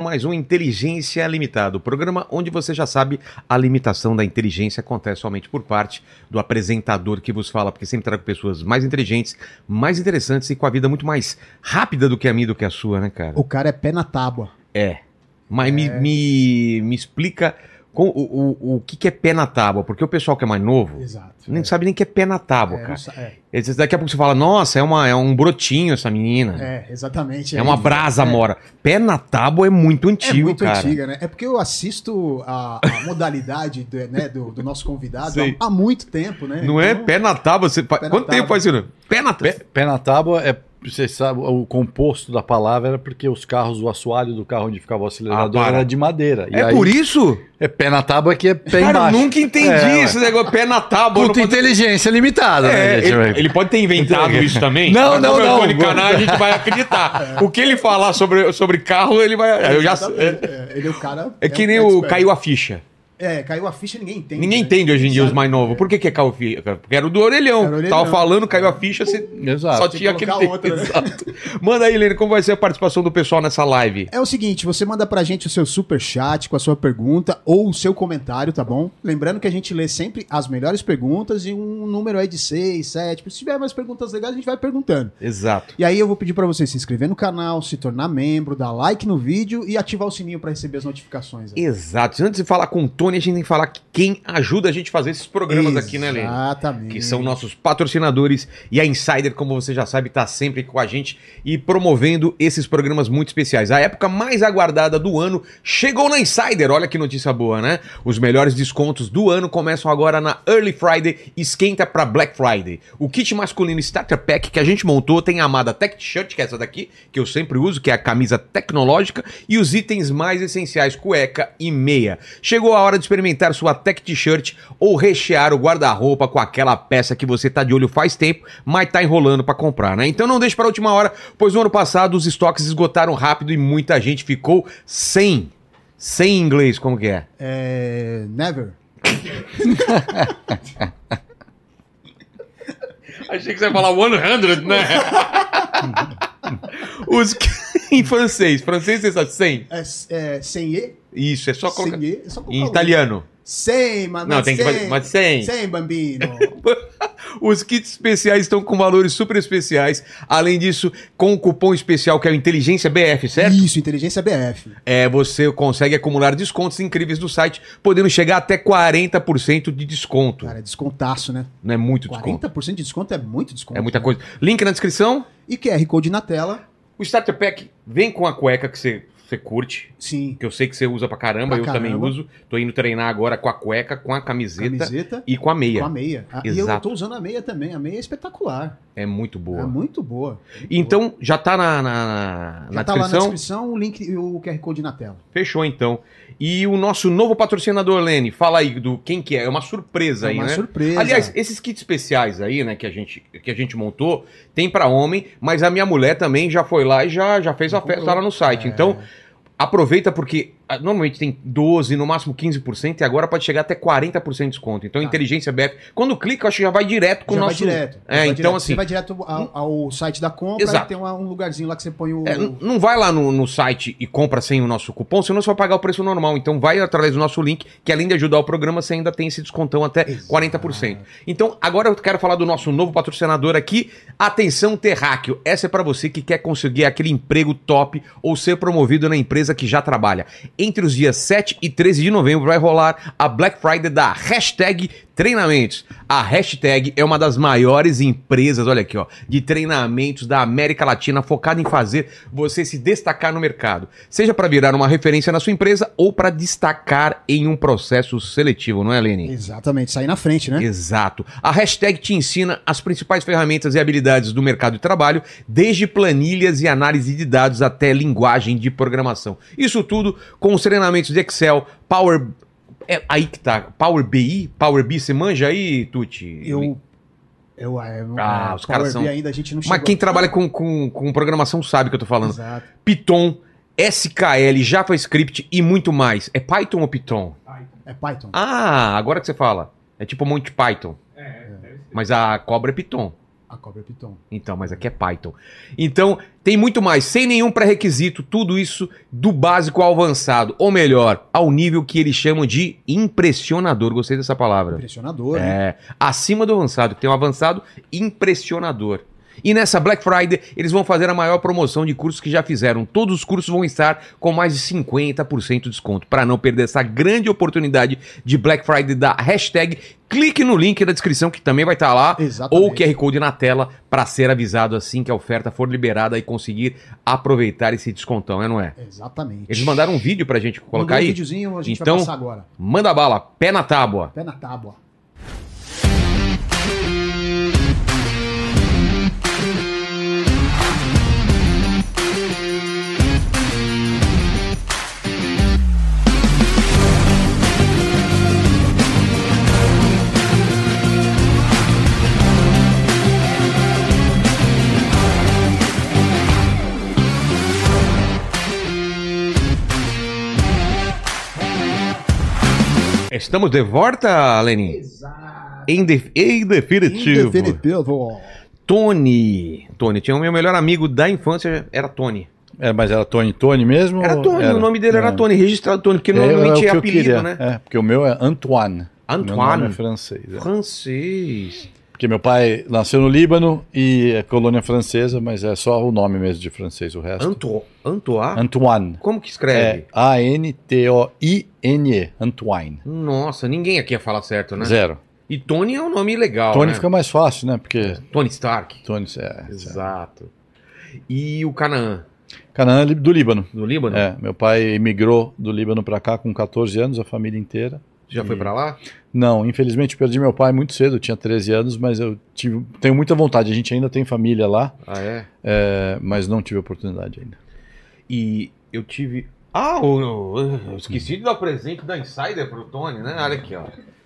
mais um Inteligência Limitada, o programa onde você já sabe a limitação da inteligência acontece somente por parte do apresentador que vos fala, porque sempre trago pessoas mais inteligentes, mais interessantes e com a vida muito mais rápida do que a minha do que a sua, né, cara? O cara é pé na tábua. É. Mas Me, me, me explica com, o, o, o que, que é pé na tábua, porque o pessoal que é mais novo Exato. nem é. sabe nem que é pé na tábua, É, cara. é, Eles- Daqui a pouco você fala, nossa, é, uma, é um brotinho essa menina. é, exatamente. É uma brasa é, mora. Pé na tábua é muito É antigo, muito cara. antiga, né? É porque eu assisto a, a modalidade do, né, do, do nosso convidado há, há muito tempo, né? Não é Então, pé na tábua? Você... Pé na Quanto tempo tábua. faz isso? Pé na tábua. Pé, pé na tábua é. Você sabe, o composto da palavra era porque os carros, o assoalho do carro onde ficava o acelerador Ah, era de madeira. E É aí, por isso? É pé na tábua que é pé Cara, eu embaixo. nunca entendi É, esse negócio. Pé na tábua. Puta não pode- inteligência limitada, É, né, ele, ele pode ter inventado isso também. Não, não, eu não. de canal, a gente vai acreditar. O que ele falar sobre, sobre carro, ele vai. Eu já, é, é, ele é o cara. é que um nem o expert. caiu a ficha. É, caiu a ficha ninguém entende. Ninguém né? entende hoje em dia os mais novos. Por que, que é caiu a ficha? Porque era o do orelhão. Era o orelhão. Tava falando, caiu a ficha, você Exato. só Tem tinha que aquele outra, né? Exato. Manda aí, Lene, como vai ser a participação do pessoal nessa live? É o seguinte, você manda pra gente o seu super chat com a sua pergunta ou o seu comentário, tá bom? Lembrando que a gente lê sempre as melhores perguntas e um número aí de 6, 7. Se tiver mais perguntas legais, a gente vai perguntando. Exato. E aí eu vou pedir pra você se inscrever no canal, se tornar membro, dar like no vídeo e ativar o sininho pra receber as notificações. aí. Exato. Antes de falar com o Tony, a gente tem que falar que quem ajuda a gente a fazer esses programas aqui, né, Lene? Exatamente. que são nossos patrocinadores e a Insider, como você já sabe, está sempre com a gente e promovendo esses programas muito especiais. A época mais aguardada do ano chegou na Insider. Olha que notícia boa, né? Os melhores descontos do ano começam agora na Early Friday, esquenta para Black Friday. O kit masculino Starter Pack que a gente montou tem a amada Tech Shirt, que é essa daqui, que eu sempre uso, que é a camisa tecnológica, e os itens mais essenciais, cueca e meia. Chegou a hora de experimentar sua Tech T-shirt ou rechear o guarda-roupa com aquela peça que você tá de olho faz tempo, mas tá enrolando pra comprar, né? Então não deixe para a última hora, pois no ano passado os estoques esgotaram rápido e muita gente ficou sem. Sem inglês, como que é? É. Never. Achei que você ia falar 100, né? Os que- em francês, francês você sabe 100? É, é sem E? Isso, é só colocar. Sem? É só colocar Em italiano. Sem, mas Não, tem que fazer. Mas 100. Sem, bambino. Os kits especiais estão com valores super especiais. Além disso, com o cupom especial que é o Inteligência BF, certo? Isso, inteligência BF. É, você consegue acumular descontos incríveis do site, podendo chegar até 40% de desconto. Cara, é descontaço, né? Não é muito desconto. 40% de desconto é muito desconto. É muita coisa. Link na descrição. E QR Code na tela. O Starter Pack vem com a cueca que você, você curte, Sim. que eu sei que você usa pra caramba, Pra eu também caramba. uso. Tô indo treinar agora com a cueca, com a camiseta, Camiseta e com a meia. com a meia. Ah, e eu Exato. tô usando a meia também. A meia é espetacular. É muito boa. É muito boa. Muito Então, já tá na, na, na- Já tá lá na descrição? descrição o link e o QR Code na tela. Fechou, então. E o nosso novo patrocinador, Lene, fala aí do quem que é. É uma surpresa É aí, uma né? surpresa. Aliás, esses kits especiais aí, né, que a gente, que a gente montou, tem pra homem, mas a minha mulher também já foi lá e já, já fez a festa lá no site. É. Então, aproveita porque normalmente tem 12, no máximo 15%, e agora pode chegar até 40% de desconto. Então, Tá. inteligência BF. Quando clica, eu acho que já vai direto com já o nosso. vai direto. É, vai então direto. assim. Você vai direto ao, ao site da compra Exato. e tem uma- um lugarzinho lá que você põe o. É, não vai lá no, no site e compra sem o nosso cupom, senão você vai pagar o preço normal. Então vai através do nosso link, que além de ajudar o programa, você ainda tem esse descontão até Exato. 40%. Então, agora eu quero falar do nosso novo patrocinador aqui, Atenção Terráqueo. Essa é para você que quer conseguir aquele emprego top ou ser promovido na empresa que já trabalha. Entre os dias 7 e 13 de novembro vai rolar a Black Friday da hashtag treinamentos. A hashtag é uma das maiores empresas, olha aqui, ó, de treinamentos da América Latina focada em fazer você se destacar no mercado. Seja para virar uma referência na sua empresa ou para destacar em um processo seletivo, não é, Lene? Exatamente, sair na frente, né? Exato. A hashtag te ensina as principais ferramentas e habilidades do mercado de trabalho, desde planilhas e análise de dados até linguagem de programação. Isso tudo com os treinamentos de Excel, Power. É aí que tá. Power BI? Power BI, você manja aí, Tuti? Eu. Eu, é, eu Ah, é, os caras Power são- ainda a gente não Mas quem trabalha com, com, com programação sabe o que eu tô falando. Exato. Python, SKL, JavaScript e muito mais. É Python ou Python? É Python. Ah, agora que você fala. É tipo Monty Python. Mas a cobra é Python. A Cobra Python. Então, mas aqui é Python. Então, tem muito mais, sem nenhum pré-requisito, tudo isso do básico ao avançado, ou melhor, ao nível que eles chamam de impressionador. Gostei dessa palavra. Impressionador, né? É, acima do avançado, que tem um avançado impressionador. E nessa Black Friday, eles vão fazer a maior promoção de cursos que já fizeram. Todos os cursos vão estar com mais de 50% de desconto. Para não perder essa grande oportunidade de Black Friday da hashtag, clique no link da descrição que também vai estar lá. Exatamente. Ou o QR Code na tela para ser avisado assim que a oferta for liberada e conseguir aproveitar esse descontão, é não é? Exatamente. Eles mandaram um vídeo pra gente colocar Mandou um aí. videozinho, a gente Então- vai passar agora. Manda bala, pé na tábua. Pé na tábua. Estamos de volta, Lenin? Exato. Em, de- em definitivo. Definitivo. Tony. Tony. Tinha o meu melhor amigo da infância, era Tony. É, mas era Tony Tony mesmo? Era Tony, o nome dele era É. Tony, registrado Tony, porque É, normalmente é, que eu apelido, queria. né? É, porque o meu é Antoine. Antoine. Meu nome é francês. é. Francês. Porque meu pai nasceu no Líbano e é colônia francesa, mas é só o nome mesmo de francês, o resto. Anto, Antoine? Antoine. Como que escreve? É A-N-T-O-I-N-E. Antoine. Nossa, ninguém aqui ia falar certo, né? Zero. E Tony é um nome legal, Tony né? fica mais fácil, né? Porque Tony Stark. Tony é. Exato. E o Canaã, Canaã é do Líbano. no Líbano? É, meu pai emigrou do Líbano para cá com 14 anos, a família inteira. Já foi pra lá? Não, infelizmente perdi meu pai muito cedo, eu tinha 13 anos, mas eu tive, tenho muita vontade. A gente ainda tem família lá, Ah, é? é, mas não tive oportunidade ainda. E eu tive. Ah, o- eu esqueci de dar o presente da Insider pro Tony, né? Olha aqui, ó.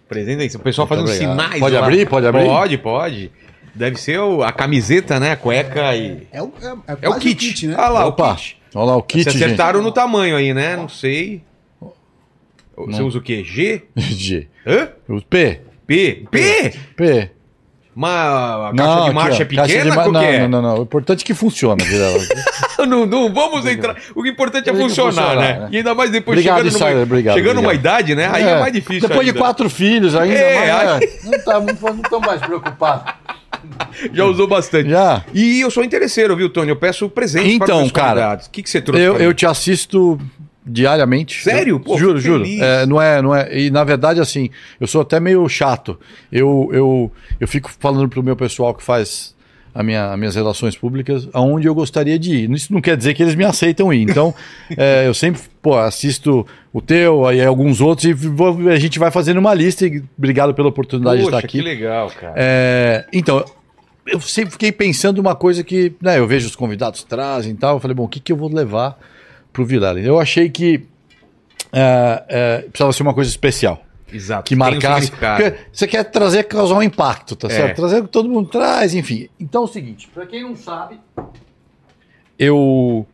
Presente da Insider. O pessoal Muito fazendo obrigado. sinais. Pode lá. abrir? Pode abrir? Pode, pode. Deve ser o- a camiseta, né? A cueca e. É o, é, é É o quase kit. né? Ah lá, Opa, o kit. olha lá o kit, Vocês acertaram no tamanho aí, né? Não sei. Você Não. usa o quê? G? G. Hã? P. P? P? P. Uma a caixa de aqui, marcha ó, é pequena? de ma- que é? não, não, não, não. O importante é que funciona, não, não vamos entrar. O importante é funcionar, funcionar, né? né? E ainda mais depois Obrigado, chegando numa, Insider, obrigado, chegando numa obrigado. idade, né? Aí é, mais difícil. Depois ainda. de quatro filhos ainda, É, mas, não tá- não estão mais preocupados. Já usou bastante. Já. E eu sou interesseiro, viu, Tony? Eu peço presente para Então, os meus cara, convidados. O que, que você trouxe Eu, eu te assisto diariamente. Sério? Pô, juro, juro. É, não é, não é. E na verdade, assim, eu sou até meio chato. Eu, eu, eu fico falando pro meu pessoal que faz a minha, as minhas relações públicas aonde eu gostaria de ir. Isso não quer dizer que eles me aceitam ir. Então, é, eu sempre pô, assisto o teu, aí alguns outros, e vou- a gente vai fazendo uma lista. E obrigado pela oportunidade de Poxa, estar aqui. que legal, cara. É, então, eu sempre fiquei pensando uma coisa que, né, eu vejo os convidados trazem e tal. Eu falei, bom, o que, que eu vou levar pro Vilela? Eu achei que é, é, precisava ser uma coisa especial. Exato. Que um marcasse. porque você quer trazer, causar um impacto, tá É. certo? Trazer o que todo mundo traz, enfim. Então é o seguinte, para quem não sabe, eu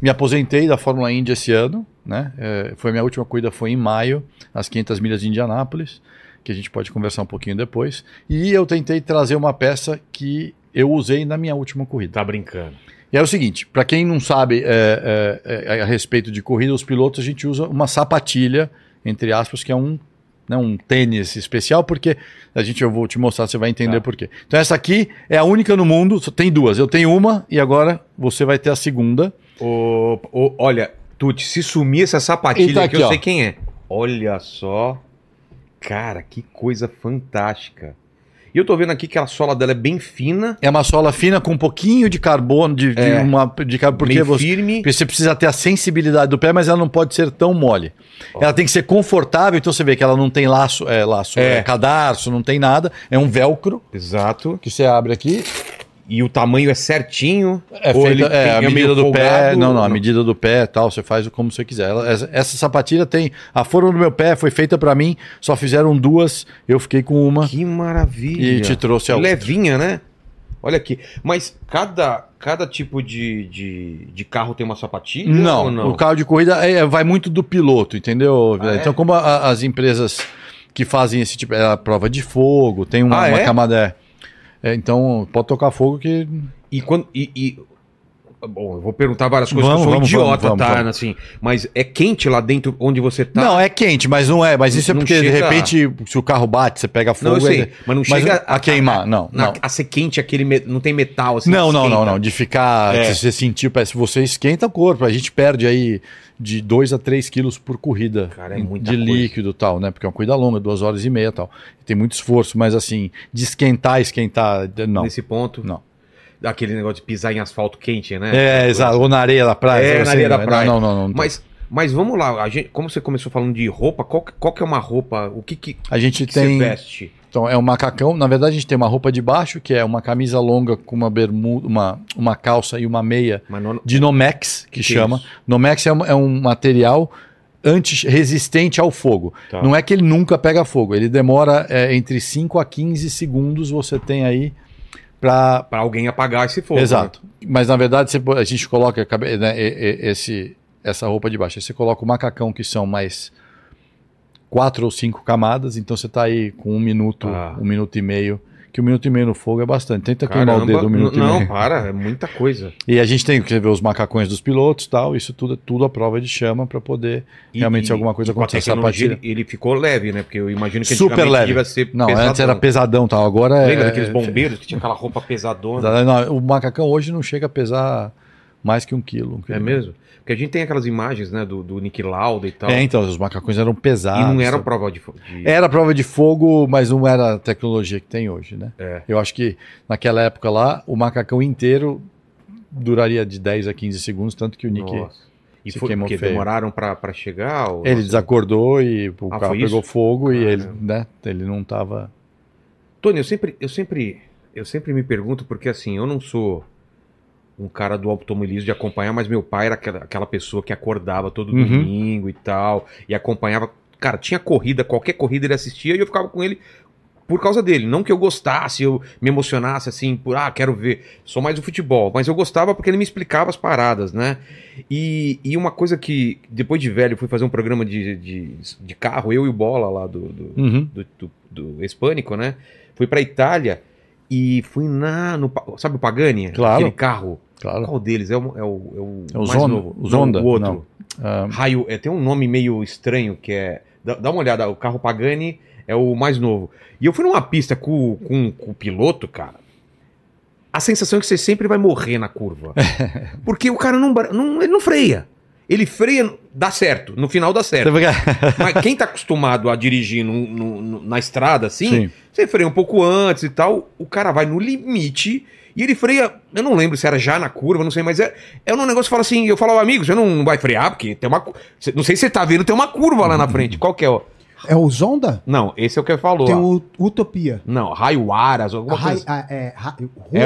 me aposentei da Fórmula Indy esse ano, né? É, foi a minha última corrida foi em maio, nas 500 milhas de Indianápolis, que a gente pode conversar um pouquinho depois. E eu tentei trazer uma peça que eu usei na minha última corrida. Tá brincando. E é o seguinte, para quem não sabe é, é, é, a respeito de corrida, os pilotos a gente usa uma sapatilha, entre aspas, que é um, né, um tênis especial, porque a gente eu vou te mostrar, você vai entender Tá. por quê. Então essa aqui é a única no mundo, só tem duas. Eu tenho uma e agora você vai ter a segunda. Ô, ô, olha, Tuti, se sumir essa sapatilha aqui, aqui, eu ó. sei quem é. Olha só. Cara, que coisa fantástica. E eu tô vendo aqui que a sola dela é bem fina, É uma sola fina com um pouquinho de carbono, de, de É. uma de porque bem você, firme. você precisa ter a sensibilidade do pé, mas ela não pode ser tão mole. Ela tem que ser confortável, então você vê que ela não tem laço, é, laço, É. é, cadarço, não tem nada. É um velcro Exato. que você abre aqui. E o tamanho é certinho. É ou feita, ele é, a tem- medida do pé. Não, não, a medida do pé e tal, você faz como você quiser. Ela- essa, essa sapatilha tem. A forma do meu pé foi feita pra mim, só fizeram duas, eu fiquei com uma Que maravilha. e te trouxe a outra. Levinha, né? Olha aqui. Mas cada, cada tipo de, de, de carro tem uma sapatilha? Não, não? o carro de corrida é, vai muito do piloto, entendeu? Ah, é? Então, como a- as empresas que fazem esse tipo, é a prova de fogo, tem uma, Ah, uma é? camada. É, então, pode tocar fogo que. E quando. E, e- Bom, eu vou perguntar várias coisas Vamos, que eu sou vamos, idiota, vamos, tá? vamos. Assim, mas é quente lá dentro onde você tá? Não, é quente, mas não é. Mas isso é Não porque, de chega- repente, se o carro bate, você pega fogo. Não, eu sei, é- mas não chega a, queimar. Não, na- não. a ser quente, aquele me- não tem metal assim. Não, não, não, não. De ficar. É. Se você sentir, parece que você esquenta o corpo. A gente perde aí de 2 a 3 quilos por corrida Cara, é de coisa. líquido e tal, né? Porque é uma corrida longa, duas horas e meia e tal. Tem muito esforço, mas assim, de esquentar, esquentar, não. Nesse ponto. Não. Aquele negócio de pisar em asfalto quente, né? É, exato. Ou na areia da praia. É, na assim? areia da praia. Não, não, não. não. Mas, mas vamos lá, a gente, como você começou falando de roupa, qual, que- qual que é uma roupa? O que, que, a gente que tem. você veste? Então, é um macacão. Na verdade, a gente tem uma roupa de baixo, que é uma camisa longa com uma bermuda, uma, uma calça e uma meia não- de Nomex, que, Que chama. isso? Nomex é um, é um material anti-resistente ao fogo. Tá. Não é que ele nunca pega fogo, ele demora é, entre 5 a 15 segundos você tem aí para alguém apagar esse fogo. Exato. Mas na verdade você a gente coloca né, esse, essa roupa de baixo. Você coloca o macacão que são mais quatro ou cinco camadas, então você está aí com um minuto, Ah. um minuto e meio. Que um minuto e meio no fogo é bastante. Tenta Né? queimar o dedo um minuto não, e meio. para, é muita coisa. E a gente tem que ver os macacões dos pilotos tal, isso tudo é tudo a prova de chama para poder E- realmente e- se alguma coisa acontecer. tecnologia, sapatilha. ele, ele ficou leve, né? Porque eu imagino que Super leve. devia ser Não, pesadão. antes era pesadão tal, agora é. Lembra daqueles é- bombeiros que tinha aquela roupa pesadona? Não, o macacão hoje não chega a pesar mais que um quilo. um É quilo. mesmo? Porque a gente tem aquelas imagens, né, do, do Nick Lauda e tal. É, então, os macacões eram e pesados. não era prova de, fo- de- Era prova de fogo, mas não era a tecnologia que tem hoje, né? É. Eu acho que naquela época lá, o macacão inteiro duraria de 10 a 15 segundos, tanto que o Nick. Nossa. E se foi queimou porque feio. demoraram pra, pra chegar? ou- Ele desacordou e o Ah, carro pegou fogo e ele, Caramba. né, ele não tava. Tony, eu sempre, eu sempre, eu sempre me pergunto porque assim, eu não sou um cara do automobilismo de acompanhar, mas meu pai era aquela, aquela pessoa que acordava todo Uhum. domingo e tal e acompanhava. Cara, tinha corrida, qualquer corrida ele assistia e eu ficava com ele por causa dele. Não que eu gostasse, eu me emocionasse assim, por ah, quero ver. Sou mais do futebol, mas eu gostava porque ele me explicava as paradas, né? E, e uma coisa que, depois de velho, eu fui fazer um programa de, de, de carro, eu e o Bola lá do- do, Uhum. do, do, do Hispânico, né? Fui pra Itália e fui na. No, sabe o Pagani? Claro. Aquele carro. Claro. Qual deles? É o, é o, é o, É o mais Zonda? novo. O Não, Zonda? o outro. Não. Ah, Raio. É, tem um nome meio estranho que é. Dá, dá uma olhada, o carro Pagani é o mais novo. E eu fui numa pista com, com, com o piloto, cara. A sensação é que você sempre vai morrer na curva. Porque o cara não, não, ele não freia. Ele freia, dá certo. No final dá certo. Mas quem tá acostumado a dirigir num- num- na estrada assim, Sim. você freia um pouco antes e tal, o cara vai no limite e ele freia. Eu não lembro se era já na curva, não sei, mas é, é um negócio que fala assim: eu falo, amigo, você não vai frear, porque tem uma. Não sei se você tá vendo, tem uma curva lá na frente. Qual que é? o- É o Zonda? Não, esse é o que falou. Tem o Utopia. Não, Raio Aras, alguma Rai- coisa. é, Ra- É.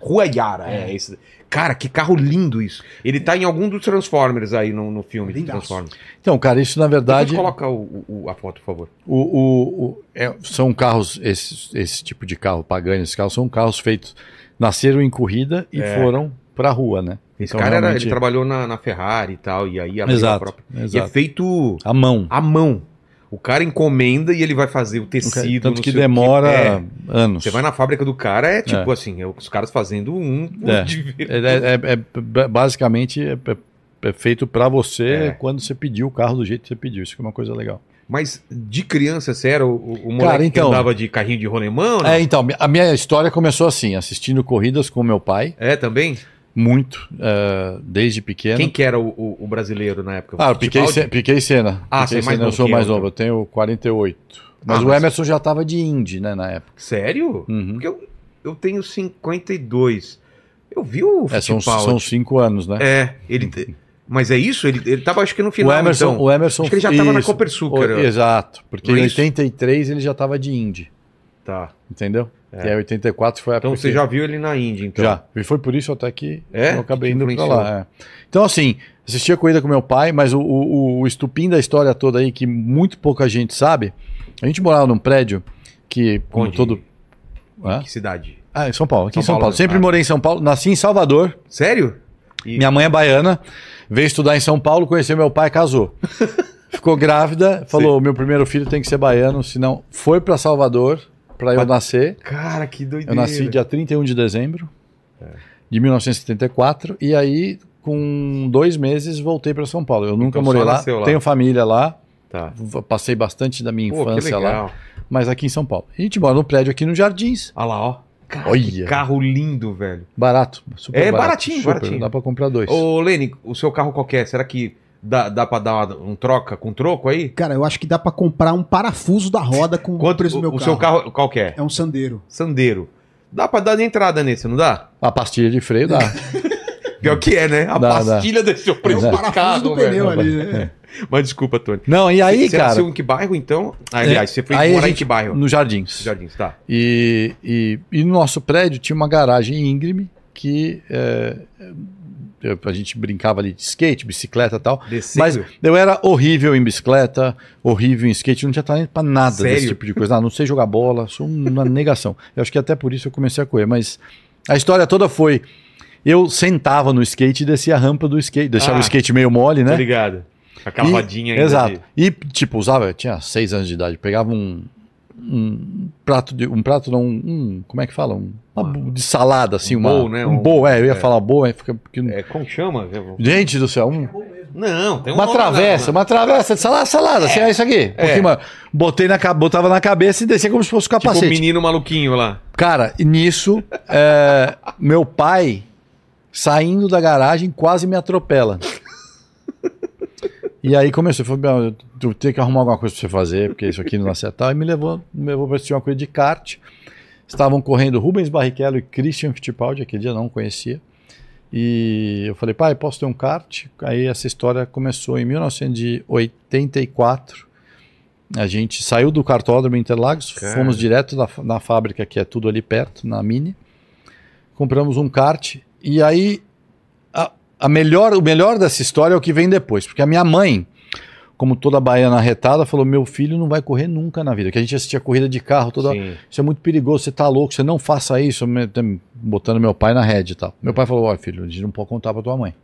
Rua Yara, é. esse. Cara, que carro lindo isso. Ele tá em algum dos Transformers aí no, no filme Lindaço. Transformers. Então, cara, isso na Depois verdade. coloca o- o- a foto, por favor. O, o- o- é- são carros, esse, esse tipo de carro, Pagani, esses carros são carros feitos, nasceram em corrida e É. foram pra rua, né? Esse Então, cara era, realmente- ele trabalhou na, na Ferrari e tal, e aí abriu a Exato, própria. E é exato. feito A mão. à mão. O cara encomenda e ele vai fazer o tecido. Tanto que demora É. anos. Você vai na fábrica do cara, é tipo É. assim, é os caras fazendo um É. É, é- é- basicamente é, feito pra você quando você pediu o carro do jeito que você pediu. Isso que é uma coisa legal. Mas de criança, você era o, o moleque Cara, que então- andava de carrinho de rolemão? não? É, então, a minha história começou assim, assistindo corridas com meu pai, É, também? muito, eh, desde pequeno. Quem que era o, o- o brasileiro na época? Ah, eu piquei? Ce- piquei cena. Ah, Piquei você é mais Senna, novo Eu sou que mais eu, novo, eu tenho 48. Mas Ah, o mas- Emerson já tava de Indy, né, na época. Sério? Uhum. Porque eu, eu tenho 52. Eu vi o É, são, são cinco anos, né? É, ele. Mas é isso? Ele, ele tava, acho que no o final. Emerson, então. o Emerson. Acho que ele já tava na. Copersucar. O- Exato, porque Não é em isso? 83 ele já tava de Indy, Tá. entendeu? É. Que é 84 foi a Então você que- já viu ele na Índia, então. Já. E foi por isso até que É? eu acabei Que indo pra lá. é. Então, assim, assisti a corrida com meu pai, mas o, o, o estupim da história toda aí, que muito pouca gente sabe, a gente morava num prédio que, como Onde? todo. Em que cidade? Ah, em São Paulo. Aqui São em São Paulo, Paulo. Sempre Ah. morei em São Paulo. Nasci em Salvador. Sério? E- Minha mãe é baiana. Veio estudar em São Paulo, conheceu meu pai, casou. Ficou grávida, falou: meu primeiro filho tem que ser baiano, senão foi pra Salvador para eu nascer. Cara, que doideira. Eu nasci dia 31 de dezembro de 1974 e aí com dois meses voltei para São Paulo. Eu nunca Então, morei só lá, lá. tenho família lá, Tá. passei bastante da minha Pô, infância lá, mas aqui em São Paulo. A gente mora no prédio aqui no Jardins, Olha lá, ó. Cara, que Olha. carro lindo, velho. barato, super É, barato, baratinho, super, baratinho. Dá para comprar dois. Ô, Lene, o seu carro qualquer, será que dá, dá pra dar uma- um troca com troco aí? Cara, eu acho que dá pra comprar um parafuso da roda com Quanto o preço o, do meu o seu carro qualquer? É um Sandeiro. Sandeiro. Dá pra dar de entrada nesse, não dá? A pastilha de freio dá. Pior que é, né? A Dá, dá. pastilha desse o É preço o do parafuso carro, do velho. pneu ali, né? Mas desculpa, Tony. Não, e aí, você cara? nasceu em que bairro, então? Ah, Aliás, você foi aí morar em gente- que bairro? No Jardins. Jardins, tá. E, e, e no nosso prédio tinha uma garagem íngreme que é, eu- a gente brincava ali de skate, bicicleta e tal. Descendo. Mas eu era horrível em bicicleta, horrível em skate, não tinha talento pra nada Sério? desse tipo de coisa. Ah, não sei jogar bola, sou uma negação. Eu acho que até por isso eu comecei a correr. Mas a história toda foi: eu sentava no skate e descia a rampa do skate, deixava Ah, o skate meio mole, né? ligado. Aquela E- rodinha ainda Exato. de- E, tipo, usava, eu tinha seis anos de idade, pegava um, um prato de. Um prato, não, um. Como é que fala? Um, uma de salada, assim, Um uma. bowl, né? Um Um- bowl, é, eu ia é. falar bowl, aí fica. porque É, como chama? Gente do céu, um- Não, tem um uma travessa, uma travessa de salada, salada, assim, é isso aqui. Um pouquinho mais. Botei na, botava na cabeça e descia como se fosse o Tipo o capacete. menino maluquinho lá. Cara, nisso, é, meu pai, saindo da garagem, quase me atropela. E aí começou, falou, "Meu, tu tem que arrumar alguma coisa pra você fazer, porque isso aqui não certo. E me levou, me levou pra assistir uma coisa de kart. Estavam correndo Rubens Barrichello e Christian Fittipaldi, aquele dia eu não conhecia. E eu falei, pai, posso ter um kart? Aí essa história começou em 1984. A gente saiu do cartódromo Interlagos, Cara. fomos direto na fábrica, que é tudo ali perto, na Mini. Compramos um kart. E aí, a, melhor, o melhor dessa história é o que vem depois. Porque a minha mãe, como toda baiana arretada, falou: Meu filho não vai correr nunca na vida. Que a gente assistia corrida de carro toda Sim. isso é muito perigoso, você tá louco, você não faça isso, botando meu pai na rede e tal. Meu pai falou, ó filho, a gente não pode contar pra tua mãe.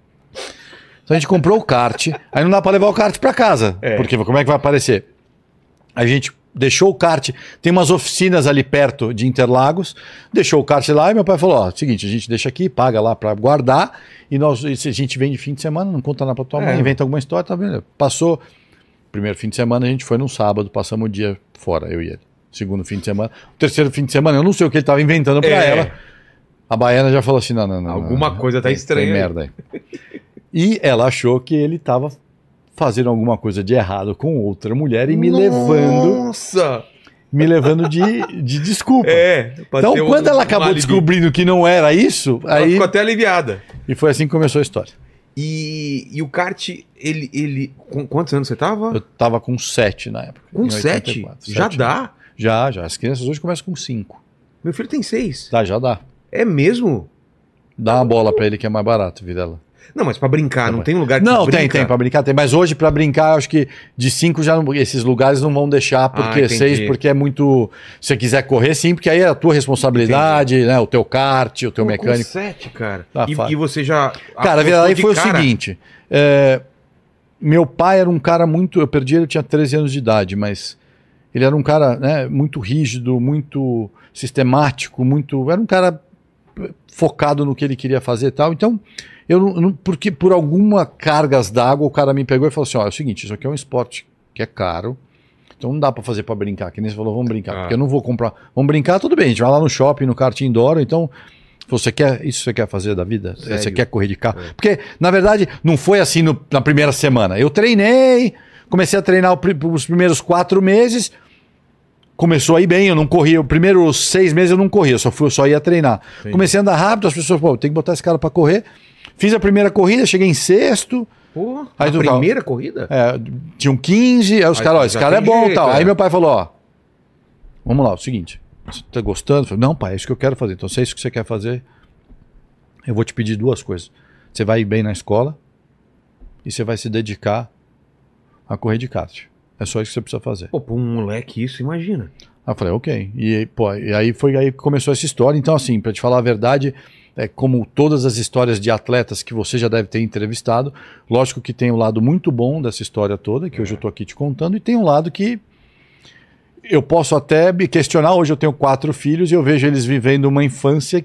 Então a gente comprou o kart, aí não dá pra levar o kart pra casa, É. porque como é que vai aparecer? A gente deixou o kart, tem umas oficinas ali perto de Interlagos, deixou o kart lá e meu pai falou, ó, seguinte, a gente deixa aqui, paga lá pra guardar, e nós, se a gente vem de fim de semana, não conta nada pra tua É. mãe, inventa alguma história, tá vendo? Passou, primeiro fim de semana a gente foi num sábado, passamos o dia fora, eu e ele. Segundo fim de semana. O terceiro fim de semana, eu não sei o que ele estava inventando pra É. ela. A baiana já falou assim: não, não, não. Alguma não, coisa tá estranha Tem merda aí. E ela achou que ele estava fazendo alguma coisa de errado com outra mulher e me levando, Nossa! me levando de, de desculpa. É. então, ter um- quando ela acabou descobrindo que não era isso, Ela aí. ficou até aliviada. E foi assim que começou a história. E, e o kart, ele, ele. Com quantos anos você tava? Eu tava com sete na época. Com sete? 84. Já Sete. dá? Já, já. As crianças hoje começam com cinco. Meu filho tem seis. Tá, já dá. É mesmo? Dá uma bola pra ele que é mais barato, Videla. Não, mas pra brincar, Tá não bom. tem lugar que Não, brinca? tem, tem, pra brincar tem. Mas hoje, pra brincar, acho que de cinco já não- esses lugares não vão deixar, porque Ah, entendi. seis, porque é muito. Se você quiser correr, sim, porque aí é a tua responsabilidade, né? O teu kart, o teu Pô, mecânico. Com sete, cara. Tá e, e você já. Cara, apostou aí de foi o cara? seguinte. é, meu pai era um cara muito. Eu perdi ele, eu tinha 13 anos de idade, mas ele era um cara né, muito rígido, muito sistemático, muito. Era um cara focado no que ele queria fazer e tal. Então, eu não, não- porque por alguma cargas d'água o cara me pegou e falou assim: ó, é o seguinte, isso aqui é um esporte que é caro. Então não dá pra fazer pra brincar, que nem você falou, vamos brincar, Ah. porque eu não vou comprar. Vamos brincar, tudo bem, a gente vai lá no shopping, no kart indoor, então você quer, isso você quer fazer da vida? Sério? Você quer correr de carro? É. Porque, na verdade, não foi assim no- na primeira semana. Eu treinei, comecei a treinar os primeiros quatro meses, começou a ir bem, eu não corria. Os primeiros seis meses eu não corria, eu só, fui, eu só ia treinar. Entendi. Comecei a andar rápido, as pessoas, pô, tem que botar esse cara pra correr. Fiz a primeira corrida, cheguei em sexto. Pô, Aí a primeira corrida? É, tinham 15, aí os caras, ó, esse cara é bom e tal. é. Aí meu pai falou, ó, vamos lá, é o seguinte, você tá gostando? Eu falei, não, pai, é isso que eu quero fazer. Então, se é isso que você quer fazer, eu vou te pedir duas coisas. Você vai ir bem na escola e você vai se dedicar a correr de kart. É só isso que você precisa fazer. Pô, pra um moleque isso, imagina. Aí eu falei, ok. E, pô, e aí foi aí que começou essa história. Então, assim, pra te falar a verdade, é como todas as histórias de atletas que você já deve ter entrevistado, lógico que tem um lado muito bom dessa história toda, que hoje eu tô aqui te contando, e tem um lado que eu posso até me questionar. Hoje eu tenho quatro filhos e eu vejo eles vivendo uma infância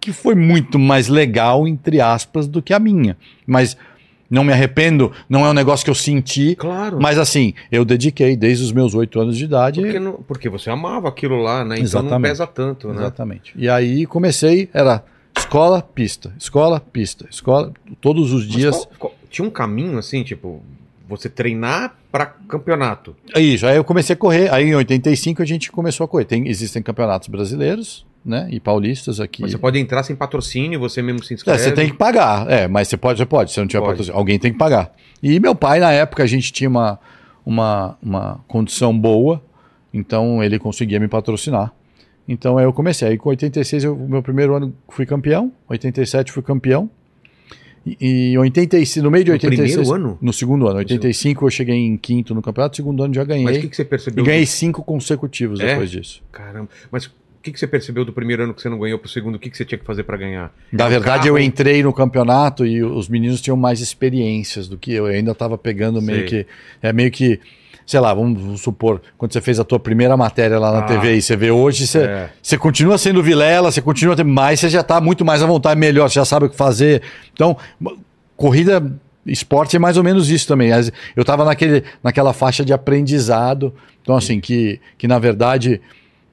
que foi muito mais legal, entre aspas, do que a minha. Mas não me arrependo, não é um negócio que eu senti. Claro. Mas assim, eu dediquei desde os meus oito anos de idade. Porque, não- porque você amava aquilo lá, né? Então não Exatamente. pesa tanto, né? Exatamente. E aí comecei, era escola, pista, escola, pista, escola, todos os dias. qual- qual- tinha um caminho assim, tipo, você treinar pra campeonato. É Isso, aí eu comecei a correr. Aí em 85 a gente começou a correr. Tem, existem campeonatos brasileiros, né? E paulistas aqui. Mas você pode entrar sem patrocínio, você mesmo se É, inscreve. você tem que pagar. É, mas você pode, você pode. Se não tiver Pode. patrocínio, alguém tem que pagar. E meu pai, na época, a gente tinha uma, uma, uma condição boa, então ele conseguia me patrocinar. Então aí eu comecei. Aí com 86, eu, meu primeiro ano fui campeão, 87 fui campeão. E, e em 85, no meio de No 86. primeiro ano? No segundo ano. 85 eu cheguei em quinto no campeonato, segundo ano já ganhei. Mas o que, que você E percebeu? ganhei do- cinco consecutivos É? depois disso. Caramba. Mas o que, que você percebeu do primeiro ano que você não ganhou pro segundo? O que, que você tinha que fazer pra ganhar? Na Um verdade, carro? eu entrei no campeonato e os meninos tinham mais experiências do que eu. Eu ainda estava pegando meio Sei. que. É meio que. Sei lá, vamos, supor, quando você fez a tua primeira matéria lá na Ah. TV e você vê hoje, você, É. você continua sendo Vilela, você continua tendo mais, você já está muito mais à vontade, melhor, você já sabe o que fazer. Então, corrida, esporte é mais ou menos isso também. Eu estava naquele, naquela faixa de aprendizado, então assim, que, que na verdade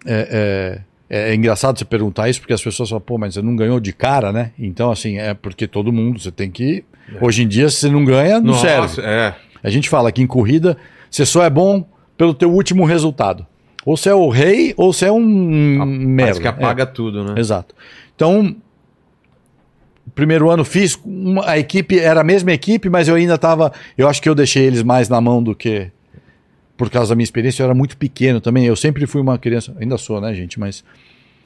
é, é- é engraçado você perguntar isso, porque as pessoas falam, pô, mas você não ganhou de cara, né? Então, assim, é porque todo mundo, você tem que. Hoje em dia, se você não ganha, não Nossa, serve. é. A gente fala que em corrida, você só é bom pelo teu último resultado. Ou você é o rei, ou você é um merda. Parece que apaga tudo, né? É, exato. Então, primeiro ano fiz, uma- a equipe era a mesma equipe, mas eu ainda estava. Eu acho que eu deixei eles mais na mão do que. Por causa da minha experiência, eu era muito pequeno também. Eu sempre fui uma criança, ainda sou, né, gente? Mas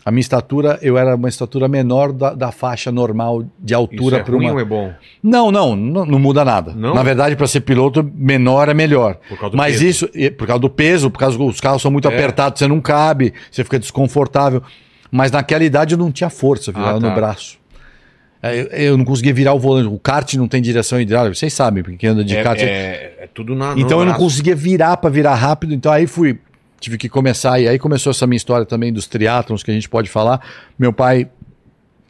a minha estatura, eu era uma estatura menor da, da faixa normal de Isso altura é para ruim uma. ou é bom? Não, não, não, não muda nada. Não? Na verdade, para ser piloto, menor é melhor. Por causa do Mas peso. isso, por causa do peso, por causa dos carros são muito É. apertados, você não cabe, você fica desconfortável. Mas naquela idade eu não tinha força virar Ah, tá. no braço. É, Eu, eu não conseguia virar o volante. O kart não tem direção hidráulica, vocês sabem, porque quem anda de É, kart. é- é tudo na. Então eu não conseguia virar para virar rápido, então aí fui, tive que começar, e aí começou essa minha história também dos triatlons que a gente pode falar. Meu pai,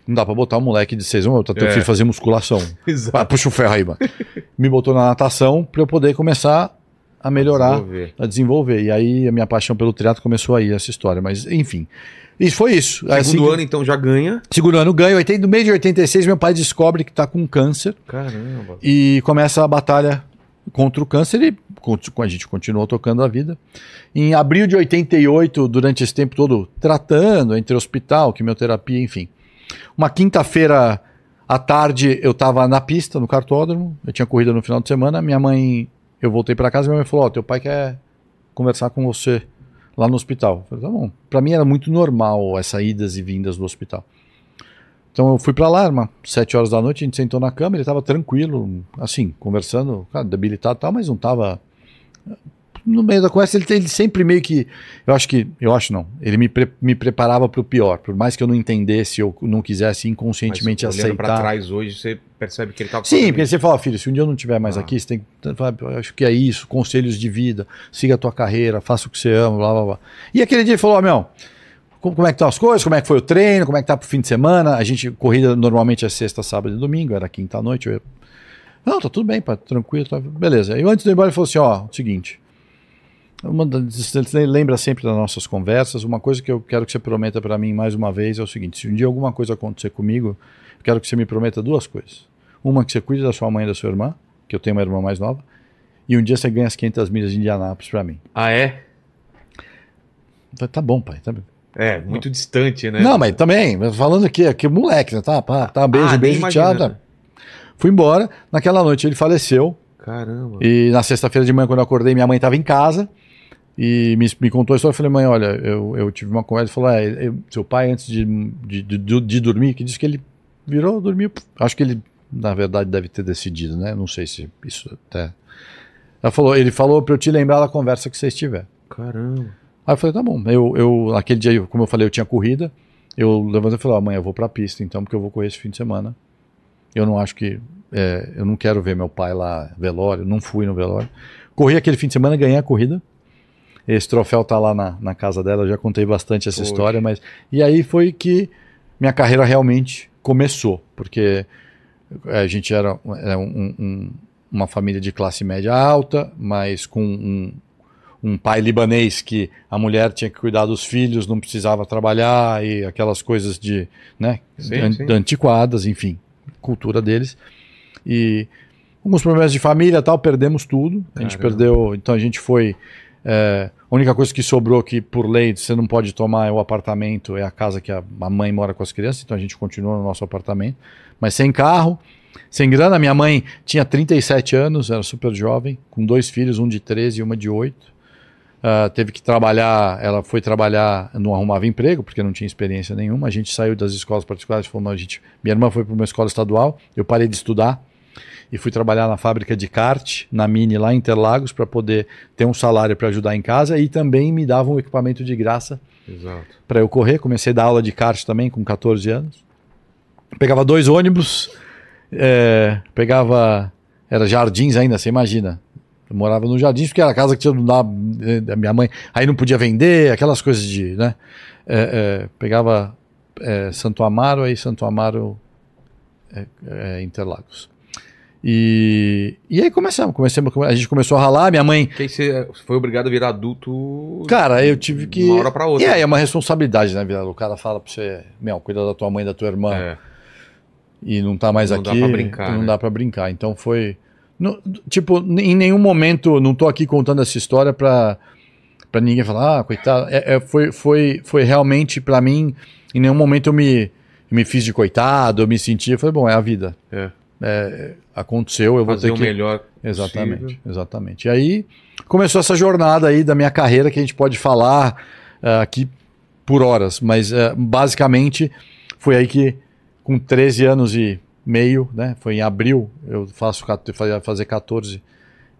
não dá para botar um moleque de seis anos, botar teu É. filho fazer musculação. Exato. Ah, puxa o ferro aí, mano. Me botou na natação para eu poder começar a melhorar, Desenvolver. a desenvolver. E aí a minha paixão pelo triatlo começou aí, essa história. Mas enfim, isso foi isso. Segundo Assim que- ano, então, já ganha. Segundo ano ganho, 80 no mês de 86 meu pai descobre que está com câncer Caramba. e começa a batalha contra o câncer e a gente continuou tocando a vida. Em abril de 88, durante esse tempo todo tratando, entre hospital, quimioterapia, enfim. Uma quinta-feira à tarde eu estava na pista, no cartódromo, eu tinha corrida no final de semana, minha mãe, eu voltei para casa minha mãe falou, ó, teu pai quer conversar com você lá no hospital. Eu falei, tá bom. Para mim era muito normal essas idas e vindas do hospital. Então eu fui pra lá, uma sete horas da noite, a gente sentou na cama, ele tava tranquilo, assim, conversando, cara, debilitado e tal, mas não tava. No meio da conversa, ele, ele sempre meio que. Eu acho que. Eu acho não. Ele me, pre- me preparava pro pior. Por mais que eu não entendesse ou não quisesse inconscientemente Mas aceitar. trás hoje, você percebe que ele tava Sim, porque isso. você fala, filho, se um dia eu não estiver mais Ah. aqui, você tem que. acho que é isso, conselhos de vida, siga a tua carreira, faça o que você ama, blá blá blá. E aquele dia ele falou, ó, meu, como, como é que estão as coisas, como é que foi o treino, como é que tá pro fim de semana? A gente, corrida normalmente é sexta, sábado e domingo, era quinta à noite. Eu, não, tá tudo bem, pá, tranquilo, tá, beleza. E antes ir embora ele falou assim, ó, seguinte. Uma, das- você lembra sempre das nossas conversas. Uma coisa que eu quero que você prometa para mim mais uma vez é o seguinte: se um dia alguma coisa acontecer comigo, eu quero que você me prometa duas coisas. Uma, que você cuide da sua mãe e da sua irmã, que eu tenho uma irmã mais nova, e um dia você ganha as 500 milhas de Indianápolis para mim. Ah, é? Falei, tá bom, pai. Tá bom. É, muito distante, né? Não, mas também, falando aqui, aqui moleque, né? Tá, pá, tá, beijo, Ah, beijo, tchau. Tá. Fui embora. Naquela noite ele faleceu. Caramba. E na sexta-feira de manhã, quando eu acordei, minha mãe estava em casa e me, me contou a história. Eu falei, mãe, olha, eu, eu tive uma conversa. Ele falou, é, eu- seu pai, antes de, de, de, de dormir, que disse que ele virou, dormiu. Acho que ele, na verdade, deve ter decidido, né? Não sei se isso até. Ela falou, ele falou para eu te lembrar da conversa que vocês tiveram. Caramba. Aí eu falei, tá bom. Eu, eu, naquele dia, como eu falei, eu tinha corrida. Eu levantei e falei, amanhã eu vou pra pista, então, porque eu vou correr esse fim de semana. Eu não acho que. é, eu não quero ver meu pai lá, velório, não fui no velório. Corri aquele fim de semana, ganhei a corrida. Esse troféu tá lá na, na casa dela, eu já contei bastante essa Poxa. história, mas. E aí foi que minha carreira realmente começou, porque a gente era, era um- um- uma família de classe média alta, mas com um, um pai libanês que a mulher tinha que cuidar dos filhos, não precisava trabalhar e aquelas coisas de, né, Sim, an- sim. antiquadas, enfim, cultura deles. E alguns problemas de família, tal, perdemos tudo. A gente Caramba. perdeu, então a gente foi é, a única coisa que sobrou que por lei você não pode tomar é o apartamento, é a casa que a a mãe mora com as crianças, então a gente continua no nosso apartamento, mas sem carro, sem grana. Minha mãe tinha 37 anos, era super jovem, com dois filhos, um de 13 e uma de 8. Ah, teve que trabalhar, ela foi trabalhar, não arrumava emprego, porque não tinha experiência nenhuma. A gente saiu das escolas particulares, fomos, a gente, minha irmã foi para uma escola estadual, eu parei de estudar e fui trabalhar na fábrica de kart, na Mini, lá em Interlagos, para poder ter um salário para ajudar em casa e também me davam um equipamento de graça para eu correr. Comecei a dar aula de kart também com 14 anos. Pegava dois ônibus, é, pegava. Era jardins ainda, você imagina. Eu morava no jardins porque era a casa que tinha da, da minha mãe. Aí não podia vender, aquelas coisas de. Né? É, é, pegava é, Santo Amaro, aí Santo Amaro, é, é, Interlagos. E, e aí começamos, começamos, a gente começou a ralar. Minha mãe Que você foi obrigado a virar adulto. Cara, eu tive que. Uma hora pra outra. E aí é uma responsabilidade, né, Vidal? O cara fala pra você, meu, cuida da tua mãe, da tua irmã, É. e não tá mais Não dá aqui. pra brincar, Não né? dá pra brincar. Então foi. Não- tipo, em nenhum momento, não tô aqui contando essa história pra, pra ninguém falar, ah, coitado. É, é, foi, foi, foi realmente, pra mim, em nenhum momento eu me, me fiz de coitado, eu me senti. Eu falei, bom, é a vida. É. É, aconteceu, eu vou Fazer ter o que. melhor. Exatamente, possível. exatamente. E aí começou essa jornada aí da minha carreira que a gente pode falar eh, aqui por horas, mas eh, basicamente foi aí que com 13 anos e meio, né, foi em abril, eu faço fazer 14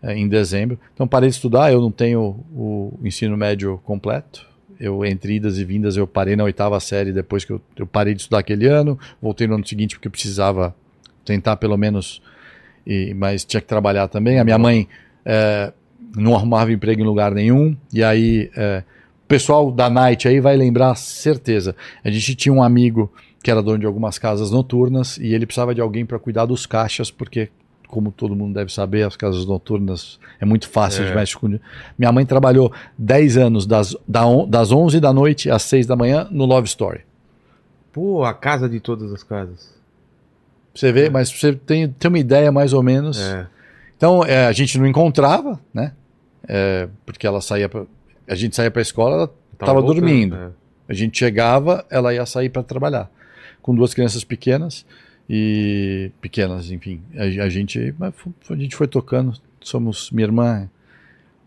eh, em dezembro. Então parei de estudar, eu não tenho o ensino médio completo. Eu, entre idas e vindas, eu parei na oitava série depois que eu, eu parei de estudar aquele ano. Voltei no ano seguinte porque eu precisava tentar pelo menos e- mas tinha que trabalhar também. A minha mãe eh, não arrumava emprego em lugar nenhum, e aí o pessoal da night aí vai lembrar, certeza. A gente tinha um amigo que era dono de algumas casas noturnas e ele precisava de alguém para cuidar dos caixas, porque, como todo mundo deve saber, as casas noturnas é muito fácil de É. mexer com. Minha mãe trabalhou 10 anos, das, da on- das 11 da noite às 6 da manhã, no Love Story. Pô, a casa de todas as casas. Você vê, mas pra você tem, ter uma ideia mais ou menos. É. Então é, a gente não encontrava, né? É, porque ela saía pra, a gente saía para a escola, ela estava dormindo. é. A gente chegava, ela ia sair para trabalhar com duas crianças pequenas e pequenas, enfim. A, a gente, a gente foi tocando. Somos minha irmã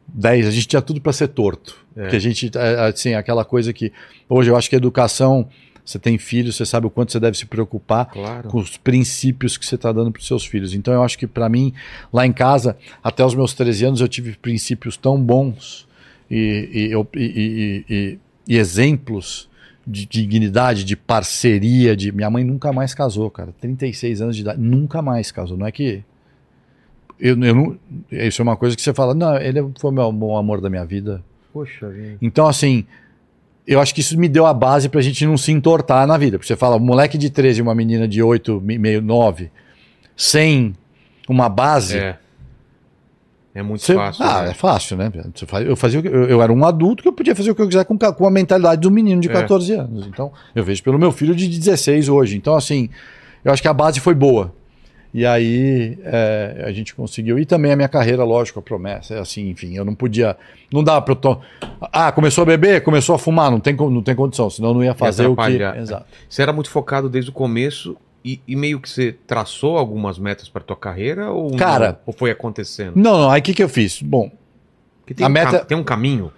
10, a gente tinha tudo para ser torto. É. Que a gente assim, aquela coisa que hoje eu acho que a educação, você tem filhos, você sabe o quanto você deve se preocupar Claro. com os princípios que você está dando para os seus filhos. Então eu acho que para mim, lá em casa, até os meus 13 anos, eu tive princípios tão bons e- e- e- e exemplos de dignidade, de parceria, de minha mãe nunca mais casou, cara. 36 anos de idade, nunca mais casou. Não é que eu, eu não, isso é uma coisa que você fala, não, ele foi o meu bom amor da minha vida. Poxa vida. Então, assim, eu acho que isso me deu a base pra gente não se entortar na vida. Porque você fala, um moleque de 13 e uma menina de 8, me- meio 9, sem uma base. É. É muito fácil. ah, né? é fácil, né? Eu, fazia, eu, eu era um adulto que eu podia fazer o que eu quiser com, com a mentalidade do menino de É. 14 anos. Então, eu vejo pelo meu filho de 16 hoje. Então, assim, eu acho que a base foi boa. E aí é, a gente conseguiu. E também a minha carreira, lógico, a promessa. É assim, enfim, eu não podia. Não dava pra eu. To... Ah, começou a beber, começou a fumar, não tem, não tem condição, senão eu não ia fazer o que. Exato. Você era muito focado desde o começo e, e meio que você traçou algumas metas para tua carreira ou não? Cara- ou foi acontecendo? Não, não, aí o que, que eu fiz? Bom, tem, a um meta- tem um caminho.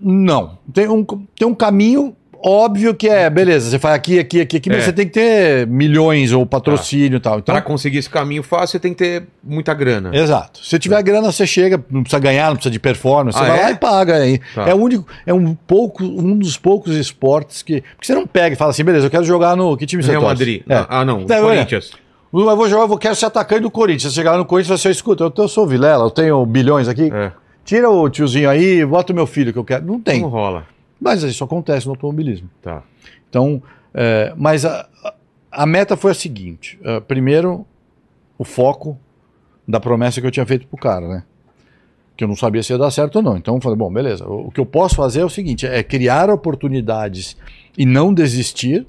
Não. Tem um, tem um caminho óbvio que é, beleza, você faz aqui, aqui, aqui, aqui, mas É. você tem que ter milhões ou patrocínio e tal. Então, Para conseguir esse caminho fácil, você tem que ter muita grana. Exato. Se tiver grana, você chega, não precisa ganhar, não precisa de performance, você Ah, vai é? lá e paga. aí. Tá. É o único, é um pouco, um dos poucos esportes que. Porque você não pega e fala assim, beleza, eu quero jogar no. Que time você Real? Madrid. É. Ah, ah, não. É, olha, Corinthians. Eu vou jogar, eu quero ser atacante do Corinthians. Você chegar lá no Corinthians, você escuta, eu, eu sou o Vilela, eu tenho bilhões aqui. É. tira o tiozinho aí, bota o meu filho que eu quero. Não tem. Não rola. Mas isso acontece no automobilismo. Tá. Então, é, mas a, a- meta foi a seguinte: é, primeiro, o foco da promessa que eu tinha feito pro cara, né? Que eu não sabia se ia dar certo ou não. Então eu falei, bom, beleza. O, o que eu posso fazer é o seguinte: é criar oportunidades e não desistir,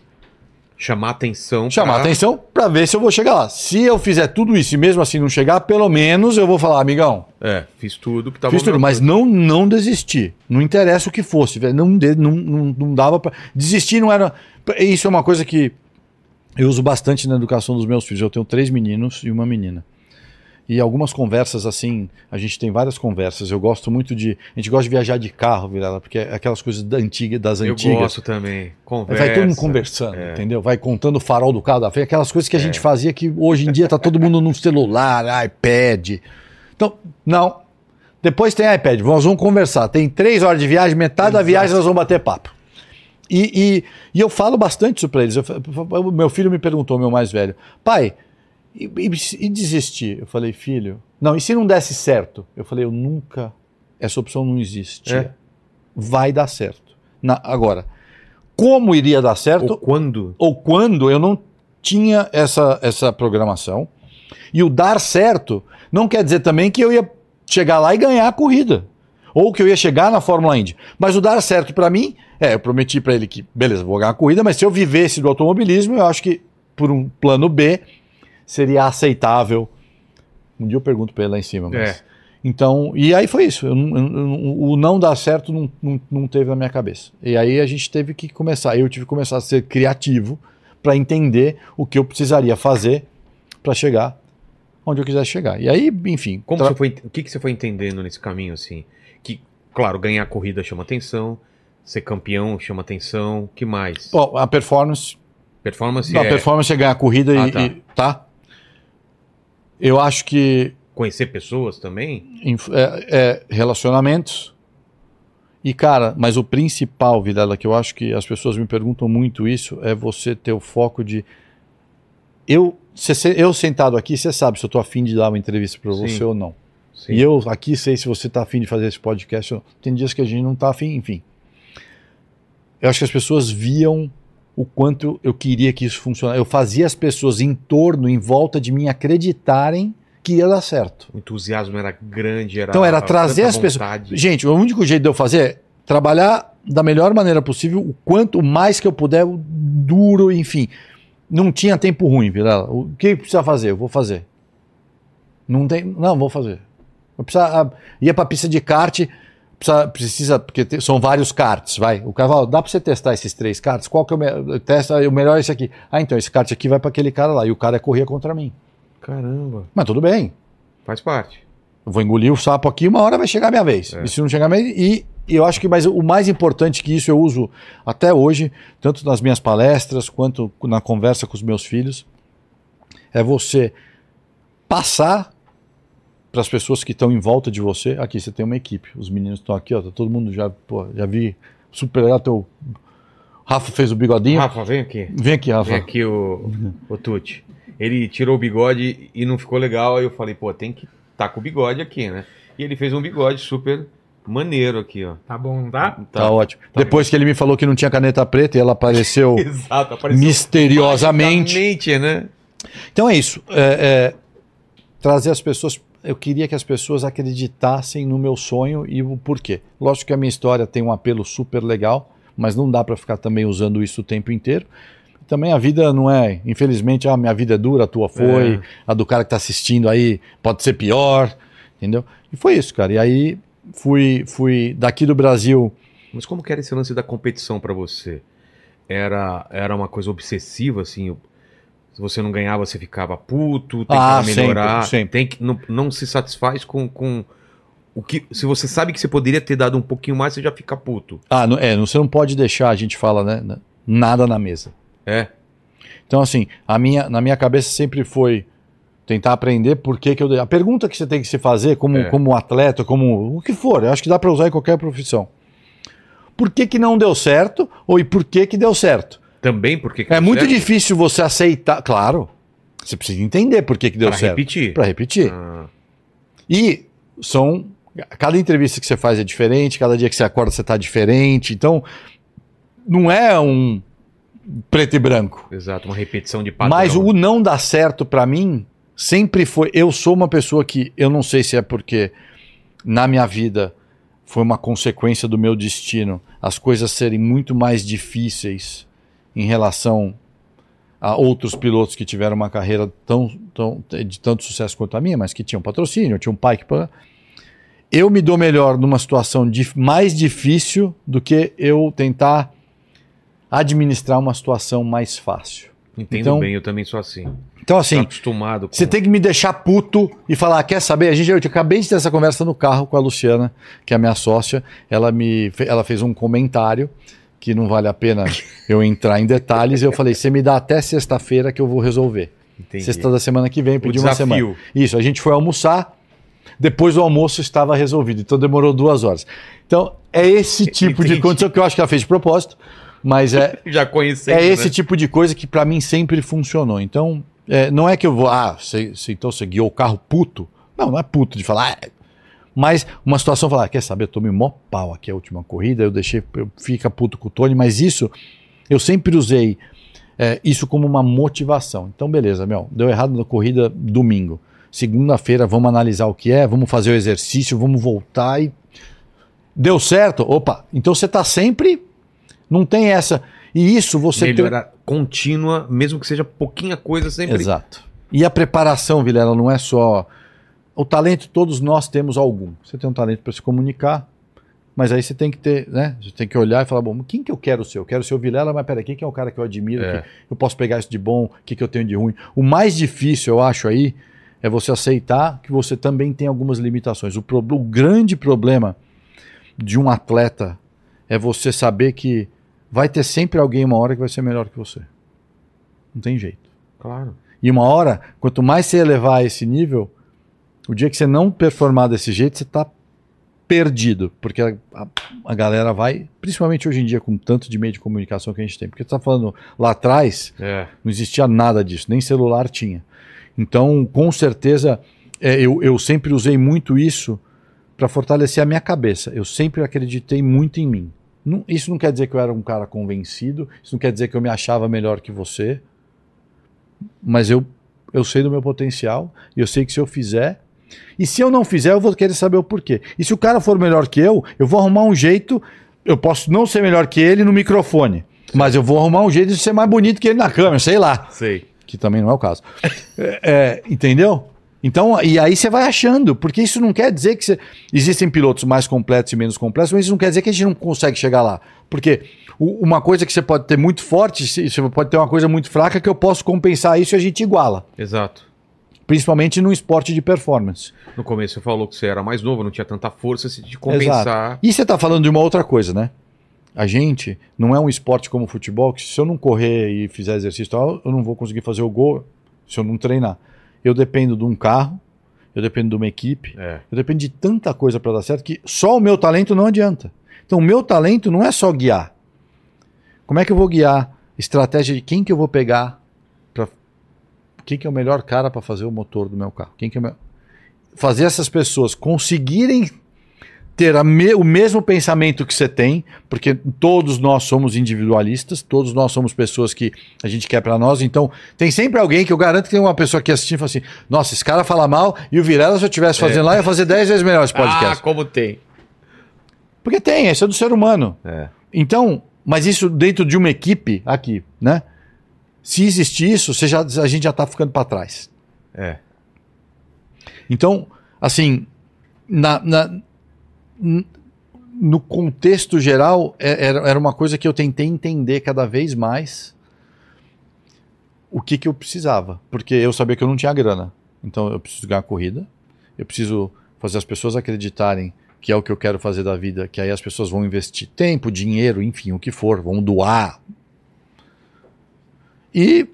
Chamar atenção. chamar pra- atenção para ver se eu vou chegar lá. Se eu fizer tudo isso e mesmo assim não chegar, pelo menos eu vou falar, amigão, É, fiz tudo que tava Fiz tudo, mas não, não desistir. Não interessa o que fosse. Não, de- não, não, não dava pra. Desistir não era. Isso é uma coisa que eu uso bastante na educação dos meus filhos. Eu tenho três meninos e uma menina. E algumas conversas assim, a gente tem várias conversas. Eu gosto muito de. A gente gosta de viajar de carro, Virela, porque é aquelas coisas da antiga, das Eu antigas. gosto também. Conversa. Vai todo mundo conversando, É. entendeu? Vai contando o farol do carro da frente, aquelas coisas que a gente fazia que hoje em dia tá todo mundo no celular, iPad. Então, não. Depois tem iPad, nós vamos conversar. Tem três horas de viagem, metade da viagem nós vamos bater papo. E, e, e eu falo bastante isso pra eles. Eu meu filho me perguntou, meu mais velho, pai, e, e- e desistir? Eu falei, filho, não, e se não desse certo? Eu falei, eu nunca, essa opção não existe. É. Vai dar certo. Na- agora, como iria dar certo? Ou quando? ou quando eu não tinha essa, essa programação. E o dar certo não quer dizer também que eu ia chegar lá e ganhar a corrida. Ou que eu ia chegar na Fórmula Indy. Mas o dar certo para mim, é, eu prometi para ele que, beleza, vou ganhar a corrida, mas se eu vivesse do automobilismo, eu acho que por um plano B seria aceitável. Um dia eu pergunto para ele lá em cima, mas. É. Então, e aí foi isso. Eu eu não- o não dar certo não, não, não teve na minha cabeça. E aí a gente teve que começar. Eu tive que começar a ser criativo para entender o que eu precisaria fazer para chegar onde eu quisesse chegar. E aí, enfim. Como tra- você foi, o que, que você foi entendendo nesse caminho, assim? Que, claro, ganhar a corrida chama atenção, ser campeão chama atenção, que mais? Bom, a performance. Performance a é performance é ganhar a corrida Ah, e, tá. e- tá. Eu acho que conhecer pessoas também? É, é relacionamentos. E, cara, mas o principal, Videla, que eu acho que as pessoas me perguntam muito isso, é você ter o foco de. Eu, cê- eu sentado aqui, você sabe se eu tô afim de dar uma entrevista para você ou não. Sim. E eu aqui sei se você tá afim de fazer esse podcast. Tem dias que a gente não tá afim, enfim. Eu acho que as pessoas viam o quanto eu queria que isso funcionasse. Eu fazia as pessoas em torno, em volta de mim, acreditarem que ia dar certo. O entusiasmo era grande, era. Então era trazer as pessoas. vontade. Gente, o único jeito de eu fazer é trabalhar da melhor maneira possível, o quanto o mais que eu puder, duro, enfim. Não tinha tempo ruim, Vilela. O que precisa fazer? Eu vou fazer. Não tem, não, vou fazer. Eu precisa, ia pra pista de kart, precisa, precisa porque te- são vários karts, vai. O cara fala, dá pra você testar esses três karts? Qual que é o melhor? Testa, o melhor é esse aqui. Ah, então esse kart aqui vai pra aquele cara lá e o cara corria contra mim. Caramba, Mas tudo bem. faz parte. Eu vou engolir o sapo aqui, uma hora vai chegar a minha vez. É. E se não chegar a minha vez. E, e eu acho que mas o mais importante que isso eu uso até hoje, tanto nas minhas palestras quanto na conversa com os meus filhos, é você passar para as pessoas que estão em volta de você. Aqui você tem uma equipe. Os meninos estão aqui, ó. Tá todo mundo já, pô, já vi. Super legal. Teu... Rafa fez o bigodinho. Rafa, vem aqui. Vem aqui, Rafa. Vem aqui o, o Tuti. Ele tirou o bigode e não ficou legal. Aí eu falei, pô, tem que tá com o bigode aqui, né? E ele fez um bigode super maneiro aqui, ó. Tá bom, não tá? Tá, ótimo. Depois que ele me falou que não tinha caneta preta e ela apareceu Exato, apareceu misteriosamente. né? Então é isso. é, é, trazer as pessoas. Eu queria que as pessoas acreditassem no meu sonho e o porquê. Lógico que a minha história tem um apelo super legal, mas não dá para ficar também usando isso o tempo inteiro. Também a vida não é, infelizmente, a minha vida é dura, a tua foi, É. a do cara que tá assistindo aí pode ser pior, entendeu? E foi isso, cara. E aí fui, fui daqui do Brasil. Mas como que era esse lance da competição pra você? Era, era uma coisa obsessiva, assim? Se você não ganhava, você ficava puto, tentava Ah, sempre, melhorar. sempre. Tem que, não, não se satisfaz com, com o que. Se você sabe que você poderia ter dado um pouquinho mais, você já fica puto. Ah, não, é, não- você não pode deixar, a gente fala, né? Nada na mesa. É. Então, assim, a minha, na minha cabeça sempre foi tentar aprender por que, que eu dei. A pergunta que você tem que se fazer como, É. como atleta, como o que for, eu acho que dá para usar em qualquer profissão. Por que, que não deu certo ou e por que, que deu certo? Também porque. É muito difícil você aceitar. Claro, você precisa entender por que, que deu Pra certo. repetir. Para repetir. Ah, E são cada entrevista que você faz é diferente, cada dia que você acorda você está diferente. Então, não é um preto e branco. Exato, uma repetição de padrão. Mas o não dar certo para mim sempre foi. Eu sou uma pessoa que eu não sei se é porque na minha vida foi uma consequência do meu destino as coisas serem muito mais difíceis em relação a outros pilotos que tiveram uma carreira tão, tão de tanto sucesso quanto a minha, mas que tinham patrocínio, tinham um pai que eu me dou melhor numa situação mais difícil do que eu tentar administrar uma situação mais fácil. Entendo então, bem, eu também sou assim. Então, assim, acostumado com... você tem que me deixar puto e falar: quer saber? A gente, eu acabei de ter essa conversa no carro com a Luciana, que é a minha sócia. Ela, me, ela fez um comentário que não vale a pena eu entrar em detalhes. E eu falei: você me dá até sexta-feira que eu vou resolver. Entendi. Sexta da semana que vem, pedi uma semana. Isso, a gente foi almoçar. Depois do almoço estava resolvido, então demorou duas horas. Então, é esse tipo Entendi. de condição que eu acho que ela fez de propósito, mas é. Já conheci. É esse né? tipo de coisa que para mim sempre funcionou. Então, é, não é que eu vou. Ah, você, então você guiou o carro puto. Não, não é puto de falar. Ah, mas uma situação falar, quer saber, eu tomei mó pau aqui a última corrida, eu deixei, eu fica puto com o Tony, mas isso, eu sempre usei é, isso como uma motivação. Então, beleza, meu, deu errado na corrida domingo. Segunda-feira vamos analisar o que é, vamos fazer o exercício, vamos voltar e. Deu certo? Opa, então você está sempre. Não tem essa. E isso você. Melhorar tem... contínua, mesmo que seja pouquinha coisa sempre. Exato. E a preparação, Vilela, não é só. O talento, todos nós temos algum. Você tem um talento para se comunicar, mas aí você tem que ter, né? Você tem que olhar e falar, bom, quem que eu quero ser? Eu quero ser o Vilela, mas peraí, quem que é o cara que eu admiro? É. Que eu posso pegar isso de bom? O que, que eu tenho de ruim? O mais difícil, eu acho aí, é você aceitar que você também tem algumas limitações. O, pro, o grande problema de um atleta é você saber que vai ter sempre alguém uma hora que vai ser melhor que você. Não tem jeito. Claro. E uma hora, quanto mais você elevar a esse nível, o dia que você não performar desse jeito, você está perdido. Porque a, a, a, galera vai, principalmente hoje em dia, com tanto de meio de comunicação que a gente tem. Porque você está falando lá atrás, é. não existia nada disso, nem celular tinha. Então, com certeza, é, eu, eu sempre usei muito isso para fortalecer a minha cabeça. Eu sempre acreditei muito em mim. Não, isso não quer dizer que eu era um cara convencido, isso não quer dizer que eu me achava melhor que você, mas eu, eu sei do meu potencial e eu sei que se eu fizer. E se eu não fizer, eu vou querer saber o porquê. E se o cara for melhor que eu, eu vou arrumar um jeito. Eu posso não ser melhor que ele no microfone, mas eu vou arrumar um jeito de ser mais bonito que ele na câmera, sei lá. Sei que também não é o caso. é, é, entendeu? Então, e aí você vai achando, porque isso não quer dizer que você... existem pilotos mais completos e menos completos, mas isso não quer dizer que a gente não consegue chegar lá. Porque uma coisa que você pode ter muito forte, você pode ter uma coisa muito fraca que eu posso compensar isso e a gente iguala. Exato. Principalmente no esporte de performance. No começo você falou que você era mais novo, não tinha tanta força de compensar. Exato. E você está falando de uma outra coisa, né? A gente não é um esporte como o futebol, que se eu não correr e fizer exercício, eu não vou conseguir fazer o gol se eu não treinar. Eu dependo de um carro, eu dependo de uma equipe, é. eu dependo de tanta coisa para dar certo que só o meu talento não adianta. Então, o meu talento não é só guiar. Como é que eu vou guiar? Estratégia de quem que eu vou pegar quem que é o melhor cara para fazer o motor do meu carro? Quem que é o fazer essas pessoas conseguirem ter me, o mesmo pensamento que você tem, porque todos nós somos individualistas, todos nós somos pessoas que a gente quer para nós, então tem sempre alguém que eu garanto que tem uma pessoa que assiste e fala assim: nossa, esse cara fala mal e o Virela, se eu estivesse fazendo é. lá, ia fazer 10 vezes melhor esse podcast. Ah, como tem. Porque tem, isso é do ser humano. É. Então, mas isso dentro de uma equipe aqui, né? Se existe isso, você já, a gente já está ficando para trás. É. Então, assim, na, na no contexto geral, é, era uma coisa que eu tentei entender cada vez mais o que, que eu precisava. Porque eu sabia que eu não tinha grana. Então eu preciso ganhar corrida, eu preciso fazer as pessoas acreditarem que é o que eu quero fazer da vida, que aí as pessoas vão investir tempo, dinheiro, enfim, o que for, vão doar. E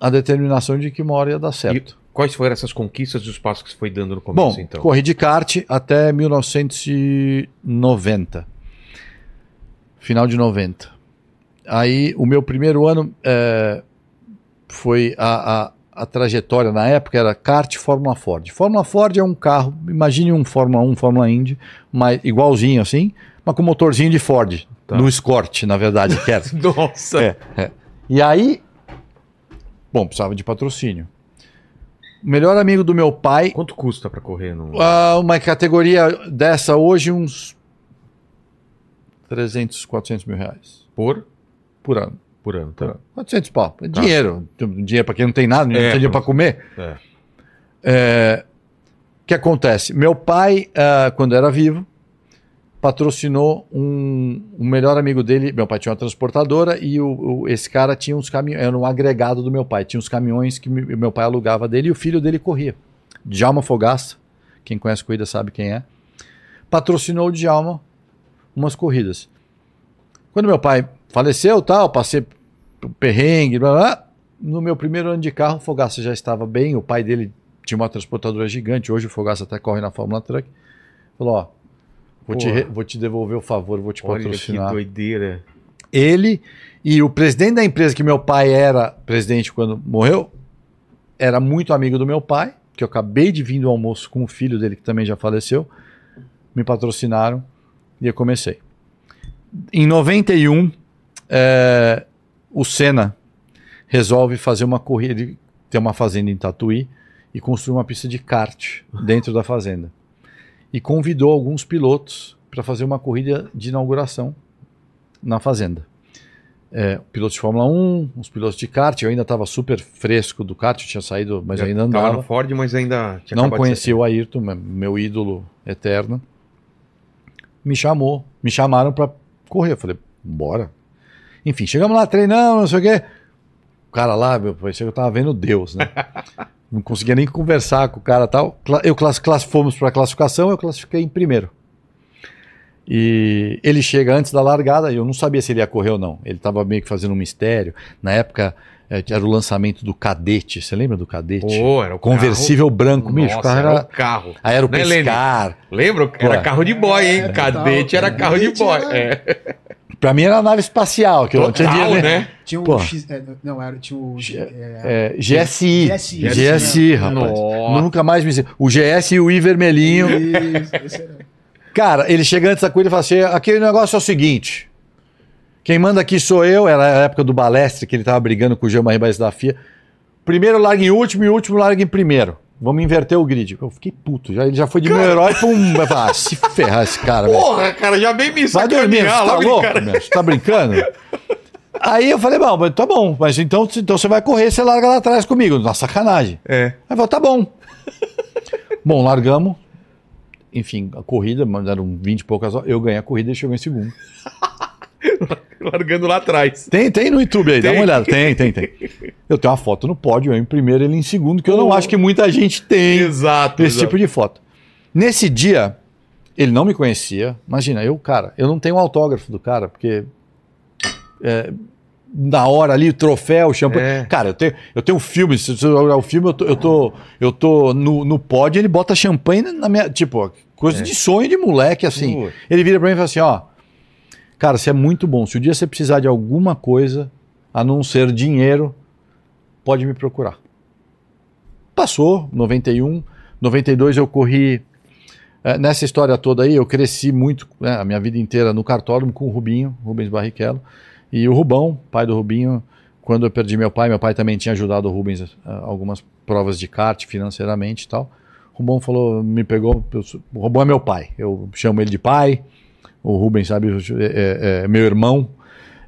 a determinação de que uma hora ia dar certo. Quais foram essas conquistas e os passos que você foi dando no começo, Bom, então? corri de kart até 1990. Final de 90. Aí, o meu primeiro ano é, foi a, a, a trajetória na época era kart Fórmula Ford. Fórmula Ford é um carro, imagine um Fórmula 1, Fórmula Indy, mas igualzinho assim, mas com motorzinho de Ford, Tá. no Escort, na verdade, que era. Nossa. É, é. E aí, bom, precisava de patrocínio. O melhor amigo do meu pai, Quanto custa pra correr no. ah, uma categoria dessa hoje, uns 300, 400 mil reais Por? por ano. Por ano, Por tá? ano. 400 pau. É dinheiro. Dinheiro para quem não tem nada, não É, tem dinheiro para comer. É. É, O que acontece? Meu pai, ah, quando era vivo, patrocinou um, um melhor amigo dele. Meu pai tinha uma transportadora e o, o- esse cara tinha uns caminhões, era um agregado do meu pai. Tinha uns caminhões que me- meu pai alugava dele e o filho dele corria. Djalma Fogaça, quem conhece corrida sabe quem é, patrocinou o Djalma umas corridas. Quando meu pai faleceu, tal, passei perrengue, blá, blá, no meu primeiro ano de carro, o Fogaça já estava bem, o pai dele tinha uma transportadora gigante, hoje o Fogaça até corre na Fórmula Truck. Falou, ó, vou te, re- vou te devolver o favor, vou te Olha que patrocinar. doideira. Ele e o presidente da empresa que meu pai era presidente quando morreu, era muito amigo do meu pai, que eu acabei de vir do almoço com o filho dele, que também já faleceu, me patrocinaram e eu comecei. Em 91, eh, o Senna resolve fazer uma corrida, tem uma fazenda em Tatuí, e construir uma pista de kart dentro da fazenda. E convidou alguns pilotos para fazer uma corrida de inauguração na fazenda. É, pilotos de Fórmula 1, os pilotos de kart, eu ainda estava super fresco do kart, eu tinha saído, mas Já ainda andava. no Ford, mas ainda tinha Não conhecia o Ayrton, me- meu ídolo eterno. Me chamou, me chamaram para correr. Eu falei, bora. Enfim, chegamos lá, treinamos, não sei o quê. O cara lá, meu, parecia que eu tava vendo Deus, né? não conseguia nem conversar com o cara e tal. Eu class, class, fomos para classificação, eu classifiquei em primeiro. E ele chega antes da largada, e eu não sabia se ele ia correr ou não. Ele estava meio que fazendo um mistério. Na época, eh, era o lançamento do Cadete. Você lembra do Cadete? Pô, era o Conversível branco, carro. bicho. Nossa, o carro era era, o carro. Aí era o Né, Lene? pescar. Lembra? Era Pô. carro de boy, hein? É, Cadete total. era carro de boy. era- É. Pra mim era nave espacial, que eu não tinha né? Tinha o Pô. X. é, não, era, tinha o. É, É, GSI. GSI, GSI, né? rapaz. Nossa. Nunca mais me O GS e o I vermelhinho. Isso, esse. Cara, ele chega antes da corrida e fala assim: aquele negócio é o seguinte. Quem manda aqui sou eu, era a época do Balestre, que ele tava brigando com o Jean-Marie Baez da FIA. Primeiro larga em último e último larga em primeiro. Vamos inverter o grid. Eu fiquei puto. Já, ele já foi de meu herói pra um. Ah, se ferrar esse cara, velho. Porra, cara, já vem me Vai dormir, você tá louco, cara. meu? Você tá brincando? Aí eu falei, bom, tá bom, mas então, então você vai correr, você larga lá atrás comigo, na sacanagem. É. Aí falou, tá bom. bom, largamos. Enfim, a corrida, mandaram 20 e poucas horas. Eu ganhei a corrida e chegou em segundo. Largando lá atrás. Tem, tem no YouTube aí, dá Tem? uma olhada. Tem, tem, tem. Eu tenho uma foto no pódio, eu em primeiro, ele em segundo, que eu não Pô. acho que muita gente tem Exato. esse exato. tipo de foto. Nesse dia, ele não me conhecia. Imagina, eu, cara, eu não tenho um autógrafo do cara, porque é, na hora ali, o troféu, o champanhe. É. Cara, eu tenho, eu tenho um filme, se você olhar o filme, eu tô, eu tô, eu tô no, no pódio, ele bota champanhe na minha. Tipo, coisa É. de sonho de moleque, assim. Ele vira pra mim e fala assim: ó, cara, você é muito bom. Se o dia você precisar de alguma coisa, a não ser dinheiro, pode me procurar. Passou, 91, 92 eu corri. eh, nessa história toda aí, eu cresci muito, né, a minha vida inteira no cartódromo com o Rubinho, Rubens Barrichello. E o Rubão, pai do Rubinho, quando eu perdi meu pai, meu pai também tinha ajudado o Rubens a algumas provas de kart financeiramente e tal. O Rubão falou, me pegou, eu o Rubão é meu pai, eu chamo ele de pai. O Rubens, sabe, é, é- é meu irmão.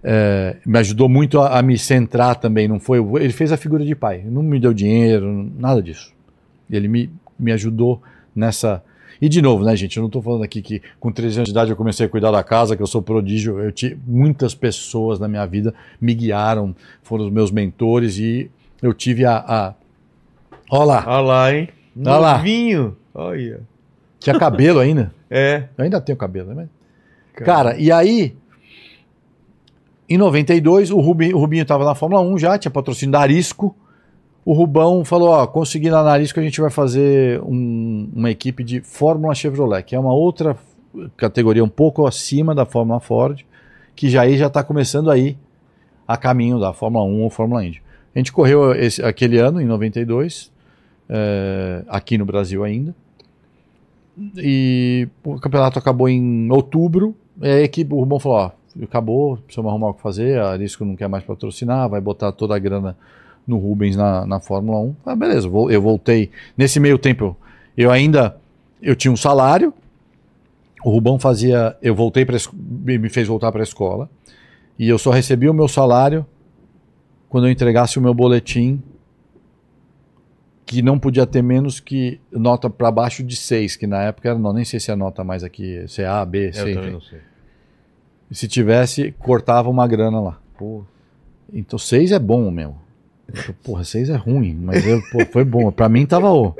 É, me ajudou muito a, a me centrar também, não foi? Ele fez a figura de pai, não me deu dinheiro, nada disso. Ele me, me ajudou nessa. E de novo, né, gente? Eu não estou falando aqui que com 13 anos de idade eu comecei a cuidar da casa, que eu sou prodígio. Eu tive muitas pessoas na minha vida me guiaram, foram os meus mentores e eu tive a. a... Olha lá, Olha lá, hein? Olha. Novinho. Olha. tinha cabelo ainda. É. Eu ainda tenho cabelo, né? Cara, e aí, em 92, o Rubinho, o Rubinho tava na Fórmula 1 já, tinha patrocínio da Arisco. O Rubão falou: Ó, consegui na Arisco, a gente vai fazer um- uma equipe de Fórmula Chevrolet, que é uma outra categoria um pouco acima da Fórmula Ford, que já aí já está começando aí a caminho da Fórmula 1 ou Fórmula Indy. A gente correu esse, aquele ano, em 92, é, aqui no Brasil ainda. E o campeonato acabou em outubro. E aí que o Rubão falou: ó, acabou, precisamos arrumar o que fazer. A Arisco não quer mais patrocinar, vai botar toda a grana no Rubens na, na Fórmula 1. Ah, beleza, eu voltei. Nesse meio tempo, eu ainda eu tinha um salário. O Rubão fazia. Eu voltei para me fez voltar para a escola. E eu só recebia o meu salário quando eu entregasse o meu boletim que não podia ter menos que nota para baixo de 6, que na época era, não, nem sei se é nota mais aqui, se é A, B, C. Eu também não sei. E se tivesse, cortava uma grana lá. Pô. Então 6 é bom, meu. Porra, 6 é ruim, mas eu, pô, foi bom. Para mim tava o.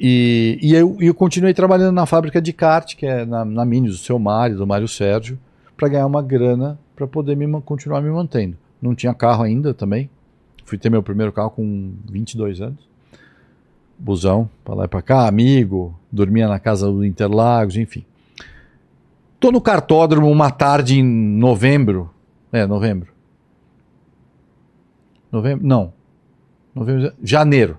E, e eu, eu continuei trabalhando na fábrica de kart, que é na, na Minis, do seu Mário, do Mário Sérgio, para ganhar uma grana para poder me, continuar me mantendo. Não tinha carro ainda também, Fui ter meu primeiro carro com 22 anos. Busão, para lá e para cá, amigo, dormia na casa do Interlagos, enfim. Tô no cartódromo uma tarde em novembro. É, novembro. Novembro? Não. Novembro, janeiro.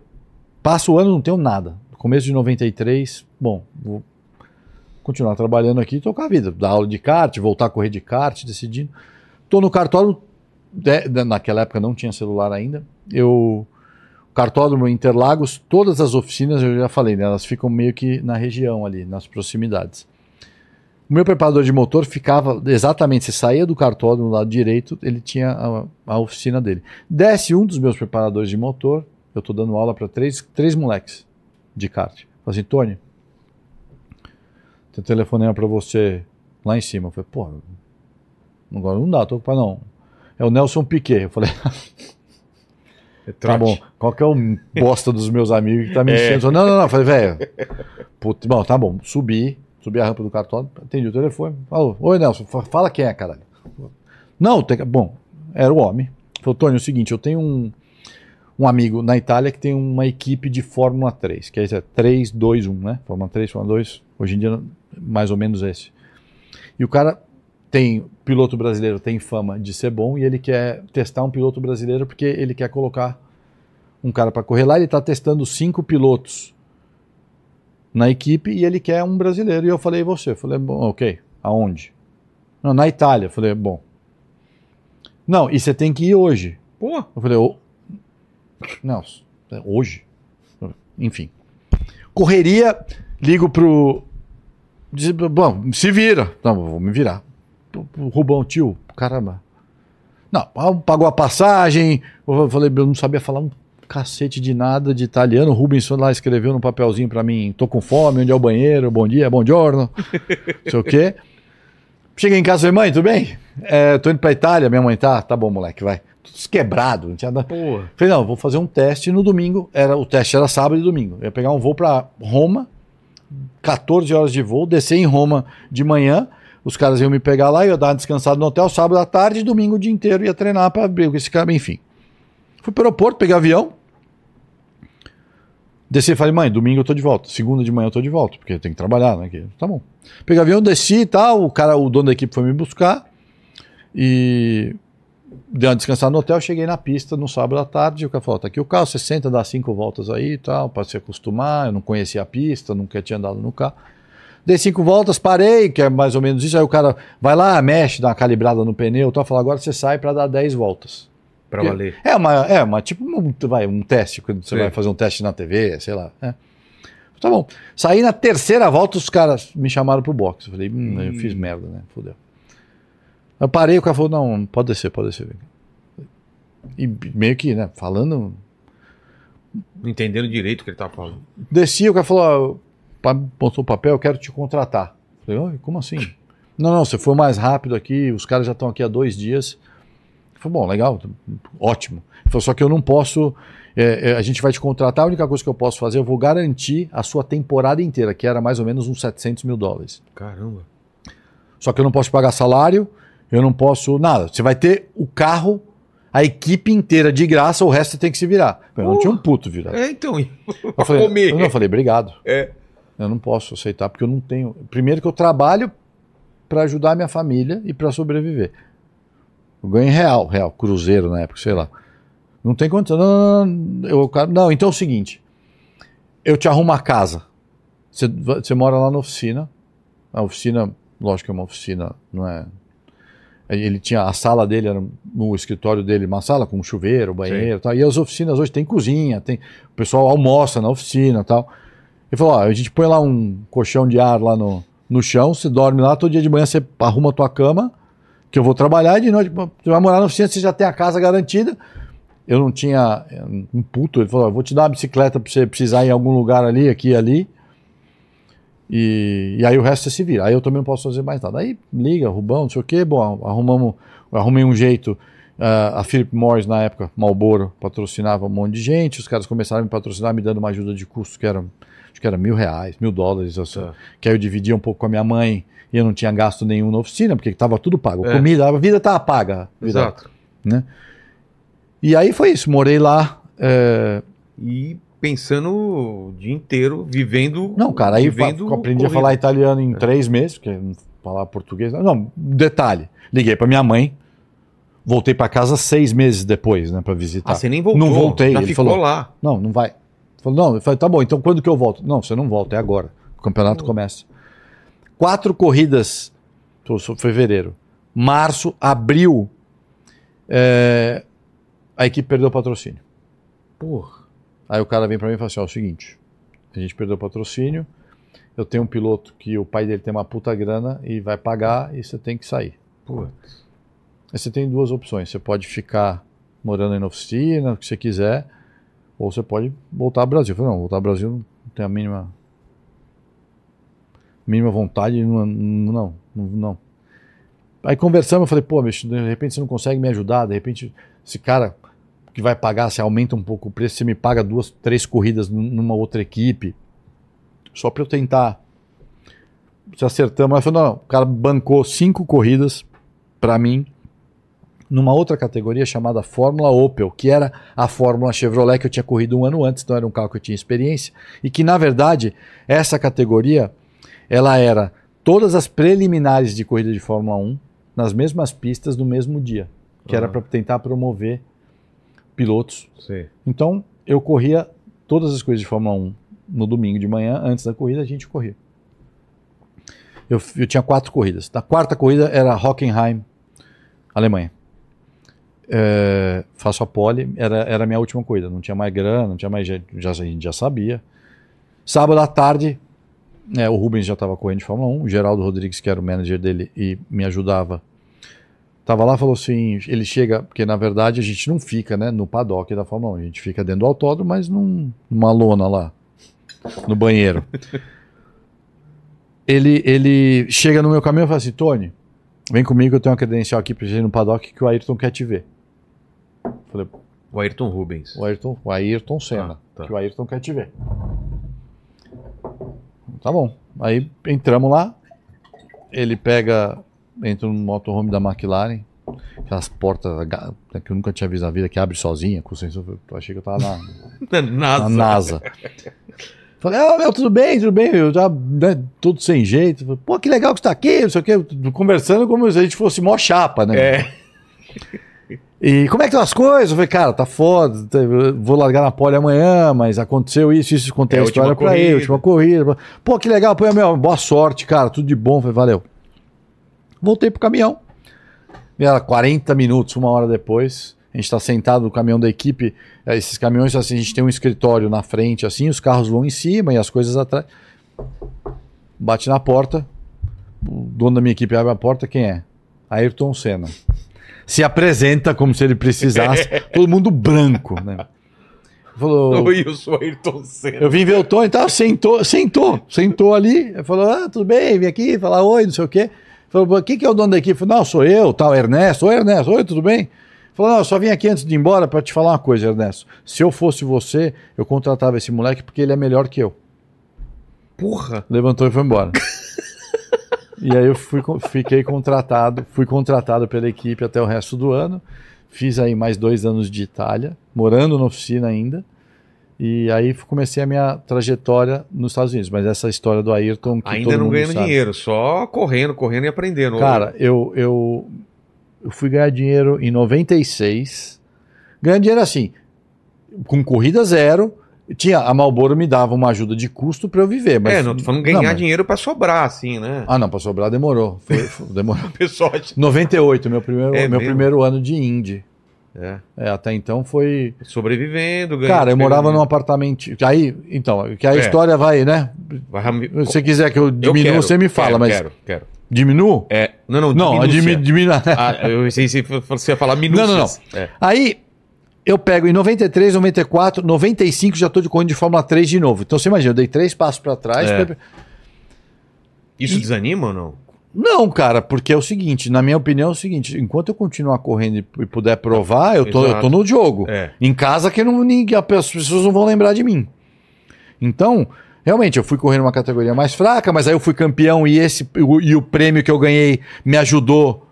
Passo o ano, não tenho nada. Começo de 93, bom, vou continuar trabalhando aqui e tocar a vida. Dar aula de kart, voltar a correr de kart, decidindo. Tô no cartódromo, de, naquela época não tinha celular ainda. Eu cartódromo Interlagos, todas as oficinas, eu já falei, né, elas ficam meio que na região ali, nas proximidades. O meu preparador de motor ficava exatamente, você saía do cartódromo do lado direito, ele tinha a, a, oficina dele. Desce um dos meus preparadores de motor, eu estou dando aula para três, três moleques de kart. Falei assim, Tony, tem um telefonema para você lá em cima. Eu falei, pô, agora não dá, tô ocupado não é o Nelson Piquet. Eu falei, é tá bom, qual que é o bosta dos meus amigos que tá me é. enchendo? É. Não, não, não. Eu falei, velho, bom, tá bom, subi, subi a rampa do cartório, atendi o telefone, falou, oi Nelson, fala quem é, caralho. Não, tem, bom, era o homem. Falou, Tony, é o seguinte, eu tenho um, um amigo na Itália que tem uma equipe de Fórmula 3, que é 3, 2, 1, né? Fórmula 3, Fórmula 2, hoje em dia mais ou menos esse. E o cara tem piloto brasileiro tem fama de ser bom e ele quer testar um piloto brasileiro porque ele quer colocar um cara para correr lá. Ele está testando cinco pilotos na equipe e ele quer um brasileiro. E eu falei, e você? Eu falei, bom, ok. Aonde? Não, na Itália. Eu falei, bom. Não, e você tem que ir hoje. Pô. Eu falei, oh. não, hoje. Enfim. Correria, ligo pro. Diz, bom, se vira. Não, vou me virar. Rubão, tio, caramba. Não, pagou a passagem. Eu falei, eu não sabia falar um cacete de nada de italiano. O Rubens lá escreveu no papelzinho para mim: tô com fome, onde é o banheiro? Bom dia, bom giorno. não sei o quê. Cheguei em casa e falei, mãe, tudo bem? É, tô indo pra Itália, minha mãe tá, tá bom, moleque, vai. Tudo quebrado, não tinha nada. Porra. Falei, não, vou fazer um teste no domingo. Era, o teste era sábado e domingo. Eu ia pegar um voo para Roma, 14 horas de voo, descer em Roma de manhã os caras iam me pegar lá, eu ia dar uma descansada no hotel, sábado à tarde, domingo o dia inteiro ia treinar para abrir com esse cara, enfim. Fui para o aeroporto, peguei avião. Desci e falei, mãe, domingo eu tô de volta. Segunda de manhã eu tô de volta, porque tem que trabalhar, né? Tá bom. Peguei avião, desci e tal, o cara, o dono da equipe foi me buscar. E dei uma descansada no hotel, cheguei na pista no sábado à tarde, o cara falou, tá aqui o carro, você senta, dá cinco voltas aí e tal, para se acostumar, eu não conhecia a pista, nunca tinha andado no carro. Dei cinco voltas, parei, que é mais ou menos isso. Aí o cara vai lá, mexe, dá uma calibrada no pneu, então fala, agora você sai para dar 10 voltas. Para valer. É uma, é uma tipo um, vai, um teste, quando você Sim. vai fazer um teste na TV, sei lá. É. Tá bom. Saí na terceira volta, os caras me chamaram pro box. Eu falei, hum, hum. eu fiz merda, né? Fudeu. Eu parei, o cara falou, não, pode descer, pode descer. E meio que, né, falando. Não entendendo direito o que ele tava falando. Desci, o cara falou, botou o papel, eu quero te contratar. Falei, Oi, como assim? Não, não, você foi mais rápido aqui, os caras já estão aqui há dois dias. Falei, bom, legal, ótimo. Ele falou, só que eu não posso, é, é, a gente vai te contratar, a única coisa que eu posso fazer, eu vou garantir a sua temporada inteira, que era mais ou menos uns 700 mil dólares. Caramba. Só que eu não posso pagar salário, eu não posso nada. Você vai ter o carro, a equipe inteira de graça, o resto tem que se virar. Eu uh, não tinha um puto virado. É, então. Eu falei, eu, não, eu falei, obrigado. É. Eu não posso aceitar porque eu não tenho. Primeiro que eu trabalho para ajudar a minha família e para sobreviver. Eu ganho real, real, cruzeiro na época, sei lá. Não tem condição. Não, não, não, eu, não, então é o seguinte. Eu te arrumo a casa. Você, você mora lá na oficina. A oficina, lógico que é uma oficina, não é. Ele tinha a sala dele, era no escritório dele, uma sala com chuveiro, banheiro e tal. E as oficinas hoje tem cozinha, tem. O pessoal almoça na oficina e tal. Ele falou: ó, a gente põe lá um colchão de ar lá no, no chão, você dorme lá, todo dia de manhã você arruma a tua cama, que eu vou trabalhar, e de noite você vai morar na oficina, você já tem a casa garantida. Eu não tinha um puto, ele falou: vou te dar uma bicicleta para você precisar em algum lugar ali, aqui ali. E, e, aí o resto você se vira. Aí eu também não posso fazer mais nada. Aí liga, Rubão, não sei o quê. Bom, arrumamos, arrumei um jeito. Uh, a Philip Morris, na época, Malboro, patrocinava um monte de gente. Os caras começaram a me patrocinar, me dando uma ajuda de custo que era, acho que era mil reais, mil dólares. Assim, é. Que aí eu dividia um pouco com a minha mãe e eu não tinha gasto nenhum na oficina, porque estava tudo pago. É. Comida, a vida estava paga. Vida, Exato. Né? E aí foi isso. Morei lá. É... E pensando o dia inteiro, vivendo. Não, cara, aí vivendo aprendi a falar italiano em é. três meses, porque não falar português. Não, detalhe. Liguei para minha mãe, voltei para casa seis meses depois, né, para visitar. Ah, você nem voltou? Não voltei. Ele ficou falou, lá? Não, não vai. Ele falou, não, eu falei, tá bom, então quando que eu volto? Não, você não volta, é agora. O campeonato começa. Quatro corridas, fevereiro. Março, abril, é, a equipe perdeu o patrocínio. Porra. Aí o cara vem para mim e fala assim: ó, é o seguinte, a gente perdeu o patrocínio, eu tenho um piloto que o pai dele tem uma puta grana e vai pagar e você tem que sair. Putz. Aí você tem duas opções: você pode ficar morando aí na oficina, o que você quiser, ou você pode voltar ao Brasil. Eu falei: não, voltar ao Brasil não tem a mínima. Mínima vontade, não, não, não. não. Aí conversamos, eu falei: pô, bicho, de repente você não consegue me ajudar, de repente esse cara que vai pagar, se aumenta um pouco o preço, você me paga duas, três corridas numa outra equipe, só para eu tentar. Se acertamos, mas falou, não, o cara bancou cinco corridas para mim numa outra categoria chamada Fórmula Opel, que era a Fórmula Chevrolet que eu tinha corrido um ano antes, então era um carro que eu tinha experiência, e que na verdade essa categoria ela era todas as preliminares de corrida de Fórmula 1 nas mesmas pistas no mesmo dia, que uhum. era para tentar promover pilotos. Sim. Então, eu corria todas as coisas de Fórmula 1 no domingo de manhã, antes da corrida, a gente corria. Eu, eu tinha quatro corridas. Na quarta corrida era Hockenheim, Alemanha. É, faço a pole, era, era a minha última corrida. Não tinha mais grana, não tinha mais já, a gente já sabia. Sábado à tarde, é, o Rubens já estava correndo de Fórmula 1, o Geraldo Rodrigues, que era o manager dele e me ajudava, Tava lá falou assim, ele chega, porque na verdade a gente não fica, né, no paddock da Fórmula 1, a gente fica dentro do autódromo, mas num, numa lona lá, no banheiro. ele, ele chega no meu caminho e fala assim, Tony, vem comigo, eu tenho uma credencial aqui gente ir no paddock que o Ayrton quer te ver. Falei, o Ayrton Rubens. O Ayrton, o Ayrton Senna, ah, tá. que o Ayrton quer te ver. Tá bom. Aí entramos lá, ele pega entro no motorhome da McLaren, aquelas portas que eu nunca tinha visto na vida, que abre sozinha, com sensor. Eu achei que eu tava na, NASA. na NASA. Falei, ah, meu, tudo bem, tudo bem, eu já, né, tudo sem jeito. Falei, Pô, que legal que você tá aqui, não sei o quê, conversando como se a gente fosse mó chapa, né? É. E como é que estão as coisas? Eu falei, cara, tá foda, tá, vou largar na pole amanhã, mas aconteceu isso, isso, contei é, a história pra ele, última corrida. Pô, que legal, pô, meu, boa sorte, cara, tudo de bom. Falei, valeu. Voltei pro caminhão. Era 40 minutos, uma hora depois. A gente está sentado no caminhão da equipe. É, esses caminhões, assim, a gente tem um escritório na frente, assim, os carros vão em cima e as coisas atrás. Bate na porta. O dono da minha equipe abre a porta. Quem é? Ayrton Senna. Se apresenta como se ele precisasse. todo mundo branco, né? Falou, Oi, eu sou Ayrton Senna. Eu vim ver o Tony e tal, sentou, sentou, sentou ali. Falou, ah, tudo bem, vim aqui falar oi, não sei o quê. Falou, quem que é o dono da equipe? Falei, não, sou eu, tal, Ernesto. Oi, Ernesto, oi, tudo bem? Falou, não, só vim aqui antes de ir embora para te falar uma coisa, Ernesto. Se eu fosse você, eu contratava esse moleque porque ele é melhor que eu. Porra! Levantou e foi embora. e aí eu fui, fiquei contratado, fui contratado pela equipe até o resto do ano. Fiz aí mais dois anos de Itália, morando na oficina ainda. E aí comecei a minha trajetória nos Estados Unidos. Mas essa história do Ayrton. Que Ainda não ganhando sabe. dinheiro, só correndo, correndo e aprendendo. Cara, eu, eu, eu fui ganhar dinheiro em 96, Ganhar dinheiro assim, com corrida zero, tinha, a Malboro me dava uma ajuda de custo para eu viver. Mas, é, não tô falando ganhar mas- dinheiro pra sobrar, assim, né? Ah, não, para sobrar demorou. Foi- foi- demorou. Pessoal. 98, meu primeiro, É meu mesmo? primeiro ano de Indy. É, É, até então foi. sobrevivendo, ganhando. Cara, eu morava num apartamento. Aí, então, que a É. história vai, né? Vai- Se você quiser que eu Eu diminua, quero, você me fala, quero, mas. Quero, quero. Diminuo? É, não, não, Não, diminua. Ah, eu pensei se você ia falar minúcias. Não, não, não. É. Aí eu pego em 93, 94, 95 já tô de corrida de Fórmula 3 de novo. Então você imagina, eu dei três passos para trás. É. pra- Isso E- desanima ou não? Não, cara, porque é o seguinte, na minha opinião é o seguinte, enquanto eu continuar correndo e e puder provar, eu tô, eu tô no jogo. É. Em casa que não, ninguém, as pessoas não vão lembrar de mim. Então, realmente, eu fui correr numa categoria mais fraca, mas aí eu fui campeão e, esse, o- e o prêmio que eu ganhei me ajudou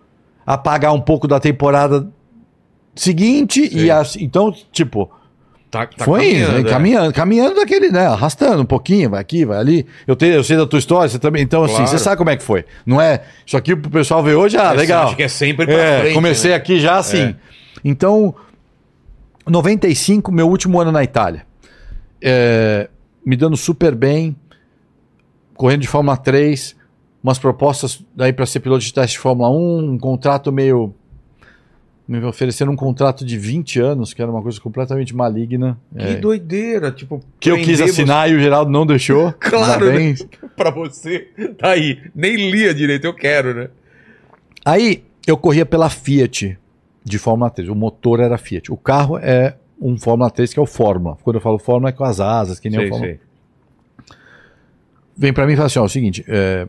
a pagar um pouco da temporada seguinte. Sim. E assim, então, tipo, Tá, tá foi caminhando, né? caminhando, caminhando daquele, né? Arrastando um pouquinho, vai aqui, vai ali. Eu, te, eu sei da tua história, você também. Então, assim, Claro. você sabe como é que foi. Não é. Isso aqui pro pessoal ver hoje, ah, É, legal. Acho que é sempre pra É, frente. comecei né? aqui já assim. É. Então, 95, meu último ano na Itália. É, me dando super bem, correndo de Fórmula 3, umas propostas daí para ser piloto de teste de Fórmula 1, um contrato meio. Me ofereceram um contrato de 20 anos, que era uma coisa completamente maligna. Que é, doideira, tipo. que eu quis assinar e o Geraldo não deixou. Claro, né? você- Pra você. Tá aí. Nem lia direito, eu quero, né? Aí eu corria pela Fiat de Fórmula 3. O motor era Fiat. O carro é um Fórmula 3 que é o Fórmula. Quando eu falo Fórmula é com as asas, que nem o Sei, Fórmula. sei. Vem pra mim e fala assim: ó, é o seguinte, é,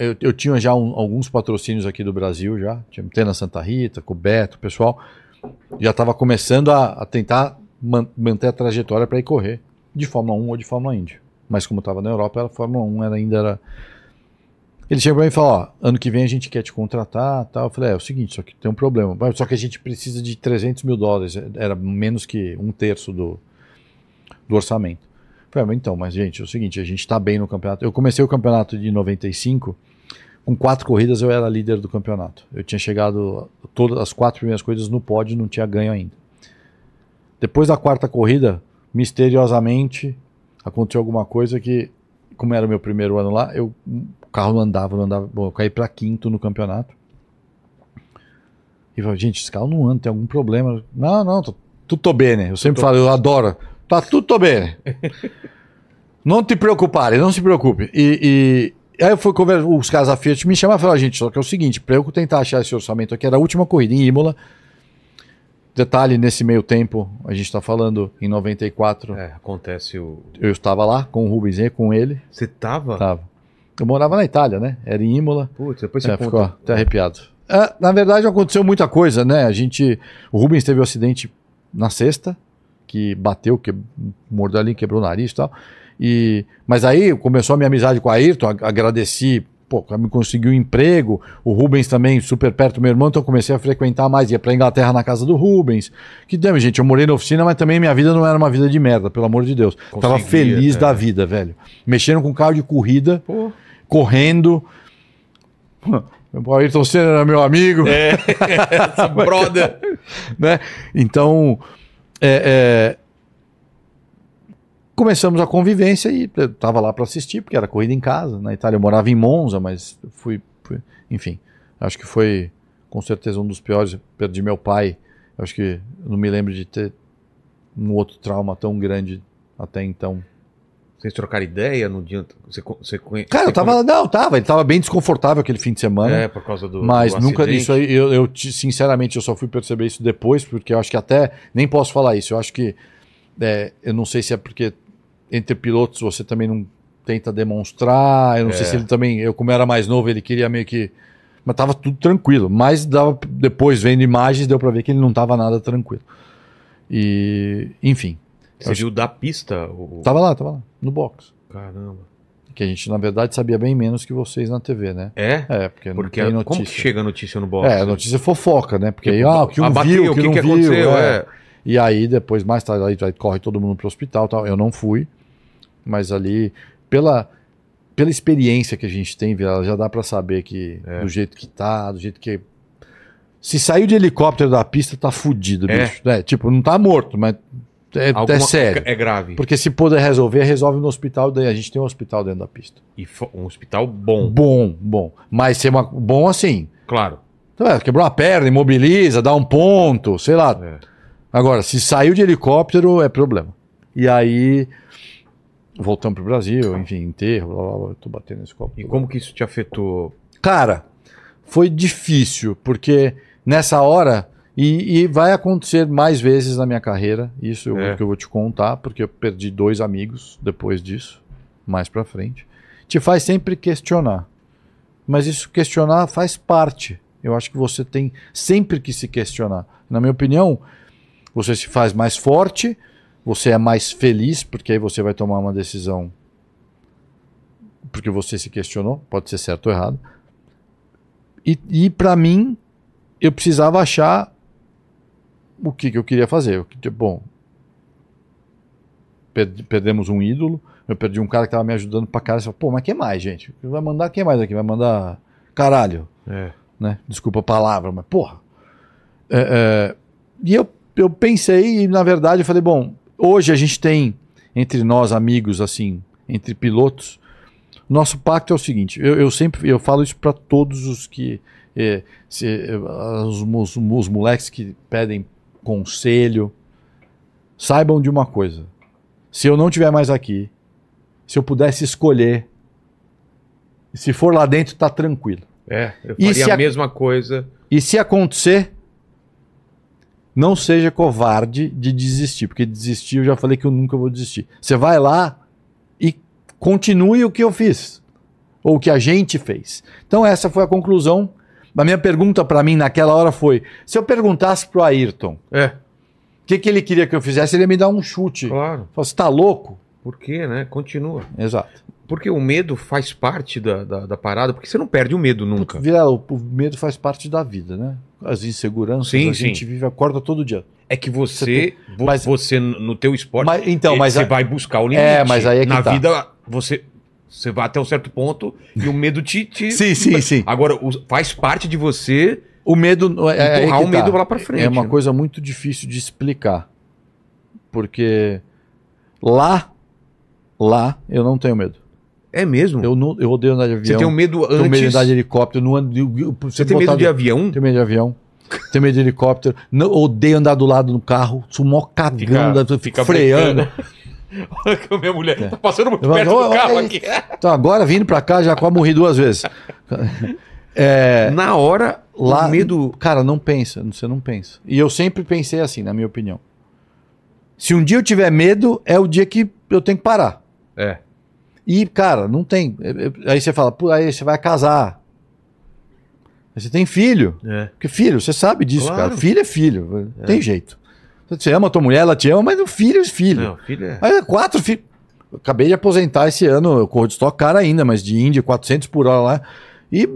eu, eu tinha já um- alguns patrocínios aqui do Brasil já. Tinha Tena Santa Rita, com o pessoal. Já estava começando a, a tentar man- manter a trajetória para ir correr de Fórmula 1 ou de Fórmula Indy. Mas como estava na Europa, era Fórmula 1 era, ainda era. Ele chega para mim e fala: ó, ano que vem a gente quer te contratar tal. Eu falei: é, é o seguinte, só que tem um problema. Só que a gente precisa de 300 mil dólares. Era menos que um terço do, do orçamento. Eu Falei, mas então, mas gente, é o seguinte, a gente tá bem no campeonato. Eu comecei o campeonato de 95, com quatro corridas eu era líder do campeonato. Eu tinha chegado todas as quatro primeiras corridas no pódio, não tinha ganho ainda. Depois da quarta corrida, misteriosamente, aconteceu alguma coisa que, como era o meu primeiro ano lá, eu, o carro não andava, não andava. Bom, eu caí para quinto no campeonato. E falei, gente, esse carro não anda, tem algum problema. Não, não, tô, tutto bene. Eu sempre falo, eu adoro. Tá tutto bene. não te preocupare, não se preocupe. E, e aí eu fui conversar, os caras da Fiat me chamaram e falaram, gente, só que é o seguinte, para eu tentar achar esse orçamento aqui, era a última corrida em Imola. Detalhe, nesse meio tempo, a gente está falando em 94, É, acontece o. eu estava lá com o Rubens e com ele. Você tava? Tava. Eu morava na Itália, né? Era em Imola. Putz, depois você É, conta. ficou até arrepiado. É, na verdade, aconteceu muita coisa, né? A gente. O Rubens teve um acidente na sexta, que bateu, que mordeu ali, quebrou o nariz e tal. E, mas aí começou a minha amizade com a Ayrton, ag- agradeci, pô, me conseguiu um emprego. O Rubens também, super perto do meu irmão, então eu comecei a frequentar mais, ia pra Inglaterra na casa do Rubens. Que deu, gente, eu morei na oficina, mas também minha vida não era uma vida de merda, pelo amor de Deus. Tava Conseguia, feliz é. da vida, velho. Mexendo com carro de corrida, Pô. correndo. O Ayrton Senna era meu amigo, É, brother. né? Então, é, é, começamos a convivência e eu tava lá para assistir, porque era corrida em casa. Na Itália eu morava em Monza, mas fui, fui- enfim, acho que foi com certeza um dos piores. Perdi meu pai, acho que não me lembro de ter um outro trauma tão grande até então. Vocês trocaram ideia no dia. Você, você conhe- Cara, eu tava, não, tava, ele tava bem desconfortável aquele fim de semana. É, por causa do. Mas do nunca acidente. isso aí, eu, eu te- sinceramente eu só fui perceber isso depois, porque eu acho que até nem posso falar isso. Eu acho que é, eu não sei se é porque entre pilotos você também não tenta demonstrar. Eu não sei É. se ele também, eu como era mais novo, ele queria meio que, mas tava tudo tranquilo. Mas dava, depois vendo imagens deu pra ver que ele não tava nada tranquilo. E enfim, Você viu da pista? O... tava lá, tava lá no box. Caramba. Que a gente na verdade sabia bem menos que vocês na TV, né? É? É, porque, não Porque tem como que notícia. chega a notícia no box? É, a notícia fofoca, né? Porque aí, ah, o que um abateu, viu, o que, que não que viu. aconteceu, é. é. E aí, depois, mais tarde, aí, aí corre todo mundo pro hospital e tal. Eu não fui, mas ali, pela, pela experiência que a gente tem, já dá pra saber que É. do jeito que tá, do jeito que. Se saiu de helicóptero da pista, tá fudido, É. bicho. É, tipo, não tá morto, mas é, é Alguma- sério. É grave. Porque se puder resolver, resolve no hospital. Daí a gente tem um hospital dentro da pista. E um hospital bom, Bom, bom. Mas ser uma, bom assim. claro. Então, é, quebrou uma perna, imobiliza, dá um ponto, sei lá. É. Agora, se saiu de helicóptero, é problema. E aí, voltamos pro Brasil, enfim, enterro, blá, blá, blá, eu tô batendo nesse copo. E como que isso te afetou? Cara, foi difícil, porque nessa hora, e, e vai acontecer mais vezes na minha carreira, isso eu, É. que eu vou te contar, porque eu perdi dois amigos depois disso, mais pra frente. Te faz sempre questionar. Mas isso questionar faz parte. Eu acho que você tem sempre que se questionar. Na minha opinião, você se faz mais forte, você é mais feliz, porque aí você vai tomar uma decisão porque você se questionou, pode ser certo ou errado. E, e para mim, eu precisava achar o que, que eu queria fazer. Que- Bom, perdemos um ídolo, eu perdi um cara que tava me ajudando pra caralho. Você fala, Pô, mas quem mais, gente? Vai mandar quem mais aqui? Vai mandar caralho, É. né? Desculpa a palavra, mas porra. É, é, e eu, eu pensei, e na verdade eu falei, bom, hoje a gente tem entre nós amigos, assim, entre pilotos, nosso pacto é o seguinte, eu, eu sempre eu falo isso para todos os que é, se, é, os, os, os moleques que pedem conselho, saibam de uma coisa. Se eu não tiver mais aqui, se eu pudesse escolher, se for lá dentro, tá tranquilo. É, eu faria a a- mesma coisa. E se acontecer, não seja covarde de desistir, porque desistir eu já falei que eu nunca vou desistir. Você vai lá e continue o que eu fiz, ou o que a gente fez. Então essa foi a conclusão. A minha pergunta para mim naquela hora foi: se eu perguntasse pro Ayrton É, o que, que ele queria que eu fizesse, ele ia me dar um chute. claro. Você tá louco? Por quê, né? Continua. Exato. Porque o medo faz parte da, da, da parada, porque você não perde o medo nunca. Vira, o, o medo faz parte da vida, né? As inseguranças, Sim, a sim. gente vive, acorda todo dia. É que você, vo- Mas- você no teu esporte, Mas- então, mas você a- vai buscar o limite. É, mas aí é que Na tá. vida, você, você vai até um certo ponto e o medo te... te... Sim, sim, sim. Agora, o- faz parte de você O medo é, é, empurrar o que tá. medo lá pra frente. É uma né? coisa muito difícil de explicar. Porque lá, lá eu não tenho medo. É mesmo? Eu, não, eu odeio andar de avião. Você tem um medo tenho medo de antes... andar de helicóptero. Não ando, eu- Você tem medo de avião? Tenho medo de avião. tenho medo de helicóptero. Não, odeio andar do lado do carro. Sou mó cagão. Fica- fica freando. Olha que a minha mulher tá passando muito Eu perto do "Ô, carro aqui. Então agora, vindo pra cá, já quase morri duas vezes. É, Na hora, lá, o medo... Cara, não pensa, você não pensa. E eu sempre pensei assim, na minha opinião. Se um dia eu tiver medo, é o dia que eu tenho que parar. É. E, cara, não tem. É, é, Aí você fala, aí você vai casar. Aí você tem filho. É. Porque filho, você sabe disso, Claro. cara. Filho é filho. Tem jeito. Você ama a tua mulher, ela te ama, mas o filho é filho. Não, filho é... Aí, quatro filhos. Acabei de aposentar esse ano, eu corro de Stock Car ainda, mas de Indy, 400 por hora lá. E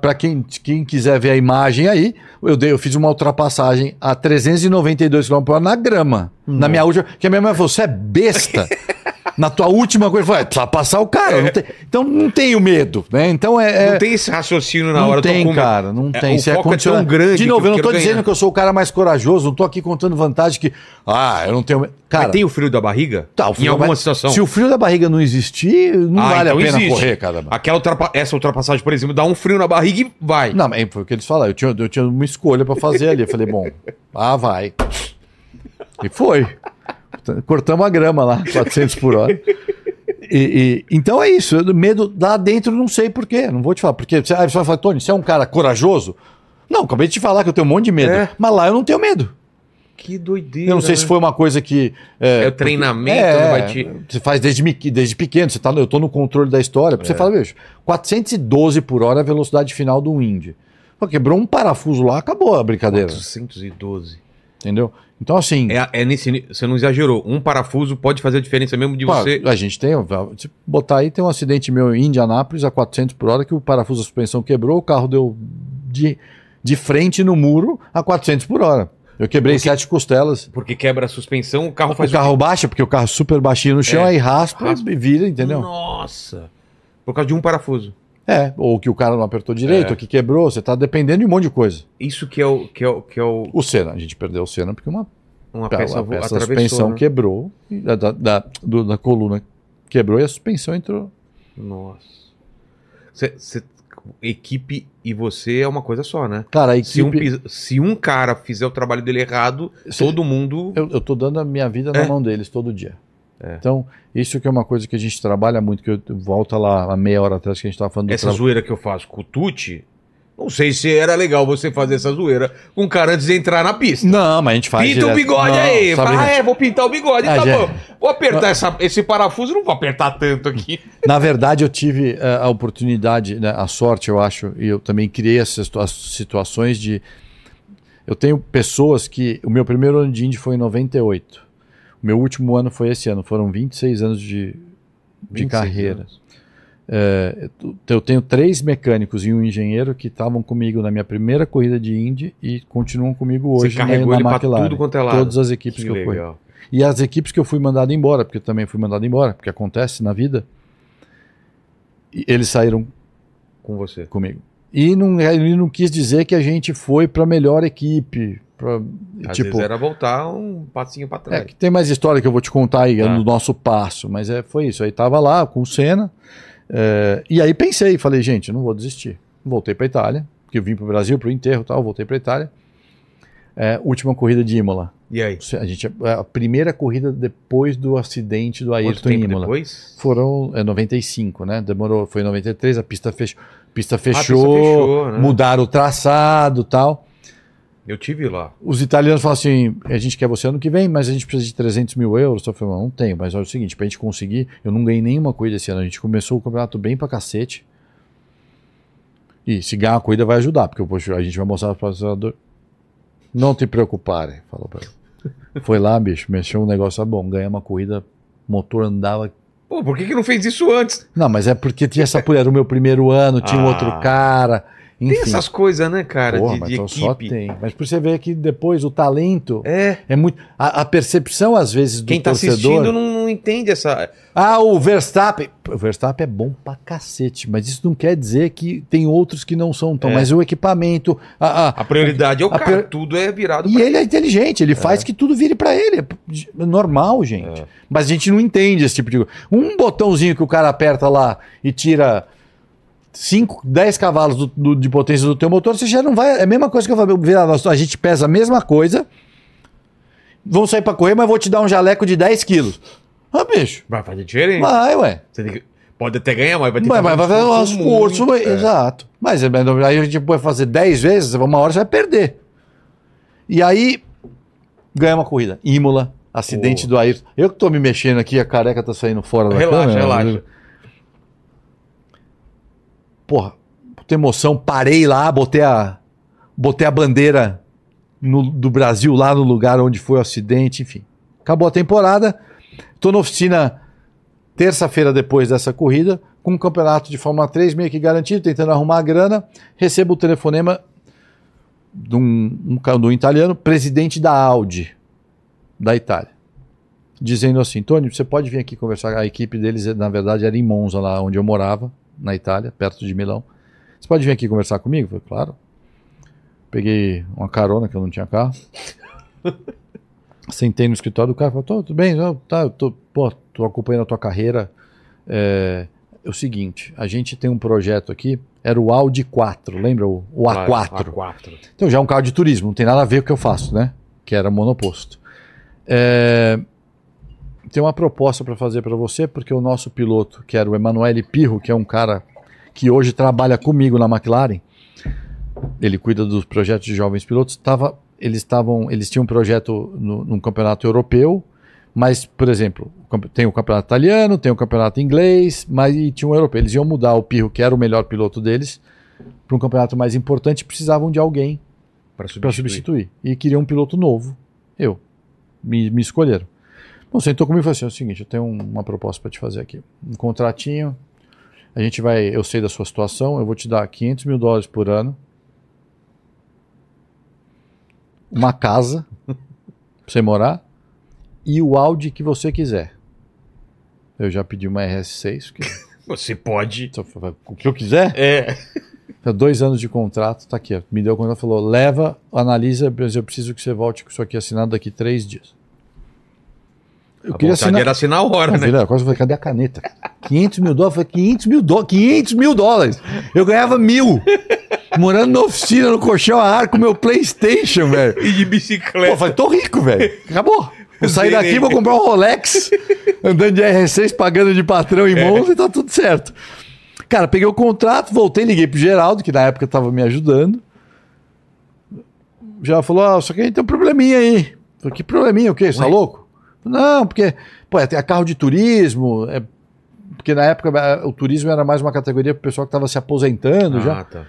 pra quem, quem quiser ver a imagem aí, eu, dei, eu fiz uma ultrapassagem a 392 km por hora na grama. Na minha última. Que a minha mãe falou: você é besta. na tua última coisa, "É, precisa passar o cara. não tem- então não tenho medo, né? Então é. é- Não tem esse raciocínio na não hora. tem, medo. cara, não É, tem. o Isso é foco é tão grande De novo, eu não tô quero dizendo ganhar. que eu sou o cara mais corajoso, não tô aqui contando vantagem que. Ah, eu não tenho. medo. Cara, Mas tem o frio da barriga? Tá, o em frio alguma da- situação. Se o frio da barriga não existir, não Ah, vale então a pena existe. correr, cara. Aquela ultrapa- Essa ultrapassagem, por exemplo, dá um frio na barriga e vai. Não, mas foi o que eles falaram. Eu tinha, eu tinha uma escolha pra fazer ali. Eu falei, bom, ah, vai. E foi. Cortamos a grama lá, 400 por hora. E, e- então é isso. eu- Medo lá dentro, não sei porquê. Não vou te falar. Porque você, aí você vai falar, Tony, você é um cara corajoso? Não, acabei de te falar que eu tenho um monte de medo. É. Mas lá eu não tenho medo. Que doideira. Eu não sei se né? foi uma coisa que. É, É o treinamento, é, não vai te- Você faz desde, desde pequeno, você tá, eu tô no controle da história. É. Você fala, veja, 412 por hora é a velocidade final do Indy. Pô, quebrou um parafuso lá, acabou a brincadeira. 412. Entendeu? Então, assim. É, é nesse. Você não exagerou. Um parafuso pode fazer a diferença mesmo de você. A gente tem. Se botar aí, tem um acidente meu em Indianápolis a 400 por hora que o parafuso da suspensão quebrou, o carro deu de, de frente no muro a 400 por hora. Eu quebrei sete costelas. Porque quebra a suspensão, o carro faz o carro baixa, porque o carro é super baixinho no chão, É. aí raspa, Raspa. e vira, entendeu? Nossa. Por causa de um parafuso. É, ou que o cara não apertou direito, É. ou que quebrou, você tá dependendo de um monte de coisa. Isso que é o que é o, que é o O Senna, a gente perdeu o Senna porque uma, uma a peça, peça atravessou, suspensão né? quebrou, da, da, da- do- da coluna quebrou e a suspensão entrou. Nossa. Cê- cê- equipe e você é uma coisa só, né? Cara, a Se um, equipe, se um cara fizer o trabalho dele errado, Se- todo mundo. eu, eu tô dando a minha vida É. na mão deles todo dia. É. Então, isso que é uma coisa que a gente trabalha muito, que eu volta lá a meia hora atrás que a gente tava falando do Essa tra- zoeira que eu faço com o Tuti, não sei se era legal você fazer essa zoeira com um cara antes de entrar na pista. Não, mas a gente faz Pinta o direto. bigode Não, aí. Fala, ah, é, vou pintar o bigode, Ah, tá já- bom. Vou apertar essa- esse parafuso, não vou apertar tanto aqui. Na verdade, eu tive eh, a oportunidade, né, a sorte, eu acho, e eu também criei essas situa- situações de. Eu tenho pessoas que. O meu primeiro ano de Indy foi em 98. Meu último ano foi esse ano. Foram 26 anos de, de 26 carreira. anos. Eh, eu- tenho três mecânicos e um engenheiro que estavam comigo na minha primeira corrida de Indy e continuam comigo hoje Você carregou na, na McLaren. tudo quanto é lado. Todas as equipes que, Que eu fui. E as equipes que eu fui mandado embora, porque eu também fui mandado embora, porque acontece na vida. Eles saíram Com você. comigo. E não, ele não quis dizer que a gente foi para a melhor equipe. Pra, Às tipo, vezes era voltar um passinho pra é, trás. que tem mais história que eu vou te contar aí Tá. no nosso passo, mas é, foi isso. Aí tava lá com o Senna, é, e aí pensei, falei, gente, não vou desistir. Voltei para Itália, porque eu vim para o Brasil para o enterro e tal, voltei para Itália. É, última corrida de Imola. E aí? A, gente, a primeira corrida depois do acidente do Quanto Ayrton em tempo Imola. depois? Foram é, 95, né? Demorou, foi em 93, a pista fechou. Pista Ah, pista fechou, fechou, né? mudaram o traçado tal. Eu tive lá. Os italianos falam assim: a gente quer você ano que vem, mas a gente precisa de 300 mil euros. Eu falei, não tenho, mas olha o seguinte: pra gente conseguir, eu não ganhei nenhuma corrida esse ano. A gente começou o campeonato bem pra cacete. E se ganhar uma corrida vai ajudar, porque poxa, a gente vai mostrar pro patrocinador. Não te preocuparem, falou pra ele. Foi lá, bicho, mexeu um negócio, ah, bom, ganhei uma corrida, motor andava. Pô, por que, que não fez isso antes? Não, mas é porque tinha essa era o meu primeiro ano, tinha um Ah. outro cara. Enfim. Tem essas coisas, né, cara, Porra, de, mas de então só equipe. tem. Mas por você ver que depois o talento É, é muito. A, a percepção, às vezes, do quem tá torcedor. assistindo não, não entende essa. Ah, o Verstappen. O Verstappen é bom pra cacete, mas isso não quer dizer que tem outros que não são tão. É. Mas o equipamento. A, a- A prioridade é o cara, per- tudo é virado E pra ele é inteligente, ele faz que tudo vire pra ele. É normal, gente. É. Mas a gente não entende esse tipo de coisa. Um botãozinho que o cara aperta lá e tira 5, 10 cavalos do- do- de potência do teu motor, você já não vai. É a mesma coisa que eu falei, a gente pesa a mesma coisa. Vamos sair pra correr, mas vou te dar um jaleco de 10 quilos. Ah, bicho. Vai fazer diferença. Vai, ué. Você tem que- Pode até ganhar, mas vai ter que Mas vai fazer um esforço. muito. É. Exato. Mas é, mas aí a gente pode fazer 10 vezes, uma hora você vai perder. E aí, ganha uma corrida. Imola, acidente Pô. do Ayrton. Eu que tô me mexendo aqui, a careca tá saindo fora da Relaxa, câmera. relaxa. Porra, puta emoção, parei lá, botei a, botei a bandeira no- do Brasil lá no lugar onde foi o acidente, enfim. Acabou a temporada, tô na oficina terça-feira depois dessa corrida, com um campeonato de Fórmula 3 meio que garantido, tentando arrumar a grana, recebo o telefonema de um, um, de um italiano, presidente da Audi, da Itália, dizendo assim, Tony, você pode vir aqui conversar, a equipe deles, na verdade, era em Monza, lá onde eu morava, na Itália, perto de Milão. Você pode vir aqui conversar comigo? Eu falei, claro. Peguei uma carona, que eu não tinha carro. Sentei no escritório do cara, falei, "Tô, tudo bem, tá, eu tô, pô, tô acompanhando a tua carreira. É, é o seguinte, a gente tem um projeto aqui, era o Audi 4, lembra? O, o A4. A4. Então já é um carro de turismo, não tem nada a ver com o que eu faço, né? Que era monoposto. É, tem uma proposta para fazer para você, porque o nosso piloto, que era o Emanuele Pirro, que é um cara que hoje trabalha comigo na McLaren, ele cuida dos projetos de jovens pilotos, tava, eles estavam, eles tinham um projeto no, num campeonato europeu, mas, por exemplo, tem o campeonato italiano, tem o campeonato inglês, mas e tinha um europeu. Eles iam mudar o Pirro, que era o melhor piloto deles, para um campeonato mais importante, precisavam de alguém Para para substituir. substituir. E queriam um piloto novo. Eu. Me, me escolheram. Bom, sentou comigo e falou assim: é o seguinte, eu tenho um- uma proposta para te fazer aqui. Um contratinho. A gente vai. Eu sei da sua situação, eu vou te dar 500 mil dólares por ano. Uma casa para você morar. E o Audi que você quiser. Eu já pedi uma RS6, porque Você pode. O que eu quiser? É. Tá dois anos de contrato, tá aqui. ó. Me deu o contrato falou: leva, analisa, mas eu preciso que você volte com isso aqui assinado daqui três dias. Eu a queria assinar. era assinar a hora, Não, né? quase falei, cadê a caneta? 500 mil dólares? Eu falei, 500 mil dólares? 500 mil dólares! Eu ganhava mil! Morando na oficina, no colchão a ar, com meu Playstation, velho. E de Pô, bicicleta. eu falei, tô rico, velho. Acabou. Vou sair daqui, vou comprar um Rolex, andando de R6, pagando de patrão em mãos e tá tudo certo. Cara, peguei o contrato, voltei, liguei pro Geraldo, que na época tava me ajudando. O Geraldo falou, ah, só que aí tem um probleminha aí. Falei, que probleminha, o quê? Você tá louco? Não, porque, pô, tem carro de turismo, é- porque na época eh, o turismo era mais uma categoria pro pessoal que tava se aposentando já. Ah, tá.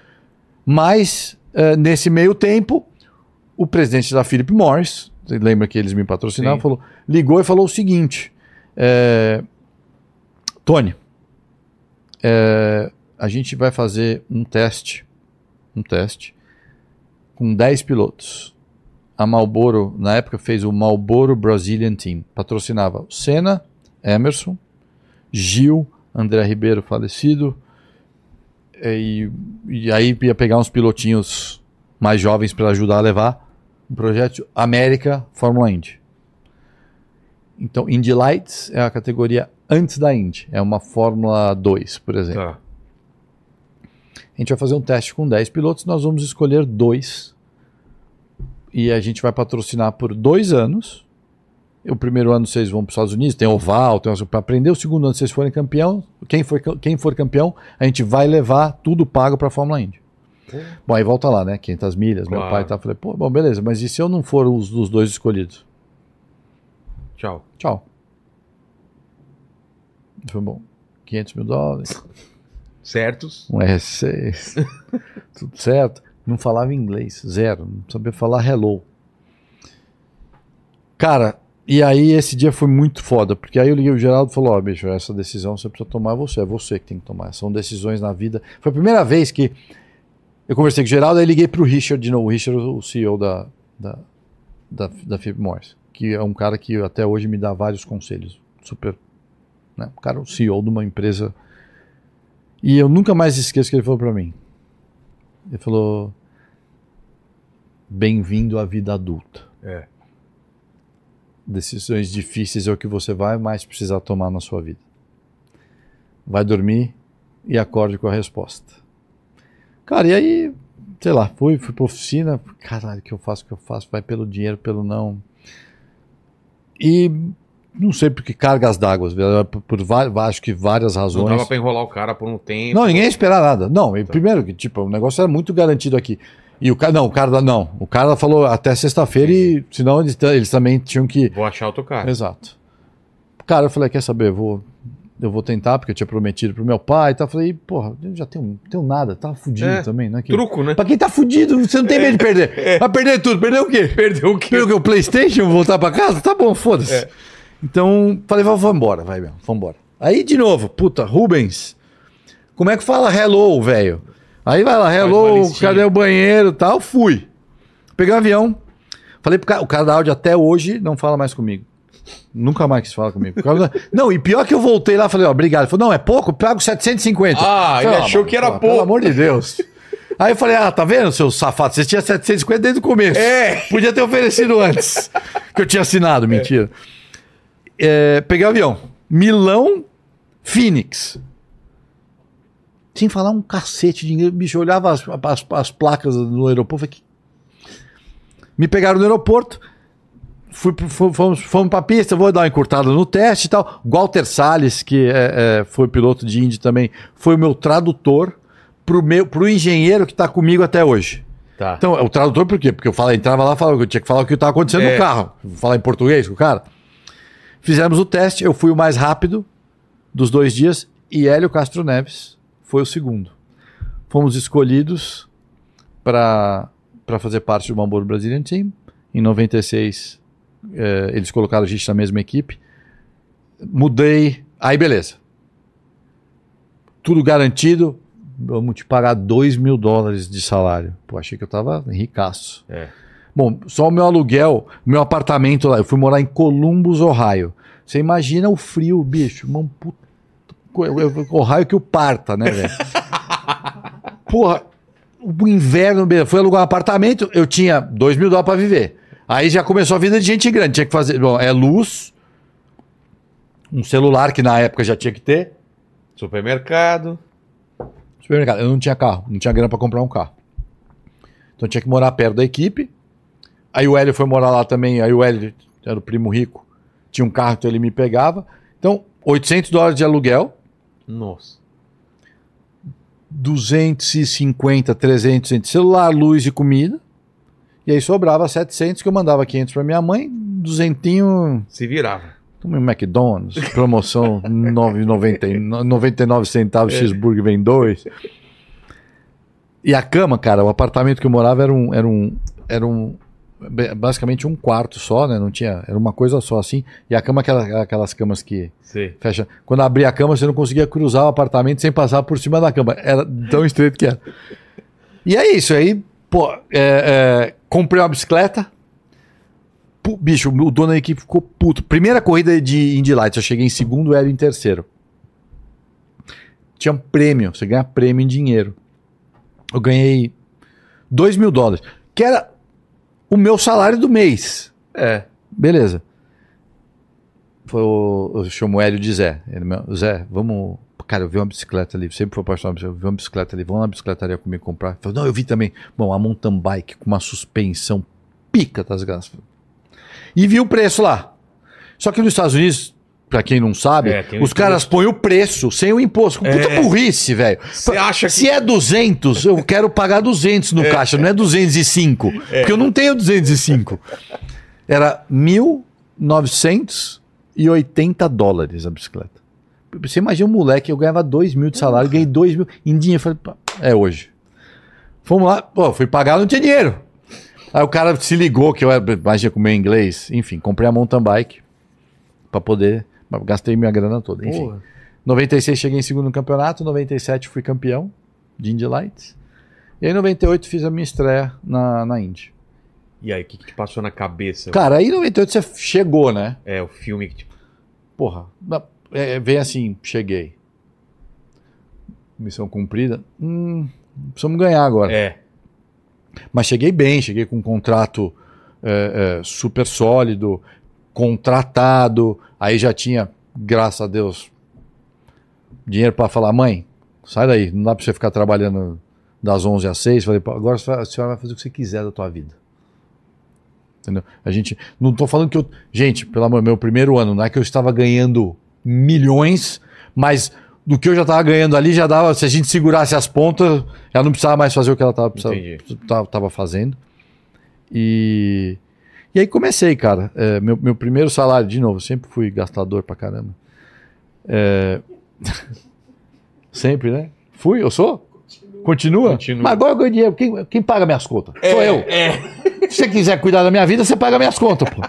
Mas, eh, nesse meio tempo, o presidente da Philip Morris, lembra que eles me patrocinavam, Sim. falou, ligou e falou o seguinte: eh, Tony, eh, a gente vai fazer um teste, um teste, com 10 pilotos. A Marlboro, na época, fez o Marlboro Brazilian Team. Patrocinava Senna, Emerson, Gil, André Ribeiro falecido, e, e aí ia pegar uns pilotinhos mais jovens para ajudar a levar o projeto América Fórmula Indy. Então, Indy Lights é a categoria antes da Indy, é uma Fórmula 2, por exemplo. Tá. A gente vai fazer um teste com 10 pilotos, nós vamos escolher dois. E a gente vai patrocinar por dois anos. O primeiro ano vocês vão para os Estados Unidos, tem oval, tem para aprender. O segundo ano, vocês forem campeão, quem for, quem for campeão, a gente vai levar tudo pago para a Fórmula Indy. Bom, aí volta lá, né? 500 milhas, meu Claro. pai tá. Falei, pô, bom, beleza, mas e se eu não for os dos dois escolhidos? Tchau. Tchau. Foi bom. 500 mil dólares. Certos. um R6, tudo certo. Não falava inglês, zero. Não sabia falar hello. Cara, e aí esse dia foi muito foda, porque aí eu liguei o Geraldo e falou: Ó, bicho, essa decisão você precisa tomar você, é você que tem que tomar. São decisões na vida. Foi a primeira vez que eu conversei com o Geraldo, aí liguei pro Richard de novo. O Richard, o CEO da, da, da, da Philip Morris, que é um cara que até hoje me dá vários conselhos. Super. Né? O cara, o CEO de uma empresa. E eu nunca mais esqueço que ele falou pra mim. Ele falou: Bem-vindo à vida adulta. É. Decisões difíceis é o que você vai mais precisar tomar na sua vida. Vai dormir e acorde com a resposta. Cara, e aí, sei lá, fui, fui pra oficina. Caralho, o que eu faço, o que eu faço? Vai pelo dinheiro, pelo não. E não sei por que cargas d'água, por, por va- acho que várias Não razões. dava pra enrolar o cara por um tempo. Não, ninguém ia esperar nada. Não, e primeiro que, tipo, o negócio era muito garantido aqui. E o cara, não, o cara, não, o cara falou até sexta-feira e senão eles, eles também tinham que. Vou achar outro cara. Exato. Cara, eu falei, quer saber, eu vou, eu vou tentar, porque eu tinha prometido pro meu pai e tal. Eu falei, porra, eu já tenho, tenho nada, tava fudido É, também, né? Que- Truco, né? Pra quem tá fudido, você não tem medo de perder. Vai perder tudo, perder o quê? Perdeu o quê? Perdeu? O Playstation, voltar pra casa? Tá bom, foda-se. É. Então, falei, vamos embora, vai mesmo, vamos embora. Aí, de novo, puta, Rubens, como é que fala hello, velho? Aí vai lá, hello, cadê o banheiro e tal? Fui. Peguei um avião. Falei pro cara, o cara da áudio até hoje não fala mais comigo. Nunca mais quis falar comigo. Não, e pior que eu voltei lá, falei, ó, obrigado. Ele falou, não, é pouco, pago 750. Ah, ele Falei, achou mano, que era pô, pouco. Pelo amor de Deus. Aí eu falei, ah, tá vendo, seu safado? Você tinha 750 desde o começo. É. Podia ter oferecido antes. que eu tinha assinado, mentira. É, peguei o avião. Milão, Phoenix. Sem falar um cacete de dinheiro. Bicho, eu olhava as, as, as placas no aeroporto. Falei. Me pegaram no aeroporto. Fui, fomos, fomos, pra pista, vou dar uma encurtada no teste e tal. Walter Salles, que é, é, foi piloto de Indy também, foi o meu tradutor pro, meu, pro engenheiro que tá comigo até hoje. Tá. Então, o tradutor por quê? Porque eu falava, entrava lá, falava que eu tinha que falar o que estava acontecendo É. no carro. Falar em português com o cara. Fizemos o teste, eu fui o mais rápido dos dois dias e Hélio Castro Neves foi o segundo. Fomos escolhidos para fazer parte do Marlboro Brazilian Team. Em 96, eh, eles colocaram a gente na mesma equipe. Mudei. Aí, beleza. Tudo garantido. Vamos te pagar 2 mil dólares de salário. Pô, achei que eu tava ricaço. É. Bom, só o meu aluguel, meu apartamento lá, eu fui morar em Columbus, Ohio. Você imagina o frio, bicho. Uma o raio que o parta, né, velho? Porra, o inverno, beleza, fui alugar um apartamento, eu tinha 2 mil dólares pra viver. Aí já começou a vida de gente grande, tinha que fazer, bom, é luz, um celular que na época já tinha que ter, Supermercado. supermercado. Eu não tinha carro, não tinha grana pra comprar um carro. Então tinha que morar perto da equipe. Aí o Hélio foi morar lá também. Aí o Hélio era o primo rico, tinha um carro, então ele me pegava. Então, 800 dólares de aluguel, Nossa. 250, 300 entre celular, luz e comida. E aí sobrava 700 que eu mandava 500 pra minha mãe, duzentinho, Se virava. tomei um McDonald's, promoção 9,90 99 centavos, cheeseburger vem dois. E a cama, cara, o apartamento que eu morava era um, era um, era um basicamente um quarto só, né? Não tinha, era uma coisa só assim. E a cama aquela, aquelas camas que Sei. fecha. Quando abria a cama, você não conseguia cruzar o apartamento sem passar por cima da cama. Era tão estreito que era. E é isso. Aí, pô, é, é, comprei uma bicicleta. Pu- bicho, o dono da equipe ficou puto. Primeira corrida de Indy Lights, eu cheguei em segundo, Hélio em terceiro. Tinha um prêmio, você ganha prêmio em dinheiro. Eu ganhei 2 mil dólares, que era o meu salário do mês. É. Beleza. Foi o, eu chamo o Hélio de Zé. Ele, meu, Zé, vamos. Cara, eu vi uma bicicleta ali. Sempre foi apaixonado. Eu vi uma bicicleta ali. Vamos na bicicletaria comigo comprar. Falou, não, eu vi também. Bom, a mountain bike com uma suspensão pica das graças. E vi o preço lá. Só que nos Estados Unidos, pra quem não sabe, É, os caras põem o preço sem o imposto. Puta É. burrice, velho. Você acha que- Se é 200, eu quero pagar 200 no caixa, não é 205. Porque eu não tenho 205. Era 1.980 dólares a bicicleta. Você imagina um moleque, eu ganhava 2 mil de salário, ganhei 2 mil em dinheiro. Eu Falei, é hoje. Fomos lá, pô, fui pagar, não tinha dinheiro. Aí o cara se ligou que eu era, imagina com meu inglês, enfim, comprei a mountain bike pra poder, gastei minha grana toda, enfim. Porra. 96 cheguei em segundo no campeonato, 97 fui campeão de Indy Lights. E aí em 98 fiz a minha estreia na, na Indy. E aí, o que, que te passou na cabeça? Cara, aí em 98 você chegou, né? É, o filme que tipo. Porra, na- é, vem assim, cheguei. Missão cumprida. Hum, precisamos ganhar agora. É. Mas cheguei bem, cheguei com um contrato é, é, super sólido, contratado. Aí já tinha, graças a Deus, dinheiro para falar: mãe, sai daí, não dá para você ficar trabalhando das 11 às 6. Falei: "Pô, agora a senhora vai fazer o que você quiser da tua vida. Entendeu? A gente, não tô falando que eu. Gente, pelo amor, meu primeiro ano, não é que eu estava ganhando milhões, mas do que eu já estava ganhando ali, já dava. Se a gente segurasse as pontas, ela não precisava mais fazer o que ela estava fazendo. E. E aí comecei, cara. É, meu, meu primeiro salário, de novo, sempre fui gastador pra caramba. É, sempre, né? Fui, eu sou? Continua? Continua. Mas agora eu ganho dinheiro. Quem, quem paga minhas contas? Sou eu. Se você quiser cuidar da minha vida, você paga minhas contas, pô.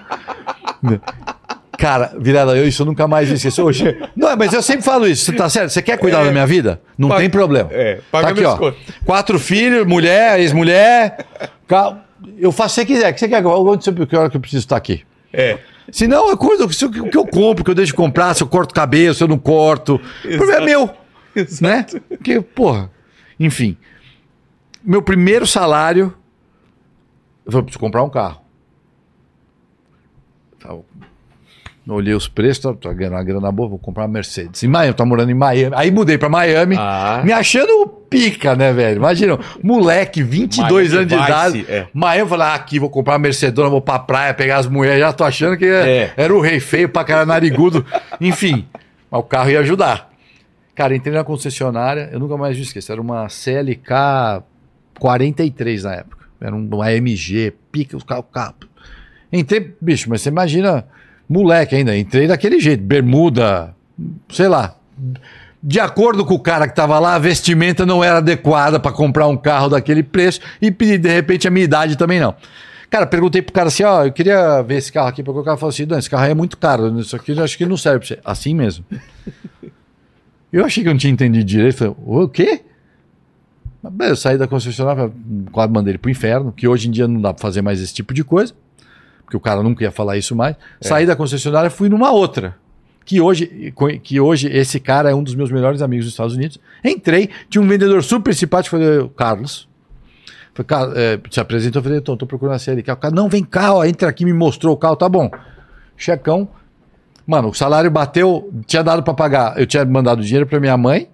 Cara, virada, eu isso eu nunca mais esqueci. Hoje, não, mas eu sempre falo isso. Você tá certo? Você quer cuidar da minha vida? Não Paga- tem problema. é, paga tá aqui, minhas ó. contas. Quatro filhos, mulher, ex-mulher. Ca- Eu faço o que você quiser. O que você quer? Onde você, que hora que eu preciso estar aqui? É. Se não. Se eu- O que eu compro, que eu deixo de comprar, se eu corto cabelo, se eu não corto. O problema é meu. Né? Porque, porra. Enfim. Meu primeiro salário. Eu falei, preciso comprar um carro. Olhei os preços, tô, tô ganhando uma grana boa, vou comprar uma Mercedes. Em Miami, tô morando em Miami. Aí mudei pra Miami, Ah. me achando pica, né, velho? Imagina, moleque, 22 Miami anos de Vice, idade. é. Miami, eu falei, ah, aqui, vou comprar uma Mercedona, vou pra praia, pegar as mulheres. Já tô achando que é- É. era o rei feio pra cara narigudo. Enfim, mas o carro ia ajudar. Cara, entrei na concessionária, eu nunca mais esqueço. Era uma CLK 43 na época. Era um- uma AMG, pica, os carros. Carro. Entrei, bicho, mas você imagina, moleque ainda. Entrei daquele jeito, bermuda, sei lá. De acordo com o cara que tava lá, a vestimenta não era adequada para comprar um carro daquele preço e de repente, a minha idade também não. Cara, perguntei pro cara assim, ó, eu queria ver esse carro aqui, porque o cara falou assim, não, esse carro aí é muito caro, isso aqui acho que não serve pra você. Assim mesmo. Eu achei que eu não tinha entendido direito. Falei, o quê? Eu saí da concessionária, quase mandei ele pro inferno, que hoje em dia não dá pra fazer mais esse tipo de coisa, porque o cara nunca ia falar isso mais. Saí da concessionária e fui numa outra, que hoje, que hoje esse cara é um dos meus melhores amigos dos Estados Unidos. Entrei, tinha um vendedor super simpático, falei, Carlos. Falei, é, se apresentou, falei, tô, tô procurando a série. O cara, não, vem cá, ó, entra aqui, me mostrou o carro, tá bom. Checão. Mano, o salário bateu, tinha dado para pagar. Eu tinha mandado dinheiro para minha mãe,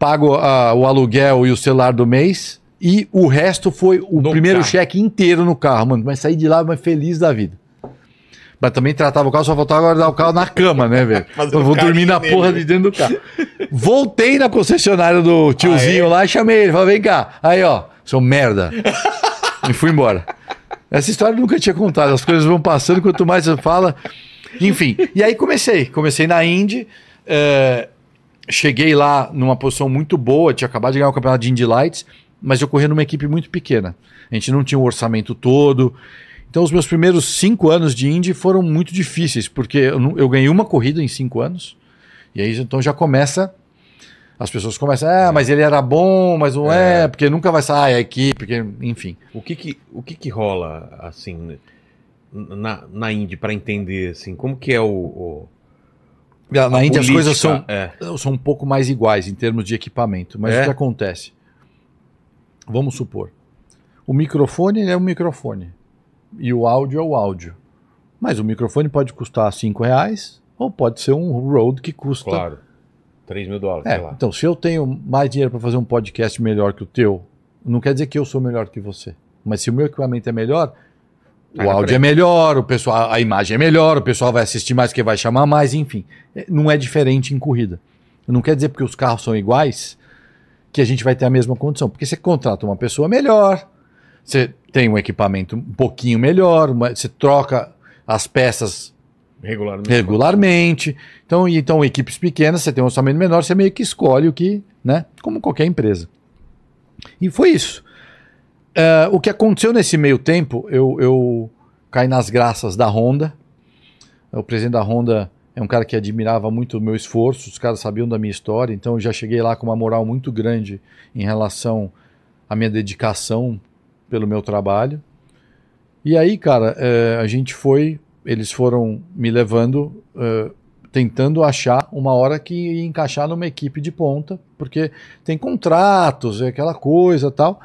pago uh, o aluguel e o celular do mês, e o resto foi o no primeiro carro. cheque inteiro no carro, mano. Mas saí de lá mas feliz da vida. Mas também tratava o carro, só faltava guardar o carro na cama, né, velho? Eu vou dormir na porra de dentro do carro. Voltei na concessionária do tiozinho ah, é? lá e chamei ele. Falei, vem cá. Aí, ó, seu merda. e fui embora. Essa história eu nunca tinha contado. As coisas vão passando, quanto mais você fala. Enfim. E aí comecei. Comecei na Indy. É, cheguei lá numa posição muito boa. Tinha acabado de ganhar o campeonato de Indy Lights. Mas eu corria numa equipe muito pequena. A gente não tinha o orçamento todo. Então, os meus primeiros cinco anos de Indy foram muito difíceis, porque eu, eu ganhei uma corrida em cinco anos. E aí, então, já começa as pessoas começam, ah, mas ele era bom, mas não é, é porque nunca vai sair a equipe, porque, enfim. O que que, o que que rola, assim, na, na Indy, para entender, assim, como que é o... o na Indy as coisas são, é. são um pouco mais iguais em termos de equipamento, mas é? o que acontece? Vamos supor, o microfone é um microfone e o áudio é o áudio. Mas o microfone pode custar 5 reais ou pode ser um Rode que custa claro. 3 mil dólares, é, Então, se eu tenho mais dinheiro para fazer um podcast melhor que o teu, não quer dizer que eu sou melhor que você. Mas se o meu equipamento é melhor, o áudio é melhor, o pessoal, a imagem é melhor, o pessoal vai assistir mais, que vai chamar mais, enfim. É, não é diferente em corrida. Não quer dizer porque os carros são iguais que a gente vai ter a mesma condição. Porque você contrata uma pessoa melhor, você tem um equipamento um pouquinho melhor, você troca as peças Regularmente. Regularmente. Então, então, equipes pequenas, você tem um orçamento menor, você meio que escolhe o que, né? Como qualquer empresa. E foi isso. Uh, o que aconteceu nesse meio tempo, eu, eu caí nas graças da Honda. O presidente da Honda é um cara que admirava muito o meu esforço, os caras sabiam da minha história, então eu já cheguei lá com uma moral muito grande em relação à minha dedicação pelo meu trabalho. E aí, cara, é, a gente foi eles foram me levando, uh, tentando achar uma hora que ia encaixar numa equipe de ponta, porque tem contratos, é aquela coisa tal.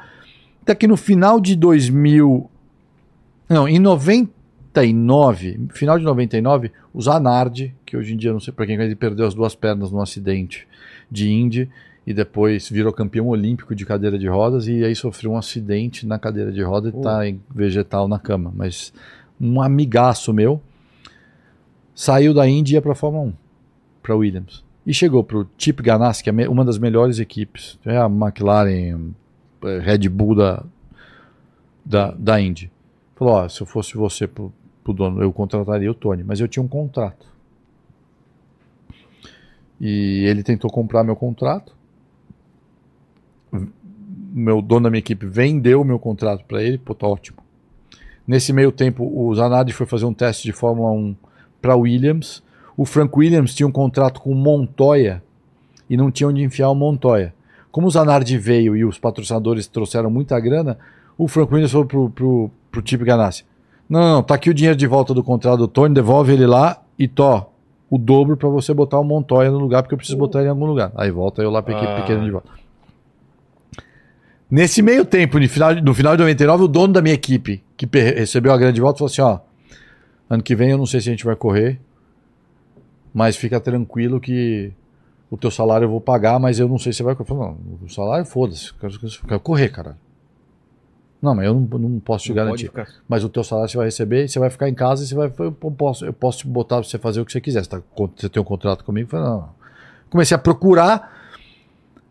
Até que no final de 2000. Não, em 99, final de 99, o Zanardi, que hoje em dia não sei para quem ele perdeu as duas pernas num acidente de Indy e depois virou campeão olímpico de cadeira de rodas e aí sofreu um acidente na cadeira de rodas e está em vegetal na cama, mas um amigaço meu, saiu da Indy e ia para a Fórmula 1, para Williams. E chegou para o Chip Ganassi, que é uma das melhores equipes, é a McLaren, é, Red Bull da, da, da Indy. Falou: ó, se eu fosse você pro, pro dono, eu contrataria o Tony, mas eu tinha um contrato. E ele tentou comprar meu contrato. Meu dono da minha equipe vendeu meu contrato para ele, pô, tá ótimo. Nesse meio tempo, o Zanardi foi fazer um teste de Fórmula 1 para Williams. O Frank Williams tinha um contrato com Montoya e não tinha onde enfiar o Montoya. Como o Zanardi veio e os patrocinadores trouxeram muita grana, o Frank Williams falou pro, pro, pro Chip Ganassi: Não, não, tá aqui o dinheiro de volta do contrato do Tony, devolve ele lá e to o dobro para você botar o Montoya no lugar, porque eu preciso botar ele em algum lugar. Aí volta eu lá para equipe ah. pequena de volta. Nesse meio tempo, no final, no final de 99, o dono da minha equipe, que recebeu a grande volta, falou assim: ó, ano que vem eu não sei se a gente vai correr, mas fica tranquilo que o teu salário eu vou pagar, mas eu não sei se você vai correr. Falei, não, o salário foda-se, eu quero correr, cara. Não, mas eu não, não posso te não garantir. Mas o teu salário você vai receber, você vai ficar em casa e você vai. Eu posso, eu posso te botar pra você fazer o que você quiser. Você, tá, você tem um contrato comigo? Falei, não, não. Comecei a procurar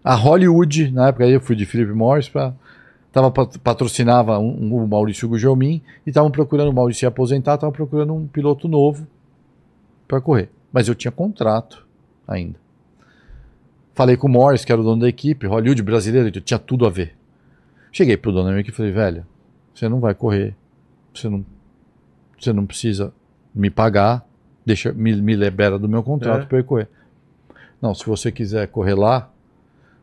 a Hollywood, na época eu fui de Philip Morris para tava patrocinava um, um, o Maurício Gugelmin e estavam procurando o Maurício aposentar, estavam procurando um piloto novo para correr. Mas eu tinha contrato ainda. Falei com o Morris, que era o dono da equipe, Hollywood brasileiro, tinha tudo a ver. Cheguei pro dono equipe e falei, velho, você não vai correr, você não, você não precisa me pagar, deixa, me, me libera do meu contrato é. para eu correr. Não, se você quiser correr lá,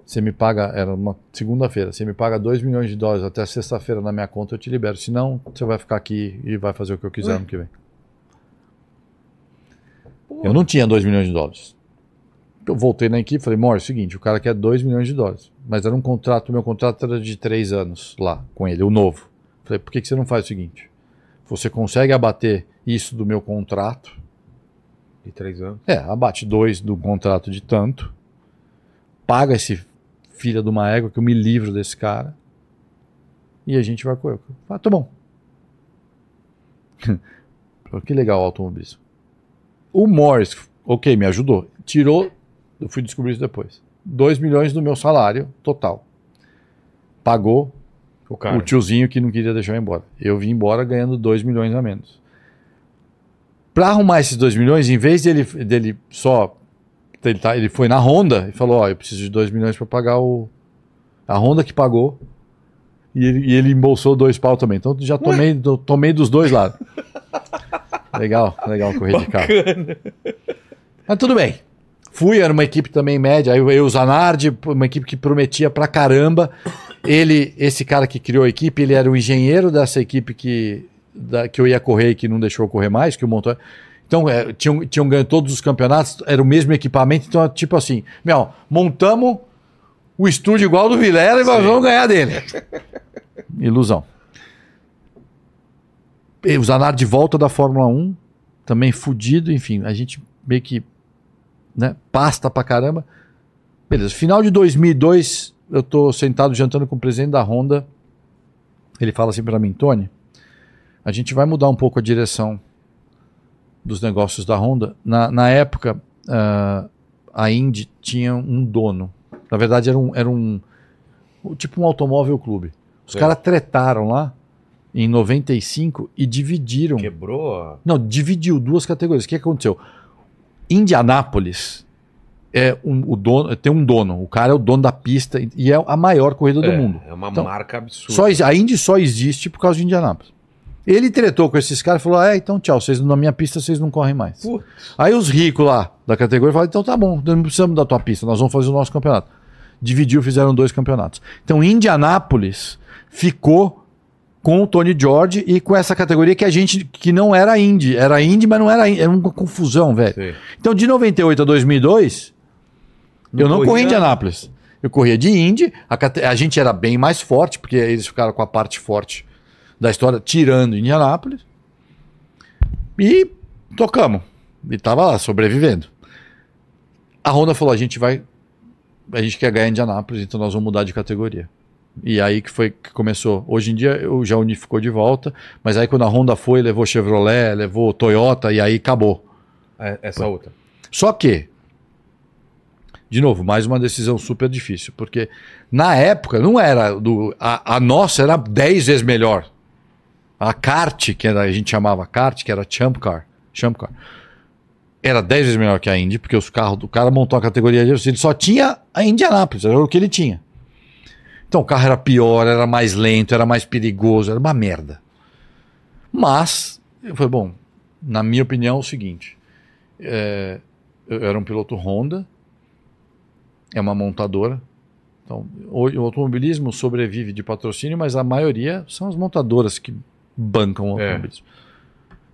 você me paga, era uma segunda-feira, você me paga 2 milhões de dólares até sexta-feira na minha conta, eu te libero. Senão, você vai ficar aqui e vai fazer o que eu quiser Ué? ano que vem. Eu não tinha 2 milhões de dólares. Eu voltei na equipe e falei, Mor, é o seguinte, o cara quer 2 milhões de dólares. Mas era um contrato, meu contrato era de 3 anos lá com ele, o novo. Falei, por que, que você não faz o seguinte? Você consegue abater isso do meu contrato? De três anos. É, abate dois do contrato de tanto. Paga esse filha de uma égua que eu me livro desse cara. E a gente vai com ele. Ah, tá bom. que legal o automobilismo. O Morris, ok, me ajudou. Tirou, eu fui descobrir isso depois. 2 milhões do meu salário total. Pagou O cara. o tiozinho que não queria deixar eu ir embora. Eu vim embora ganhando 2 milhões a menos. Para arrumar esses 2 milhões, em vez dele, dele só. Ele, tá, ele foi na Honda e falou: Ó, eu preciso de 2 milhões para pagar o. A Honda que pagou. E ele, e ele embolsou dois pau também. Então já tomei, do- tomei dos dois lados. legal, legal correr de carro. Mas tudo bem. Fui, era uma equipe também média. Aí eu, o Zanardi, uma equipe que prometia pra caramba. Ele, esse cara que criou a equipe, ele era o engenheiro dessa equipe que, da- que eu ia correr e que não deixou correr mais, que o montou. Então, é, tinham, tinham ganho todos os campeonatos, era o mesmo equipamento. Então, tipo assim, meu, montamos o estúdio igual do Vilela e nós vamos ganhar dele. Ilusão. E O Zanardi volta da Fórmula 1, também fudido, enfim, a gente meio que né, pasta pra caramba. Beleza, final de 2002, eu tô sentado jantando com o presidente da Honda. Ele fala assim pra mim, Tony, a gente vai mudar um pouco a direção dos negócios da Honda. Na, na época, ah, a Indy tinha um dono. Na verdade, era um, era um tipo um automóvel clube. Os caras tretaram lá em 95 e dividiram. Quebrou. Não, dividiu duas categorias. O que aconteceu? Indianápolis é um, o dono, tem um dono. O cara é o dono da pista e é a maior corrida do é, mundo. É uma Então, marca absurda. Só, a Indy só existe por causa de Indianápolis. Ele tretou com esses caras e falou: É, então tchau, vocês na minha pista vocês não correm mais. Putz. Aí os ricos lá da categoria falaram: então tá bom, não precisamos da tua pista, nós vamos fazer o nosso campeonato. Dividiu, fizeram dois campeonatos. Então Indianápolis ficou com o Tony George e com essa categoria que a gente que não era Indy, era Indy, mas não era Indy, era uma confusão, velho. Então de 98 a 2002, eu não corri em corria- Indianápolis. Eu corria de Indy, a, a gente era bem mais forte, porque eles ficaram com a parte forte da história, tirando Indianápolis. E tocamos. E tava lá, sobrevivendo. A Honda falou: a gente vai. A gente quer ganhar Indianápolis, então nós vamos mudar de categoria. E aí que foi que começou. Hoje em dia eu já unificou de volta, mas aí quando a Honda foi, levou Chevrolet, levou Toyota e aí acabou. É, Essa outra. Só que, de novo, mais uma decisão super difícil, porque na época não era do a, a nossa era 10 vezes melhor. A kart, que era, a gente chamava kart, que era Champ Car, Champ Car, era 10 vezes melhor que a Indy, porque os carros do cara montou a categoria dele, ele só tinha a Indianapolis, era o que ele tinha. Então o carro era pior, era mais lento, era mais perigoso, era uma merda. Mas, eu falei, bom, na minha opinião é o seguinte, é, eu era um piloto Honda, é uma montadora. Então, o, o automobilismo sobrevive de patrocínio, mas a maioria são as montadoras que bancam o É. automobilismo.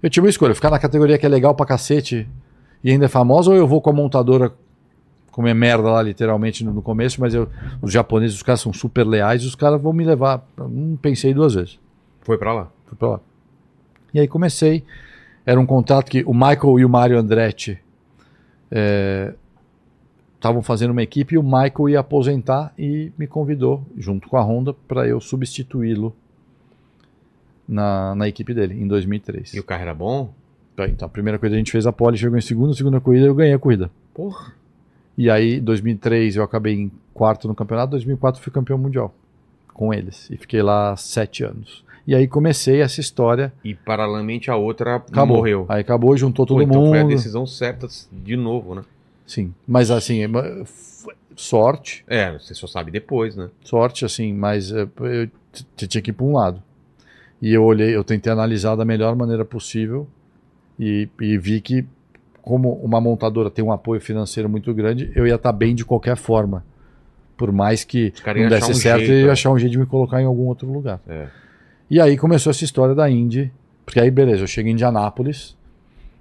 Eu tinha uma escolha, ficar na categoria que é legal pra cacete e ainda é famosa, ou eu vou com a montadora comer merda lá, literalmente, no, no começo, mas eu, os japoneses, os caras são super leais, os caras vão me levar. Não pensei duas vezes. Foi pra lá. Fui pra lá. E aí comecei. Era um contrato que o Michael e o Mário Andretti estavam fazendo uma equipe e o Michael ia aposentar e me convidou, junto com a Honda, para eu substituí-lo na, na equipe dele, em 2003. E o carro era bom? Então, a primeira corrida a gente fez a pole, chegou em segunda, a segunda corrida eu ganhei a corrida. Porra. E aí, 2003 eu acabei em quarto no campeonato, 2004 fui campeão mundial com eles. E fiquei lá sete anos. E aí comecei essa história E paralelamente a outra Acabou. morreu. Aí acabou, juntou todo Pô, então mundo. foi a decisão certa de novo, né? Sim, mas assim, é sorte, É, você só sabe depois, né? sorte assim, mas é, eu tinha que ir para um lado. E eu olhei, eu tentei analisar da melhor maneira possível e, e vi que como uma montadora tem um apoio financeiro muito grande, eu ia estar bem de qualquer forma. Por mais que não desse um certo, jeito, eu ia é. achar um jeito de me colocar em algum outro lugar. É. E aí começou essa história da Indy, porque aí beleza, eu chego em Indianápolis,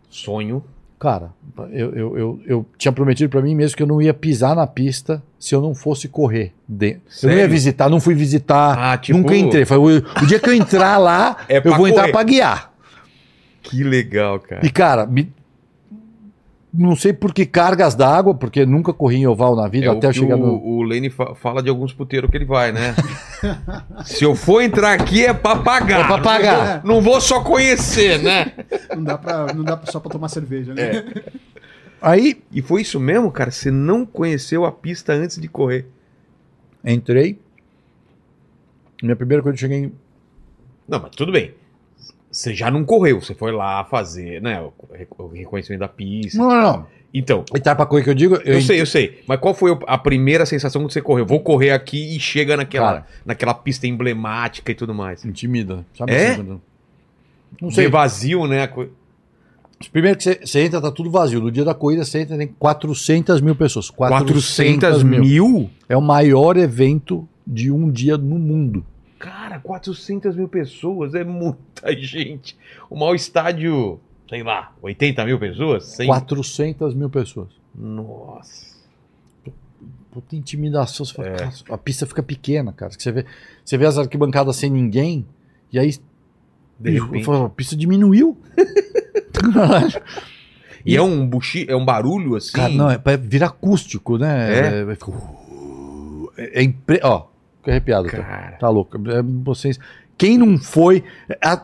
Sonho. Cara, eu, eu, eu, eu tinha prometido pra mim mesmo que eu não ia pisar na pista se eu não fosse correr. De... Eu não ia visitar, não fui visitar, Ah, tipo- nunca entrei. Falei, o, o dia que eu entrar lá, É eu vou entrar correr. pra guiar. Que legal, cara. E, cara, me- não sei por que cargas d'água, porque nunca corri em oval na vida É até o eu que chegar o, no. o Lene fa- fala de alguns puteiros que ele vai, né? Se eu for entrar aqui é pra pagar. É pra pagar. Não vou, não vou só conhecer, né? Não dá, pra, não dá só pra tomar cerveja, né? Aí E foi isso mesmo, cara? Você não conheceu a pista antes de correr. entrei. Minha primeira coisa que eu cheguei em. Não, mas tudo bem. Você já não correu, você foi lá fazer, né? O re- o reconhecimento da pista. Não, não, não. Então, pra correr que eu digo. eu, sei, eu sei. Mas qual foi a primeira sensação quando você correu? Vou correr aqui e chega naquela, Cara. naquela pista emblemática e tudo mais. Intimida. Sabe É? assim, Não sei. vazio, né? Primeiro que você, entra, tá tudo vazio. No dia da corrida, você entra, tem 400 mil pessoas. 400 mil? É o maior evento de um dia no mundo. Cara, 400 mil pessoas é muita gente. O maior estádio, sei lá, 80 mil pessoas? 100? 400 mil pessoas. Nossa. Puta intimidação. Você fala, É. cara, a pista fica pequena, cara. Você vê, você vê as arquibancadas sem ninguém, e aí De repente. falo, a pista diminuiu. E é um buchi, é um barulho assim. Cara, não, é pra virar acústico, né? É? É, uh, é, é impre... Ó, fica arrepiado. Tá, Cara. tá louco. É, vocês... Quem não foi... a-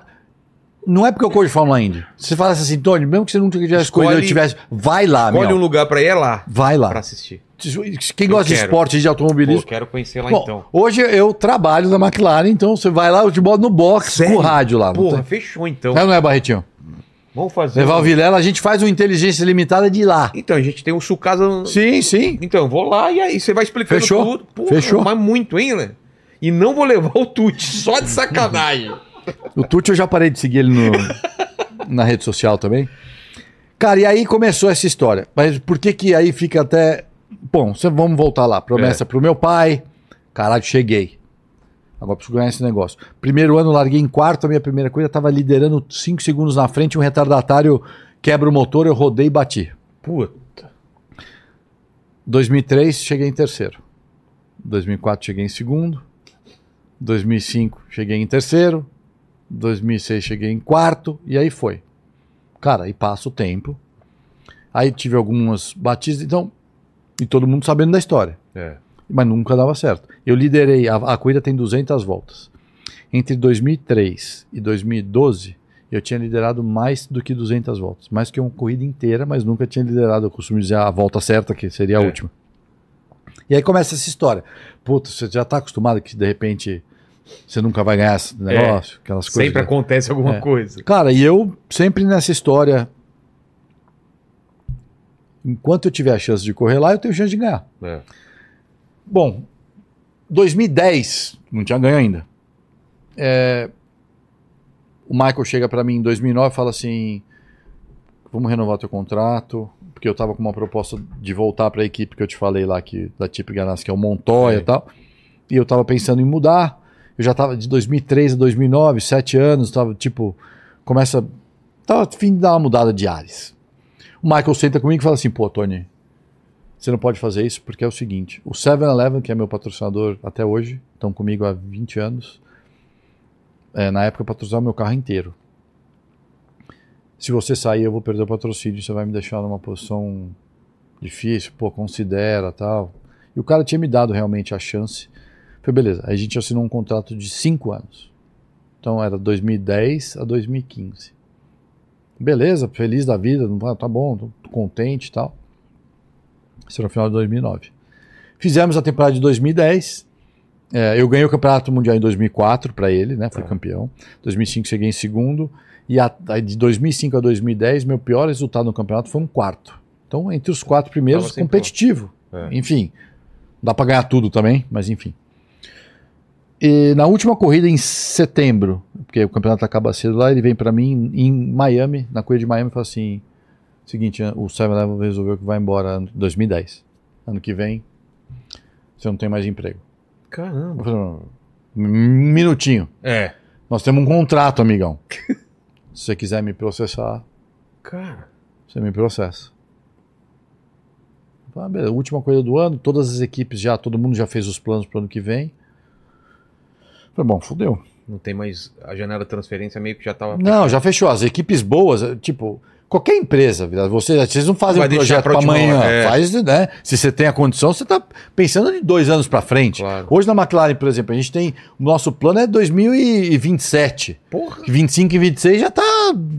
Não é porque eu corro de Fórmula Indy. Se você falasse assim, Tony, mesmo que você nunca tivesse corrido, eu tivesse... Vai lá, meu. um lugar pra ir é lá, Vai lá. pra assistir. Quem Eu gosta de esporte de Pô, automobilismo... quero conhecer lá Bom, então. hoje eu trabalho na McLaren, então você vai lá, eu te boto no box Sério? com o rádio lá. não Porra, tem- fechou então. Não, não é, Barretinho? Vamos fazer. Levar um- o Vilela, a gente faz uma inteligência limitada de lá. Então, a gente tem o Sucasa. Sim, sim. Então, vou lá e aí você vai explicando Fechou? tudo. Porra, Fechou. Mas muito, hein, né? E não vou levar o Tuti, só de sacanagem. O Tuti eu já parei de seguir ele no- na rede social também. Cara, e aí começou essa história. Mas por que que aí fica até... Bom, vamos voltar lá. Promessa É. pro meu pai. Caralho, cheguei. Agora preciso ganhar esse negócio. Primeiro ano, larguei em quarto. A minha primeira coisa, tava liderando 5 segundos na frente. Um retardatário quebra o motor, eu rodei e bati. Puta. 2003, cheguei em terceiro. 2004, cheguei em segundo. 2005, cheguei em terceiro. 2006, cheguei em quarto. E aí foi. Cara, aí passa o tempo. Aí tive algumas batidas. Então, e todo mundo sabendo da história. É. Mas nunca dava certo. Eu liderei, a, a corrida tem 200 voltas. Entre 2003 e 2012, eu tinha liderado mais do que 200 voltas. Mais que uma corrida inteira, mas nunca tinha liderado, eu costumo dizer, a volta certa, que seria a É. última. E aí começa essa história. Puta, você já tá acostumado que de repente você nunca vai ganhar esse negócio, aquelas coisas. Sempre né? acontece alguma É. coisa. Cara, e eu sempre nessa história. Enquanto eu tiver a chance de correr lá, eu tenho chance de ganhar. É. Bom, 2010, não tinha ganho ainda. É, o Michael chega pra mim em 2009 e fala assim: vamos renovar teu contrato, porque eu tava com uma proposta de voltar pra equipe que eu te falei lá, que, da Tip Ganassi, que é o Montoya e tal. E eu tava pensando em mudar. Eu já tava de 2003 a 2009, sete anos, tava tipo, começa. Tava a fim de dar uma mudada de ares. O Michael senta comigo e fala assim: pô, Tony, você não pode fazer isso porque é o seguinte: o 7-Eleven, que é meu patrocinador até hoje, estão comigo há 20 anos, é, na época patrocinaram meu carro inteiro. Se você sair, eu vou perder o patrocínio, você vai me deixar numa posição difícil, pô, considera tal. E o cara tinha me dado realmente a chance. Foi beleza. Aí a gente assinou um contrato de 5 anos. Então era 2010 a 2015. Beleza, feliz da vida, tá bom, tô contente e tal. Isso era no final de 2009. Fizemos a temporada de 2010. É, eu ganhei o campeonato mundial em 2004 para ele, né? Fui Tá. campeão. 2005 cheguei em segundo. E a, a- de 2005 a 2010, meu pior resultado no campeonato foi um quarto. Então, entre os quatro primeiros, competitivo. É. Enfim, dá para ganhar tudo também, mas enfim. E na última corrida em setembro, porque o campeonato acaba cedo lá, ele vem para mim em Miami, na corrida de Miami, e fala assim: seguinte, o 7-Eleven resolveu que vai embora ano 2010. Ano que vem, você não tem mais emprego. Caramba. falei, um minutinho. É. Nós temos um contrato, amigão. Se você quiser me processar, Cara. você me processa. Ah, beleza, última coisa do ano, todas as equipes já, todo mundo já fez os planos para o ano que vem. Falei, bom, fudeu. Não tem mais. A janela de transferência meio que já tava. Não, já fechou. As equipes boas, tipo, qualquer empresa, você, vocês não fazem Vai um projeto para amanhã. é. Faz, né? Se você tem a condição, você está pensando de dois anos para frente. Claro. Hoje na McLaren, por exemplo, a gente tem. O nosso plano é 2027. Porra. 25 e 26 já tá,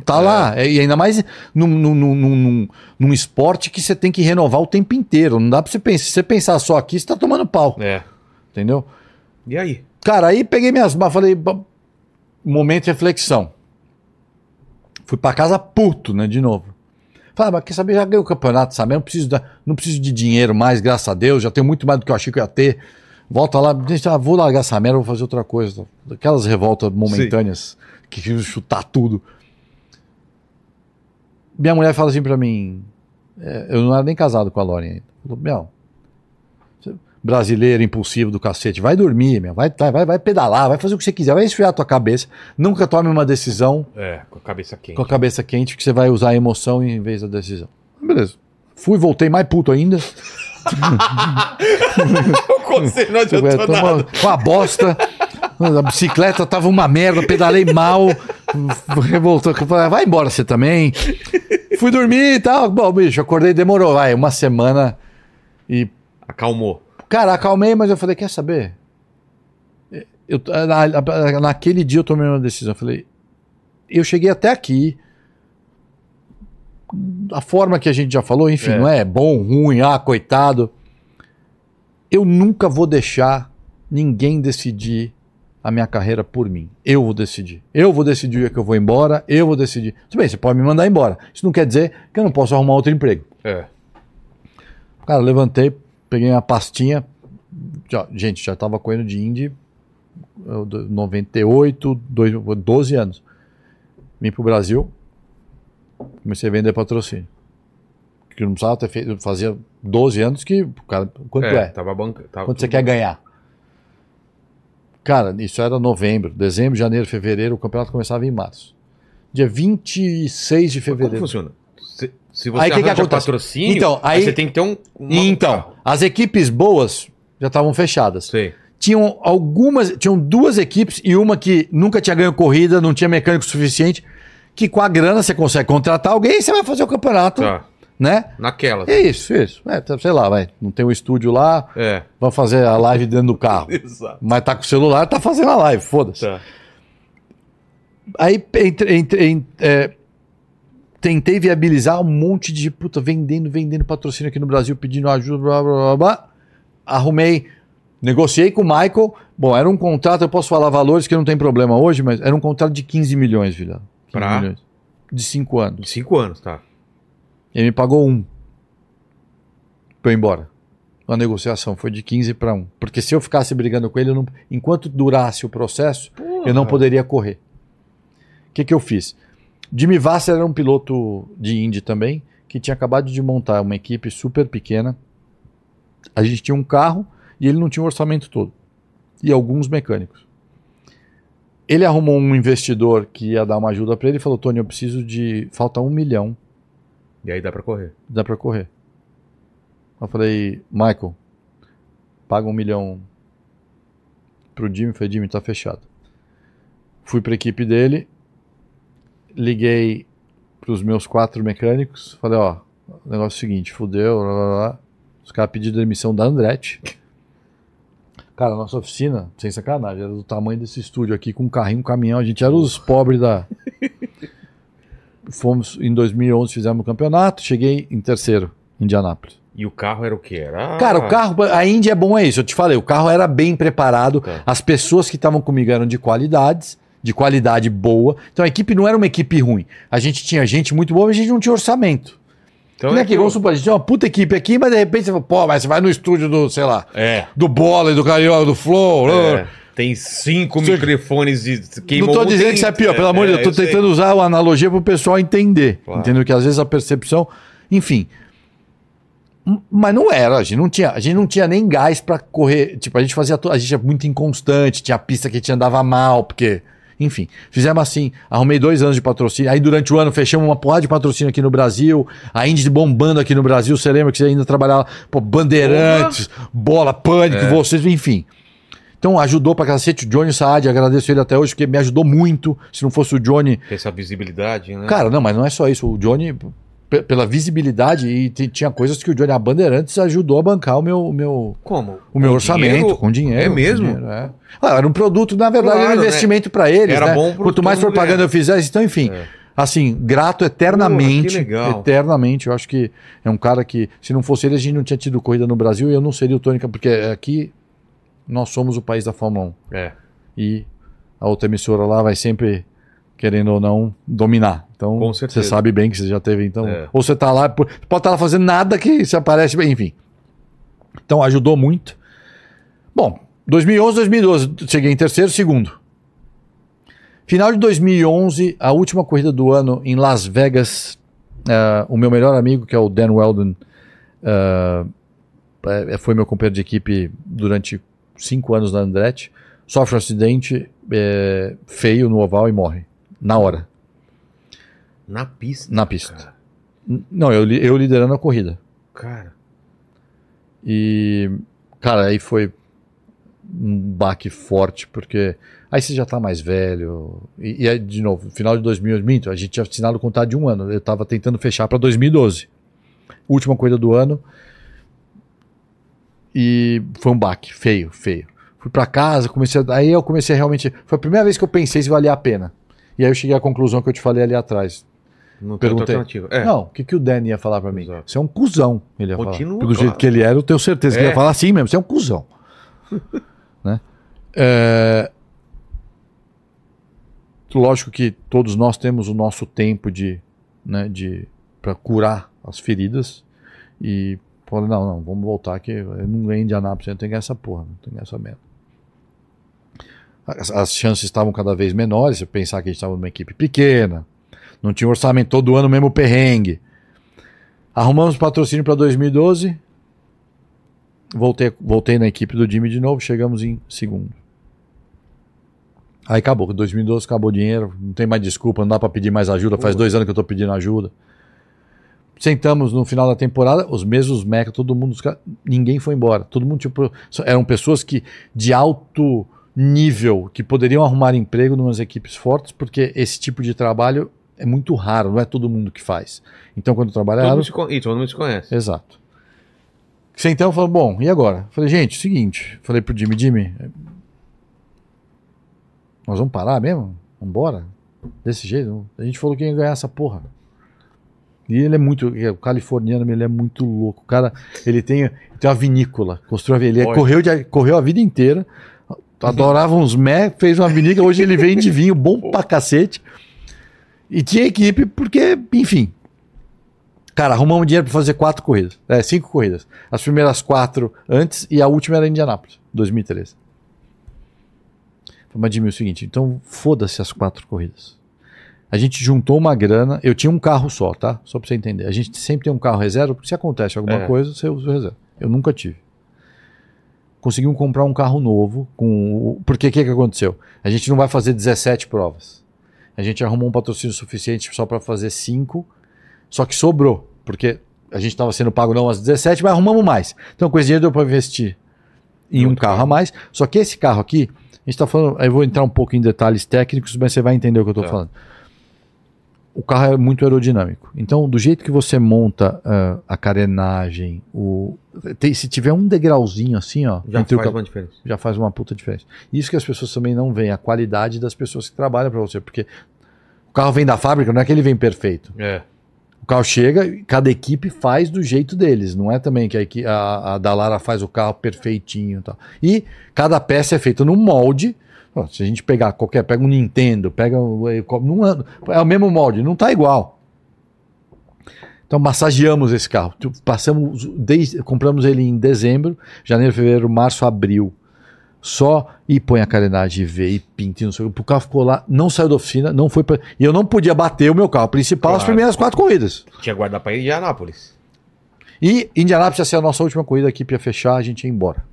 tá É. lá. E ainda mais num, num, num, num, esporte que você tem que renovar o tempo inteiro. Não dá pra você pensar. Se você pensar só aqui, você tá tomando pau. É. Entendeu? E aí? Cara, aí peguei minhas falei, "Bom, momento de reflexão. Fui pra casa puto, né, de novo. Falei, ah, mas quer saber, já ganhei o campeonato, sabe? Não preciso, da, não preciso de dinheiro mais, graças a Deus, já tenho muito mais do que eu achei que eu ia ter. Volta lá, ah, vou largar essa merda, vou fazer outra coisa. Aquelas revoltas momentâneas que queriam chutar tudo. Minha mulher fala assim pra mim, é, eu não era nem casado com a Lauren ainda. Falou, brasileiro impulsivo do cacete, vai dormir, meu, vai, vai, vai pedalar, vai fazer o que você quiser, vai esfriar a tua cabeça. Nunca tome uma decisão É, com a cabeça quente. com a cabeça quente, que você vai usar a emoção em vez da decisão. Beleza. Fui, voltei mais puto ainda. o conselho não adiantou nada. com a bosta. A bicicleta tava uma merda, pedalei mal. Revoltou. Falei, Vai embora você também. Fui dormir e tal. Bom, bicho, acordei, demorou, vai, uma semana. E, Acalmou. Cara, acalmei, mas eu falei, quer saber? Eu, na- na- naquele dia eu tomei uma decisão. Eu falei, eu cheguei até aqui. A forma que a gente já falou, enfim, É. não é bom, ruim, ah, coitado. Eu nunca vou deixar ninguém decidir a minha carreira por mim. Eu vou decidir. Eu vou decidir o dia que eu vou embora, eu vou decidir. Tudo bem, você pode me mandar embora. Isso não quer dizer que eu não posso arrumar outro emprego. É. Cara, levantei, peguei uma pastinha. Já- gente, já tava correndo de Indy eu, do- 98, dois, 12 anos. Vim pro Brasil, comecei a vender patrocínio. Que não precisava ter feito, fazia 12 anos que, cara, quanto é? Tava banca. Tava Quanto você quer ganhar? Cara, isso era novembro, dezembro, janeiro, fevereiro, o campeonato começava em março. Dia 26 de Como fevereiro. funciona? Se, você Aí, que que acontece? patrocínio, Então, aí- você tem que ter um. uma- Então, as equipes boas já estavam fechadas. Sei. Tinham algumas, tinham duas equipes e uma que nunca tinha ganho corrida, não tinha mecânico suficiente, que com a grana você consegue contratar alguém e você vai fazer o campeonato, Tá. né? Naquela. É isso, isso. É, tá, sei lá, vai. Não tem um estúdio lá, É. vai fazer a live dentro do carro. Exato. Mas tá com o celular, tá fazendo a live, foda-se. Tá. Aí entre- entre- em- é, tentei viabilizar um monte de puta vendendo, vendendo patrocínio aqui no Brasil, pedindo ajuda, blá blá blá. blá. Arrumei, negociei com o Michael. Bom, era um contrato, eu posso falar valores que não tem problema hoje, mas era um contrato de 15 milhões, Vila. 15 Pra? milhões. De 5 anos. De cinco anos, tá. Ele me pagou um. Pra eu ir embora. A negociação foi de 15 para 1. Porque se eu ficasse brigando com ele, não- enquanto durasse o processo, eu não poderia correr. O que, que eu fiz? Jimmy Vasser era um piloto de Indy também, que tinha acabado de montar uma equipe super pequena. A gente tinha um carro e ele não tinha o orçamento todo. E alguns mecânicos. Ele arrumou um investidor que ia dar uma ajuda para ele e falou: Tony, eu preciso de. Falta um milhão E aí dá pra correr. dá pra correr. Eu falei, Michael, paga um milhão pro Jimmy. Falei, Jimmy, tá fechado. Fui pra equipe dele, liguei pros meus quatro mecânicos, falei, ó, o negócio é o seguinte, fudeu, lá, lá, lá. Os caras pediram demissão da Andretti. Cara, a nossa oficina, sem sacanagem, era do tamanho desse estúdio aqui, com um carrinho, um caminhão. A gente era os pobres da. Fomos em 2011, fizemos o campeonato. Cheguei em terceiro, em Indianápolis. E o carro era o quê? Era. Cara, o carro, a Índia é bom, é isso. Eu te falei, o carro era bem preparado. Tá. As pessoas que estavam comigo eram de qualidades, de qualidade boa. Então a equipe não era uma equipe ruim. A gente tinha gente muito boa, mas a gente não tinha orçamento. Então não é é que, vamos supor, a gente tinha uma puta equipe aqui, mas de repente você fala, pô, mas você vai no estúdio do, sei lá, É. do Bola e do Carioca, do Flow. É, Tem cinco Você- microfones e Não queimou tô um, dizendo tem- que isso é pior, pelo amor de Deus, eu tô sei. tentando usar uma analogia pro pessoal entender. Claro. Entendeu? Que às vezes a percepção. Enfim. Mas não era, a gente não tinha, a gente não tinha nem gás pra correr. Tipo, a gente fazia. A gente é muito inconstante, tinha pista que a gente andava mal, porque Enfim, fizemos assim, arrumei dois anos de patrocínio. Aí durante o ano fechamos uma porrada de patrocínio aqui no Brasil. A Indy bombando aqui no Brasil. Você lembra que você ainda trabalhava, pô, Bandeirantes, Bola, Pânico, É. vocês, enfim. Então ajudou pra cacete o Johnny Saad, agradeço ele até hoje, porque me ajudou muito. Se não fosse o Johnny, essa visibilidade, né? Cara, não, mas não é só isso. O Johnny, pela visibilidade, e tinha coisas que o Johnny, a Bandeirantes, ajudou a bancar o meu, o meu, como? o meu Com orçamento, dinheiro? com dinheiro. É mesmo? dinheiro, é. Ah, era um produto, na verdade, Claro, era um né? investimento pra eles. Era né? bom pro Quanto mais propaganda ganhar. eu fizesse, então, enfim. É. Assim, grato eternamente. Legal. Eternamente. Eu acho que é um cara que, se não fosse ele, a gente não tinha tido corrida no Brasil e eu não seria o Tônica, porque aqui nós somos o país da Fórmula 1 É. e a outra emissora lá vai sempre, querendo ou não, dominar. Então, você sabe bem que você já teve, então. É. Ou você tá lá, pode estar lá fazendo nada que se aparece, bem, enfim. Então, ajudou muito. Bom, 2011, 2012, cheguei em terceiro, segundo. Final de 2011, a última corrida do ano em Las Vegas, eh, o meu melhor amigo, que é o Dan Weldon, eh, foi meu companheiro de equipe durante cinco anos na Andretti, sofre um acidente eh, feio no oval e morre. Na hora, Na pista. na pista. Cara. Não, eu, eu liderando a corrida. Cara. E, cara, aí foi um baque forte, porque aí você já tá mais velho. E, e aí, de novo, final de 2000, minto, a gente tinha assinado o contrato de um ano. Eu tava tentando fechar para 2012. Última corrida do ano. E foi um baque, feio, feio. Fui para casa, comecei a, aí eu comecei a realmente. Foi a primeira vez que eu pensei se valia a pena. E aí eu cheguei à conclusão que eu te falei ali atrás. Não tem Perguntei. alternativa. É. Não, o que, que o Dan ia falar pra mim? Exato. Você é um cuzão, ele ia Continua, falar. Pelo claro. jeito que ele era, eu tenho certeza que ele É. ia falar assim mesmo, você é um cuzão. né? É, Lógico que todos nós temos o nosso tempo de, né, de para curar as feridas e falei, não, não, vamos voltar que eu não ganhei de Anápolis, eu tenho que ganhar essa porra, não tenho que ganhar essa merda. As, as chances estavam cada vez menores, você pensar que a gente estava numa equipe pequena, não tinha orçamento todo ano mesmo perrengue. Arrumamos patrocínio para 2012. Voltei, voltei na equipe do Jimmy de novo, chegamos em segundo. Aí acabou, 2012 acabou o dinheiro, não tem mais desculpa, não dá para pedir mais ajuda, faz dois anos que eu tô pedindo ajuda. Sentamos no final da temporada, os mesmos meca, todo mundo, ninguém foi embora. Todo mundo tipo, eram pessoas que de alto nível que poderiam arrumar emprego em umas equipes fortes, porque esse tipo de trabalho é muito raro, não é todo mundo que faz. Então quando Todo trabalharam, se con... Ih, todo mundo se conhece. Exato. Então falou, bom, e agora? Falei, gente, seguinte, falei pro Jimmy, Jimmy, nós vamos parar mesmo? Vambora? Desse jeito? A gente falou que ia ganhar essa porra. E ele é muito, o californiano, ele é muito louco. O cara, ele tem, tem uma vinícola, construiu, a- ele correu, de- correu a vida inteira, adorava uns mé, fez uma vinícola, hoje ele vende vinho bom pra cacete. E tinha equipe, porque, enfim, Cara, arrumamos dinheiro para fazer quatro corridas. É, cinco corridas. As primeiras quatro antes e a última era em Indianápolis, 2013. Falei, mas Jimmy, é o seguinte, então foda-se as quatro corridas. A gente juntou uma grana, eu tinha um carro só, tá? Só pra você entender. A gente sempre tem um carro reserva, porque se acontece alguma É. coisa, você usa o reserva. Eu nunca tive. Conseguimos comprar um carro novo, com o- porque o que, que aconteceu? A gente não vai fazer 17 provas. A gente arrumou um patrocínio suficiente só para fazer cinco só que sobrou, porque a gente estava sendo pago não às 17, mas arrumamos mais. Então, com esse dinheiro deu para investir em um Outro carro a mais. Só que esse carro aqui, a gente está falando, eu vou entrar um pouco em detalhes técnicos, mas você vai entender o que eu estou Tá. falando. O carro é muito aerodinâmico. Então, do jeito que você monta ah, a carenagem, o, tem- se tiver um degrauzinho assim, ó, Já o faz ca- uma diferença. já faz uma puta diferença. Isso que as pessoas também não veem, a qualidade das pessoas que trabalham para você, porque o carro vem da fábrica, não é que ele vem perfeito. É. O carro chega, e cada equipe faz do jeito deles. Não é também que a, a, a Dallara faz o carro perfeitinho e tal. E cada peça é feita num molde. Se a gente pegar qualquer, pega um Nintendo, pega o- não é, é o mesmo molde, não tá igual. Então massageamos esse carro. Passamos, desde, compramos ele em dezembro, janeiro, fevereiro, março, abril. Só e põe a carenagem e vê e pinta e não sei o que. O carro ficou lá, não saiu da oficina, não foi pra, E eu não podia bater o meu carro principal as Claro. primeiras quatro corridas. Tinha guardar pra Indianápolis. E Indianápolis ia ser a nossa última corrida, a equipe ia fechar, a gente ia embora.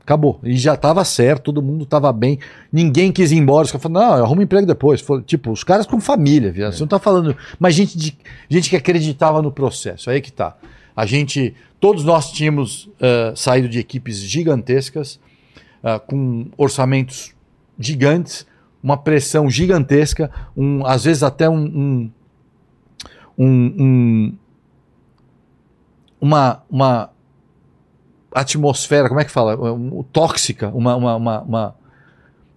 Acabou. E já tava certo, todo mundo tava bem. Ninguém quis ir embora. Os caras falaram, não, arruma emprego depois. Foi, tipo, os caras com família, viu? Você não tá falando. Mas gente, de, gente que acreditava no processo. Aí que tá. A gente. Todos nós tínhamos uh, saído de equipes gigantescas, uh, com orçamentos gigantes, uma pressão gigantesca, um, às vezes até um, um, um uma, uma atmosfera, como é que fala? Um, tóxica, uma, uma, uma, uma,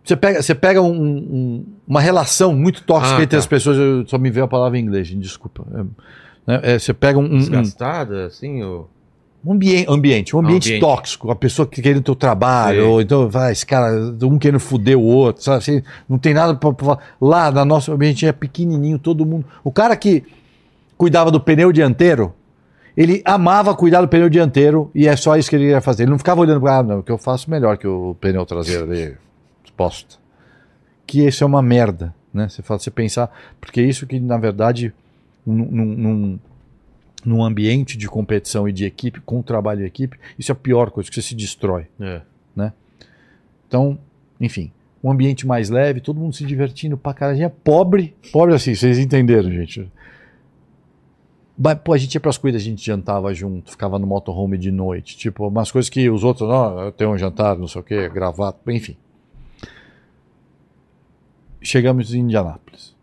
Você pega, você pega um, um, uma relação muito tóxica ah, entre tá. as pessoas. Eu só me veio a palavra em inglês, desculpa. É, né, é, você pega um. Desgastada, assim? Ou... Um ambiente, ambiente, um ambiente, ambiente. tóxico, a pessoa que querendo o teu trabalho, ou então vai, esse cara, um querendo foder o outro, sabe assim, não tem nada para falar. Lá, na nosso ambiente é pequenininho, todo mundo. O cara que cuidava do pneu dianteiro, ele amava cuidar do pneu dianteiro e é só isso que ele ia fazer. Ele não ficava olhando para, ah, não, que eu faço melhor que o pneu traseiro ali, exposto. Que isso é uma merda, né? Você fala, você pensar, porque é isso que na verdade num, num, num ambiente de competição e de equipe, com trabalho em equipe, isso é a pior coisa, que você se destrói, é. né? Então, enfim, um ambiente mais leve, todo mundo se divertindo pra caralho. É pobre, pobre assim, vocês entenderam, gente. Pô, a gente ia pras coisas, a gente jantava junto, ficava no motorhome de noite. Tipo, umas coisas que os outros, não, eu tenho um jantar, não sei o quê, gravata, enfim. Chegamos em Indianápolis.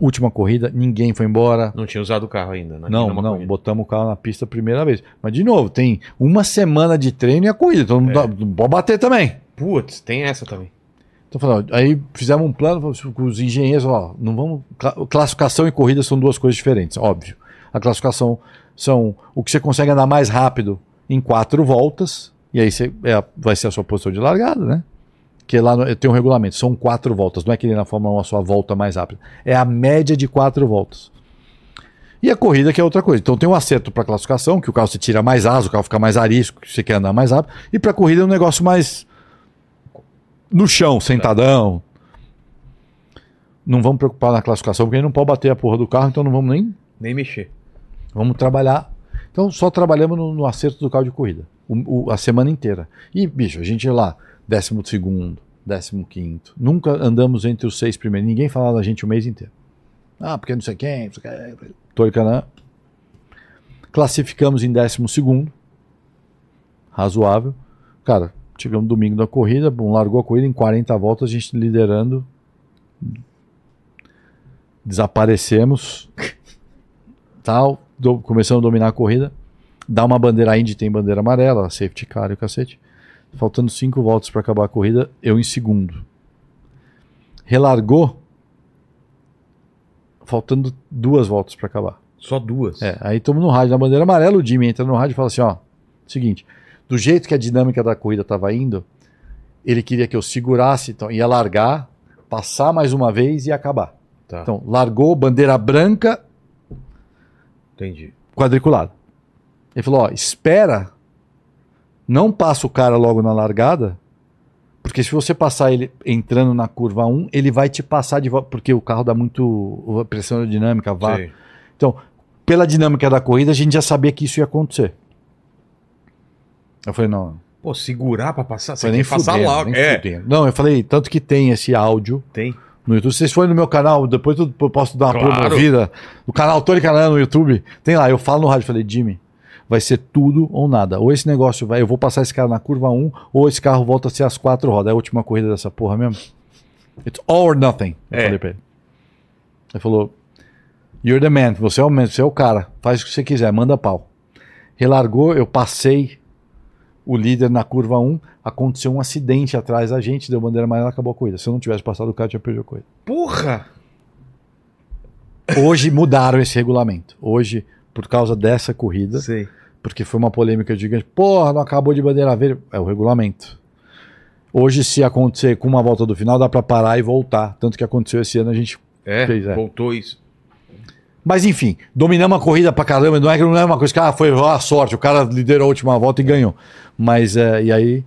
Última corrida, ninguém foi embora. Não tinha usado o carro ainda, né? Não, não, corrida. botamos o carro na pista a primeira vez. Mas, de novo, tem uma semana de treino e a corrida, então é. não pode bater também. Putz, tem essa também. Então, falando, aí fizemos um plano com os engenheiros, ó, não vamos. Classificação e corrida são duas coisas diferentes, óbvio. A classificação são o que você consegue andar mais rápido em quatro voltas, e aí você, é, vai ser a sua posição de largada, né? Que lá tem um regulamento, são quatro voltas, não é que nem na Fórmula 1 a sua volta mais rápida. É a média de quatro voltas. E a corrida que é outra coisa. Então tem um acerto para classificação, que o carro se tira mais asa, o carro fica mais arisco, que você quer andar mais rápido. E para corrida é um negócio mais no chão, sentadão. Não vamos preocupar na classificação, porque a gente não pode bater a porra do carro, então não vamos nem. Nem mexer. Vamos trabalhar. Então só trabalhamos no, no acerto do carro de corrida. O, o, a semana inteira. E, bicho, a gente ia lá, décimo segundo, décimo quinto. Nunca andamos entre os seis primeiros. Ninguém falava da gente o mês inteiro. Ah, porque não sei quem, não sei quem. Classificamos em décimo segundo. Razoável. Cara, Chegamos domingo da corrida, bom, largou a corrida em 40 voltas, a gente liderando. Desaparecemos. Tal, do, começamos a dominar a corrida. Dá uma bandeira Indy, tem bandeira amarela, safety car e o cacete. Faltando cinco voltas para acabar a corrida, eu em segundo. Relargou, faltando duas voltas para acabar. Só duas? É, aí estamos no rádio da bandeira amarela, o Jimmy entra no rádio e fala assim, ó, seguinte, do jeito que a dinâmica da corrida estava indo, ele queria que eu segurasse, então ia largar, passar mais uma vez e acabar. Tá. Então, largou, bandeira branca. Entendi. Quadriculado. Ele falou: ó, espera, não passa o cara logo na largada, porque se você passar ele entrando na curva 1, ele vai te passar de volta, porque o carro dá muito pressão aerodinâmica, vá. Então, pela dinâmica da corrida, a gente já sabia que isso ia acontecer. Eu falei, não. Pô, segurar pra passar? Você nem passar fudendo, logo. Nem é. Não, eu falei, tanto que tem esse áudio. Tem. No YouTube. Se vocês forem no meu canal, depois eu posso dar uma claro. promovida. O canal Tony Canal no YouTube. Tem lá, eu falo no rádio, falei, Jimmy, vai ser tudo ou nada. Ou esse negócio vai, eu vou passar esse cara na curva 1, ou esse carro volta a ser as quatro rodas. É a última corrida dessa porra mesmo. It's all or nothing. Eu é. falei pra ele. Ele falou, You're the man, você é o man, você é o cara. Faz o que você quiser, manda pau. Relargou, eu passei o líder na curva 1, aconteceu um acidente atrás da gente, deu bandeira amarela, acabou a corrida. Se eu não tivesse passado o carro, tinha perdido a corrida. Porra! Hoje mudaram esse regulamento. Hoje, por causa dessa corrida, Sei. porque foi uma polêmica gigante. Porra, não acabou de bandeira verde. É o regulamento. Hoje, se acontecer com uma volta do final, dá para parar e voltar. Tanto que aconteceu esse ano, a gente é, fez. É. Voltou isso. Mas enfim, dominamos a corrida pra caramba. Não é que não é uma coisa que ah, foi a sorte, o cara liderou a última volta e ganhou. Mas é, e aí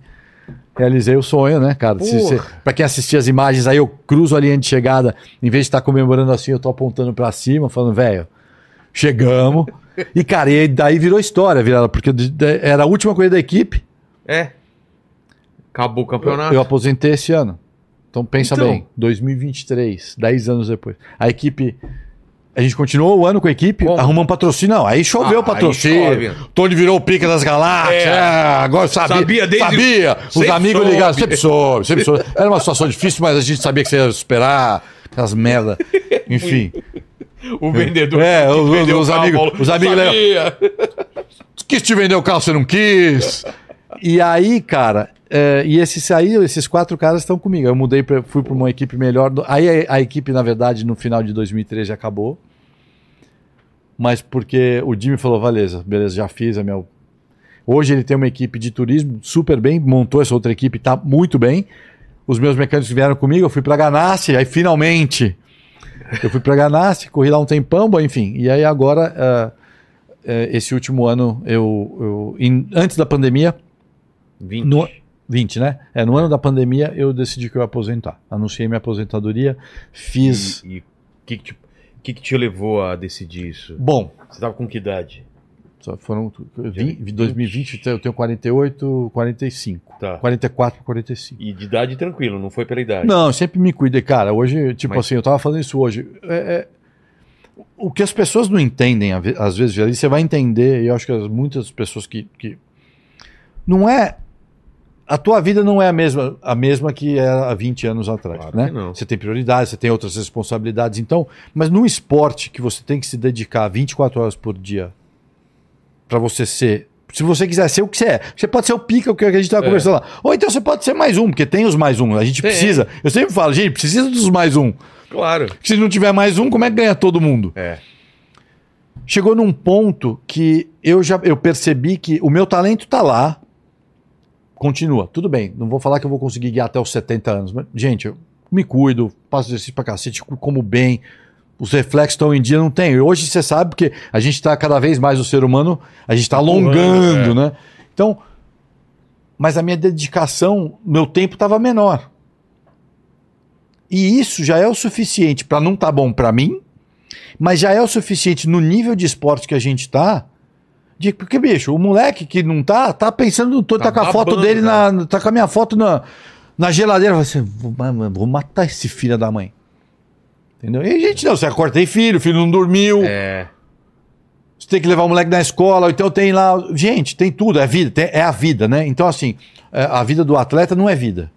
realizei o sonho, né, cara? Se, se, pra quem assistir as imagens, aí eu cruzo a linha de chegada, em vez de estar comemorando assim, eu tô apontando pra cima, falando, velho, chegamos. e, cara, e daí virou história, virada, porque era a última corrida da equipe. É. Acabou o campeonato. Eu aposentei esse ano. Então pensa Então. bem, 2023, 10 anos depois. A equipe. A gente continuou o ano com a equipe, Como? arrumamos patrocínio. Não, aí choveu Ah, o patrocínio. aí chove. Tony virou o pica das galáxias. É. é, agora sabia. Sabia desde- Sabia. Os amigos soube. ligaram, sempre soube, sempre soube. Era uma situação difícil, mas a gente sabia que você ia superar. Aquelas merda. Enfim. O vendedor. É, os- vendeu os carro, amigos- os amigos "Sabia." Quis te vender o carro, você não quis. E aí, cara, é, e esses aí, esses quatro caras estão comigo. Eu mudei, pra, fui para uma equipe melhor. Aí a, a equipe, na verdade, no final de 2013 acabou. Mas porque o Jimmy falou, beleza, beleza, já fiz a minha. Hoje ele tem uma equipe de turismo super bem, montou essa outra equipe, tá muito bem. Os meus mecânicos vieram comigo, eu fui para Ganassi, aí finalmente eu fui para Ganassi, corri lá um tempão, bom, enfim. E aí agora, ah, eh, esse último ano, eu, eu em- antes da pandemia, 20. no, 20, né? É, no ano da pandemia eu decidi que eu ia aposentar. Anunciei minha aposentadoria, fiz. E o que, que, te, que, que te levou a decidir isso? Bom, Você tava com que idade? só foram. vi- 2020, eu tenho 48, 45. Tá. 44, 45. E de idade tranquilo, não foi pela idade. Não, eu sempre me cuidei, cara. Hoje, tipo Mas- assim, eu tava falando isso hoje. É, é, o que as pessoas não entendem, às ve- às vezes, ali, você vai entender, e eu acho que as- muitas pessoas que, que. Não é. A tua vida não é a mesma, a mesma que era há 20 anos atrás. Claro né? Você tem prioridades, você tem outras responsabilidades. Então, mas num esporte que você tem que se dedicar 24 horas por dia para você ser. Se você quiser ser o que você é, você pode ser o pica, o que a gente estava É. conversando lá. Ou então você pode ser mais um, porque tem os mais um. A gente Tem. precisa. Eu sempre falo, gente, precisa dos mais um. Claro. Porque se não tiver mais um, como é que ganha todo mundo? É. Chegou num ponto que eu já eu percebi que o meu talento tá lá. Continua. Tudo bem. Não vou falar que eu vou conseguir guiar até os 70 anos. Mas, gente, eu me cuido, faço exercício pra cacete, como bem. Os reflexos estão em dia, não tem. Hoje você sabe porque a gente está cada vez mais, o ser humano, a gente está alongando, é. né? Então, mas a minha dedicação, meu tempo estava menor. E isso já é o suficiente para não estar bom para mim, mas já é o suficiente no nível de esporte que a gente tá. De, porque, bicho, o moleque que não tá, tá pensando no Tá tá, com a foto dele na. Tá com a minha foto na, na geladeira. Assim, vou, ma- vou matar esse filho da mãe. Entendeu? E a gente não, você acorda, tem filho, o filho não dormiu. É. Você tem que levar o moleque na escola, então tem lá. Gente, tem tudo, é vida, tem- é a vida, né? Então, assim, é, a vida do atleta não é vida.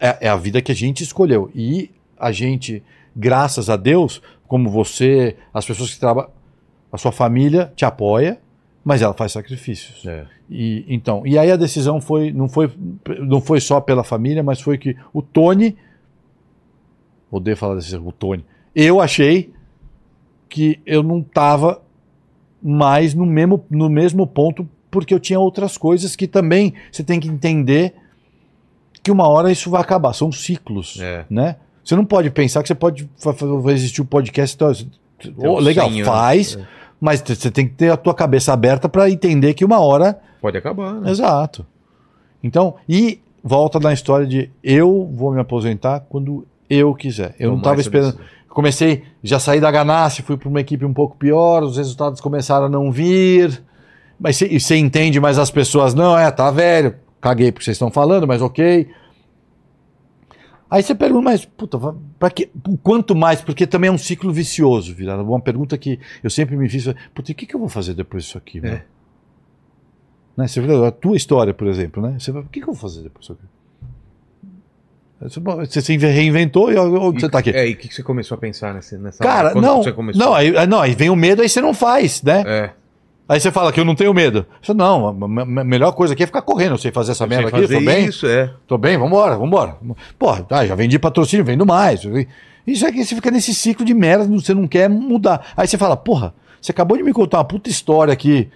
É, é a vida que a gente escolheu. E a gente, graças a Deus, como você, as pessoas que trabalham, a sua família te apoia, mas ela faz sacrifícios. É. E, então, e aí a decisão foi não, foi, não foi só pela família, mas foi que o Tony. Odeio falar desse o Tony. Eu achei que eu não estava mais no mesmo, no mesmo ponto, porque eu tinha outras coisas que também você tem que entender que uma hora isso vai acabar. São ciclos. É. Né? Você não pode pensar que você pode vai existir o podcast. Então, um legal, 100 anos, faz, é. Mas você tem que ter a tua cabeça aberta para entender que uma hora Pode acabar, né? Exato. Então, e volta na história de eu vou me aposentar quando eu quiser. Eu não estava esperando. Comecei, já saí da Ganassi, fui para uma equipe um pouco pior, os resultados começaram a não vir. Mas você- você entende, mas as pessoas, não, é, tá velho, caguei porque vocês estão falando, mas ok. Aí você pergunta, mas, puta, pra que, quanto mais? Porque também é um ciclo vicioso, virado. Uma pergunta que eu sempre me fiz, puta, o que, que eu vou fazer depois disso aqui? É. Né? Você vê a tua história, por exemplo, né? Você vai, o que, que eu vou fazer depois disso aqui? Você- se reinventou e você tá aqui? É, e o que que você começou a pensar nessa, nessa Cara, não, não, aí, aí- não, aí vem o medo, aí você não faz, né? É. Aí você fala que eu não tenho medo. Você, não, a me- me- melhor coisa aqui é ficar correndo. Eu sei fazer essa Eu merda aqui, tô bem. isso, é. Tô bem, vambora, vambora. Pô, tá, já vendi patrocínio, vendo mais. Isso é que você fica nesse ciclo de merda, você não quer mudar. Aí você fala, porra, você acabou de me contar uma puta história aqui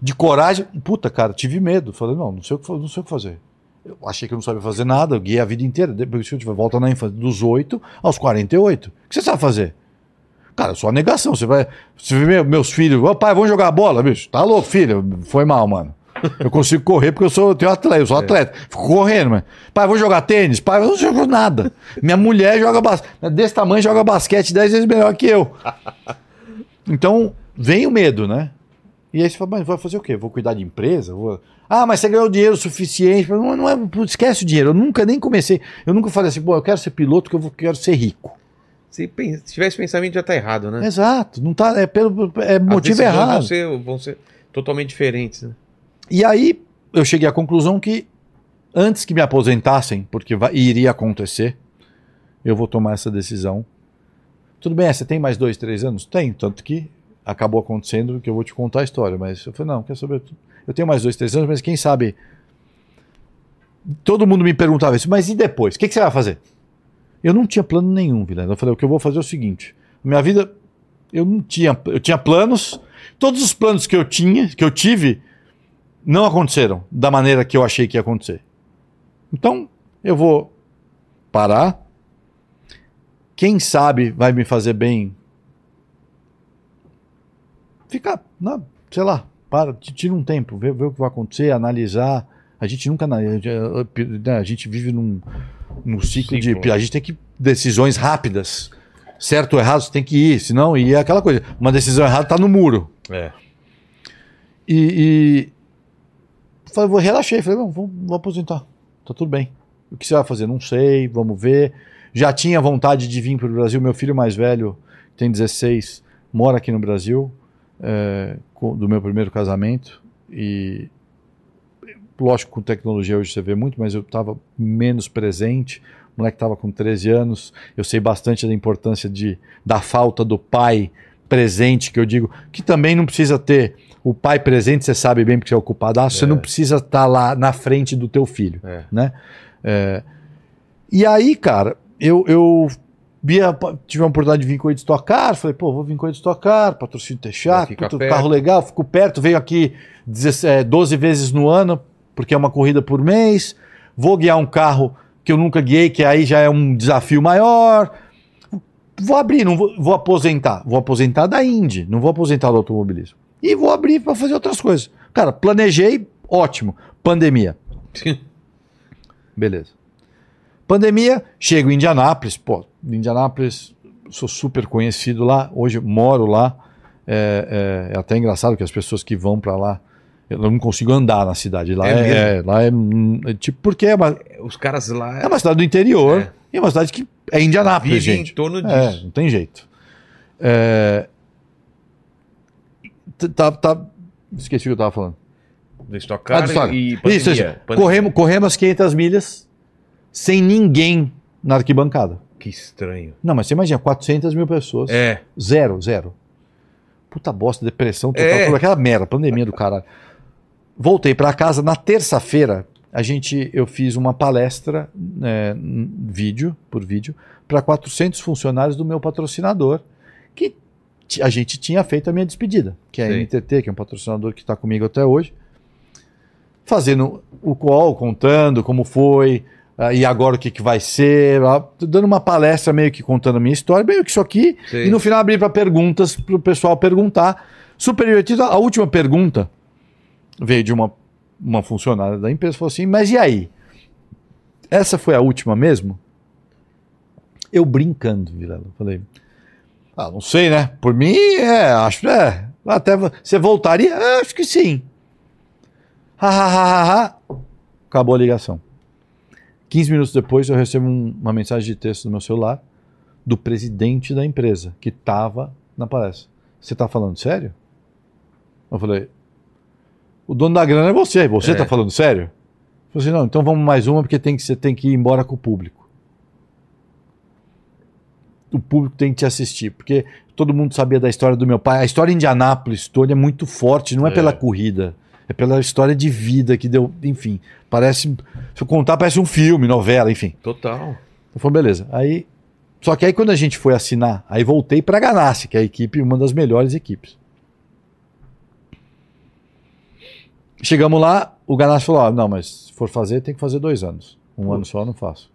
de coragem. Puta, cara, tive medo. Falei, não, não sei o que, não sei o que fazer. Eu achei que eu não sabia fazer nada, eu guiei a vida inteira. Depois eu tive volta na infância, dos 8 aos 48. O que você sabe fazer? Cara, só negação. Você vai. Você vê meu- meus filhos, ô pai, vamos jogar bola, bicho. Tá louco, filho. Foi mal, mano. Eu consigo correr porque eu sou eu tenho atleta, eu sou atleta. Fico correndo, mas. Pai, vou jogar tênis. Pai, eu não jogo nada. Minha mulher joga basquete. Desse tamanho joga basquete 10 vezes melhor que eu. Então, vem o medo, né? E aí você fala, mas vai fazer o quê? Vou cuidar de empresa? Vou... Ah, mas você ganhou dinheiro suficiente. Não, não é, esquece o dinheiro. Eu nunca nem comecei. Eu nunca falei assim, pô, eu quero ser piloto porque eu quero ser rico. Se, se tivesse pensamento já tá errado, né? Exato. Não tá, é pelo é motivo errado. Vão ser, vão ser totalmente diferentes. Né? E aí eu cheguei à conclusão que antes que me aposentassem, porque vai, iria acontecer, eu vou tomar essa decisão. Tudo bem, você tem mais dois, três anos? Tem, tanto que acabou acontecendo que eu vou te contar a história. Mas eu falei, não, quer saber? Eu tenho mais dois, três anos, mas quem sabe. Todo mundo me perguntava isso, mas e depois? O que, que você vai fazer? Eu não tinha plano nenhum, Vilela. Eu falei, o que eu vou fazer é o seguinte: minha vida, eu não tinha. Eu tinha planos, todos os planos que eu tinha, que eu tive, não aconteceram da maneira que eu achei que ia acontecer. Então, eu vou parar. Quem sabe vai me fazer bem ficar, não, sei lá, para, tira um tempo, vê o que vai acontecer, analisar. A gente nunca. Né, a gente vive num, num ciclo, ciclo de. A gente tem que. Decisões rápidas. Certo ou errado, você tem que ir, senão. E é aquela coisa. Uma decisão errada tá no muro. É. E. e falei, vou, relaxei. Falei, não, vou, vou aposentar. Tá tudo bem. O que você vai fazer? Não sei, vamos ver. Já tinha vontade de vir para o Brasil. Meu filho mais velho, tem 16, mora aqui no Brasil é, do meu primeiro casamento e lógico com tecnologia hoje você vê muito, mas eu estava menos presente. O moleque estava com 13 anos. Eu sei bastante da importância de, da falta do pai presente, que eu digo, que também não precisa ter o pai presente, você sabe bem porque você é ocupado. Ah, você é. não precisa estar tá lá na frente do teu filho, é. né? É, e aí, cara, eu, eu Bia, tive a oportunidade de vir com ele de Stock Car, falei, pô, vou vir com ele de Stock Car, patrocínio Texaco, carro legal, fico perto, venho aqui 12 vezes no ano, porque é uma corrida por mês, vou guiar um carro que eu nunca guiei, que aí já é um desafio maior. Vou abrir, não vou, vou aposentar. Vou aposentar da Indy, não vou aposentar do automobilismo. E vou abrir para fazer outras coisas. Cara, planejei, ótimo. Pandemia. Beleza. Pandemia, chego em Indianápolis, pô, Indianápolis, sou super conhecido lá, hoje moro lá. É, é, é até engraçado que as pessoas que vão para lá, eu não consigo andar na cidade. Lá é, é lá é, é, tipo, porque é uma, os caras lá é uma cidade do interior é. e é uma cidade que é Indianápolis, Vive gente. em torno é, disso. não tem jeito. É, tá, tá, esqueci o que eu tava falando. Do Stock Car ah, e pandemia, isso, isso. Pandemia. Corremos, corremos as 500 milhas sem ninguém na arquibancada. Que estranho. Não, mas você imagina, 400 mil pessoas. É. Zero, zero. Puta bosta, depressão total, é. aquela merda, pandemia do caralho. Voltei para casa na terça-feira. A gente, eu fiz uma palestra, é, vídeo por vídeo, para 400 funcionários do meu patrocinador, que a gente tinha feito a minha despedida, que é a NTT, que é um patrocinador que está comigo até hoje, fazendo o call, contando como foi, Uh, e agora o que, que vai ser, uh, dando uma palestra meio que contando a minha história, meio que isso aqui, Sim. e no final abrir para perguntas, para o pessoal perguntar. Super divertido. A última pergunta veio de uma, uma funcionária da empresa, falou assim, mas e aí? Essa foi a última mesmo? Eu brincando, Vilela, falei, ah, não sei, né? Por mim, é, acho, é, até você voltaria? É, acho que sim. Ha, ha, ha, ha. Acabou a ligação. 15 minutos depois, eu recebo um, uma mensagem de texto no meu celular do presidente da empresa, que estava na palestra. Você está falando sério? Eu falei, o dono da grana é você, você está é. falando sério? Eu falei assim, não, então vamos mais uma, porque tem que, você tem que ir embora com o público. O público tem que te assistir, porque todo mundo sabia da história do meu pai. A história em Indianápolis toda é muito forte, não é, é. pela corrida. É pela história de vida que deu, enfim. Parece, se eu contar, parece um filme, novela, enfim. Total. Então foi beleza. Aí, só que aí quando a gente foi assinar, aí voltei para a Ganassi, que é a equipe, uma das melhores equipes. Chegamos lá, o Ganassi falou: ah, não, mas se for fazer, tem que fazer dois anos. Um ano só eu não faço.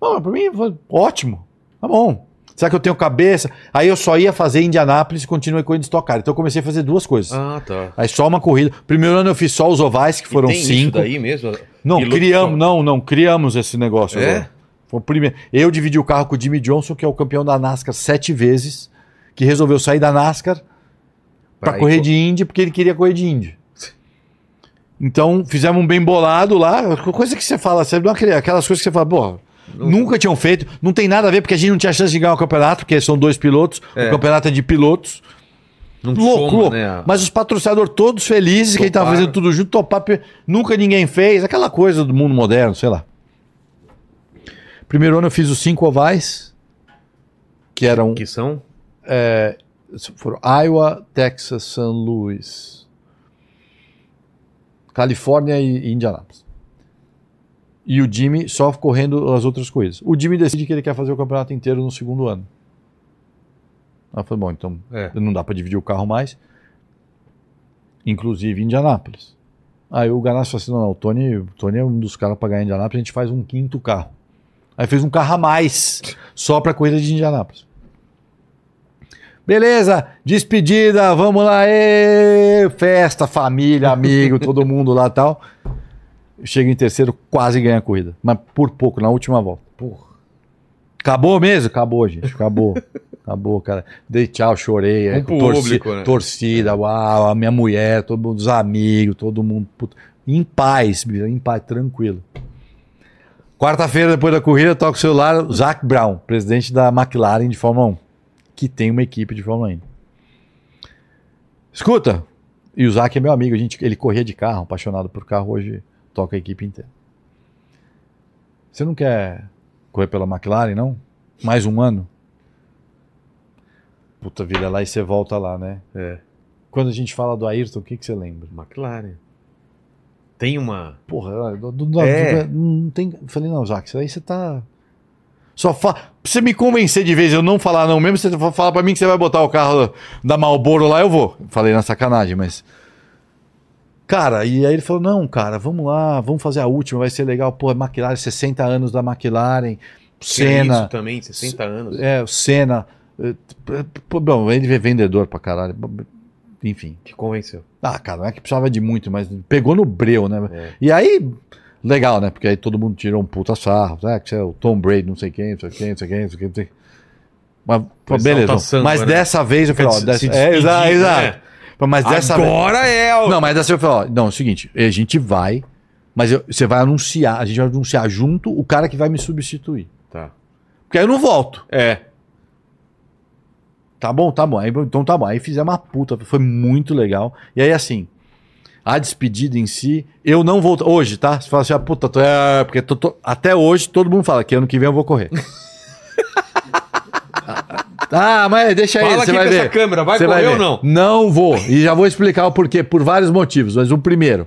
Não, para mim, ótimo. Tá bom. Será que eu tenho cabeça? Aí eu só ia fazer Indianápolis e continuei correndo Stock Car. Então eu comecei a fazer duas coisas. Ah, tá. Aí só uma corrida. Primeiro ano eu fiz só os ovais, que foram e tem cinco. Isso daí mesmo? Não, Piloto criamos, não, não, criamos esse negócio. É? Foi o primeiro. Eu dividi o carro com o Jimmy Johnson, que é o campeão da NASCAR sete vezes, que resolveu sair da NASCAR Pra correr de Indy, porque ele queria correr de Indy. Então, fizemos um bem bolado lá. Coisa que você fala, acredita, aquelas coisas que você fala, pô, nunca tinham feito. Não tem nada a ver, porque a gente não tinha chance de ganhar o campeonato, porque são dois pilotos. É. O campeonato é de pilotos. Não louco, soma, louco. né? Mas os patrocinadores todos felizes, que a gente tava fazendo tudo junto, topar. Nunca ninguém fez. Aquela coisa do mundo moderno, sei lá. Primeiro ano eu fiz os cinco ovais, que eram Que são? é, foram Iowa, Texas, São Luís, Califórnia e, e Indianápolis. E o Jimmy só correndo as outras coisas. O Jimmy decide que ele quer fazer o campeonato inteiro no segundo ano. Eu falei, bom, então É. não dá para dividir o carro mais. Inclusive Indianápolis. Aí o Ganassi falou assim: não, não, o Tony, o Tony é um dos caras para ganhar Indianápolis, a gente faz um quinto carro. Aí fez um carro a mais, só para corrida de Indianápolis. Beleza, despedida, vamos lá, ê, festa, família, amigo, todo mundo lá e tal. Chega em terceiro, quase ganha a corrida, mas por pouco, na última volta. Porra. Acabou mesmo? Acabou, gente. Acabou. Acabou, cara. Dei tchau, chorei. Com é, o torci- público, né? Torcida, uau, a minha mulher, todo mundo, os amigos, todo mundo. puta, em paz, em paz, tranquilo. Quarta-feira, depois da corrida, eu toco o celular, Zac Brown, presidente da McLaren de Fórmula 1, que tem uma equipe de Fórmula 1. Escuta, e o Zac é meu amigo, a gente, ele corria de carro, apaixonado por carro, hoje toca a equipe inteira. Você não quer correr pela McLaren, não? Mais um ano? Puta vida, lá e você volta lá, né? É. Quando a gente fala do Ayrton, o que, que você lembra? McLaren. Tem uma. Porra, do, do- do- É. não tem. Falei, não, Zac, isso aí você tá. Só fa... Pra você me convencer de vez eu não falar não mesmo, você fa- fala pra mim que você vai botar o carro da Malboro lá, eu vou. Falei na sacanagem, mas. Cara, e aí ele falou: não, cara, vamos lá, vamos fazer a última, vai ser legal. Pô, McLaren, 60 anos da McLaren, Senna. Isso também, 60 anos. É, o Senna. pô, Bom, ele é vendedor pra caralho. Enfim. Que convenceu. Ah, cara, não é que precisava de muito, mas pegou no breu, né? É. E aí, legal, né? Porque aí todo mundo tirou um puta sarro, né? Que você é o Tom Brady, não sei quem, não sei quem, não sei quem, não sei quem. Não sei quem. Mas, pô, Pessoal beleza. tá samba, mas né? dessa vez eu falei, ó, dessa, é, exato, né? exato. Mas dessa vez. Agora é o. Não, mas dessa vez eu falei, ó, não, é o seguinte, a gente vai, mas eu- você vai anunciar, a gente vai anunciar junto o cara que vai me substituir. Tá. Porque aí eu não volto. É. Tá bom, tá bom. Aí, então tá bom. Aí fizemos uma puta, foi muito legal. E aí, assim, a despedida em si, eu não vou. Hoje, tá? Você fala assim, ah, puta, tô, é, porque tô- tô- até hoje todo mundo fala que ano que vem eu vou correr. ah, mas deixa aí, Fala você aqui vai ver. câmera, vai Você correr ver. ou não? Não vou. E já vou explicar o porquê, por vários motivos. Mas o primeiro,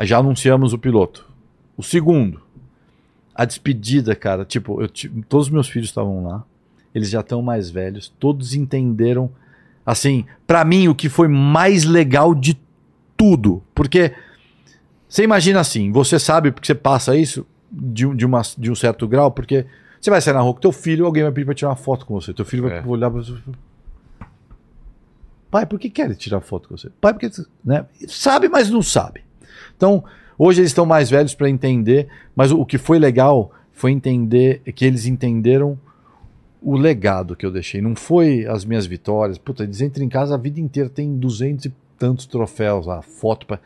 já anunciamos o piloto. O segundo, a despedida, cara. Tipo, eu todos os meus filhos estavam lá. Eles já estão mais velhos. Todos entenderam. Assim, pra mim, o que foi mais legal de tudo. Porque você imagina assim, você sabe porque você passa isso de, um- de, uma, de um certo grau, porque você vai sair na rua com teu filho, alguém vai pedir pra tirar uma foto com você. Teu filho vai É. olhar pra você. Pai, por que quer tirar foto com você? Pai, porque. Né? Sabe, mas não sabe. Então, hoje eles estão mais velhos para entender, mas o, o que foi legal foi entender que eles entenderam o legado que eu deixei. Não foi as minhas vitórias. Puta, eles entram em casa a vida inteira, tem duzentos e tantos troféus lá, foto pra.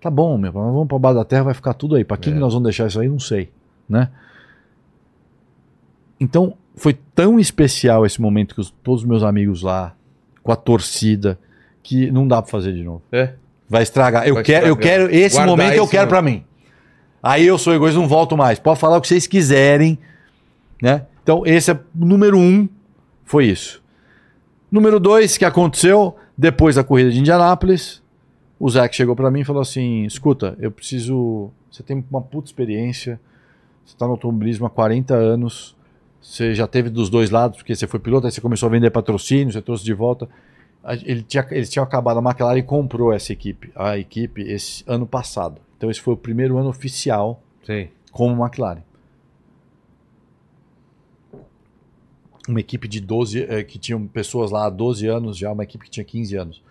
Tá bom, meu, nós vamos pra baixo da terra, vai ficar tudo aí. Pra quem É. que nós vamos deixar isso aí, não sei, né? Então, foi tão especial esse momento com os- todos os meus amigos lá, com a torcida, que não dá pra fazer de novo. É. Vai estragar. Eu Vai quero, eu estragar. quero esse Guardar momento eu esse quero momento. pra mim. Aí eu sou egoísta, não volto mais. Pode falar o que vocês quiserem, né? Então esse é o número um, foi isso. Número dois que aconteceu depois da corrida de Indianápolis, o Zac chegou pra mim e falou assim: "Escuta, eu preciso, você tem uma puta experiência, você tá no automobilismo há 40 anos, você já teve dos dois lados, porque você foi piloto, aí você começou a vender patrocínio, você trouxe de volta. Ele tinha, eles tinham acabado, a McLaren comprou essa equipe, a equipe, esse ano passado. Então esse foi o primeiro ano oficial Sim. como McLaren. Uma equipe de 12, eh, que tinham pessoas lá há 12 anos já, uma equipe que tinha 15 anos.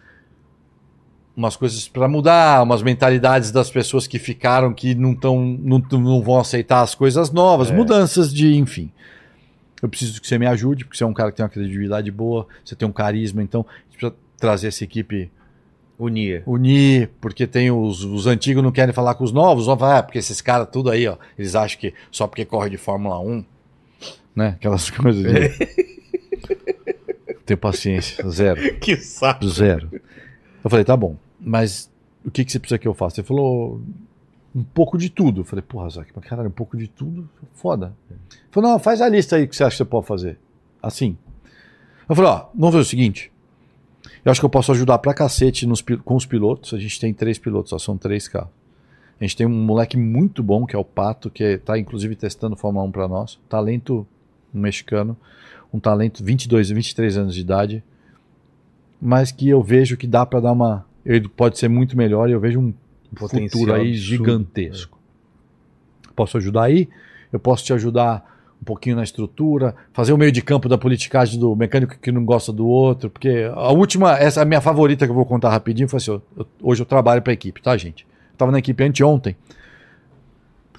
Umas coisas para mudar, umas mentalidades das pessoas que ficaram, que não, tão, não, não vão aceitar as coisas novas, É. mudanças de, enfim. eu preciso que você me ajude, porque você é um cara que tem uma credibilidade boa, você tem um carisma, então a gente precisa trazer essa equipe Unia. unir, porque tem os, os antigos não querem falar com os novos, os novos, ah, porque esses caras tudo aí, ó, eles acham que só porque corre de Fórmula 1, né? Aquelas coisas de... Tenho paciência, zero, Que saco. zero. Eu falei, tá bom, mas o que, que você precisa que eu faça? Ele falou, um pouco de tudo. Eu falei, porra, Zac, mas caralho, um pouco de tudo? Foda. Ele falou, não, faz a lista aí que você acha que você pode fazer. Assim. Eu falei, ó, vamos fazer o seguinte, eu acho que eu posso ajudar pra cacete nos com os pilotos. A gente tem três pilotos, só são três carros. A gente tem um moleque muito bom, que é o Pato, que é- tá inclusive testando Fórmula 1 pra nós. Talento mexicano. Um talento, 22, 23 anos de idade. Mas que eu vejo que dá pra dar uma. Ele pode ser muito melhor e eu vejo um Potencial futuro aí absurdo. gigantesco. Posso ajudar aí? Eu posso te ajudar um pouquinho na estrutura, fazer o meio de campo da politicagem do mecânico que não gosta do outro, porque a última, essa é a minha favorita que eu vou contar rapidinho, foi assim, eu- eu- hoje eu trabalho para a equipe, tá, gente? Eu tava na equipe anteontem,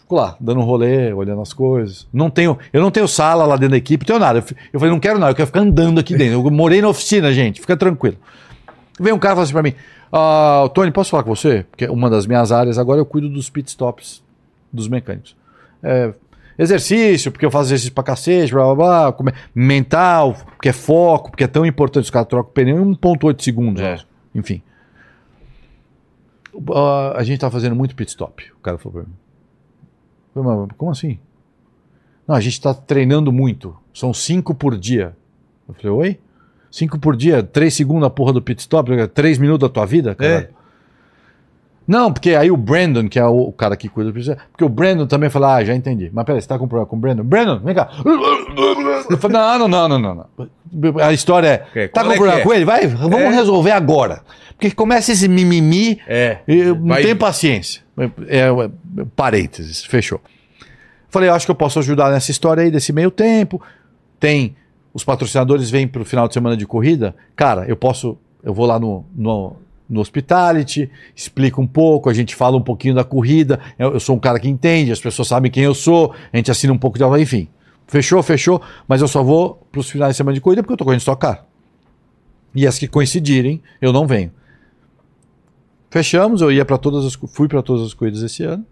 fico lá, dando um rolê, olhando as coisas. Não tenho, eu não tenho sala lá dentro da equipe, não tenho nada. Eu, eu falei, não quero nada, eu quero ficar andando aqui dentro. Eu morei na oficina, gente, fica tranquilo. Vem um cara e fala assim pra mim: ah, Tony, posso falar com você? Porque uma das minhas áreas agora eu cuido dos pit stops dos mecânicos. É, exercício, porque eu faço exercício pra cacete, blá blá blá. mental, porque é foco, porque é tão importante. Os caras trocam o pneu em 1,8 segundos. É. Enfim. Ah, a gente tá fazendo muito pit stop. O cara falou pra mim. Falei, mas como assim? Não, a gente tá treinando muito. São cinco por dia. Eu falei, oi? Cinco por dia, três segundos a porra do pit stop, três minutos da tua vida, cara. É. Não, porque aí o Brandon, que é o, cara que cuida do pit porque o Brandon também falou, ah, já entendi. Mas peraí, você tá com problema com o Brandon? Brandon, vem cá. Eu falei, não, não, não, não, não. A história é, tá com é problema é? com ele? Vai, vamos É. resolver agora. Porque começa esse mimimi, É. eu não Vai- tenho paciência. É, é, é, parênteses, fechou. Falei, acho que eu posso ajudar nessa história aí desse meio tempo. Tem os patrocinadores vêm pro final de semana de corrida. Cara, eu posso, eu vou lá no, no, no hospitality, explico um pouco, a gente fala um pouquinho da corrida. Eu, eu sou um cara que entende, as pessoas sabem quem eu sou, a gente assina um pouco de enfim. Fechou, fechou, mas eu só vou pros finais de semana de corrida porque eu tô correndo Car. E as que coincidirem, eu não venho. Fechamos, eu ia para todas as, fui para todas as corridas esse ano.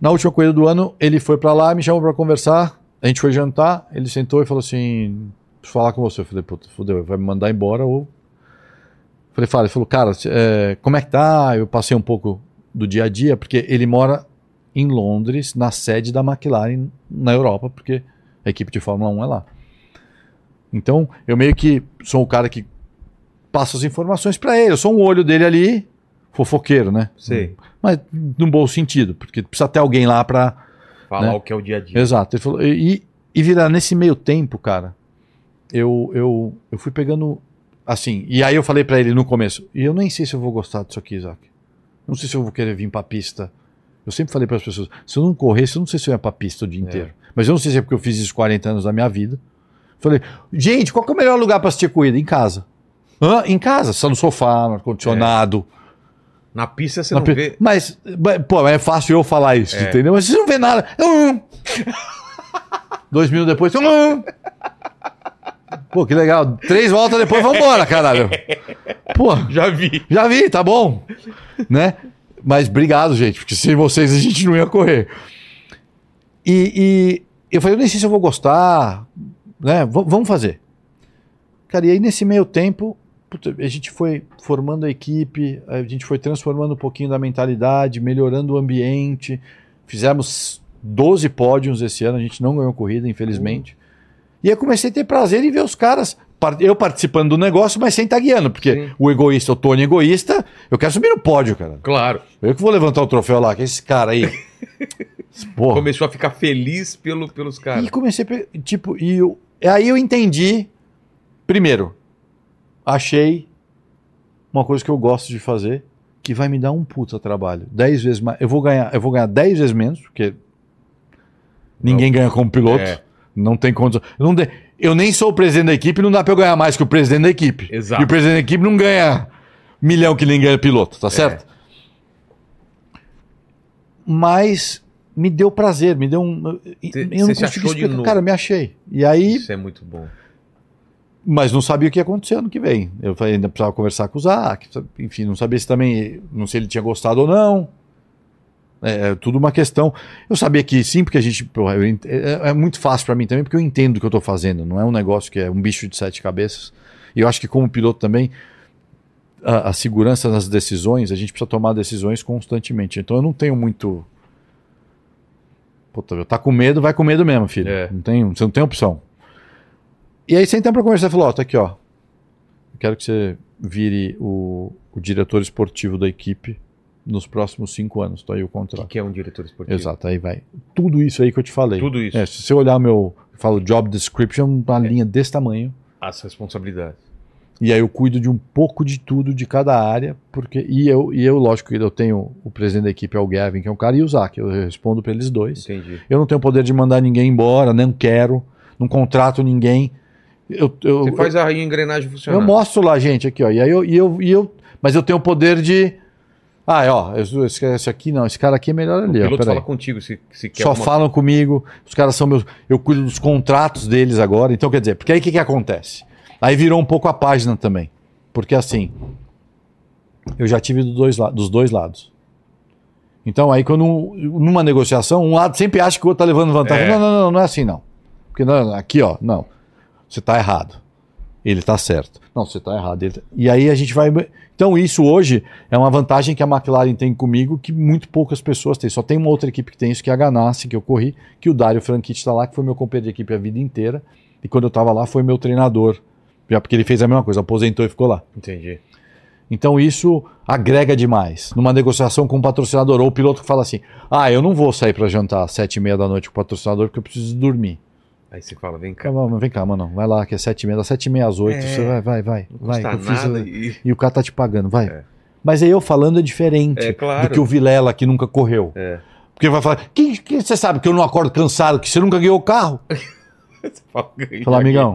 Na última corrida do ano, ele foi para lá, me chamou para conversar. A gente foi jantar, ele sentou e falou assim: preciso falar com você. Eu falei, puta, fodeu, vai me mandar embora ou. Falei, fala, ele falou, cara, é, como é que tá? Eu passei um pouco do dia a dia, porque ele mora em Londres, na sede da McLaren na Europa, porque a equipe de Fórmula 1 é lá. Então, eu meio que sou o cara que passa as informações para ele. Eu sou um olho dele ali, fofoqueiro, né? Sei. Mas num bom sentido, porque precisa ter alguém lá para Falar Né? o que é o dia a dia. Exato. Ele falou, e, e virar nesse meio tempo, cara, eu, eu, eu fui pegando assim. E aí eu falei pra ele no começo, e eu nem sei se eu vou gostar disso aqui, Isaac. Não sei se eu vou querer vir pra pista. Eu sempre falei para as pessoas, se eu não corresse, eu não sei se eu ia pra pista o dia inteiro. Mas eu não sei se é porque eu fiz isso 40 anos da minha vida. Falei, gente, qual que é o melhor lugar pra assistir corrida? Em casa. Hã? Em casa, só no sofá, no ar-condicionado. Na pista você Na não pe- vê. Mas, mas, pô, é fácil eu falar isso, É. entendeu? Mas você não vê nada. Hum. Dois minutos depois. Hum. Pô, que legal. Três voltas depois, vambora, caralho. Pô, Já vi. já vi, tá bom. Né? Mas obrigado, gente, porque sem vocês a gente não ia correr. E, e eu falei, eu nem sei se eu vou gostar, né? V- vamos fazer. Cara, e aí nesse meio tempo, puta, a gente foi formando a equipe, a gente foi transformando um pouquinho da mentalidade, melhorando o ambiente. Fizemos 12 pódios esse ano, a gente não ganhou corrida, infelizmente. E eu comecei a ter prazer em ver os caras, eu participando do negócio, mas sem estar guiando, porque Sim. o egoísta, o Tony egoísta, eu quero subir no pódio, cara. Claro. Eu que vou levantar o troféu lá, que é esse cara aí. Porra. Começou a ficar feliz pelo, pelos caras. E comecei Tipo, e eu, aí eu entendi. Primeiro, achei uma coisa que eu gosto de fazer, que vai me dar um puta trabalho. Dez vezes mais. Eu vou ganhar, eu vou ganhar dez vezes menos, porque ninguém ganha como piloto. É. Não tem condição. Eu, não de- eu nem sou o presidente da equipe, não dá pra eu ganhar mais que o presidente da equipe. Exato. E o presidente da equipe não ganha milhão que nem ganha piloto, tá certo? Mas me deu prazer, me deu um. Cê- eu não consegui explicar. Cara, me achei. E aí, Isso é muito bom. Mas não sabia o que ia acontecer ano que vem. Eu falei, ainda precisava conversar com o Zac, enfim, não sabia se também, não sei se ele tinha gostado ou não. É, é tudo uma questão. Eu sabia que sim, porque a gente. porra, eu é, é muito fácil pra mim também, porque eu entendo o que eu tô fazendo. Não é um negócio que é um bicho de sete cabeças. E eu acho que, como piloto também, a, a segurança nas decisões, a gente precisa tomar decisões constantemente. Então eu não tenho muito. Puta, tá com medo, vai com medo mesmo, filho. É. Não tem, você não tem opção. E aí sentamos pra conversar e falou: Ó, tá aqui, ó. Eu quero que você vire o, o diretor esportivo da equipe nos próximos cinco anos. Tá aí o O que, contrato. que é um diretor esportivo? Exato, aí vai. Tudo isso aí que eu te falei. Tudo isso. É, se você olhar meu. Eu falo job description, uma linha desse tamanho. As responsabilidades. E aí eu cuido de um pouco de tudo de cada área, porque e eu, e eu lógico, eu tenho o presidente da equipe é o Gavin, que é um cara, e o Zac, eu respondo para eles dois. Entendi. Eu não tenho poder de mandar ninguém embora, não quero, não contrato ninguém. Eu, eu, Você faz a engrenagem funcionar. eu mostro lá, gente, aqui, ó. E aí eu, e eu, e eu, mas eu tenho o poder de. Ah, ó, esse, esse aqui não, esse cara aqui é melhor O ali, ó. piloto peraí. fala contigo se, se quer Só alguma- falam comigo, os caras são meus. Eu cuido dos contratos deles agora. Então, quer dizer, porque aí o que, que acontece? Aí virou um pouco a página também. Porque assim, eu já tive dos dois, dos dois lados. Então, aí quando um- numa negociação, um lado sempre acha que o outro tá levando vantagem. É. Não, não, não, não é assim não. Porque não, aqui, ó, não. Você tá errado. Ele tá certo. Não, você tá errado. Tá- E aí a gente vai. Então, isso hoje é uma vantagem que a McLaren tem comigo que muito poucas pessoas têm. Só tem uma outra equipe que tem isso, que é a Ganassi, que eu corri, que o Dário Franchitti está lá, que foi meu companheiro de equipe a vida inteira. E quando eu estava lá, foi meu treinador. Já porque ele fez a mesma coisa, aposentou e ficou lá. Entendi. Então isso agrega demais. Numa negociação com um patrocinador, ou o piloto que fala assim: ah, eu não vou sair para jantar às sete e meia da noite com o patrocinador porque eu preciso dormir. Aí você fala, vem cá. Calma, vem cá, mano, vai lá que é sete e meia, das sete e meia às oito, É. você vai, vai, vai. Vai custa fiz- nada e... E o cara tá te pagando, vai. É. Mas aí eu falando é diferente É, claro. do que o Vilela que nunca correu. É. Porque vai falar, que, que você sabe que eu não acordo cansado, que você nunca ganhou o carro? Você fala, Fala, amigão.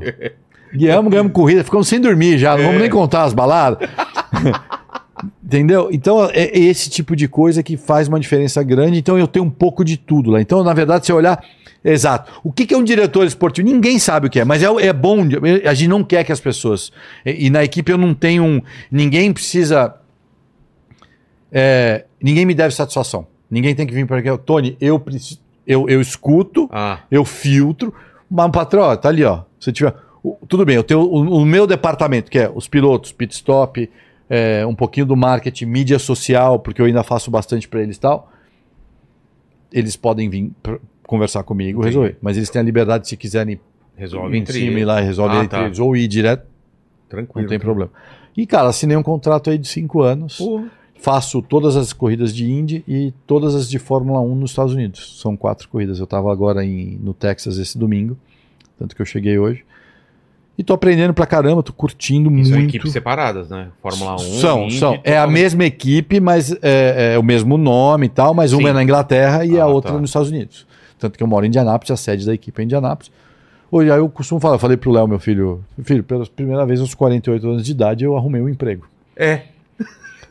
Guiamos, ganhamos corrida, ficamos sem dormir já, não É. vamos nem contar as baladas. Entendeu? Então é é esse tipo de coisa que faz uma diferença grande. Então eu tenho um pouco de tudo lá. Então, na verdade, se eu olhar. Exato. O que que é um diretor esportivo? Ninguém sabe o que é, mas é, é bom. A gente não quer que as pessoas. E, e na equipe eu não tenho um. Ninguém precisa. é, ninguém me deve satisfação. Ninguém tem que vir para aqui. Tony, eu preciso. Eu, eu escuto, Ah, eu filtro, mas patrão, ó, tá ali, ó. Se tiver. o- tudo bem, eu tenho o, o meu departamento, que é os pilotos, pit stop, é, um pouquinho do marketing, mídia social, porque eu ainda faço bastante para eles e tal. Eles podem vir pra conversar comigo, Entendi. resolver. Mas eles têm a liberdade, se quiserem resolve em entre cima e lá e resolve Ah, entre tá. eles, ou ir direto, Tranquilo. não tem problema. E, cara, assinei um contrato aí de cinco anos. Porra. Faço todas as corridas de Indy e todas as de Fórmula 1 nos Estados Unidos. São quatro corridas. Eu estava agora em, no Texas esse domingo, tanto que eu cheguei hoje. E tô aprendendo pra caramba, tô curtindo E São muito. equipes separadas, né? Fórmula 1. São, Indy, são. É a mesma equipe, mas é, é o mesmo nome e tal, mas uma Sim. é na Inglaterra e a Ah, outra tá. nos Estados Unidos. Tanto que eu moro em Indianápolis, a sede da equipe é em Indianápolis. Hoje aí eu costumo falar, eu falei pro Léo, meu filho, filho, pela primeira vez aos 48 anos de idade eu arrumei um emprego. É.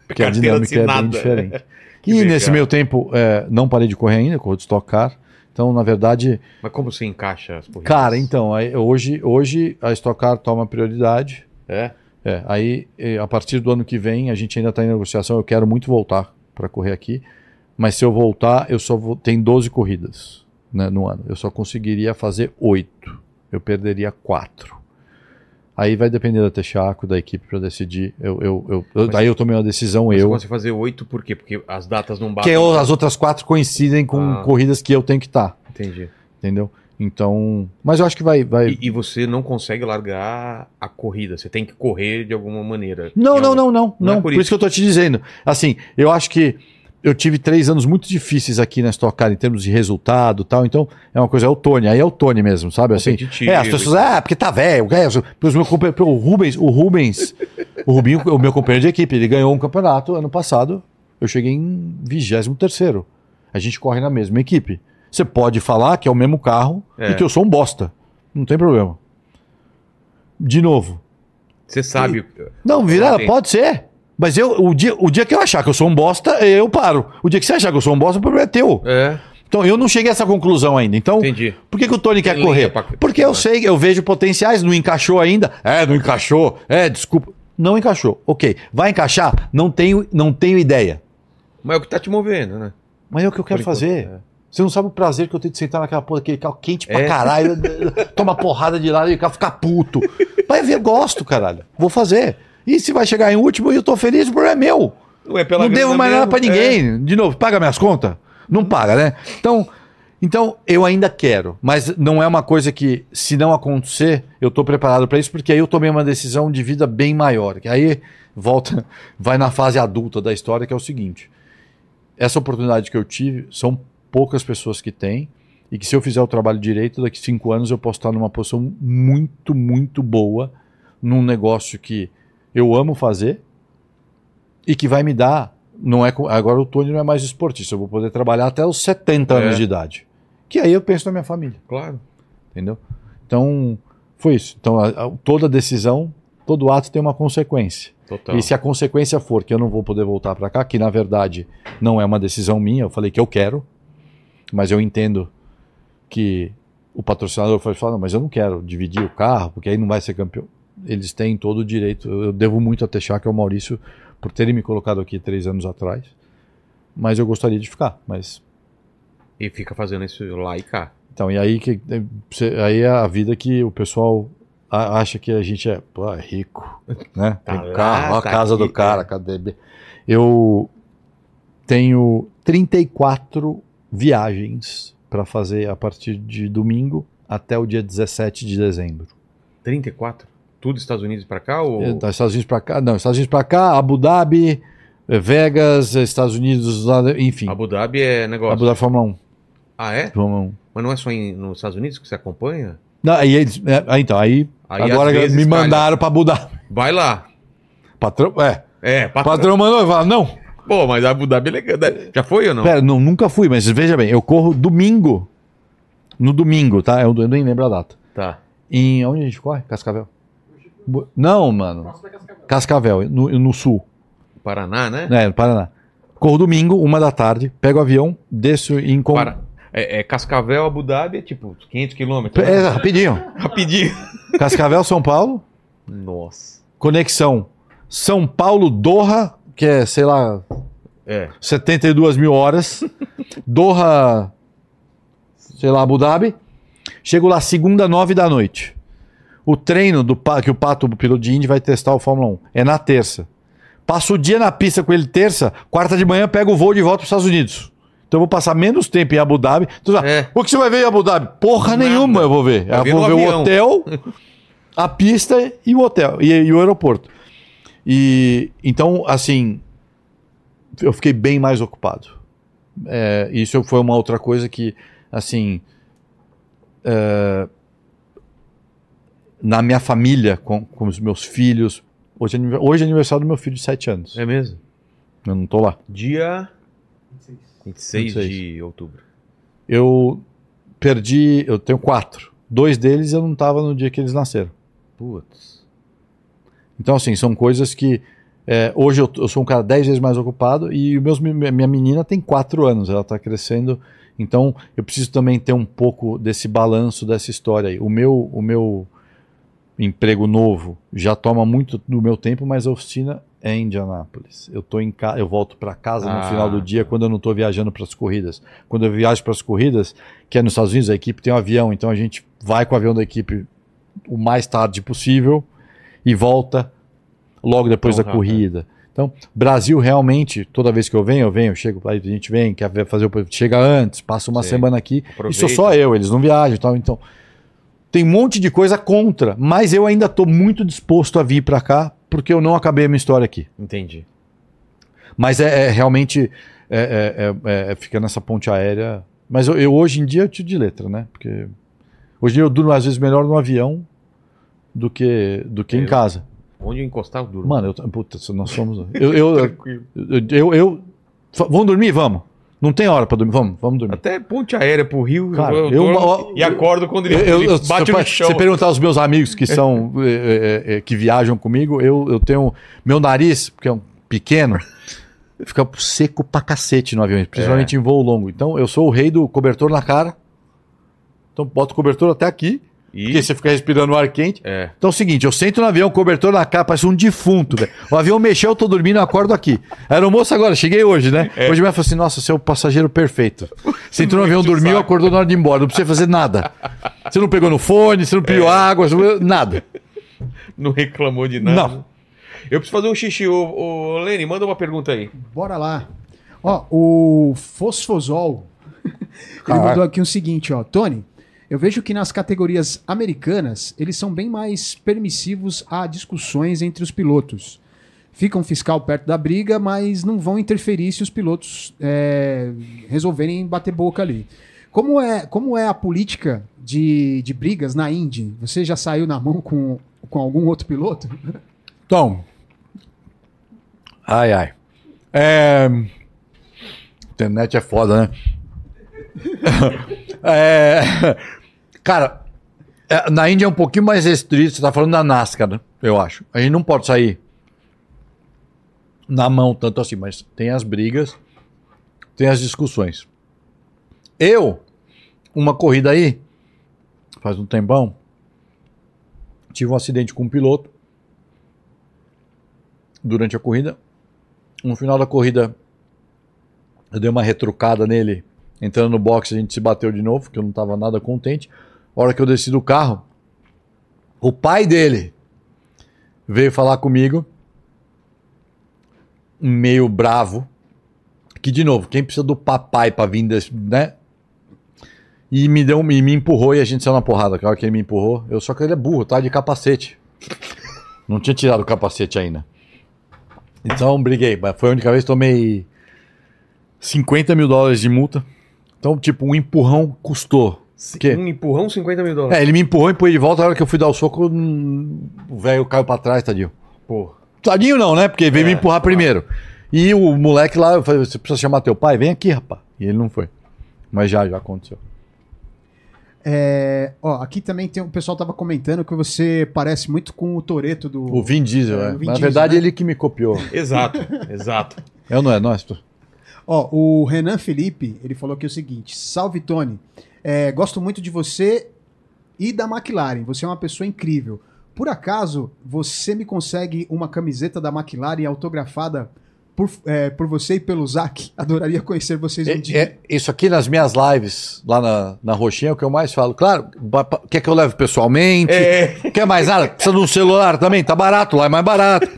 Porque a dinâmica é bem diferente. E legal. nesse meio tempo, é, não parei de correr ainda, corro de Stock Car. Então, na verdade, Mas como você encaixa as corridas? cara, então, hoje, hoje a Stock Car toma prioridade. É? É, aí, a partir do ano que vem, a gente ainda está em negociação. Eu quero muito voltar para correr aqui. Mas se eu voltar, eu só vou. Tem 12 corridas né, no ano. Eu só conseguiria fazer 8. Eu perderia 4. Aí vai depender da Texaco, da equipe para decidir. Eu, eu, eu, Mas- daí eu tomei uma decisão, eu. Você consegue fazer oito por quê? Porque as datas não batem. o- as outras quatro coincidem com Ah. corridas que eu tenho que estar. Entendi. entendeu? Então. Mas eu acho que vai. vai... E, e você não consegue largar a corrida. Você tem que correr de alguma maneira. Não, Em não, algum- não, não, Não é não. por por, isso. que eu tô te dizendo. Assim, eu acho que eu tive três anos muito difíceis aqui na Stock Car em termos de resultado e tal. Então, é uma coisa, é o Tony. Aí é o Tony mesmo, sabe? Assim, é, as pessoas, ah, porque tá velho. O Rubens, o Rubens, o Rubinho, o meu companheiro de equipe, ele ganhou um campeonato ano passado. Eu cheguei em 23 terceiro. A gente corre na mesma equipe. Você pode falar que é o mesmo carro É. e que eu sou um bosta. Não tem problema. De novo, Você sabe. não, Virada, pode ser. Mas eu, o, dia, o dia que eu achar que eu sou um bosta, eu paro. O dia que você achar que eu sou um bosta, o problema é teu. É. Então eu não cheguei a essa conclusão ainda. Então, Entendi. por que, que o Tony quer Tem correr? linha pra- Porque eu sei, eu vejo potenciais, não encaixou ainda. É, não encaixou. É, desculpa. Não encaixou. Ok. Vai encaixar? Não tenho, não tenho ideia. Mas é o que tá te movendo, né? Mas é o que eu quero fazer. é. Você não sabe o prazer que eu tenho de sentar naquela porra, aquele carro quente pra É. caralho, toma porrada de lado e o carro ficar puto. Vai ver, eu gosto, caralho. Vou fazer. E se vai chegar em último e eu tô feliz, o problema é meu. Não é pela não devo mais nada pra é. ninguém. De novo, paga minhas contas? Não paga, né? Então, então eu ainda quero, mas não é uma coisa que, se não acontecer, eu tô preparado pra isso, porque aí eu tomei uma decisão de vida bem maior. Que aí volta, vai na fase adulta da história, que é o seguinte: essa oportunidade que eu tive são poucas pessoas que têm. E que se eu fizer o trabalho direito, daqui cinco anos eu posso estar numa posição muito, muito boa num negócio que eu amo fazer e que vai me dar. Não é, agora o Tony não é mais esportista, eu vou poder trabalhar até os 70 É. anos de idade. Que aí eu penso na minha família, Claro. entendeu? Então, foi isso. Então, a- a- toda decisão, todo ato tem uma consequência. Total. E se a consequência for que eu não vou poder voltar para cá, que na verdade não é uma decisão minha, eu falei que eu quero, mas eu entendo que o patrocinador foi falar, mas eu não quero dividir o carro, porque aí não vai ser campeão. Eles têm todo o direito. Eu devo muito a Teixeira, que é o Maurício, por terem me colocado aqui três anos atrás. Mas eu gostaria de ficar. Mas E fica fazendo isso lá e cá. então, e aí que cê- aí é a vida que o pessoal acha que a gente é, pô, é rico, né? Tá Tem carro, ó a tá casa aqui, do cara, é. cadê? Eu tenho 34 viagens para fazer a partir de domingo até o dia 17 de dezembro. 34? Tudo Estados Unidos pra cá? Ou... Eh, dos Estados Unidos para cá, não, Estados Unidos para cá, Abu Dhabi, eh, Vegas, eh, Estados Unidos, enfim. Abu Dhabi é negócio. Abu Dhabi Fórmula 1. Ah, é? Fórmula 1. Mas não é só em- nos Estados Unidos que você acompanha? Não, aí eles, é, então, aí, Aí, agora me mandaram para Abu Dhabi. Vai lá. Patrão, é, É, patrão. patrão mandou, eu falo, não, Pô, mas Abu Dhabi é legal. Já foi ou não? pera, não, nunca fui, mas veja bem, eu corro domingo, no domingo, tá? Eu, eu nem lembro a data. Tá. Em, onde a gente corre? Cascavel? Não, mano, Cascavel, no, no sul, Paraná, né? né, no Paraná. Corro domingo, uma da tarde, pego o avião, desço em... Com... Para... É, é Cascavel, Abu Dhabi, é tipo 500 quilômetros. né? É, rapidinho. Rapidinho. Cascavel, São Paulo, Nossa. conexão São Paulo-Doha, que é, sei lá, É. 72 mil horas. Doha, sei lá, Abu Dhabi. Chego lá segunda, nove da noite. O treino do que o Pato, o piloto de Indy, vai testar o Fórmula 1 é na terça. Passo o dia na pista com ele terça, quarta de manhã pego o voo de volta para os Estados Unidos. Então eu vou passar menos tempo em Abu Dhabi. Então, É. O que você vai ver em Abu Dhabi? Porra Nada. nenhuma eu vou ver. Eu ver vou ver avião. o hotel, a pista e o hotel e, e o aeroporto. E então, assim, eu fiquei bem mais ocupado. É, isso foi uma outra coisa que, assim, é, na minha família, com, com os meus filhos. Hoje, é hoje é aniversário do meu filho de 7 anos. É mesmo? Eu não tô lá. Dia 26, 26. de outubro. Eu perdi, eu tenho quatro. Dois deles eu não estava no dia que eles nasceram. Putz. Então, assim, são coisas que. é, hoje eu, eu sou um cara dez vezes mais ocupado e o meus, minha menina tem quatro anos, ela está crescendo. Então, eu preciso também ter um pouco desse balanço dessa história aí. O meu, o meu emprego novo já toma muito do meu tempo, mas a oficina é em Indianápolis. Eu, tô em ca... eu volto para casa no Ah. final do dia quando eu não estou viajando para as corridas. Quando eu viajo para as corridas, que é nos Estados Unidos, a equipe tem um avião, então a gente vai com o avião da equipe o mais tarde possível e volta logo depois Tão da corrida. Então, Brasil realmente, toda vez que eu venho, eu venho, eu chego, aí a gente vem, quer fazer o chega antes, passa uma Sei. semana aqui. Aproveita. E sou só eu, eles não viajam e tal, então tem um monte de coisa contra, mas eu ainda estou muito disposto a vir para cá porque eu não acabei a minha história aqui. Entendi. Mas é, é realmente é, é- é- é- fica nessa ponte aérea. Mas eu, eu, hoje em dia eu tiro de letra, né? Porque hoje em dia eu durmo às vezes melhor no avião do que do que em Eu- casa. Onde eu encostar, eu durmo. Mano, eu, puta, nós somos. Eu, eu, eu, Tranquilo. eu, eu- vamos dormir, vamos. Não tem hora para dormir, vamos, vamos dormir. Até ponte aérea pro Rio, Cara, eu, eu- ó, e acordo quando ele, Eu, eu, ele eu- bate se no chão. Você perguntar aos meus amigos que são é, é, é, que viajam comigo, eu, eu tenho meu nariz, porque é um pequeno, fica seco pra cacete no avião, principalmente em voo longo. Então, eu sou o rei do cobertor na cara. Então, boto cobertor até aqui, E... porque você fica respirando ar quente. É. Então é o seguinte, eu sento no avião, cobertor na cara, parece um defunto, velho. O avião mexeu, eu tô dormindo, eu acordo aqui. Aeromoço agora, cheguei hoje, né? Hoje me falou assim, nossa, você é o passageiro perfeito. Você entrou no avião, dormiu, saco. acordou na hora de ir embora, não precisa fazer nada. Você não pegou no fone, você não pediu água, você não- nada. Não reclamou de nada. Não. Eu preciso fazer um xixi. Ô, ô, Lene, manda uma pergunta aí. Bora lá. Ó, o Fosfosol, ele mandou aqui o seguinte, ó. Tony, eu vejo que nas categorias americanas, eles são bem mais permissivos a discussões entre os pilotos. Ficam fiscal perto da briga, mas não vão interferir se os pilotos é, resolverem bater boca ali. Como é, como é a política de, de brigas na Indy? Você já saiu na mão com, com algum outro piloto? Então. Ai, ai. É... Internet é foda, né? É, Cara, é, na Índia é um pouquinho mais restrito. Você tá falando da NASCAR, né? Eu acho. A gente não pode sair na mão tanto assim, mas tem as brigas, tem as discussões. Eu, uma corrida aí, faz um tempão, tive um acidente com um piloto durante a corrida. No final da corrida, eu dei uma retrucada nele. Entrando no box, a gente se bateu de novo, que eu não estava nada contente. Hora que eu desci do carro, o pai dele veio falar comigo, meio bravo. Que, de novo, quem precisa do papai para vir, desse, né? E me deu, e me empurrou e a gente saiu na porrada. Que a hora que ele me empurrou, eu só que ele é burro, tá de capacete. Não tinha tirado o capacete ainda. Então briguei, mas foi a única vez que tomei 50 mil dólares de multa. Então, tipo, um empurrão custou. Que? Um empurrão, 50 mil dólares. É, ele me empurrou, empurrei de volta. A hora que eu fui dar o soco, hum, o velho caiu pra trás, tadinho. Pô. Tadinho não, né? Porque ele veio É, me empurrar primeiro. E o moleque lá, eu falei, você precisa chamar teu pai? Vem aqui, rapaz. E ele não foi. Mas já, já aconteceu. É, ó, aqui também tem o pessoal tava comentando que você parece muito com o Toreto do. O Vin Diesel, É, é. Vin Na Diesel, verdade, né? ele que me copiou. Exato, exato. Eu não é, nós. Ó, o Renan Felipe, ele falou aqui o seguinte: Salve Tony, É, gosto muito de você e da McLaren. Você é uma pessoa incrível. Por acaso você me consegue uma camiseta da McLaren autografada por, é, por você e pelo Zac? Adoraria conhecer vocês um É- dia. é- isso aqui nas minhas lives, lá na, na Roxinha, é o que eu mais falo. Claro, quer que eu leve pessoalmente? É. Quer mais nada? Precisa de um celular também? Tá barato, lá é mais barato.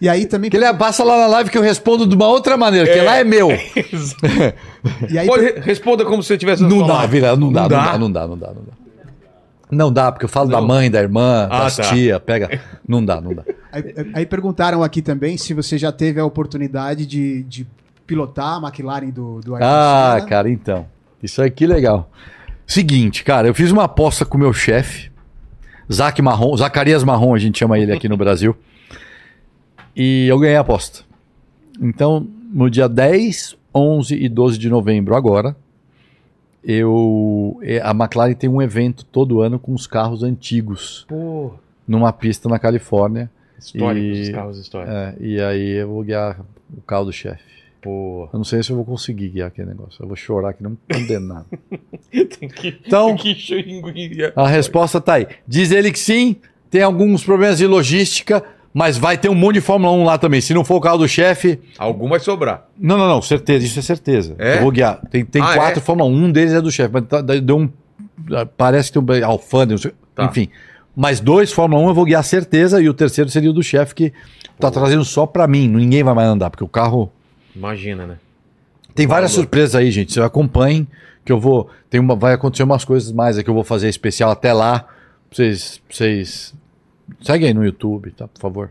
E aí também. Que ele passa lá na live que eu respondo de uma outra maneira, que lá é meu. E aí, Pode, responda como se você tivesse Não dá, falado. vira, não dá, não Não dá, não dá, não dá, não dá. Não dá, porque eu falo da Não. mãe, da irmã, Ah, das tá. tia, pega. Não dá, não dá. aí, aí perguntaram aqui também se você já teve a oportunidade de, de pilotar a McLaren do, do Ayrton Ah, Senna. cara, então. Isso aí que legal. Seguinte, cara, eu fiz uma aposta com o meu chefe, Zac Marrom, Zacarias Marrom, a gente chama ele aqui no Brasil. E eu ganhei a aposta. Então, no dia 10, 11 e 12 de novembro, agora, eu eh, a McLaren tem um evento todo ano com os carros antigos Pô, numa pista na Califórnia. históricos, E- os carros históricos. É, e aí eu vou guiar o carro do chefe. Pô. Eu não sei se eu vou conseguir guiar aquele negócio. Eu vou chorar que não condenado. Tem que, Então- tem que. A resposta tá aí. Diz ele que sim, tem alguns problemas de logística, mas vai ter um monte de Fórmula 1 lá também. Se não for o carro do chefe. Algum vai sobrar. Não, não, não, certeza, isso é certeza. É? Eu vou guiar. Tem, tem Ah, quatro é? Fórmula 1, um deles é do chefe, mas tá- deu um. Parece que tem um Alfândega, Tá. enfim. Mas dois Fórmula 1 eu vou guiar certeza, e o terceiro seria o do chefe, que tá trazendo só pra mim. Ninguém vai mais andar, porque o carro. Imagina, né? Tem várias Valor. surpresas aí, gente. Vocês acompanhem que eu vou. Tem uma, vai acontecer umas coisas mais aí que eu vou fazer especial até lá. Pra vocês. pra vocês... Segue aí no YouTube, tá? Por favor.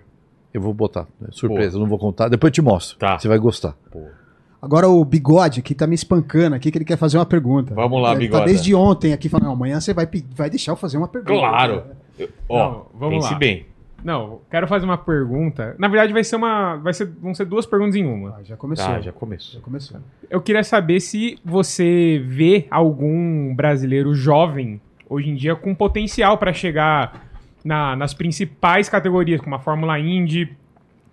Eu vou botar. É Surpresa, eu não vou contar. Depois eu te mostro. Tá. Você vai gostar. Pô. Agora o Bigode aqui tá me espancando aqui que ele quer fazer uma pergunta. Vamos lá, Ele Bigode. Tá desde ontem aqui falando, "Não, amanhã você vai, vai deixar eu fazer uma pergunta. Claro. Eu- Ó, Não, vamos pense lá. bem. Não, quero fazer uma pergunta. Na verdade, vai ser uma. Vai ser, vão ser duas perguntas em uma. Ah, já começou. Tá, já já começou. começou. Eu queria saber se você vê algum brasileiro jovem hoje em dia com potencial para chegar na- nas principais categorias, como a Fórmula Indy,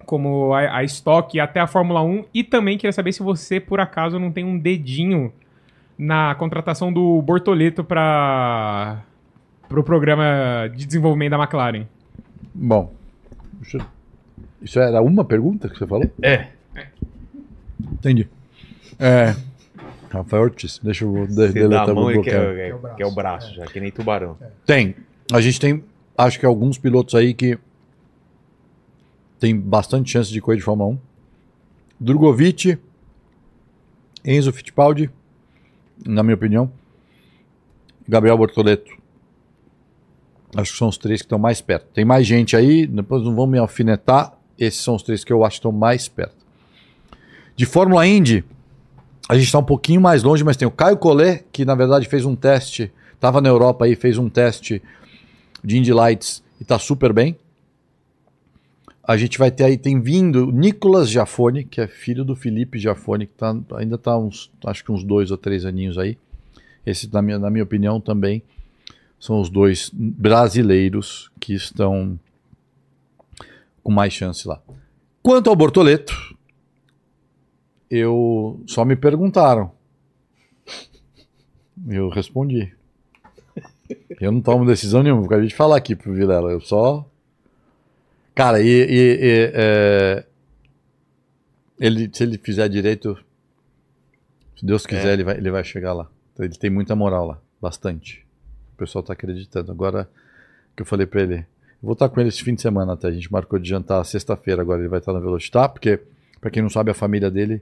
como a, a Stock e até a Fórmula 1. E também queria saber se você, por acaso, não tem um dedinho na contratação do Bortoleto para o pro programa de desenvolvimento da McLaren. Bom, isso, isso era uma pergunta que você falou? É. Entendi. É. Rafael Ortiz, deixa eu de, deletar mão o e que é, é- que é o braço, já, que nem tubarão. Tem. A gente tem, acho que alguns pilotos aí que tem bastante chance de correr de Fórmula 1. Drogovic, Enzo Fittipaldi, na minha opinião, Gabriel Bortoleto. Acho que são os três que estão mais perto. Tem mais gente aí, depois não vão me alfinetar. Esses são os três que eu acho que estão mais perto. De Fórmula Indy, a gente está um pouquinho mais longe, mas tem o Caio Collet, que na verdade fez um teste, estava na Europa aí, fez um teste de Indy Lights e está super bem. A gente vai ter aí, tem vindo Nicolas Jafone, que é filho do Felipe Jafone, que tá, ainda está uns, acho que uns dois ou três aninhos aí. Esse, na minha, na minha opinião, também são os dois brasileiros que estão com mais chance lá. Quanto ao Bortoleto, eu só me perguntaram. Eu respondi. Eu não tomo decisão nenhuma, acabei de falar aqui pro Vilela. Eu só. Cara, e, e- e, é, ele, se ele fizer direito, se Deus quiser, É. ele, vai, ele vai chegar lá. Ele tem muita moral lá, bastante. O pessoal tá acreditando. Agora que eu falei pra ele, vou estar com ele esse fim de semana até. A gente marcou de jantar sexta-feira, agora ele vai estar na Velocitar, porque, pra quem não sabe, a família dele,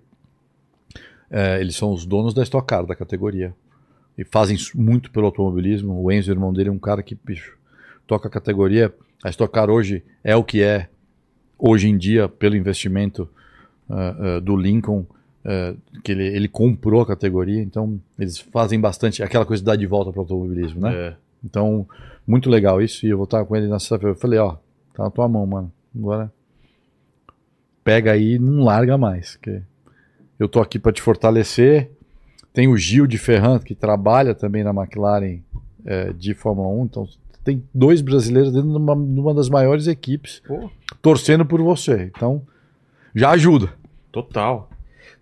é, eles são os donos da Stock Car, da categoria. E fazem muito pelo automobilismo. O Enzo, o irmão dele, é um cara que, bicho, toca a categoria. A Stock hoje é o que é, hoje em dia, pelo investimento ah, ah, do Lincoln, ah, que ele, ele comprou a categoria, então eles fazem bastante aquela coisa de dar de volta para o automobilismo, né? É. Então, muito legal isso. E eu vou estar com ele na sexta-feira. Eu falei, ó, tá na tua mão, mano. Agora pega aí e não larga mais. Que eu tô aqui para te fortalecer. Tem o Gil de Ferrand, que trabalha também na McLaren eh, de Fórmula 1. Então, tem dois brasileiros dentro de uma, de uma das maiores equipes Pô, torcendo por você. Então, já ajuda. total.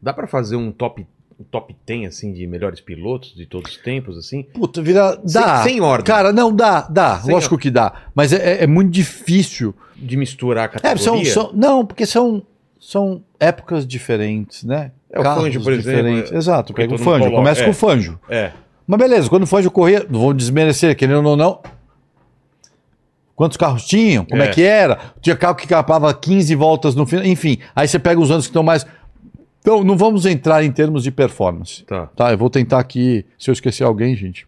Dá pra fazer um top, um top 10, assim, de melhores pilotos de todos os tempos, assim? Puta, vira. Dá. Sem, sem ordem. Cara, não, dá, dá. Sem Lógico que dá. Mas é, é- é muito difícil. de misturar a É, categoria. são, são- não, porque são, são épocas diferentes, né? É, o Fangio, por exemplo, é- Exato, pega o Fangio. Começa é. com o Fangio. É. Mas beleza, quando o Fangio corria, não vou desmerecer, querendo ou não. Quantos carros tinham? Como é, É. que era? Tinha carro que capava 15 voltas no final. Enfim, aí você pega os anos que estão mais. Então, não vamos entrar em termos de performance. Tá. Tá, eu vou tentar aqui. Se eu esquecer alguém, gente.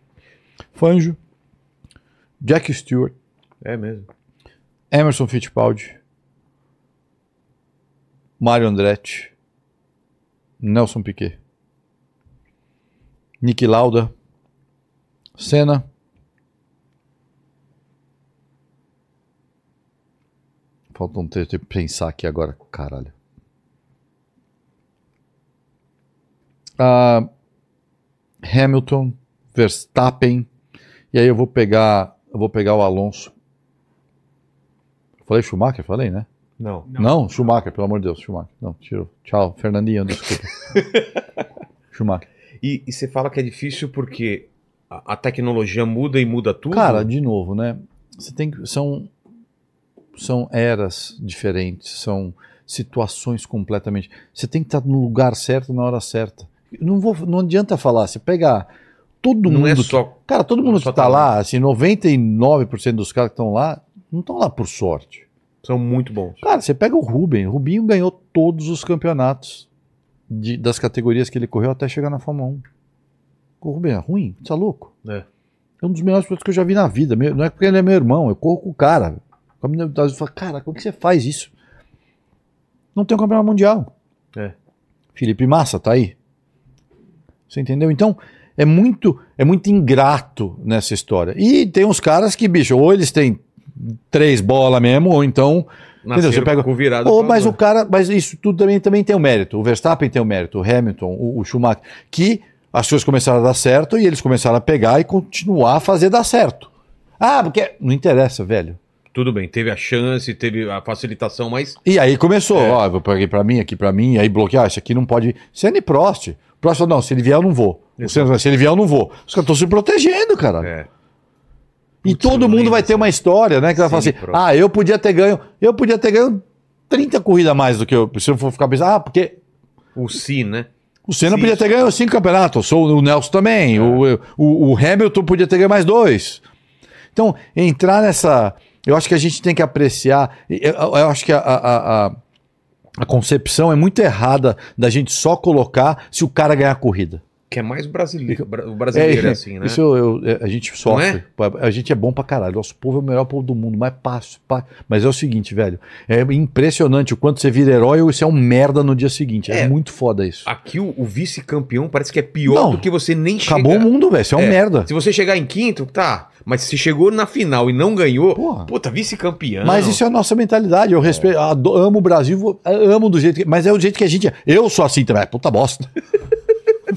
Fangio, Jack Stewart, É mesmo. Emerson Fittipaldi, Mário Andretti, Nelson Piquet, Nick Lauda, Senna, Falta um texto, eu tenho que pensar aqui agora, caralho. Ah, Hamilton, Verstappen, e aí eu vou pegar, eu vou pegar o Alonso. Falei Schumacher, falei, né? Não. Não, Schumacher, pelo amor de Deus, Schumacher. Não, tirou. Tchau, Fernandinho, desculpa. Schumacher. E, e você fala que é difícil porque a, a tecnologia muda e muda tudo? Cara, de novo, né? Você tem que. São, são eras diferentes, são situações completamente. Você tem que estar no lugar certo na hora certa. Não, vou, não adianta falar, você pegar todo não mundo. é que- só... cara, todo não mundo que tá tá lá, assim, 99% dos caras que estão lá, não estão lá por sorte. São muito bons. Cara, você pega o Rubem. O Rubinho ganhou todos os campeonatos de- das categorias que ele correu até chegar na Fórmula 1. O Rubem é ruim? Você é louco? É. É um dos melhores pilotos que eu já vi na vida. Não é porque ele é meu irmão, eu corro com o cara. Eu eu falo, cara, como que você faz isso? Não tem um campeonato mundial. É. Felipe Massa tá aí. Você entendeu? Então, é muito, é muito ingrato nessa história. E tem uns caras que, bicho, ou eles têm três bolas mesmo, ou então Nasceram Você pega- virado pra- mas o cara, mas isso tudo também, também tem o mérito. O Verstappen tem o mérito, o Hamilton, o, o Schumacher, que as coisas começaram a dar certo e eles começaram a pegar e continuar a fazer dar certo. Ah, porque não interessa, velho. Tudo bem, teve a chance, teve a facilitação, mas. E aí começou, É. ó, eu peguei pra mim, aqui pra mim, aí bloquear, isso aqui não pode. Senna e Prost. Prost não, se ele vier eu não vou. Senna se ele vier eu não vou. Os caras estão se protegendo, cara. É. E Putz, eu todo não mundo vai ter uma história, né? Que vai falar Sim, assim, ah, eu podia ter ganho, eu podia ter ganho 30 corridas a mais do que eu. Se eu for ficar pensando, ah, porque O Si, né? o Senna Sim. podia ter ganho cinco campeonatos, o Nelson também, o, o, o Hamilton podia ter ganho mais dois. Então, entrar nessa. Eu acho que a gente tem que apreciar. Eu, eu acho que a, a, a, a concepção é muito errada da gente só colocar se o cara ganhar a corrida. Que é mais brasileiro. bra- O brasileiro é, assim, né? Isso eu- eu- a gente sofre. A gente é bom pra caralho. Nosso povo é o melhor povo do mundo, mais fácil. pá. Mas é o seguinte, velho. É impressionante o quanto você vira herói ou você é um merda no dia seguinte. É, É. muito foda isso. Aqui o, o vice-campeão parece que é pior Não. do que você nem Acabou chega. o mundo, velho. Você é um É, merda. Se você chegar em quinto, tá. Mas se chegou na final e não ganhou, Porra. puta, vice-campeão. Mas isso é a nossa mentalidade. Eu respeito, amo o Brasil, amo do jeito que. Mas é o jeito que a gente é. Eu sou assim também. É puta bosta.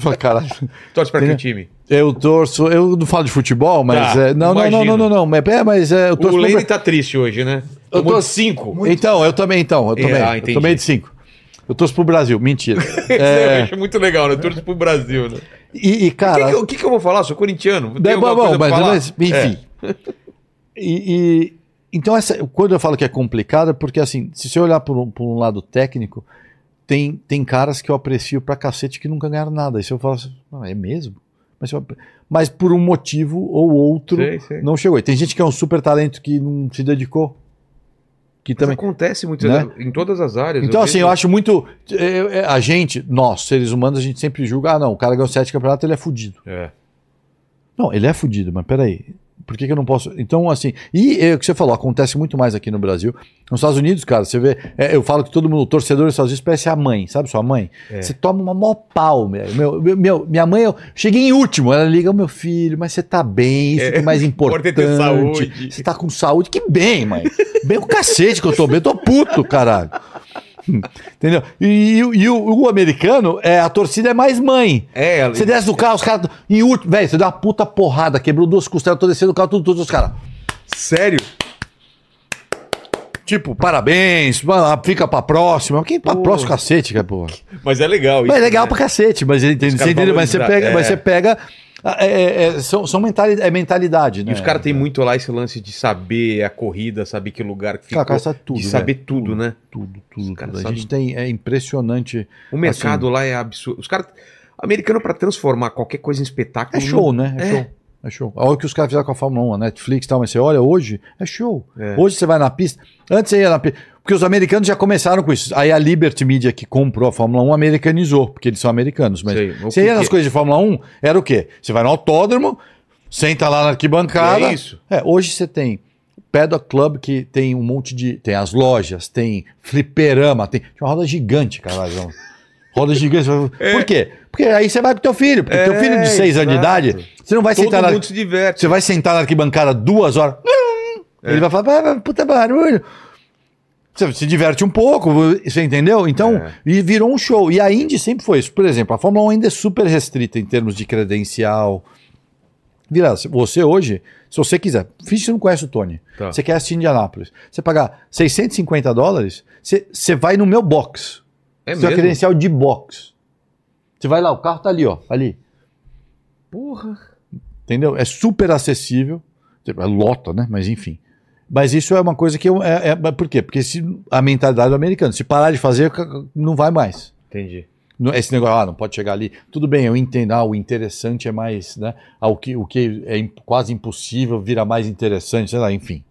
Eu falo, Caralho. Torce pra que time? Eu torço, eu não falo de futebol, mas. Tá, é, não, não, não, não, não, não. É, mas é, eu torço O pro Lene Bra- tá triste hoje, né? Eu tô- cinco. Então, eu também, então. Eu É, também. ah, eu tomei de cinco. Eu torço pro Brasil. Mentira. Eu É, acho muito legal, né? Eu torço pro Brasil, né? e, e, O que, cara. que, eu- o que que eu vou falar? Sou corintiano. Tem É, bom, pra mas, mas, enfim. E, e- então, essa, quando eu falo que é complicado, é porque, assim, se você olhar por um, por um lado técnico, tem, tem caras que eu aprecio pra cacete que nunca ganharam nada. E se eu falo assim, "Ah, é mesmo? Mas, eu- mas por um motivo ou outro, Sei, sei. não chegou. E tem gente que é um super talento que não se dedicou. Que Mas também. acontece muito Né? em todas as áreas. Então, assim, vejo- eu acho muito. é, é, A gente, nós, seres humanos, a gente sempre julga, ah, não, o cara ganhou sete campeonatos, ele é fudido. É. Não, ele é fudido, mas peraí. Por que, que eu não posso. Então, assim. E é o que você falou, acontece muito mais aqui no Brasil. Nos Estados Unidos, cara, você vê. é, eu falo que todo mundo, o torcedor dos Estados Unidos, parece a mãe, sabe sua mãe? É. Você toma uma mó pau, meu, meu, meu- Minha mãe, eu cheguei em último. Ela liga, meu filho, mas você tá bem, isso É, que é mais importante importante. é ter saúde. Você tá com saúde, que bem, mãe. Bem o cacete que eu tô bem, eu tô puto, caralho. Entendeu? E, e o, o americano, é, a torcida é mais mãe. É, Você desce do carro, os caras. Em último. Velho, você deu uma puta porrada, quebrou duas costelas, eu tô descendo do carro, tudo, todos os caras. Sério? Tipo, parabéns, fica pra próxima. Quem pra Pô. próxima, cacete, cara, porra. Mas é legal Mas é isso, legal né? pra cacete, mas entende, você? Mas você pega, é. mas você pega. É, é, é, são, são mentalidade, é mentalidade, né? E os caras têm muito lá esse lance de saber a corrida, saber que lugar que ficou. Cara, tudo, de saber velho. tudo, né? Tudo, tudo, tudo. A gente tem. É impressionante. O mercado lá é absurdo. Os caras. Americano, pra transformar qualquer coisa em espetáculo. É show, né? É, É. show. É show. Olha o que os caras fizeram com a Fórmula 1, a Netflix e tal, mas você olha hoje, é show. É. Hoje você vai na pista. Antes você ia na pista. Porque os americanos já começaram com isso. Aí a Liberty Media que comprou a Fórmula 1 americanizou, porque eles são americanos. Mas Sei. Você que ia nas coisas de Fórmula 1, era o quê? Você vai no autódromo, senta lá na arquibancada. É isso. É, hoje você tem o Paddock Club que tem um monte de. Tem as lojas, tem fliperama, tem. Tinha uma roda gigante, caralho. Roda gigante. Por quê? Porque aí você vai com teu filho. Porque teu É, filho de 6 anos de idade, você não vai Todo sentar na. mundo se diverte. Você vai sentar na arquibancada duas horas. É. Ele vai falar, "Ah, puta barulho. Você se diverte um pouco, você entendeu? Então, É. e virou um show. E a Indy sempre foi isso. Por exemplo, a Fórmula 1 ainda é super restrita em termos de credencial. Vira, você hoje, se você quiser, finge que você não conhece o Tony. Tá. Você quer assistir Indianápolis. Você pagar 650 dólares, você, você vai no meu box. É seu credencial de box. Você vai lá, o carro tá ali, ó. Ali. Porra. Entendeu? É super acessível. É lota, né? Mas enfim. Mas isso é uma coisa que eu. É, é- por quê? Porque se, a mentalidade do americano, se parar de fazer, não vai mais. Entendi. Esse negócio, ah, não pode chegar ali. Tudo bem, eu entendo, ah, o interessante é mais, né? Ah, o, que, o que é quase impossível vira mais interessante, sei lá, enfim.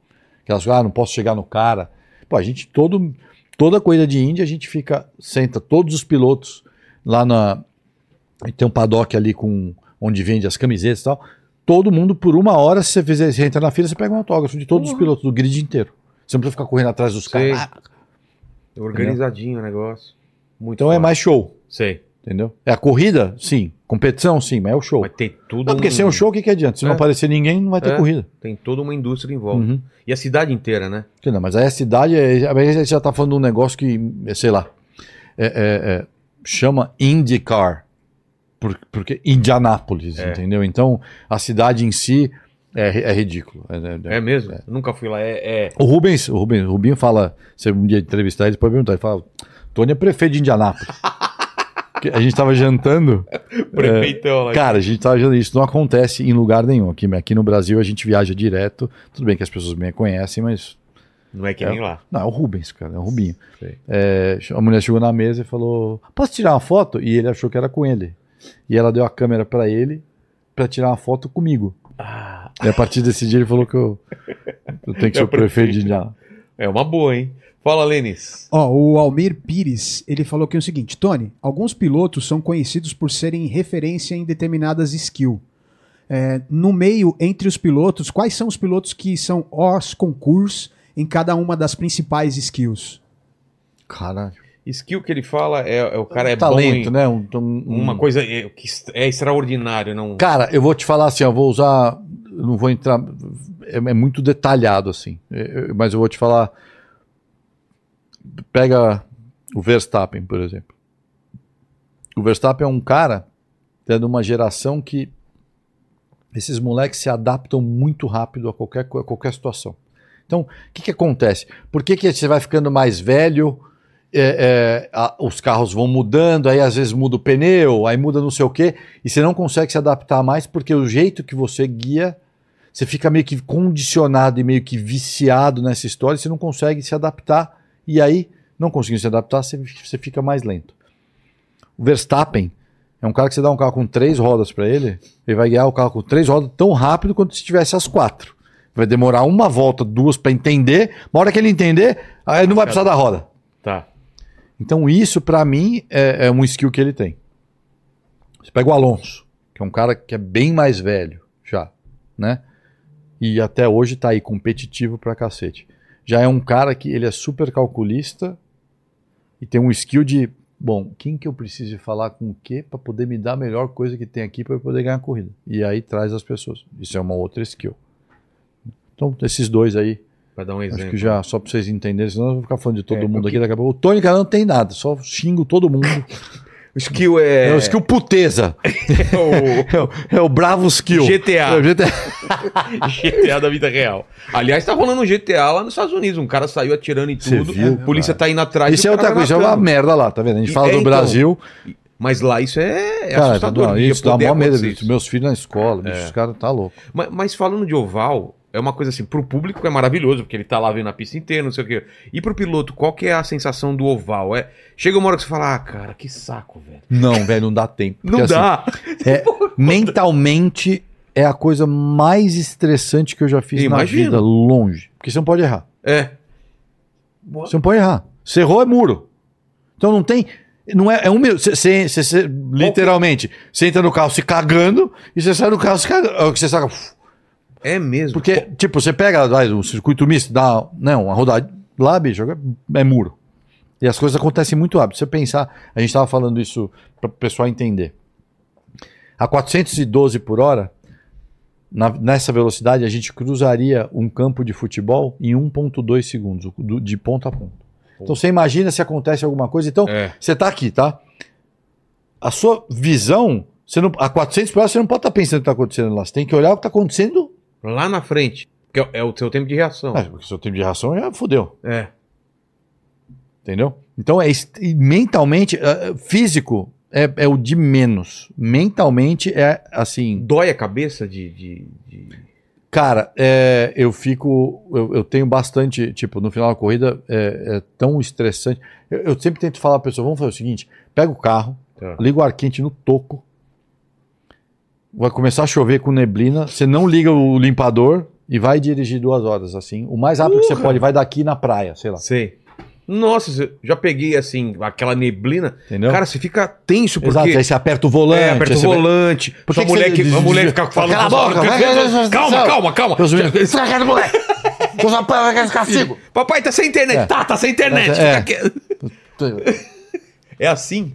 Aquelas coisas, ah, não posso chegar no cara. Pô, a gente, todo, toda corrida de Índia, a gente fica, senta todos os pilotos lá na. Tem um paddock ali com onde vende as camisetas e tal. Todo mundo, por uma hora, se você fizer, você entra na fila, você pega um autógrafo de todos os pilotos, do grid inteiro. Você não precisa ficar correndo atrás dos Sei. caras. Ah, Organizadinho o negócio. Muito Então é foda. mais show. Sei. Entendeu? É a corrida? Sim. Competição? Sim, mas é o show. Vai ter tudo. Não, porque um- sem o show, o que, que adianta? Se não É. aparecer ninguém, não vai ter É. corrida. Tem toda uma indústria em volta. Uhum. E a cidade inteira, né? Não, mas aí a cidade, é, a gente já tá falando de um negócio que, é, sei lá, é- é- é, chama IndyCar, por- porque Indianápolis, É. entendeu? Então, a cidade em si É, é ridículo. É, é- É mesmo? Nunca fui lá. É, é- O Rubens, o Rubens, o Rubinho fala, você um dia entrevistar ele, pode perguntar, ele fala, Tony é prefeito de Indianápolis. A gente tava jantando, prefeitão lá. cara, a gente tava jantando, isso não acontece em lugar nenhum. Aqui, aqui no Brasil a gente viaja direto, tudo bem que as pessoas me conhecem, mas Não é que nem lá. Não, é o Rubens, cara, é o Rubinho. É, a mulher chegou na mesa e falou: Posso tirar uma foto? E ele achou que era com ele. E ela deu a câmera pra ele pra tirar uma foto comigo. Ah, E a partir desse dia ele falou que eu, eu tenho que ser É o prefeito de Indiana. é uma boa, hein? Fala, Lênis. Ó, o Almir Pires, ele falou aqui o seguinte, Tony, alguns pilotos são conhecidos por serem referência em determinadas skills. É, no meio, entre os pilotos, quais são os pilotos que são os concursos em cada uma das principais skills? Caralho. Skill que ele fala é, é o cara é Talento, bom em né? Um- um- uma coisa é, que é extraordinário, não. Cara, eu vou te falar assim, eu vou usar. eu Não vou entrar. É, é muito detalhado, assim. É, é, mas eu vou te falar. Pega o Verstappen, por exemplo. O Verstappen é um cara é de uma geração que esses moleques se adaptam muito rápido a qualquer, a qualquer situação. Então, o que, que acontece? Por que, que você vai ficando mais velho? É, é, a- os carros vão mudando, aí às vezes muda o pneu, aí muda não sei o quê, e você não consegue se adaptar mais porque o jeito que você guia, você fica meio que condicionado e meio que viciado nessa história, você não consegue se adaptar, e aí, não conseguindo se adaptar, você, você fica mais lento. O Verstappen é um cara que você dá um carro com três rodas para ele, ele vai guiar o carro com três rodas tão rápido quanto se tivesse as quatro. Vai demorar uma volta, duas para entender. Uma hora que ele entender, aí não vai precisar da roda. Então isso para mim é, é um skill que ele tem. Você pega o Alonso, que é um cara que é bem mais velho já, né? E até hoje tá aí competitivo pra cacete. Já é um cara que ele é super calculista e tem um skill de, bom, quem que eu preciso falar com o quê para poder me dar a melhor coisa que tem aqui para eu poder ganhar a corrida. E aí traz as pessoas. Isso é uma outra skill. Então, esses dois aí, Pra dar um exemplo. Acho que já, só pra vocês entenderem, senão eu vou ficar falando de todo É, mundo o aqui daqui a pouco. O Tony, cara, não tem nada, só xingo todo mundo. O skill é. É, o skill puteza. o É o, é o bravo skill. GTA. É o GTA. GTA da vida real. Aliás, tá rolando um GTA lá nos Estados Unidos. Um cara saiu atirando em tudo. viu, a polícia tá indo atrás. Isso é o cara outra coisa, isso é uma merda lá, tá vendo? A gente E- fala é, do então, Brasil. Mas lá isso é, é cara, assustador. não, isso dá mó medo. Meus filhos na escola, bicho, É. os caras tá louco. Mas, mas falando de oval, é uma coisa assim, pro público é maravilhoso, porque ele tá lá vendo a pista inteira, não sei o quê. E pro piloto, qual que é a sensação do oval? É, chega uma hora que você fala, ah, cara, que saco, velho. Não, velho, não dá tempo. Não Porque, dá. assim, é, mentalmente é a coisa mais estressante que eu já fiz Eu na vida, longe. Porque você não pode errar. É. Você não pode errar. Você errou é muro. Então não tem. Não é, é um minuto. Você, literalmente, você entra no carro se cagando e você sai do carro se cagando. Você saca. É mesmo. Porque, tipo, você pega um circuito misto, dá né, uma rodada lá, bicho, é muro. E as coisas acontecem muito rápido. Se você pensar, a gente estava falando isso para o pessoal entender. A 412 por hora, na- nessa velocidade, a gente cruzaria um campo de futebol em 1,2 segundos, do- de ponta a ponta. Então você imagina se acontece alguma coisa. Então, É. você tá aqui, tá? A sua visão, você não, a 400 por hora, você não pode estar pensando o que está acontecendo lá. Você tem que olhar o que está acontecendo Lá na frente. Que é, é o seu tempo de reação. é, porque seu tempo de reação já fodeu, É. entendeu? Então, é mentalmente, eh, físico é, é o de menos. Mentalmente é assim. Dói a cabeça de. de- de- Cara, é, eu fico. Eu, eu tenho bastante. Tipo, no final da corrida é, é tão estressante. Eu, eu sempre tento falar pra pessoa: vamos fazer o seguinte: pega o carro, Tá. liga o ar quente no toco. Vai começar a chover com neblina. Você não liga o limpador e vai dirigir duas horas assim. O mais rápido que você pode, vai daqui na praia, sei lá. Sei. Nossa, eu já peguei assim, aquela neblina. Entendeu? Cara, você fica tenso porque. Exato, aí você aperta o volante. É, aperta o volante. Por que que mulher, você que, a mulher fica falando. Cala a boca, calma, vai. calma, calma. Deus me livre. castigo. Papai tá sem internet. É. Tá, tá sem internet. É. Fica quieto. É assim.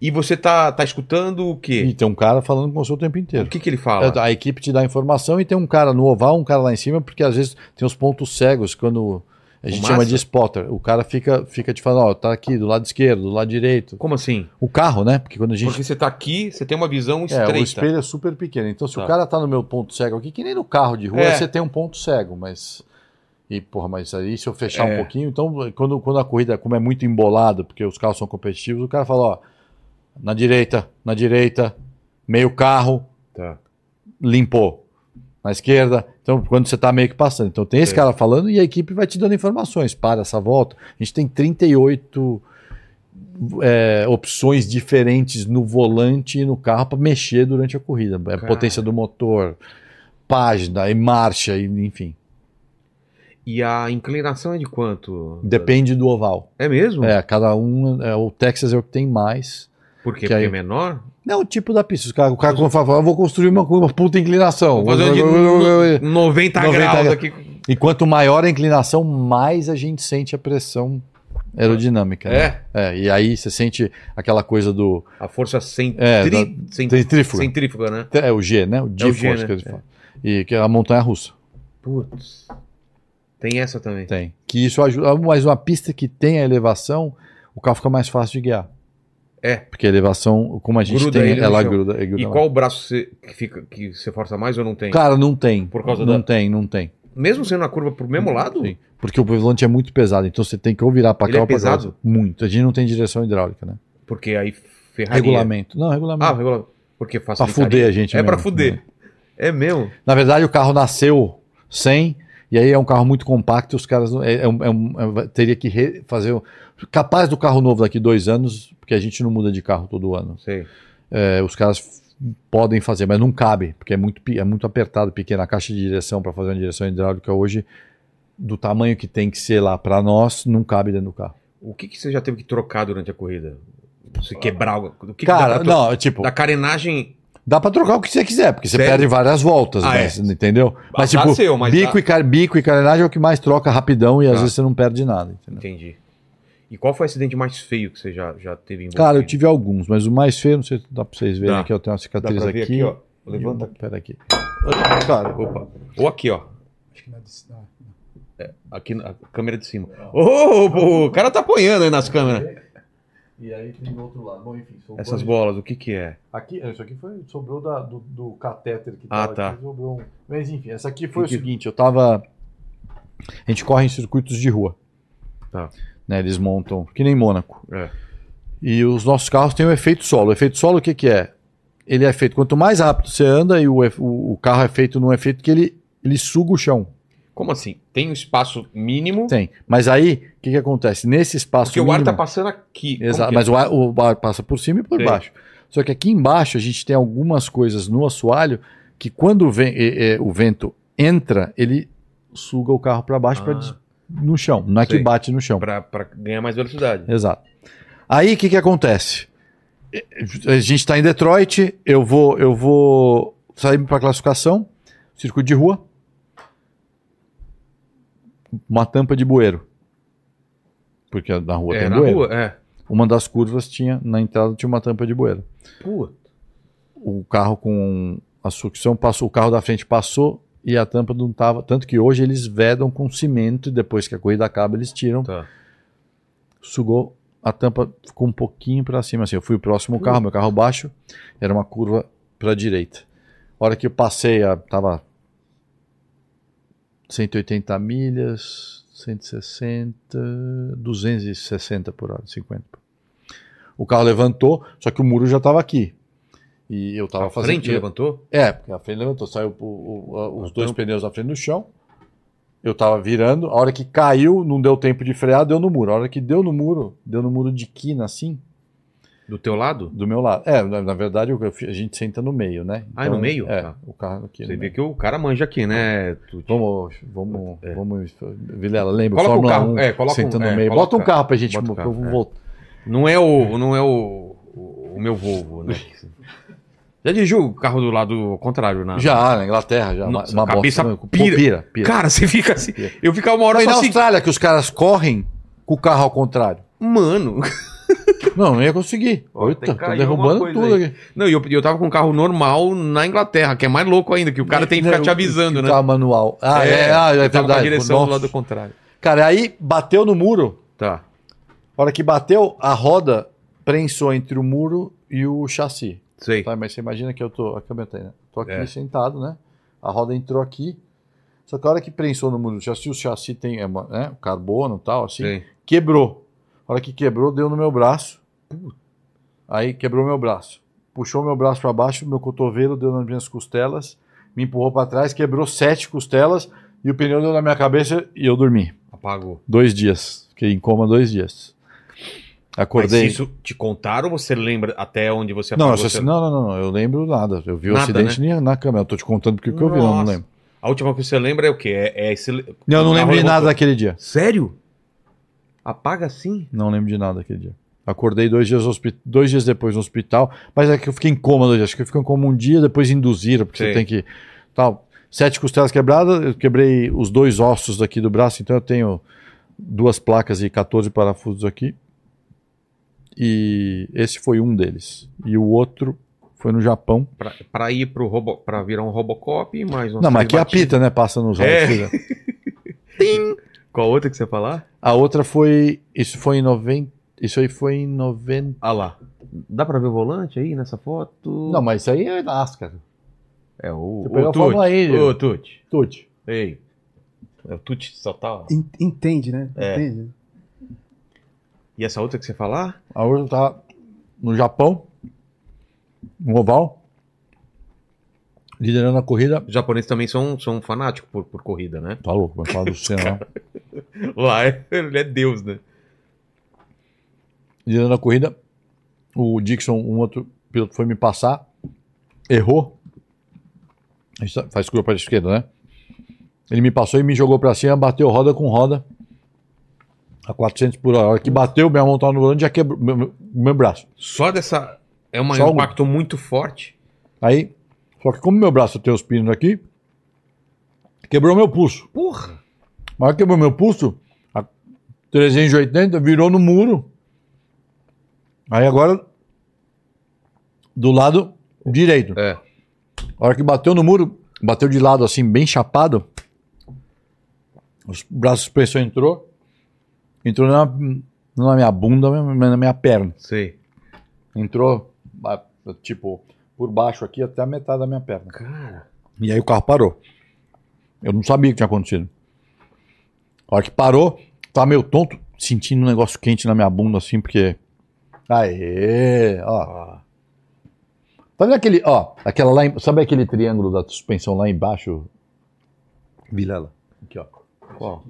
E você tá, tá escutando o quê? E tem um cara falando com você o tempo O inteiro. que, que ele fala? A equipe te dá informação e tem um cara no oval, um cara lá em cima, porque às vezes tem os pontos cegos quando A gente chama de spotter. O cara fica, fica te falando, ó, tá aqui do lado esquerdo, do lado direito. Como assim? O carro, né? Porque quando a gente. Porque você tá aqui, você tem uma visão É, estreita. o espelho é super pequeno. Então, se Tá. o cara tá no meu ponto cego aqui, que nem no carro de rua, É. você tem um ponto cego, mas. E, porra, mas aí se eu fechar É. um pouquinho, então, quando, quando a corrida, como é muito embolado, porque os carros são competitivos, o cara fala, ó, na direita, na direita, meio carro, Tá. limpou. Na esquerda, então quando você tá meio que passando. Então tem esse Sei. cara falando e a equipe vai te dando informações. Para essa volta. A gente tem 38 é, opções diferentes no volante e no carro para mexer durante a corrida. É Cara. potência do motor, página, e marcha, e, enfim. E a inclinação é de quanto? Depende do oval. É mesmo? É, cada um. É, o Texas é o que tem mais. Por quê? que Porque aí- é menor? Não, o tipo da pista. O cara, o cara quando fala, eu vou construir uma, uma puta inclinação. Vou fazer de 90, 90 graus aqui. E quanto maior a inclinação, mais a gente sente a pressão aerodinâmica. né? É, e aí você sente aquela coisa do. A força centri... É, da- cent- centrífuga. centrífuga, né? É o G, né? O É o G, G-Force né? que eles É. falam. E que é a montanha russa. Putz. Tem essa também. Tem. Que isso ajuda. Mas uma pista que tem a elevação, o carro fica mais fácil de guiar. É. Porque a elevação, como a gente Gruda tem, ela gruda. é, gruda E qual o braço você, que, fica, que você força mais ou não tem? Cara, não tem. Por causa não da- tem, não tem. Mesmo sendo a curva pro mesmo lado? Sim. Porque o volante é muito pesado, então você tem que ou virar para Ele cá é ou para pesado? Muito. A gente não tem direção hidráulica, né? Porque aí ferraria. Regulamento. Não, Ah, regulamento. regulamento. Porque pra facilitaria. fuder a gente É pra mesmo. fuder. É mesmo. Na verdade, o carro nasceu sem, e aí é um carro muito compacto, os caras é, é é é- teria que fazer. Capaz do carro novo daqui dois anos, porque a gente não muda de carro todo ano. É, os caras podem fazer, mas não cabe, porque é muito, é muito apertado, pequena. A caixa de direção para fazer uma direção hidráulica hoje, do tamanho que tem que ser lá para nós, não cabe dentro do carro. O que, que você já teve que trocar durante a corrida? Você quebrar algo? O que que Cara, tro- não, tipo, Da carenagem. Dá pra trocar o que você quiser, porque você Sério? perde várias voltas, Ah, mas, é. entendeu? Mas tipo, seu, mas bico, dá. e car- bico e carenagem é o que mais troca rapidão e às Tá. vezes você não perde nada, entendeu? Entendi. E qual foi o acidente mais feio que você já, já teve envolvido? Cara, eu tive alguns, mas o mais feio, não sei se dá pra vocês verem Dá. aqui, eu tenho uma Dá cicatriz pra ver aqui. aqui, ó. Levanta um- aqui. Pera aqui. Cara, Opa. Ou aqui, ó. Acho que não é de- ah, Aqui na câmera de cima. Ô, pô, o cara tá apanhando aí nas câmeras. E aí tem do outro lado. Bom, enfim, Essas bolas, o que que é? Aqui, isso aqui foi, sobrou da- do, do catéter que Ah, tava tá. aqui, sobrou um- Mas enfim, essa aqui foi Que o que- seguinte, eu tava... A gente corre em circuitos de rua. Tá. Né, eles montam, que nem Mônaco. É. E os nossos carros têm o efeito solo. O efeito solo o que que é? Ele é feito, quanto mais rápido você anda, e o, o, o carro é feito num efeito que ele, ele suga o chão. Como assim? Tem um espaço mínimo, Tem. Mas aí, o que que acontece? Nesse espaço porque o ar mínimo- tá passando aqui. Exato, é? mas o ar, o ar passa por cima e por Sei. baixo. Só que aqui embaixo a gente tem algumas coisas no assoalho que quando vem, o vento entra, ele suga o carro para baixo Ah. No chão. Não é Sei. que bate no chão. Pra ganhar mais velocidade. Exato. Aí o que, que acontece? A gente está em Detroit, eu vou, eu vou sair para classificação, circuito de rua, uma tampa de bueiro. Porque na rua é, tem na bueiro. rua, é. Uma das curvas tinha, na entrada tinha uma tampa de bueiro. Pô, O carro com a sucção passou, o carro da frente passou e a tampa não tava. Tanto que hoje eles vedam com cimento e depois que a corrida acaba eles tiram. tá. Sugou, a tampa ficou um pouquinho para cima. Assim, eu fui o próximo carro, meu carro baixo, era uma curva para direita. A hora que eu passei, a, tava 180 milhas, 160, 260 por hora, 50. O carro levantou, só que o muro já estava aqui. E eu tava A fazendo. frente levantou? É, porque a frente levantou, saiu o- o- a- os A dois pneus na frente no chão. Eu tava virando, a hora que caiu, não deu tempo de frear, deu no muro. A hora que deu no muro, deu no muro de quina assim, Do teu lado? do meu lado. É, na, na verdade eu- a gente senta no meio, né? Ah, é no meio? É, Tá. o carro aqui. Você no vê meio. que o cara manja aqui, né? Vamos, vamos, É. vamos, Vilela, lembra? Coloca o Fórmula carro, 1, é, coloca um- sentando é, no meio. Bota um o carro. pra gente, Bota o carro, eu vou é. voltar. Não é o, não é o, o, o meu Volvo, né? Já dirigiu o carro do lado contrário, na Já, na Inglaterra, já. Nossa, uma, cabeça bosta, pira. pira, pira. Cara, você fica assim. Eu ficava uma hora Mas só na assim. Austrália que os caras correm com o carro ao contrário. Mano. Não, não ia conseguir. Tô cair derrubando tudo aí. aqui. Não, e eu, eu tava com um carro normal na Inglaterra, que é mais louco ainda, que o cara tem que ficar Não, te avisando, né? Carro manual. Ah, é, ah, é eu tava com a verdade. direção Nossa. do lado contrário. Cara, aí bateu no muro. Tá. A hora que bateu, a roda prensou entre o muro e o chassi. Sei. Tá, mas você imagina que eu tô. Aqui eu botei, né? Tô aqui É. sentado, né? A roda entrou aqui. Só que a hora que prensou no muro do chassi, o chassi tem é, né, carbono e tal, assim. Sei. Quebrou. A hora que quebrou, deu no meu braço. Aí quebrou meu braço. Puxou meu braço para baixo, meu cotovelo deu nas minhas costelas, me empurrou para trás, quebrou sete costelas e o pneu deu na minha cabeça e eu dormi. Apagou. Dois dias. Fiquei em coma dois dias. Mas Acordei. isso te contaram ou você lembra até onde você Não, Você- não, não, não, não, eu lembro nada. Eu vi o Nada, né? acidente nem na câmera. Eu tô te contando porque que eu vi, não, não lembro. A última coisa que você lembra é o quê? É, é esse... Não, eu não o lembro de nada daquele dia. Sério? Apaga assim? Não lembro de nada daquele dia. Acordei dois dias, dois dias depois no hospital, mas é que eu fiquei em coma dois dias. Acho que eu fiquei em coma um dia, depois induziram, porque Sei. você tem que. Tal. Sete costelas quebradas, eu quebrei os dois ossos daqui do braço, então eu tenho duas placas e 14 parafusos aqui. E esse foi um deles. E o outro foi no Japão. Pra, pra ir pro robo... pra virar um Robocop, mais um Não, mas aqui apita, né? Passa nos olhos. É. Qual outra que você falar? A outra foi. Isso foi em 90. Isso aí foi em 90. Ah lá. Dá pra ver o volante aí nessa foto? Não, mas isso aí é NASCAR. É o, Você pegou o a Fórmula Tuti. E, Ô, Tuti. Tuti. Ei. É o Tuti só tá... En- Entende, né? É. Entende. E essa outra que você falar? A outra tá no Japão, no oval, liderando a corrida. Os japoneses também são, são fanáticos por, por corrida, né? Tá louco, vai falar do Senna. lá. É- ele é Deus, né? liderando a corrida, o Dixon, um outro piloto, foi me passar, errou. Faz curva para a esquerda, né? Ele me passou e me jogou para cima, bateu roda com roda a 400 por hora. A hora que bateu, minha mão tava no volante já quebrou meu, meu- braço. Só dessa... É uma- Só um um. impacto muito forte. Aí, só que como meu braço tem os pinos aqui, quebrou meu pulso. Porra! A hora que quebrou meu pulso, a 380 virou no muro. Aí agora, do lado direito. É. A hora que bateu no muro, bateu de lado assim, bem chapado. Os braços de suspensão entrou. Entrou na, não na minha bunda, mas na minha perna. Sei. Entrou, tipo, por baixo aqui até a metade da minha perna. Cara... E aí o carro parou. Eu não sabia o que tinha acontecido. A hora que parou, tava meio tonto, sentindo um negócio quente na minha bunda, assim, porque. Aê! Ó. Tá vendo aquele. Ó, aquela lá. em- Sabe aquele triângulo da suspensão lá embaixo? Vilela. Aqui, ó. qual?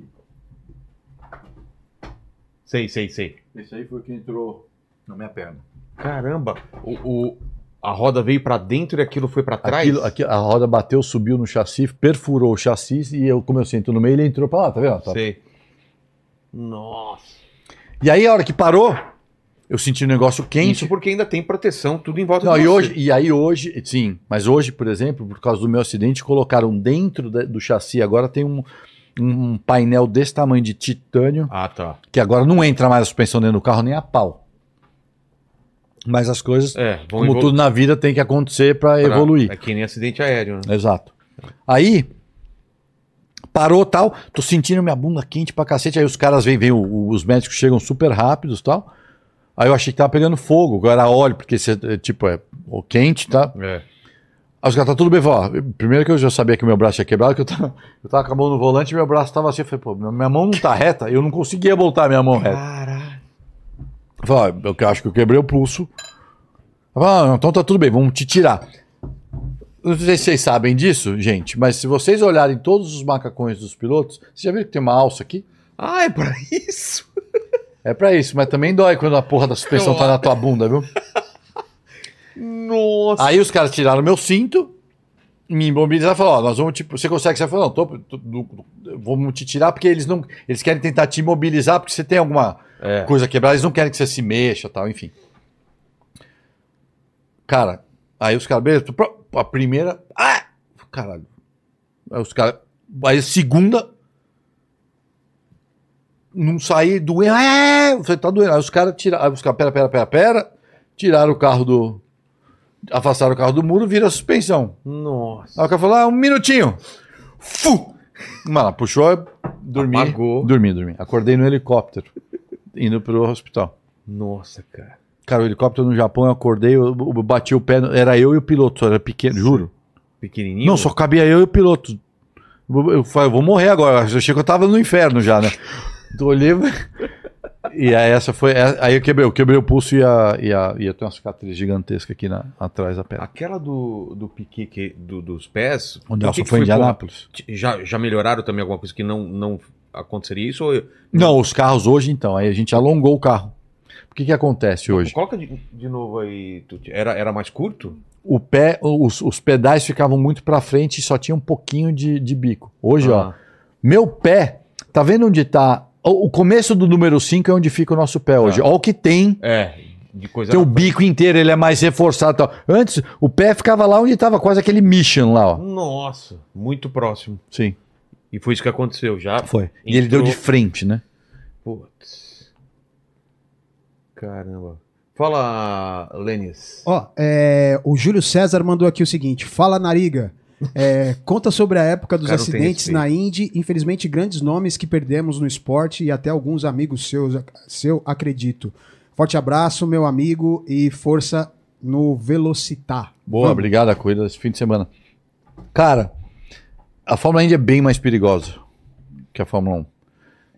Sei, sei, sei. Esse aí foi o que entrou na minha perna. Caramba! O, o- a roda veio pra dentro e aquilo foi pra trás? Aquilo, aqui, a roda bateu, subiu no chassi, perfurou o chassi e eu, como eu sento no meio, ele entrou pra lá, tá vendo? Tá- Sei. Nossa. E aí, a hora que parou, eu senti um negócio quente. Isso porque ainda tem proteção, tudo em volta Não, de e, você. hoje, e aí hoje, sim, mas hoje, por exemplo, por causa do meu acidente, colocaram dentro da- do chassi, agora tem um, um painel desse tamanho de titânio, Ah, tá. que agora não entra mais a suspensão dentro do carro nem a pau. Mas as coisas, É, como evolu- tudo na vida, tem que acontecer para pra- evoluir. É que nem acidente aéreo, né? Exato. Aí, parou tal, tô sentindo minha bunda quente pra cacete, aí os caras vêm, vêm os médicos chegam super rápidos tal. Aí eu achei que tava pegando fogo, agora óleo, porque cê, é, tipo, é quente, tá? É. Aí os caras, tá tudo bem, ó. Primeiro que eu já sabia que meu braço tinha quebrado, que eu tava, eu tava com a mão no volante e meu braço tava assim. Eu falei, pô, minha mão não tá reta, eu não conseguia voltar minha mão reta. Caralho. Eu falei, ó, eu acho que eu quebrei o pulso. Eu falei, ah, então tá tudo bem, vamos te tirar. Eu Não sei se vocês sabem disso, gente, mas se vocês olharem todos os macacões dos pilotos, vocês já viram que tem uma alça aqui? Ah, é pra isso? É pra isso, mas também dói quando a porra da suspensão tá na tua bunda, viu? Nossa. Aí os caras tiraram meu cinto, me imobilizaram e falaram, ó, nós vamos, tipo, você consegue? Você falou, não, tô, tô- do- vamos te tirar porque eles não, eles querem tentar te imobilizar porque você tem alguma É. coisa quebrada, eles não querem que você se mexa tal, enfim. Cara, aí os caras, beleza, a primeira, ah, caralho. Aí os caras, aí a segunda, não saí doendo, ah, eu falei, tá doendo. Aí os caras tiraram, os caras, pera, pera, pera, pera, tiraram o carro do, afastaram o carro do muro, vira a suspensão. Nossa. Aí o cara falou, ah, um minutinho. Fu! Mano, puxou, dormi, Apagou. dormi, dormi. Acordei no helicóptero, indo pro hospital. Nossa, cara. Cara, o helicóptero no Japão, eu acordei, eu, eu bati o pé, no- era eu e o piloto, era pequeno, juro. Pequenininho? Não, só cabia eu e o piloto. Eu, eu falei, eu vou morrer agora. Eu achei que eu tava no inferno já, né? Então, olhei. E aí essa foi. Aí eu quebrei, eu quebrei o pulso e a, e a, e eu tenho uma cicatriz gigantesca aqui na, atrás da perna. Aquela do, do pique que- do- dos pés. O Nelson que que foi em? Indianápolis. Já, já melhoraram também alguma coisa que não, não aconteceria isso? Ou... Não, os carros hoje então. Aí a gente alongou o carro. O que, que acontece hoje? Coloca de, de novo aí. Era, era mais curto? O pé, os, os pedais ficavam muito pra frente e só tinha um pouquinho de, de bico. Hoje, ó, Ah, meu pé, tá vendo onde tá? O, o começo do número 5 é onde fica o nosso pé hoje. Ó, o que tem. É, de coisa. Tem o bico inteiro, ele é mais reforçado e tal. Antes, o pé ficava lá onde tava quase aquele mission lá, ó. Nossa, muito próximo. Sim, E foi isso que aconteceu já. foi. E ele deu Entrou- de frente, né? Putz. Caramba. Fala, Lênis. Ó, é, o Júlio César mandou aqui o seguinte: Fala, Nariga. É, conta sobre a época dos Cara, acidentes na Indy. Infelizmente, grandes nomes que perdemos no esporte e até alguns amigos seus, seu, acredito. Forte abraço, meu amigo, e força no Velocitar. Boa, Vamos. obrigado a corrida desse fim de semana. Cara, a Fórmula Indy é bem mais perigosa que a Fórmula 1.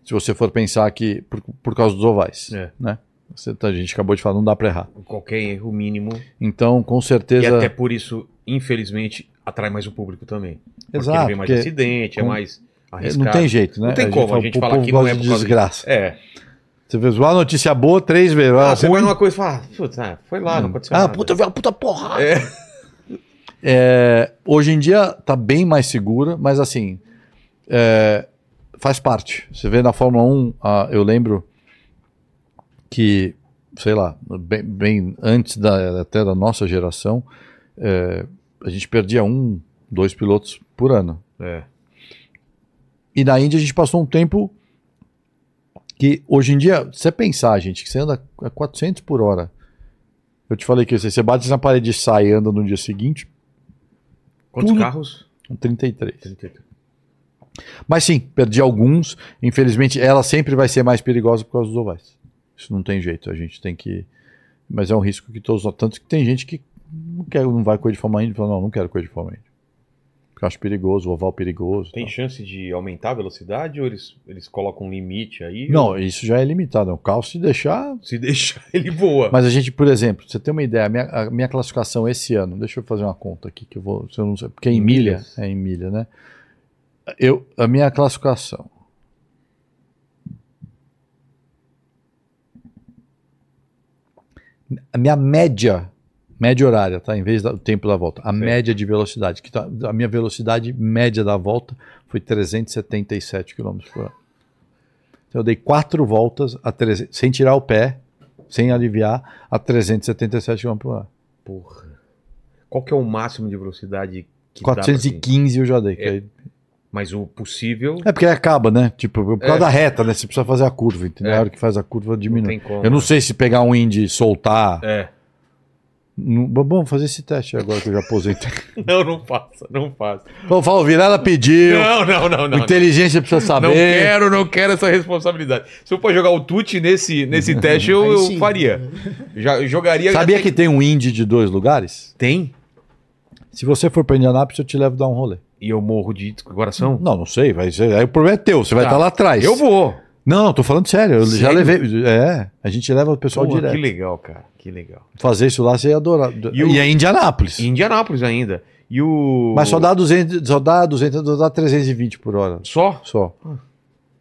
Se você for pensar que por, por causa dos ovais, É. né? Você, a gente acabou de falar, não dá pra errar. Qualquer erro mínimo. Então, com E certeza. até por isso, infelizmente, atrai mais o público também. Porque Exato, vem mais porque acidente, é mais arriscado. não tem jeito, né? Não tem como a gente falar que não é de por causa desgraça. É. Você vê uma notícia boa três vezes. Ah, Ah, você vai numa coisa e fala, ah, putz, ah, foi lá, não aconteceu Ah, nada. puta, veio uma puta porra. É. É, hoje em dia tá bem mais segura, mas assim, é, faz parte. Você vê na Fórmula 1, ah, eu lembro que, sei lá, bem, bem antes da, até da nossa geração, é, a gente perdia um, dois pilotos por ano. É. E na Índia a gente passou um tempo que hoje em dia, se você pensar, gente, que você anda a 400 por hora, eu te falei que você você bate na parede e sai e anda no dia seguinte, Quantos Tudo- carros? um 33. 33. Mas sim, perdi alguns. Infelizmente, ela sempre vai ser mais perigosa por causa dos ovais. Isso não tem jeito, a gente tem que. Mas é um risco que todos. Tanto que tem gente que não, quer, não vai correr de e fala: não, não quero correr de Fórmula Indy. Porque eu acho perigoso, o oval perigoso. Tem chance de aumentar a velocidade ou eles, eles colocam um limite aí? Não, isso já é limitado. O carro se deixar. Se deixar, ele voa. Mas a gente, por exemplo, você tem uma ideia, a minha, a minha classificação esse ano, deixa eu fazer uma conta aqui que eu vou. Se eu não sei, porque é em milha. É em milha, né? Eu, a minha classificação. A minha média, média horária, tá? Em vez do tempo da volta, a Certo. média de velocidade, que tá, a minha velocidade média da volta foi 377 km por hora. Então eu dei quatro voltas a 300, sem tirar o pé, sem aliviar, a 377 km por hora. Porra. Qual que é o máximo de velocidade que dá pra, assim? 415 eu já dei. É. aí- Mas o possível É porque aí acaba, né? Tipo, por causa É. da reta, né? Você precisa fazer a curva, entendeu? É. A hora que faz a curva não diminui. como. Eu não sei se pegar um Indy e soltar. É. Não- Vamos fazer esse teste agora que eu já aposentei. Não, não faça, não faça. Vamos falar, o Virela pediu. Não, não, não, não. inteligência precisa saber. Não quero, não quero essa responsabilidade. Se eu for jogar o Tuti nesse, nesse teste, eu, eu faria. Já eu jogaria. Sabia que tem um Indy de dois lugares? tem? Se você for pra Indianápolis, eu te levo dar um rolê. E eu morro de coração? Não, não sei. Vai ser, aí o problema é teu. Você vai Tá. estar lá atrás. Eu vou. Não, tô falando sério. Eu já Sério? levei. É, a gente leva o pessoal Porra, direto. que legal, cara. Que legal. Fazer isso lá, você ia adorar. E E, o- é Indianápolis. Em Indianápolis ainda. E o. Mas só dá 200, só dá 200, só dá 320 por hora. Só? Só.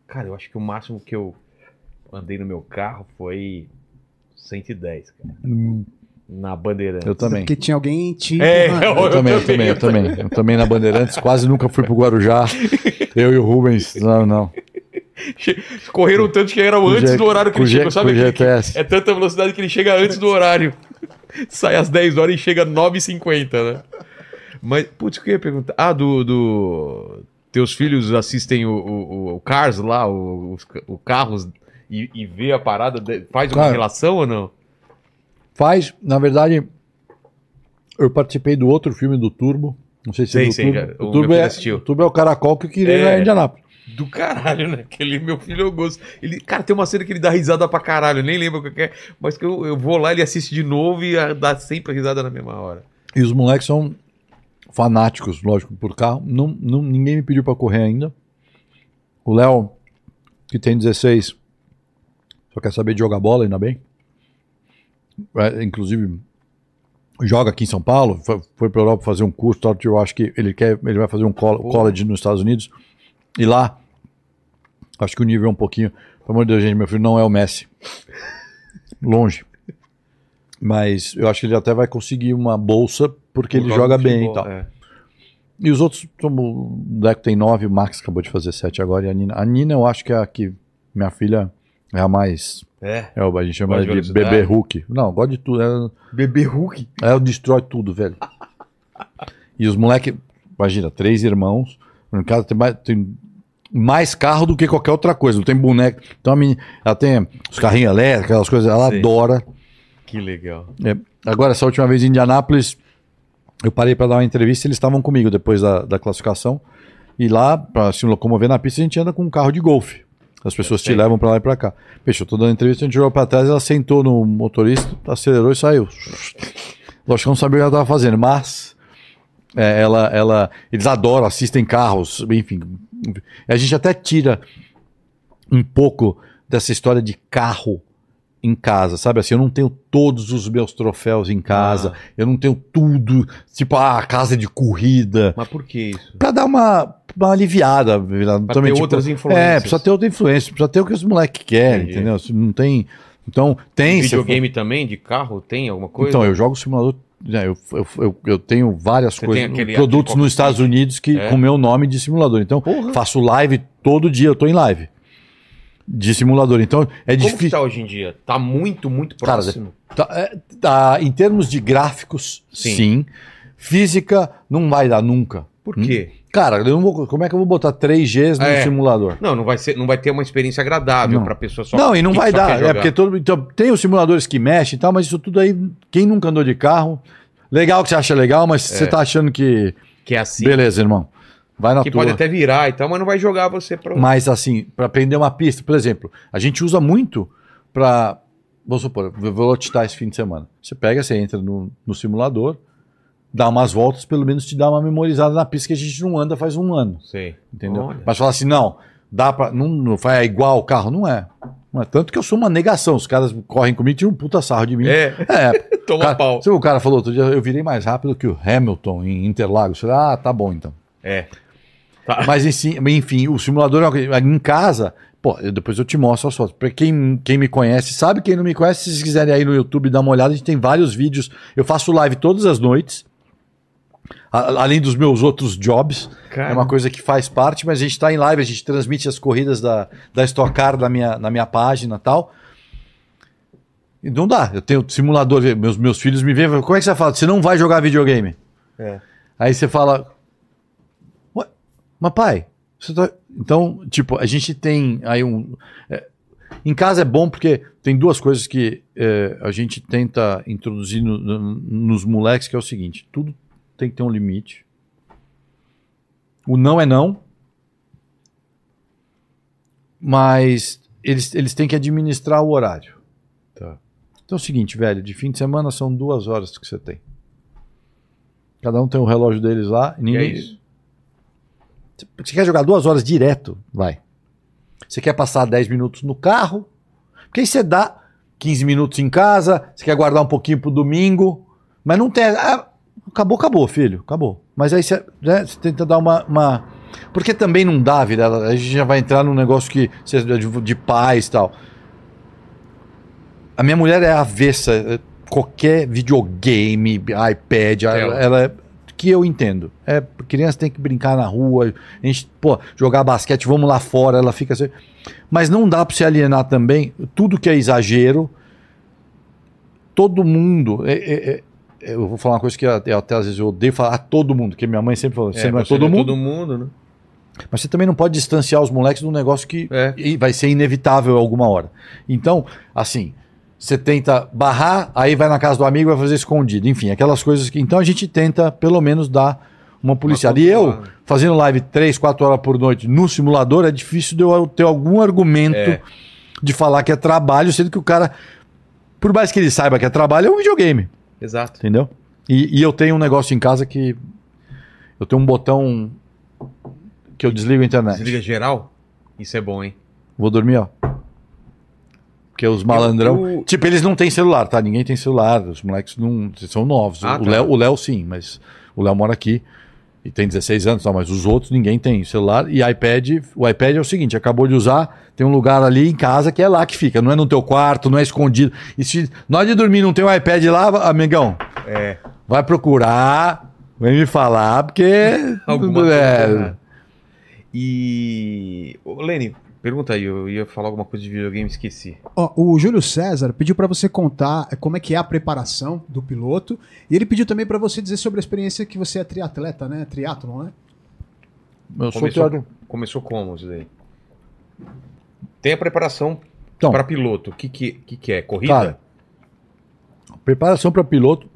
Cara, eu acho que o máximo que eu andei no meu carro foi 110, cara. Na Bandeirantes. Eu também. Porque tinha alguém te. É, empurrando. Eu, também, eu também, eu também. Eu também na Bandeirantes, quase nunca fui pro Guarujá. Eu e o Rubens, não, não. Correram tanto que eram antes G- do horário que ele chega. Sabe GTS. É tanta velocidade que ele chega antes do horário. Sai às 10 horas e chega às 9h50, né? Mas, putz, o que eu ia perguntar? Ah, do. do... Teus filhos assistem o, o, o Cars lá, o, o Carros, e, e vê a parada, de- faz uma Cara, relação ou não? Faz, na verdade, eu participei do outro filme do Turbo. Não sei se Sei, é do sei, Turbo. já- o o, Turbo é, assistiu. o Turbo é o caracol que eu queria É. na Indianápolis. Do caralho, né? Aquele meu filho eu gosto. Ele, cara, tem uma cena que ele dá risada pra caralho, eu nem lembro o que é, mas que eu, eu vou lá, ele assiste de novo e dá sempre risada na mesma hora. E os moleques são fanáticos, lógico, por carro. Não, não, ninguém me pediu pra correr ainda. O Léo, que tem 16, só quer saber de jogar bola, ainda bem. É, inclusive, joga aqui em São Paulo, foi, foi pra Europa fazer um curso, eu acho que ele quer, ele vai fazer um col- college nos Estados Unidos. E lá, acho que o nível é um pouquinho. Pelo amor de Deus, gente, meu filho não é o Messi. Longe. Mas eu acho que ele até vai conseguir uma bolsa porque ele joga bem e tal. é. E os outros, como o Deco tem nove, o Max acabou de fazer sete agora, e a Nina. A Nina eu acho que é a que minha filha é a mais. É. É, a gente chama ela de bebê Hulk. Não, gosta de tudo. Bebê Hulk. ela destrói tudo, velho. E os moleques, imagina, três irmãos. No caso, tem mais, tem mais carro do que qualquer outra coisa. Não tem boneco. Então a menina, ela tem os carrinhos elétricos, aquelas coisas, ela Sim. adora. Que legal. É, agora, essa última vez em Indianápolis, eu parei para dar uma entrevista, eles estavam comigo depois da, da classificação. E lá, para se locomover na pista, a gente anda com um carro de golfe. As pessoas te levam para lá e para cá. Peixe, eu tô dando entrevista, a gente jogou para trás, ela sentou no motorista, acelerou e saiu. Lógico que eu não sabia o que ela estava fazendo, mas é, ela, ela, eles adoram, assistem carros, enfim. A gente até tira um pouco dessa história de carro em casa, sabe assim, eu não tenho todos os meus troféus em casa, Ah. eu não tenho tudo, tipo, ah, casa de corrida, Mas por que isso? pra dar uma, uma aliviada. Pra ter outras influências. É, precisa ter outra influência, precisa ter o que os moleques querem, Entendi. entendeu? Se Não tem, então, tem... Videogame também, de carro, tem alguma for- coisa? Então, eu jogo simulador, eu, eu, eu, eu tenho várias Você coisas, aquele- produtos aquele nos Estados? Unidos que É. com meu nome de simulador, então, Porra. faço live todo dia, eu tô em live de simulador, então é Como que difícil... tá hoje em dia? Tá muito, muito Cara, próximo. Tá, é, tá, em termos de gráficos, Sim. sim. Física, não vai dar nunca. Por quê? Cara, eu não vou, como é que eu vou botar 3Gs no É. simulador? Não, não vai, ser, não vai ter uma experiência agradável pra pessoa só não, e não vai dar. É porque todo, então, tem os simuladores que mexem e tal, mas isso tudo aí, quem nunca andou de carro, legal que você acha legal, mas você tá achando que. Que é assim. Beleza, irmão. Vai na que tua. pode até virar e tal, mas não vai jogar você pra. Mas assim, para aprender uma pista, por exemplo, a gente usa muito para, vamos supor, eu vou lotear esse fim de semana. Você pega, você entra no, no simulador, dá umas voltas, pelo menos te dá uma memorizada na pista que a gente não anda faz um ano, Sei. entendeu? Olha. Mas falar assim, não, dá para, não, não faz é igual o carro, não é. Não é. Tanto que eu sou uma negação, os caras correm comigo, tiram um puta sarro de mim. É, É, toma cara, pau. o cara falou outro dia, eu virei mais rápido que o Hamilton em Interlagos. Eu falei, ah, tá bom então. É. Tá. Mas enfim, o simulador é em casa, pô, depois eu te mostro as fotos. Pra quem, quem me conhece, sabe, quem não me conhece, se vocês quiserem aí no YouTube dar uma olhada, a gente tem vários vídeos. Eu faço live todas as noites, a- além dos meus outros jobs. Cara. É uma coisa que faz parte, mas a gente tá em live, a gente transmite as corridas da, da Stock Car na minha, na minha página e tal. E não dá, eu tenho simulador, meus, meus filhos me veem, como é que você fala? Você não vai jogar videogame? É. Aí você fala, mas pai, você tá... então, tipo, a gente tem aí um. é, em casa é bom porque tem duas coisas que é, a gente tenta introduzir no- no- nos moleques, que é o seguinte: tudo tem que ter um limite. O não é não, mas eles, eles têm que administrar o horário. Tá. Então é o seguinte, velho, de fim de semana são duas horas que você tem. Cada um tem o relógio deles lá. E E é ninguém, isso. você quer jogar duas horas direto? Vai. Você quer passar 10 minutos no carro? Porque aí você dá 15 minutos em casa, você quer guardar um pouquinho pro domingo, mas não tem. ah, acabou, acabou, filho, acabou. Mas aí você, né, você tenta dar uma, uma- Porque também não dá, Virela. A gente já vai entrar num negócio que você de, de paz e tal. A minha mulher é avessa. eh, Qualquer videogame, iPad, ela, Ela. é. Que eu entendo. É, criança tem que brincar na rua, a gente, pô, jogar basquete, vamos lá fora, ela fica assim. Mas não dá pra se alienar também. Tudo que é exagero, todo mundo. é- é- é- eu vou falar uma coisa que até, até às vezes eu odeio falar a todo mundo, que minha mãe sempre falou: você não é todo mundo. todo mundo, né? Mas você também não pode distanciar os moleques de um negócio que É. vai ser inevitável alguma hora. Então, assim, você tenta barrar, aí vai na casa do amigo e vai fazer escondido. Enfim, aquelas coisas que. Então a gente tenta, pelo menos, dar uma policiada. E eu, fazendo live 3, 4 horas por noite no simulador, é difícil de eu ter algum argumento É. de falar que é trabalho, sendo que o cara, por mais que ele saiba que é trabalho, é um videogame. Exato. Entendeu? E, e eu tenho um negócio em casa que. Eu tenho um botão que eu desligo a internet. Desliga geral? Isso é bom, hein? Vou dormir, ó. Porque os malandrão. eu- Tipo, eles não têm celular, tá? Ninguém tem celular. Os moleques não são novos. Ah, o tá. Léo, o Léo sim, mas o Léo mora aqui e tem 16 anos, mas os outros ninguém tem celular. E iPad, o iPad é o seguinte: acabou de usar, tem um lugar ali em casa que é lá que fica. Não é no teu quarto, não é escondido. E se na hora de dormir não tem um iPad lá, amigão, É. vai procurar, vem me falar, porque. Alguma coisa é, errada. E. Ô, Lene, pergunta aí, eu ia falar alguma coisa de videogame e esqueci. Ó, o Júlio César pediu pra você contar eh, como é que é a preparação do piloto e ele pediu também pra você dizer sobre a experiência que você é triatleta, né? Triatlon, né? eu sou Começou, teórico. começou como isso daí? Tem a preparação Então. para piloto. O que, que, que, que é? Corrida? Cara, Preparação para piloto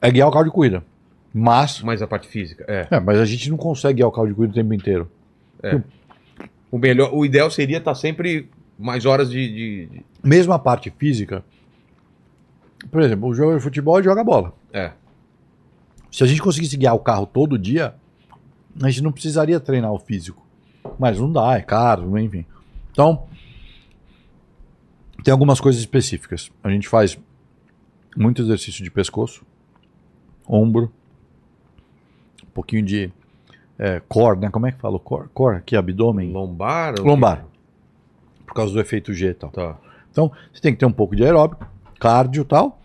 é guiar o carro de corrida. Mas, Mais a parte física. É. é, mas a gente não consegue guiar o carro de corrida o tempo inteiro. O melhor, o ideal seria estar sempre mais horas de. de- de- Mesmo a parte física, por exemplo, o jogo de futebol joga bola. É. Se a gente conseguisse guiar o carro todo dia, a gente não precisaria treinar o físico. Mas não dá, é caro, enfim. Então, tem algumas coisas específicas. A gente faz muito exercício de pescoço, ombro, um pouquinho de é, core, né? Como é que fala? o Core, core aqui, abdômen. Lombar? Lombar. Por causa do efeito G e tal. Tá. Então, você tem que ter um pouco de aeróbico, cardio e tal.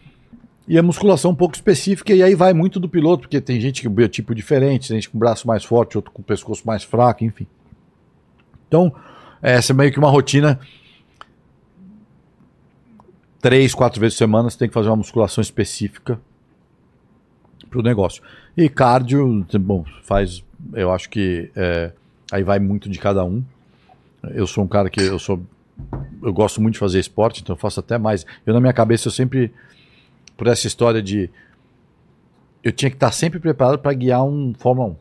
E a musculação um pouco específica, e aí vai muito do piloto, porque tem gente que é biotipo diferente, tem gente com braço mais forte, outro com o pescoço mais fraco, enfim. Então, essa é meio que uma rotina. Três, quatro vezes por semana você tem que fazer uma musculação específica para o negócio. E cardio, bom, faz. Eu acho que é, aí vai muito de cada um. Eu sou um cara que eu sou eu gosto muito de fazer esporte, então eu faço até mais. Eu, na minha cabeça, eu sempre, por essa história de. Eu tinha que estar sempre preparado para guiar um Fórmula 1.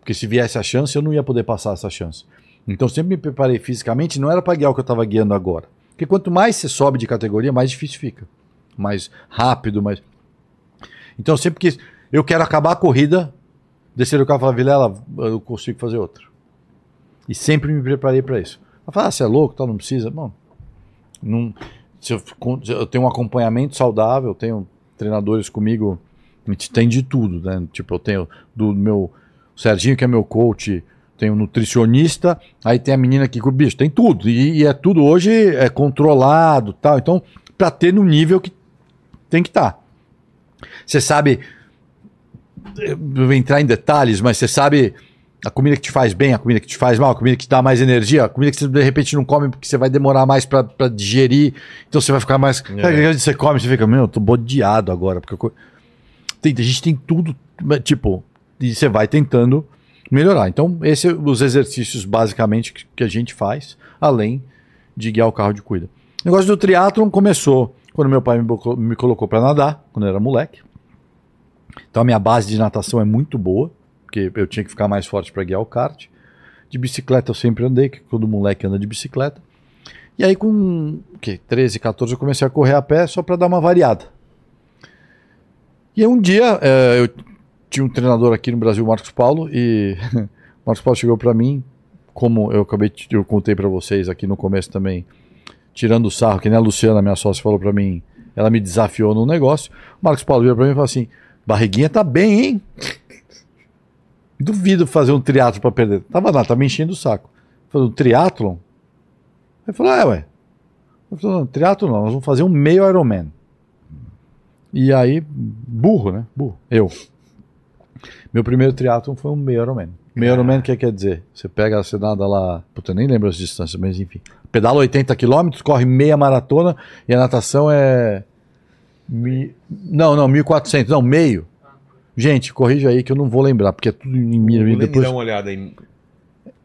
Porque se viesse a chance, eu não ia poder passar essa chance. Então, sempre me preparei fisicamente, não era para guiar o que eu estava guiando agora. Porque quanto mais você sobe de categoria, mais difícil fica. Mais rápido, mais. Então, sempre quis. Eu quero acabar a corrida, descer o carro e falar, Vilela, eu consigo fazer outra. E sempre me preparei para isso. Ela fala, ah, você é louco, tal, não precisa. Bom, não, eu, eu tenho um acompanhamento saudável, tenho treinadores comigo, a gente tem de tudo, né? Tipo, eu tenho do meu Serginho, que é meu coach, tem um nutricionista, aí tem a menina que, bicho, tem tudo. E, e é tudo hoje é controlado tal. Então, para ter no nível que tem que estar. Você sabe, entrar em detalhes, mas você sabe a comida que te faz bem, a comida que te faz mal, a comida que te dá mais energia, a comida que você de repente não come porque você vai demorar mais pra digerir, então você vai ficar mais. Aquele que você come, você fica, meu, eu tô bodeado agora. Porque eu tem, a gente tem tudo, tipo, e você vai tentando melhorar. Então, esses são os exercícios basicamente que, que a gente faz, além de guiar o carro de cuida. O negócio do triatlon começou quando meu pai me, me colocou para nadar, quando eu era moleque. Então a minha base de natação é muito boa, porque eu tinha que ficar mais forte para guiar o kart. De bicicleta eu sempre andei, que todo moleque anda de bicicleta. E aí com o quê? 13, 14 eu comecei a correr a pé só para dar uma variada. E aí um dia eh, eu tinha um treinador aqui no Brasil, Marcos Paulo, e Marcos Paulo chegou para mim, como eu acabei, eu contei para vocês aqui no começo também, tirando o sarro, que nem a Luciana, minha sócia, falou para mim, ela me desafiou num negócio. O Marcos Paulo veio para mim e falou assim: barriguinha tá bem, hein? Duvido fazer um triatlo para perder. Tava lá, tá me enchendo o saco. Falei, um triatlon? Ele falou, é, ué. Eu falei, não, triatlo não, nós vamos fazer um meio Ironman. E aí, burro, né? Burro. Eu. Meu primeiro triatlon foi um meio Ironman. Meio Ironman, o que quer dizer? Você pega a cenada lá, puta, eu nem lembro as distâncias, mas enfim. Pedala 80 km, corre meia maratona e a natação é. Mi... Não, não, 1400, não, meio. Gente, corrija aí que eu não vou lembrar, porque é tudo em. Lene, Depois... dá uma olhada aí.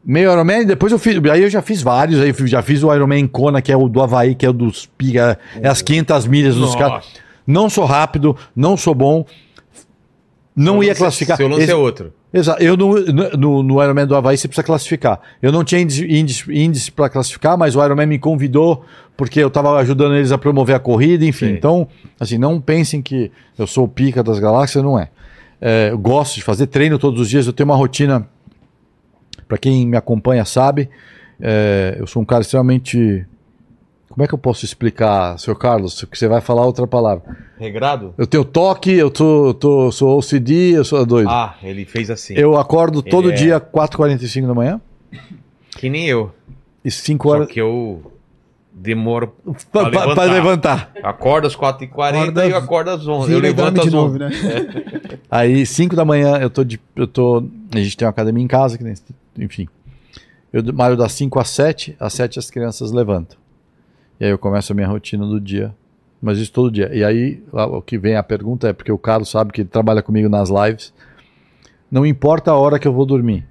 Meio Ironman, depois eu fiz. Aí eu já fiz vários, aí já fiz o Ironman Kona, que é o do Havaí, que é o dos piga, é as 500 milhas dos caras. Não sou rápido, não sou bom. não Seu ia lance- classificar. Seu lance Esse- é outro. Exato. Eu no, no, no Ironman do Havaí você precisa classificar. Eu não tinha índice, índice, índice para classificar, mas o Ironman me convidou porque eu estava ajudando eles a promover a corrida, enfim. Sim. Então, assim, não pensem que eu sou o pica das galáxias, não é. É, eu gosto de fazer treino todos os dias, eu tenho uma rotina, para quem me acompanha sabe, é, eu sou um cara extremamente. Como é que eu posso explicar, seu Carlos? Que você vai falar outra palavra. Regrado? Eu tenho toque, eu tô, tô, sou OCD, eu sou doido. Ah, ele fez assim. Eu acordo todo é- dia 4h45 da manhã Que nem eu. e 5 Só horas que eu demoro para pra levantar. Acordo às 4h40 Acorda- e eu acordo às 11 Eu levanto às novo, 11 né? Aí 5 da manhã eu tô de eu tô, a gente tem uma academia em casa, que nem, enfim. Eu malho das 5 às 7, às 7 as crianças levantam. E aí eu começo a minha rotina do dia. Mas isso todo dia. E aí o que vem a pergunta é porque o Carlos sabe que ele trabalha comigo nas lives. Não importa a hora que eu vou dormir.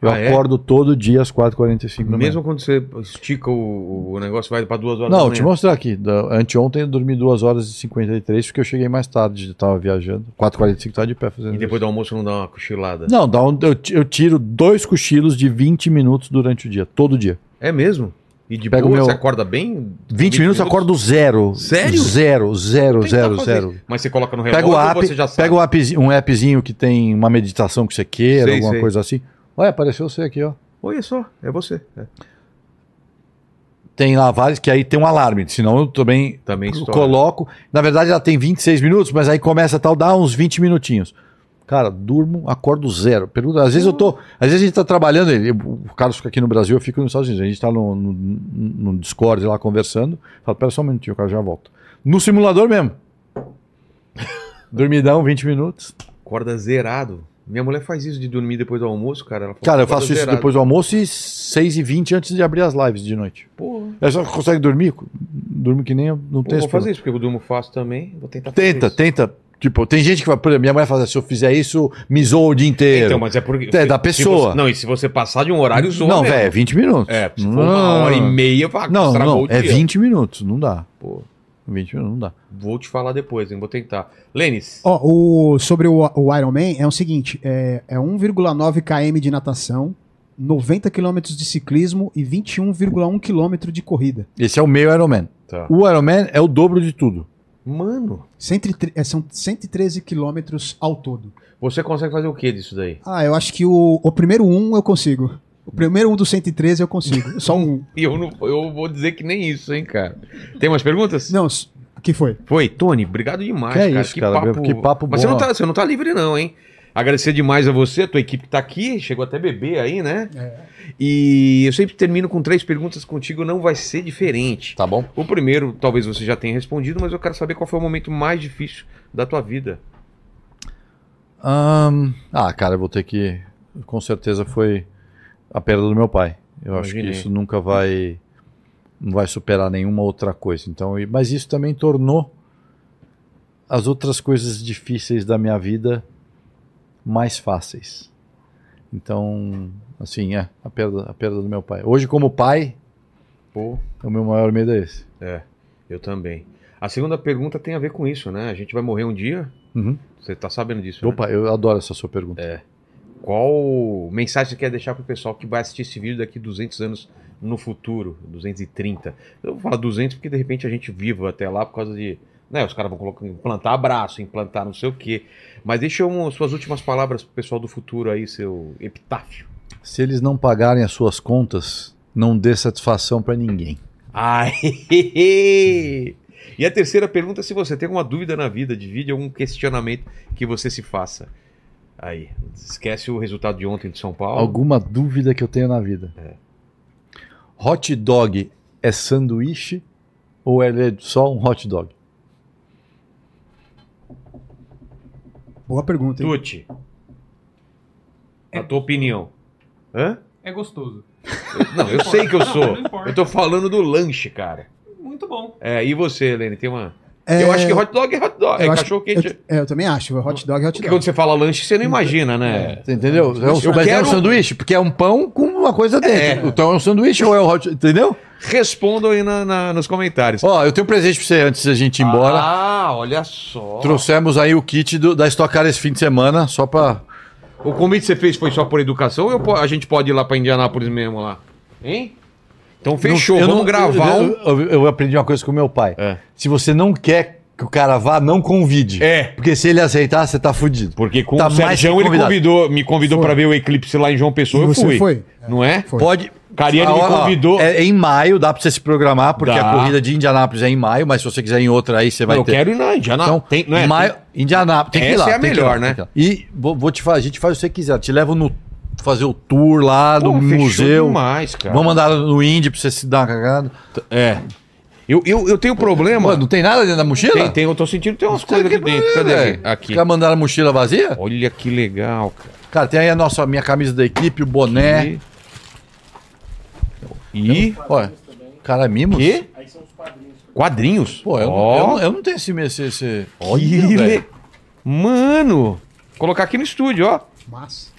Eu Ah, é? acordo todo dia às 4h45 da manhã. Mesmo quando você estica o, o negócio, vai pra 2 horas Não, da vou manhã. te mostrar aqui. Da- Anteontem eu dormi 2 horas e 53 porque eu cheguei mais tarde, eu tava viajando. 4h45 tava de pé fazendo E depois isso. do almoço não dá uma cochilada. Não, dá um- eu, eu tiro dois cochilos de 20 minutos durante o dia, todo dia. É mesmo? E de Pega o boa, meu- você acorda bem? 20, minutos eu acordo zero. Sério? Zero, zero, Tentar zero, fazer. zero. Mas você coloca no relógio Pega o app, você já sabe? pega o appzinho- um appzinho que tem uma meditação que você queira, Sei, alguma sei. coisa assim. Olha, apareceu você aqui, ó. Olha só, é você. É. Tem lá vários que aí tem um alarme, senão eu também Também estoura. coloco. Na verdade ela tem 26 minutos, mas aí começa a tal, dá uns 20 minutinhos. Cara, durmo, acordo zero. Pergunta, às vezes eu tô. Às vezes a gente tá trabalhando, ele, o Carlos fica aqui no Brasil, eu fico nos Estados Unidos. A gente tá no, no, no Discord lá conversando. Fala, pera só um minutinho, o cara já volta. No simulador mesmo. Dormidão, 20 minutos. Acorda zerado. Minha mulher faz isso de dormir depois do almoço, cara. Cara, eu acorda faço isso zerado. depois do almoço e 6 e 20 antes de abrir as lives de noite. Porra, É só consegue dormir? Durmo que nem eu, não tem vou fazer isso, porque eu durmo fácil também. Vou tentar fazer Tenta, isso. tenta. Tipo, tem gente que vai, por exemplo, minha mãe fala, se eu fizer isso, me zoa o dia inteiro. Então, mas é porque. É da pessoa. você- não, e se você passar de um horário, zoa não, velho, é 20 minutos. É, se for não, uma hora e meia, pá, Não, estragou não, o é dia. 20 minutos, não dá. Pô, 20 minutos não dá. vou te falar depois, hein? Vou tentar. Lênis, Ó, o, sobre o, o Iron Man é o seguinte: é, é 1,9 km de natação, 90 km de ciclismo e 21,1 km de corrida. Esse é o meio Ironman. tá. O Ironman é o dobro de tudo. Mano, Centre- é, são 113 quilômetros ao todo. você consegue fazer o que disso daí? Ah, eu acho que o, o primeiro um eu consigo. O primeiro um do 113 eu consigo. Só um. E eu, não, eu vou dizer que nem isso, hein, cara. Tem mais perguntas? Não, que foi? Foi, Tony, obrigado demais, Que é cara. isso, cara, que papo Mas você bom. não, tá, você não tá livre, não, hein? Agradecer demais a você, a tua equipe que tá aqui, chegou até beber aí, né? E eu sempre termino com três perguntas contigo, não vai ser diferente. Tá bom? O primeiro, talvez você já tenha respondido, mas eu quero saber qual foi o momento mais difícil da tua vida. Ahn, ah, cara, eu vou ter que. Com certeza foi a perda do meu pai. Eu acho que Imaginei. isso nunca vai. Não vai superar nenhuma outra coisa. Então, mas isso também tornou as outras coisas difíceis da minha vida mais fáceis. Então, assim, é a perda, a perda do meu pai. Hoje, como pai, Pô, o meu maior medo é esse. é, eu também. A segunda pergunta tem a ver com isso, né? A gente vai morrer um dia, Uhum. você tá sabendo disso, né? Opa, eu adoro essa sua pergunta. É. Qual mensagem você quer deixar pro pessoal que vai assistir esse vídeo daqui 200 anos no futuro, 230? Eu vou falar 200 porque de repente a gente viva até lá por causa de, né, os caras vão colocar, implantar abraço, implantar não sei o quê. Mas deixa um, suas últimas palavras pro pessoal do futuro aí, seu epitáfio. Se eles não pagarem as suas contas, não dê satisfação pra ninguém. Ai. E a terceira pergunta, se você tem alguma dúvida na vida, divide algum questionamento que você se faça. Aí, esquece o resultado de ontem de São Paulo. Alguma dúvida que eu tenho na vida? Hot dog é sanduíche ou ele é só um hot dog? Boa pergunta, hein? Tuti. A tua opinião. Hã? É gostoso. Não, eu sei que eu Não, sou. não importa. Eu tô falando do lanche, cara. Muito bom. É, e você, Helene, tem uma. É, Eu acho que hot dog é hot dog, é eu acho- cachorro quente. Eu, é, eu também acho. Hot dog é hot Porque dog. quando você fala lanche, você não imagina, né? Você entendeu? É um, Eu mas é quero- um sanduíche, porque é um pão com uma coisa dentro. É. Então é um sanduíche ou é um hot Entendeu? respondam aí na- na- nos comentários. Ó, eu tenho um presente pra você antes da gente ir embora. Ah, olha só. Trouxemos aí o kit do- da Stock Car esse fim de semana, só pra. O convite que você fez foi só por educação ou eu a gente pode ir lá pra Indianápolis mesmo lá? Hein? Então fechou, Eu vamos não- gravar eu, um... eu, eu aprendi uma coisa com meu pai. É. Se você não quer que o cara vá, não convide. É. Porque se ele aceitar, você tá fudido. Porque com Tá o Sérgio ele convidou, me convidou pra ver o eclipse lá em João Pessoa, E eu você fui. foi? Não é? Foi. Pode. Cariani me Ah, convidou. É, é em maio, dá pra você se programar, porque Dá. a corrida de Indianápolis é em maio, mas se você quiser em outra aí, você vai eu ter. quero ir na Indianápolis. Então, tem, não é? maio, Indianápolis. Tem que ir Essa lá. é a tem melhor, lá, né? tem. E vou, vou te fazer, a gente faz o que você quiser. Te levo no fazer o tour lá Pô, no museu. demais, cara. Vamos mandar no Indy pra você se dar uma cagada. É. Eu, eu, eu tenho problema. Pô, não tem nada dentro da mochila? tem, tem, eu tô sentindo que tem umas coisas aqui dentro. Cadê? Aqui. Os caras mandaram a mochila vazia? Olha que legal, cara. Cara, tem aí a nossa, a minha camisa da equipe, o boné. E. Olha, cara, mimos. Quê? Quadrinhos? Pô, eu, eu, não- eu não tenho esse... esse, esse... Olha, que velho. le... Mano! Colocar aqui no estúdio, ó. Mas.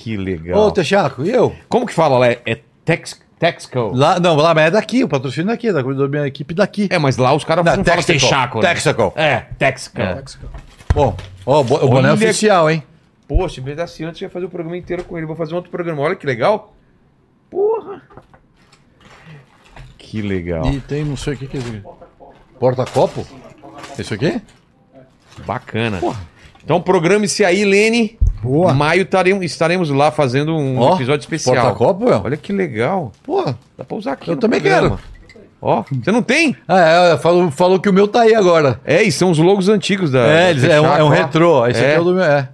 Que legal. Ô, Texaco, e eu? Como que fala lá? É Tex... Texco? Lá, não, lá, mas é daqui, o patrocínio é daqui, da, da minha equipe daqui. É, mas lá os caras Não, não falam Texaco. Texaco. né? Texaco. É, Texaco. É. Bom, ó, o bo- o boné é Olha- oficial, hein? Poxa, se tivesse antes, eu ia fazer o programa inteiro com ele. Vou fazer um outro programa. Olha que legal. Porra. Que legal. E tem não sei o que que é isso aqui. Porta-copo? Isso aqui? Bacana. Então programe-se aí, Lene. Boa. Maio taremos, estaremos lá fazendo um Ó, episódio especial. Porta-copo? Olha que legal. Porra. Dá pra usar aqui Eu também programa. Ó, você não tem? Ah, é, falou, falou que o meu tá aí agora. É, e são os logos antigos da. É, da eles- é, um, é um retrô. Esse É. aqui é o do meu. É.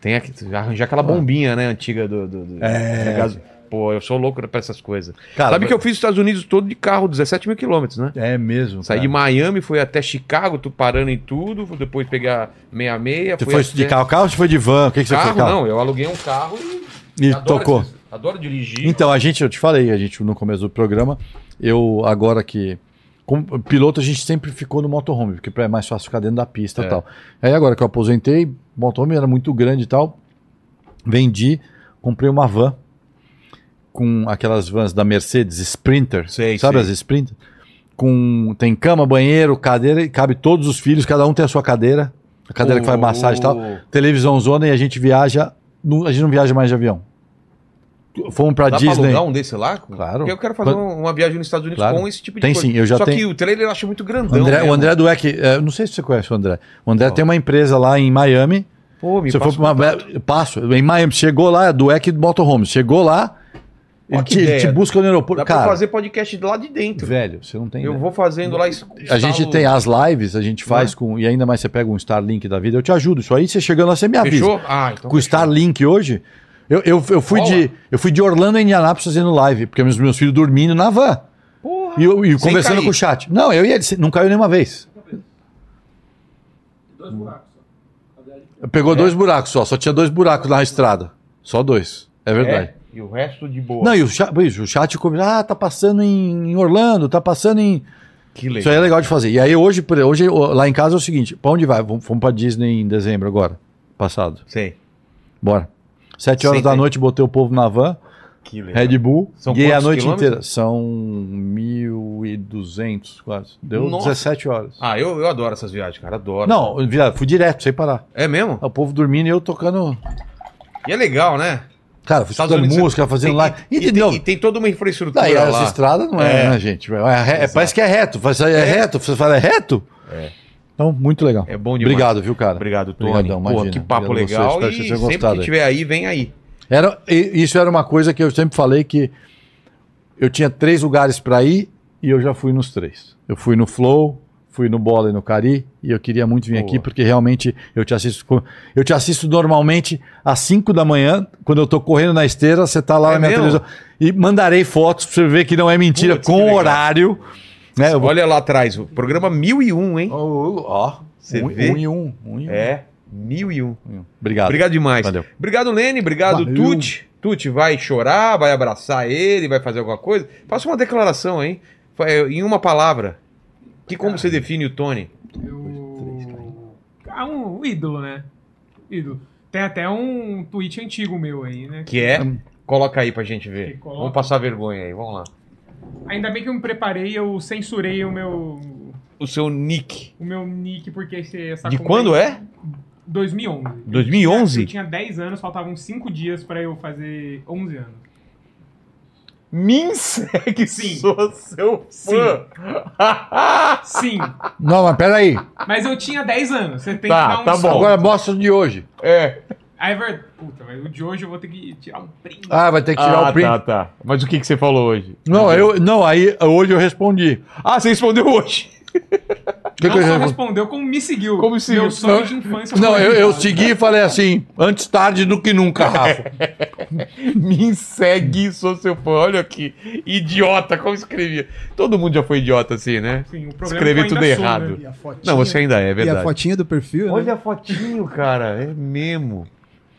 Tem aqui, arranjar aquela bombinha, né, antiga do. do, do É. do. Pô, eu sou louco pra essas coisas. Cara, Sabe mas- que eu fiz os Estados Unidos todo de carro, 17 mil quilômetros, né? É mesmo. Saí cara. de Miami, fui até Chicago, tu parando em tudo, depois pegar 66. Você fui foi até- de carro, carro ou você foi de van? O que, que você Carro, foi? Carro? não, eu aluguei um carro e. E tocou. esses- Adoro dirigir. Então, a gente, eu te falei, a gente no começo do programa, eu agora que. Como piloto, a gente sempre ficou no motorhome, porque é mais fácil ficar dentro da pista e É. tal. Aí agora que eu aposentei, o motorhome era muito grande e tal. Vendi, comprei uma van com aquelas vans da Mercedes Sprinter. Sei, sabe sei. as Sprinter? Com, tem cama, banheiro, cadeira, e cabe todos os filhos, cada um tem a sua cadeira. A cadeira que faz Oh. massagem e tal. Televisão zona e a gente viaja. no- a gente não viaja mais de avião. Fomos pra Dá Disney. pra alugar um desse lá? Claro. Porque eu quero fazer Quando- um- uma viagem nos Estados Unidos Claro. com esse tipo de Tem coisa. sim, eu já Só tenho- que o trailer eu acho muito grandão. André, mesmo. o André Dueck, é, não sei se você conhece o André. O André tem uma empresa lá em Miami. Pô, me passa for pra uma, passo, em Miami, chegou lá, Dueck Motorhome, chegou lá, ele te, ideia. te busca no aeroporto. Dá pra Cara, fazer podcast lá de dentro. velho, você não tem. Eu ideia. vou fazendo lá. es- A gente instalo- tem as lives, a gente faz Né? com. E ainda mais você pega um Starlink da vida, eu te ajudo. Isso aí, você chegando lá, você me avisa. Fechou? Ah, então. com o Starlink hoje. Eu, eu, eu, fui de, eu fui de Orlando a Indianápolis fazendo live, porque meus, meus filhos dormindo na van. Porra. E, eu, e conversando cair. com o chat. Não, eu e ele, não caiu nenhuma vez. Pegou dois buracos só, só tinha dois buracos na estrada. Só dois. É verdade. É, e o resto de boa. Não, e o chat, o chat come, ah, tá passando em, Orlando, tá passando em. que legal. Isso aí é legal de fazer. E aí hoje, hoje lá em casa é o seguinte: pra onde vai? Vamos, fomos pra Disney em dezembro agora, passado. Sei. Bora. Sete horas da noite, botei o povo na van, Que legal. Red Bull, São guiei a noite quilômetros? inteira. São 1.200 quase. Deu Nossa. 17 horas. Ah, eu, eu adoro essas viagens, cara. Adoro. Não, fui direto, sem parar. É mesmo? O povo dormindo e eu tocando. E é legal, né? Cara, escutando Unidos, música, fazendo tem- live. E, tem, toda uma infraestrutura daí lá. as estradas não é, É. né, gente? É re- é- parece que é reto. Faz- É, reto. Você fala, é reto? É. Então, muito legal. É bom demais. Obrigado, viu, cara? Obrigado, Tony. Obrigadão, Pô, imagina. que papo Obrigado legal. vocês, espero e que sempre gostado que tiver aí, vem aí. Era, isso era uma coisa que eu sempre falei que eu tinha três lugares para ir e eu já fui nos três. Eu fui no Flow, fui no Bola e no Cari e eu queria muito vir Boa. aqui porque realmente eu te assisto eu te assisto normalmente às 5 da manhã, quando eu tô correndo na esteira, você tá lá É na minha mesmo? televisão e mandarei fotos pra você ver que não é mentira Putz, com horário, né? Vou- Olha lá atrás, o programa 1001, hein? Ó, ó, Você um, vê? um e um, um e um. É, 1001. Obrigado. Obrigado demais. Valeu. Obrigado, Lene. Obrigado, Valeu. Tuti. Tuti vai chorar, vai abraçar ele, vai fazer alguma coisa. Faça uma declaração, hein? Em uma palavra. Que como você define o Tony? Eu... Ah, um ídolo, né? Ídolo. Tem até um tweet antigo meu aí, né? Que é. Coloca aí pra gente ver. Coloca. Vamos passar vergonha aí, vamos lá. Ainda bem que eu me preparei, eu censurei o meu, O seu nick. o meu nick, porque esse, essa De quando é? 2011. 2011? Eu tinha 10 anos, faltavam 5 dias pra eu fazer 11 anos. Me segue, Sim. sou seu fã. Sim, Não, mas peraí. mas eu tinha 10 anos. Você tem Tá, que dar um tá bom. salto. Agora mostra o de hoje. é. Aí, é verdade. Puta, mas o de hoje eu vou ter que tirar um print. Ah, vai ter que tirar Ah, o print. tá, tá. Mas o que, que você falou hoje? Não, eu, não, aí hoje eu respondi. Ah, você respondeu hoje. Que, não que eu só respondi? respondeu, como me seguiu. Como me seguiu. Meu sonho Não, de infância Não, eu, eu segui e falei assim, antes tarde do que nunca, Rafa. Me segue, sou seu fã. Olha aqui. Idiota, como escrevia. Todo mundo já foi idiota assim, né? Sim, o problema Escrever é que eu tudo sou, errado. né? A fotinha, Não, você ainda é, é E a verdade. fotinha do perfil, né? Olha a fotinho, cara. É mesmo.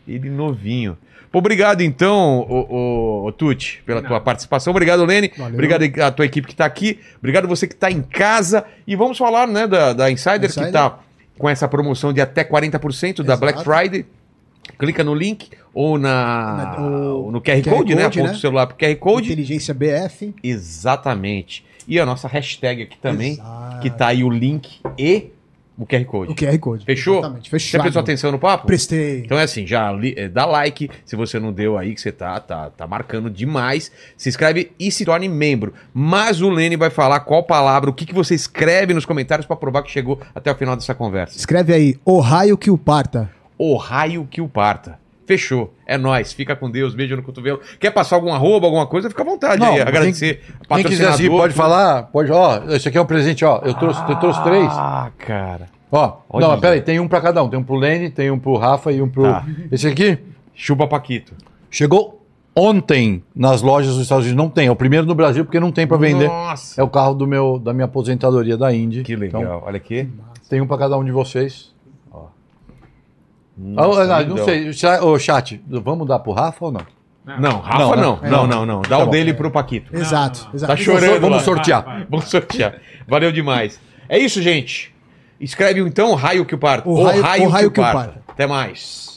Ele novinho. Obrigado, então, o, o, o Tuti, pela Não. tua participação. Obrigado, Lene. Valeu. Obrigado a tua equipe que tá aqui. Obrigado você que tá em casa. E vamos falar, né, da, da Insider, Insider. que tá com essa promoção de até 40% da Exato. Black Friday. Clica no link ou na, Na- o no QR, QR Code, né? Aponta né? o celular pro QR Code. Inteligência BF. Exatamente. E a nossa hashtag aqui também, Exato. que tá aí o link e o QR Code. O QR Code. Fechou? Exatamente. Você Fechado. prestou atenção no papo? Prestei. Então é assim, já li- eh, dá like se você não deu aí, que você tá, tá, tá marcando demais. Se inscreve e se torne membro. Mas o Lene vai falar qual palavra, o que, que você escreve nos comentários pra provar que chegou até o final dessa conversa. Escreve aí, o raio que o parta. O raio que o parta. Fechou. É nóis. Fica com Deus. Beijo no cotovelo. Quer passar algum arroba, alguma coisa? Fica à vontade Não, aí. quem- Agradecer. Quem quiser assim, patrocinador, pode falar, pode, ó, esse aqui é um presente, ó, eu trouxe, eu trouxe três. Ah, cara. Ó, Olha. não, peraí, tem um pra cada um, tem um pro Lene, tem um pro Rafa e um pro... Tá. Esse aqui Chupa Paquito. chegou ontem nas lojas dos Estados Unidos, não tem, é o primeiro no Brasil porque não tem pra vender. Nossa. É o carro do meu, da minha aposentadoria da Indy. Que legal. Então, Olha aqui. tem um pra cada um de vocês. Nossa, Ah, ah, não lindão. sei, ô chat, vamos dar pro Rafa ou não? Não, Rafa não. Não, Não, né? não, Não. não. Dá Tá o bom. dele pro Paquito. Exato, não. exato. Tá chorando Vamos lá. sortear. Vai, vai. Vamos sortear. Valeu demais. É isso, gente. Escreve então o raio que o parta. O raio- o raio que o parta. Até mais.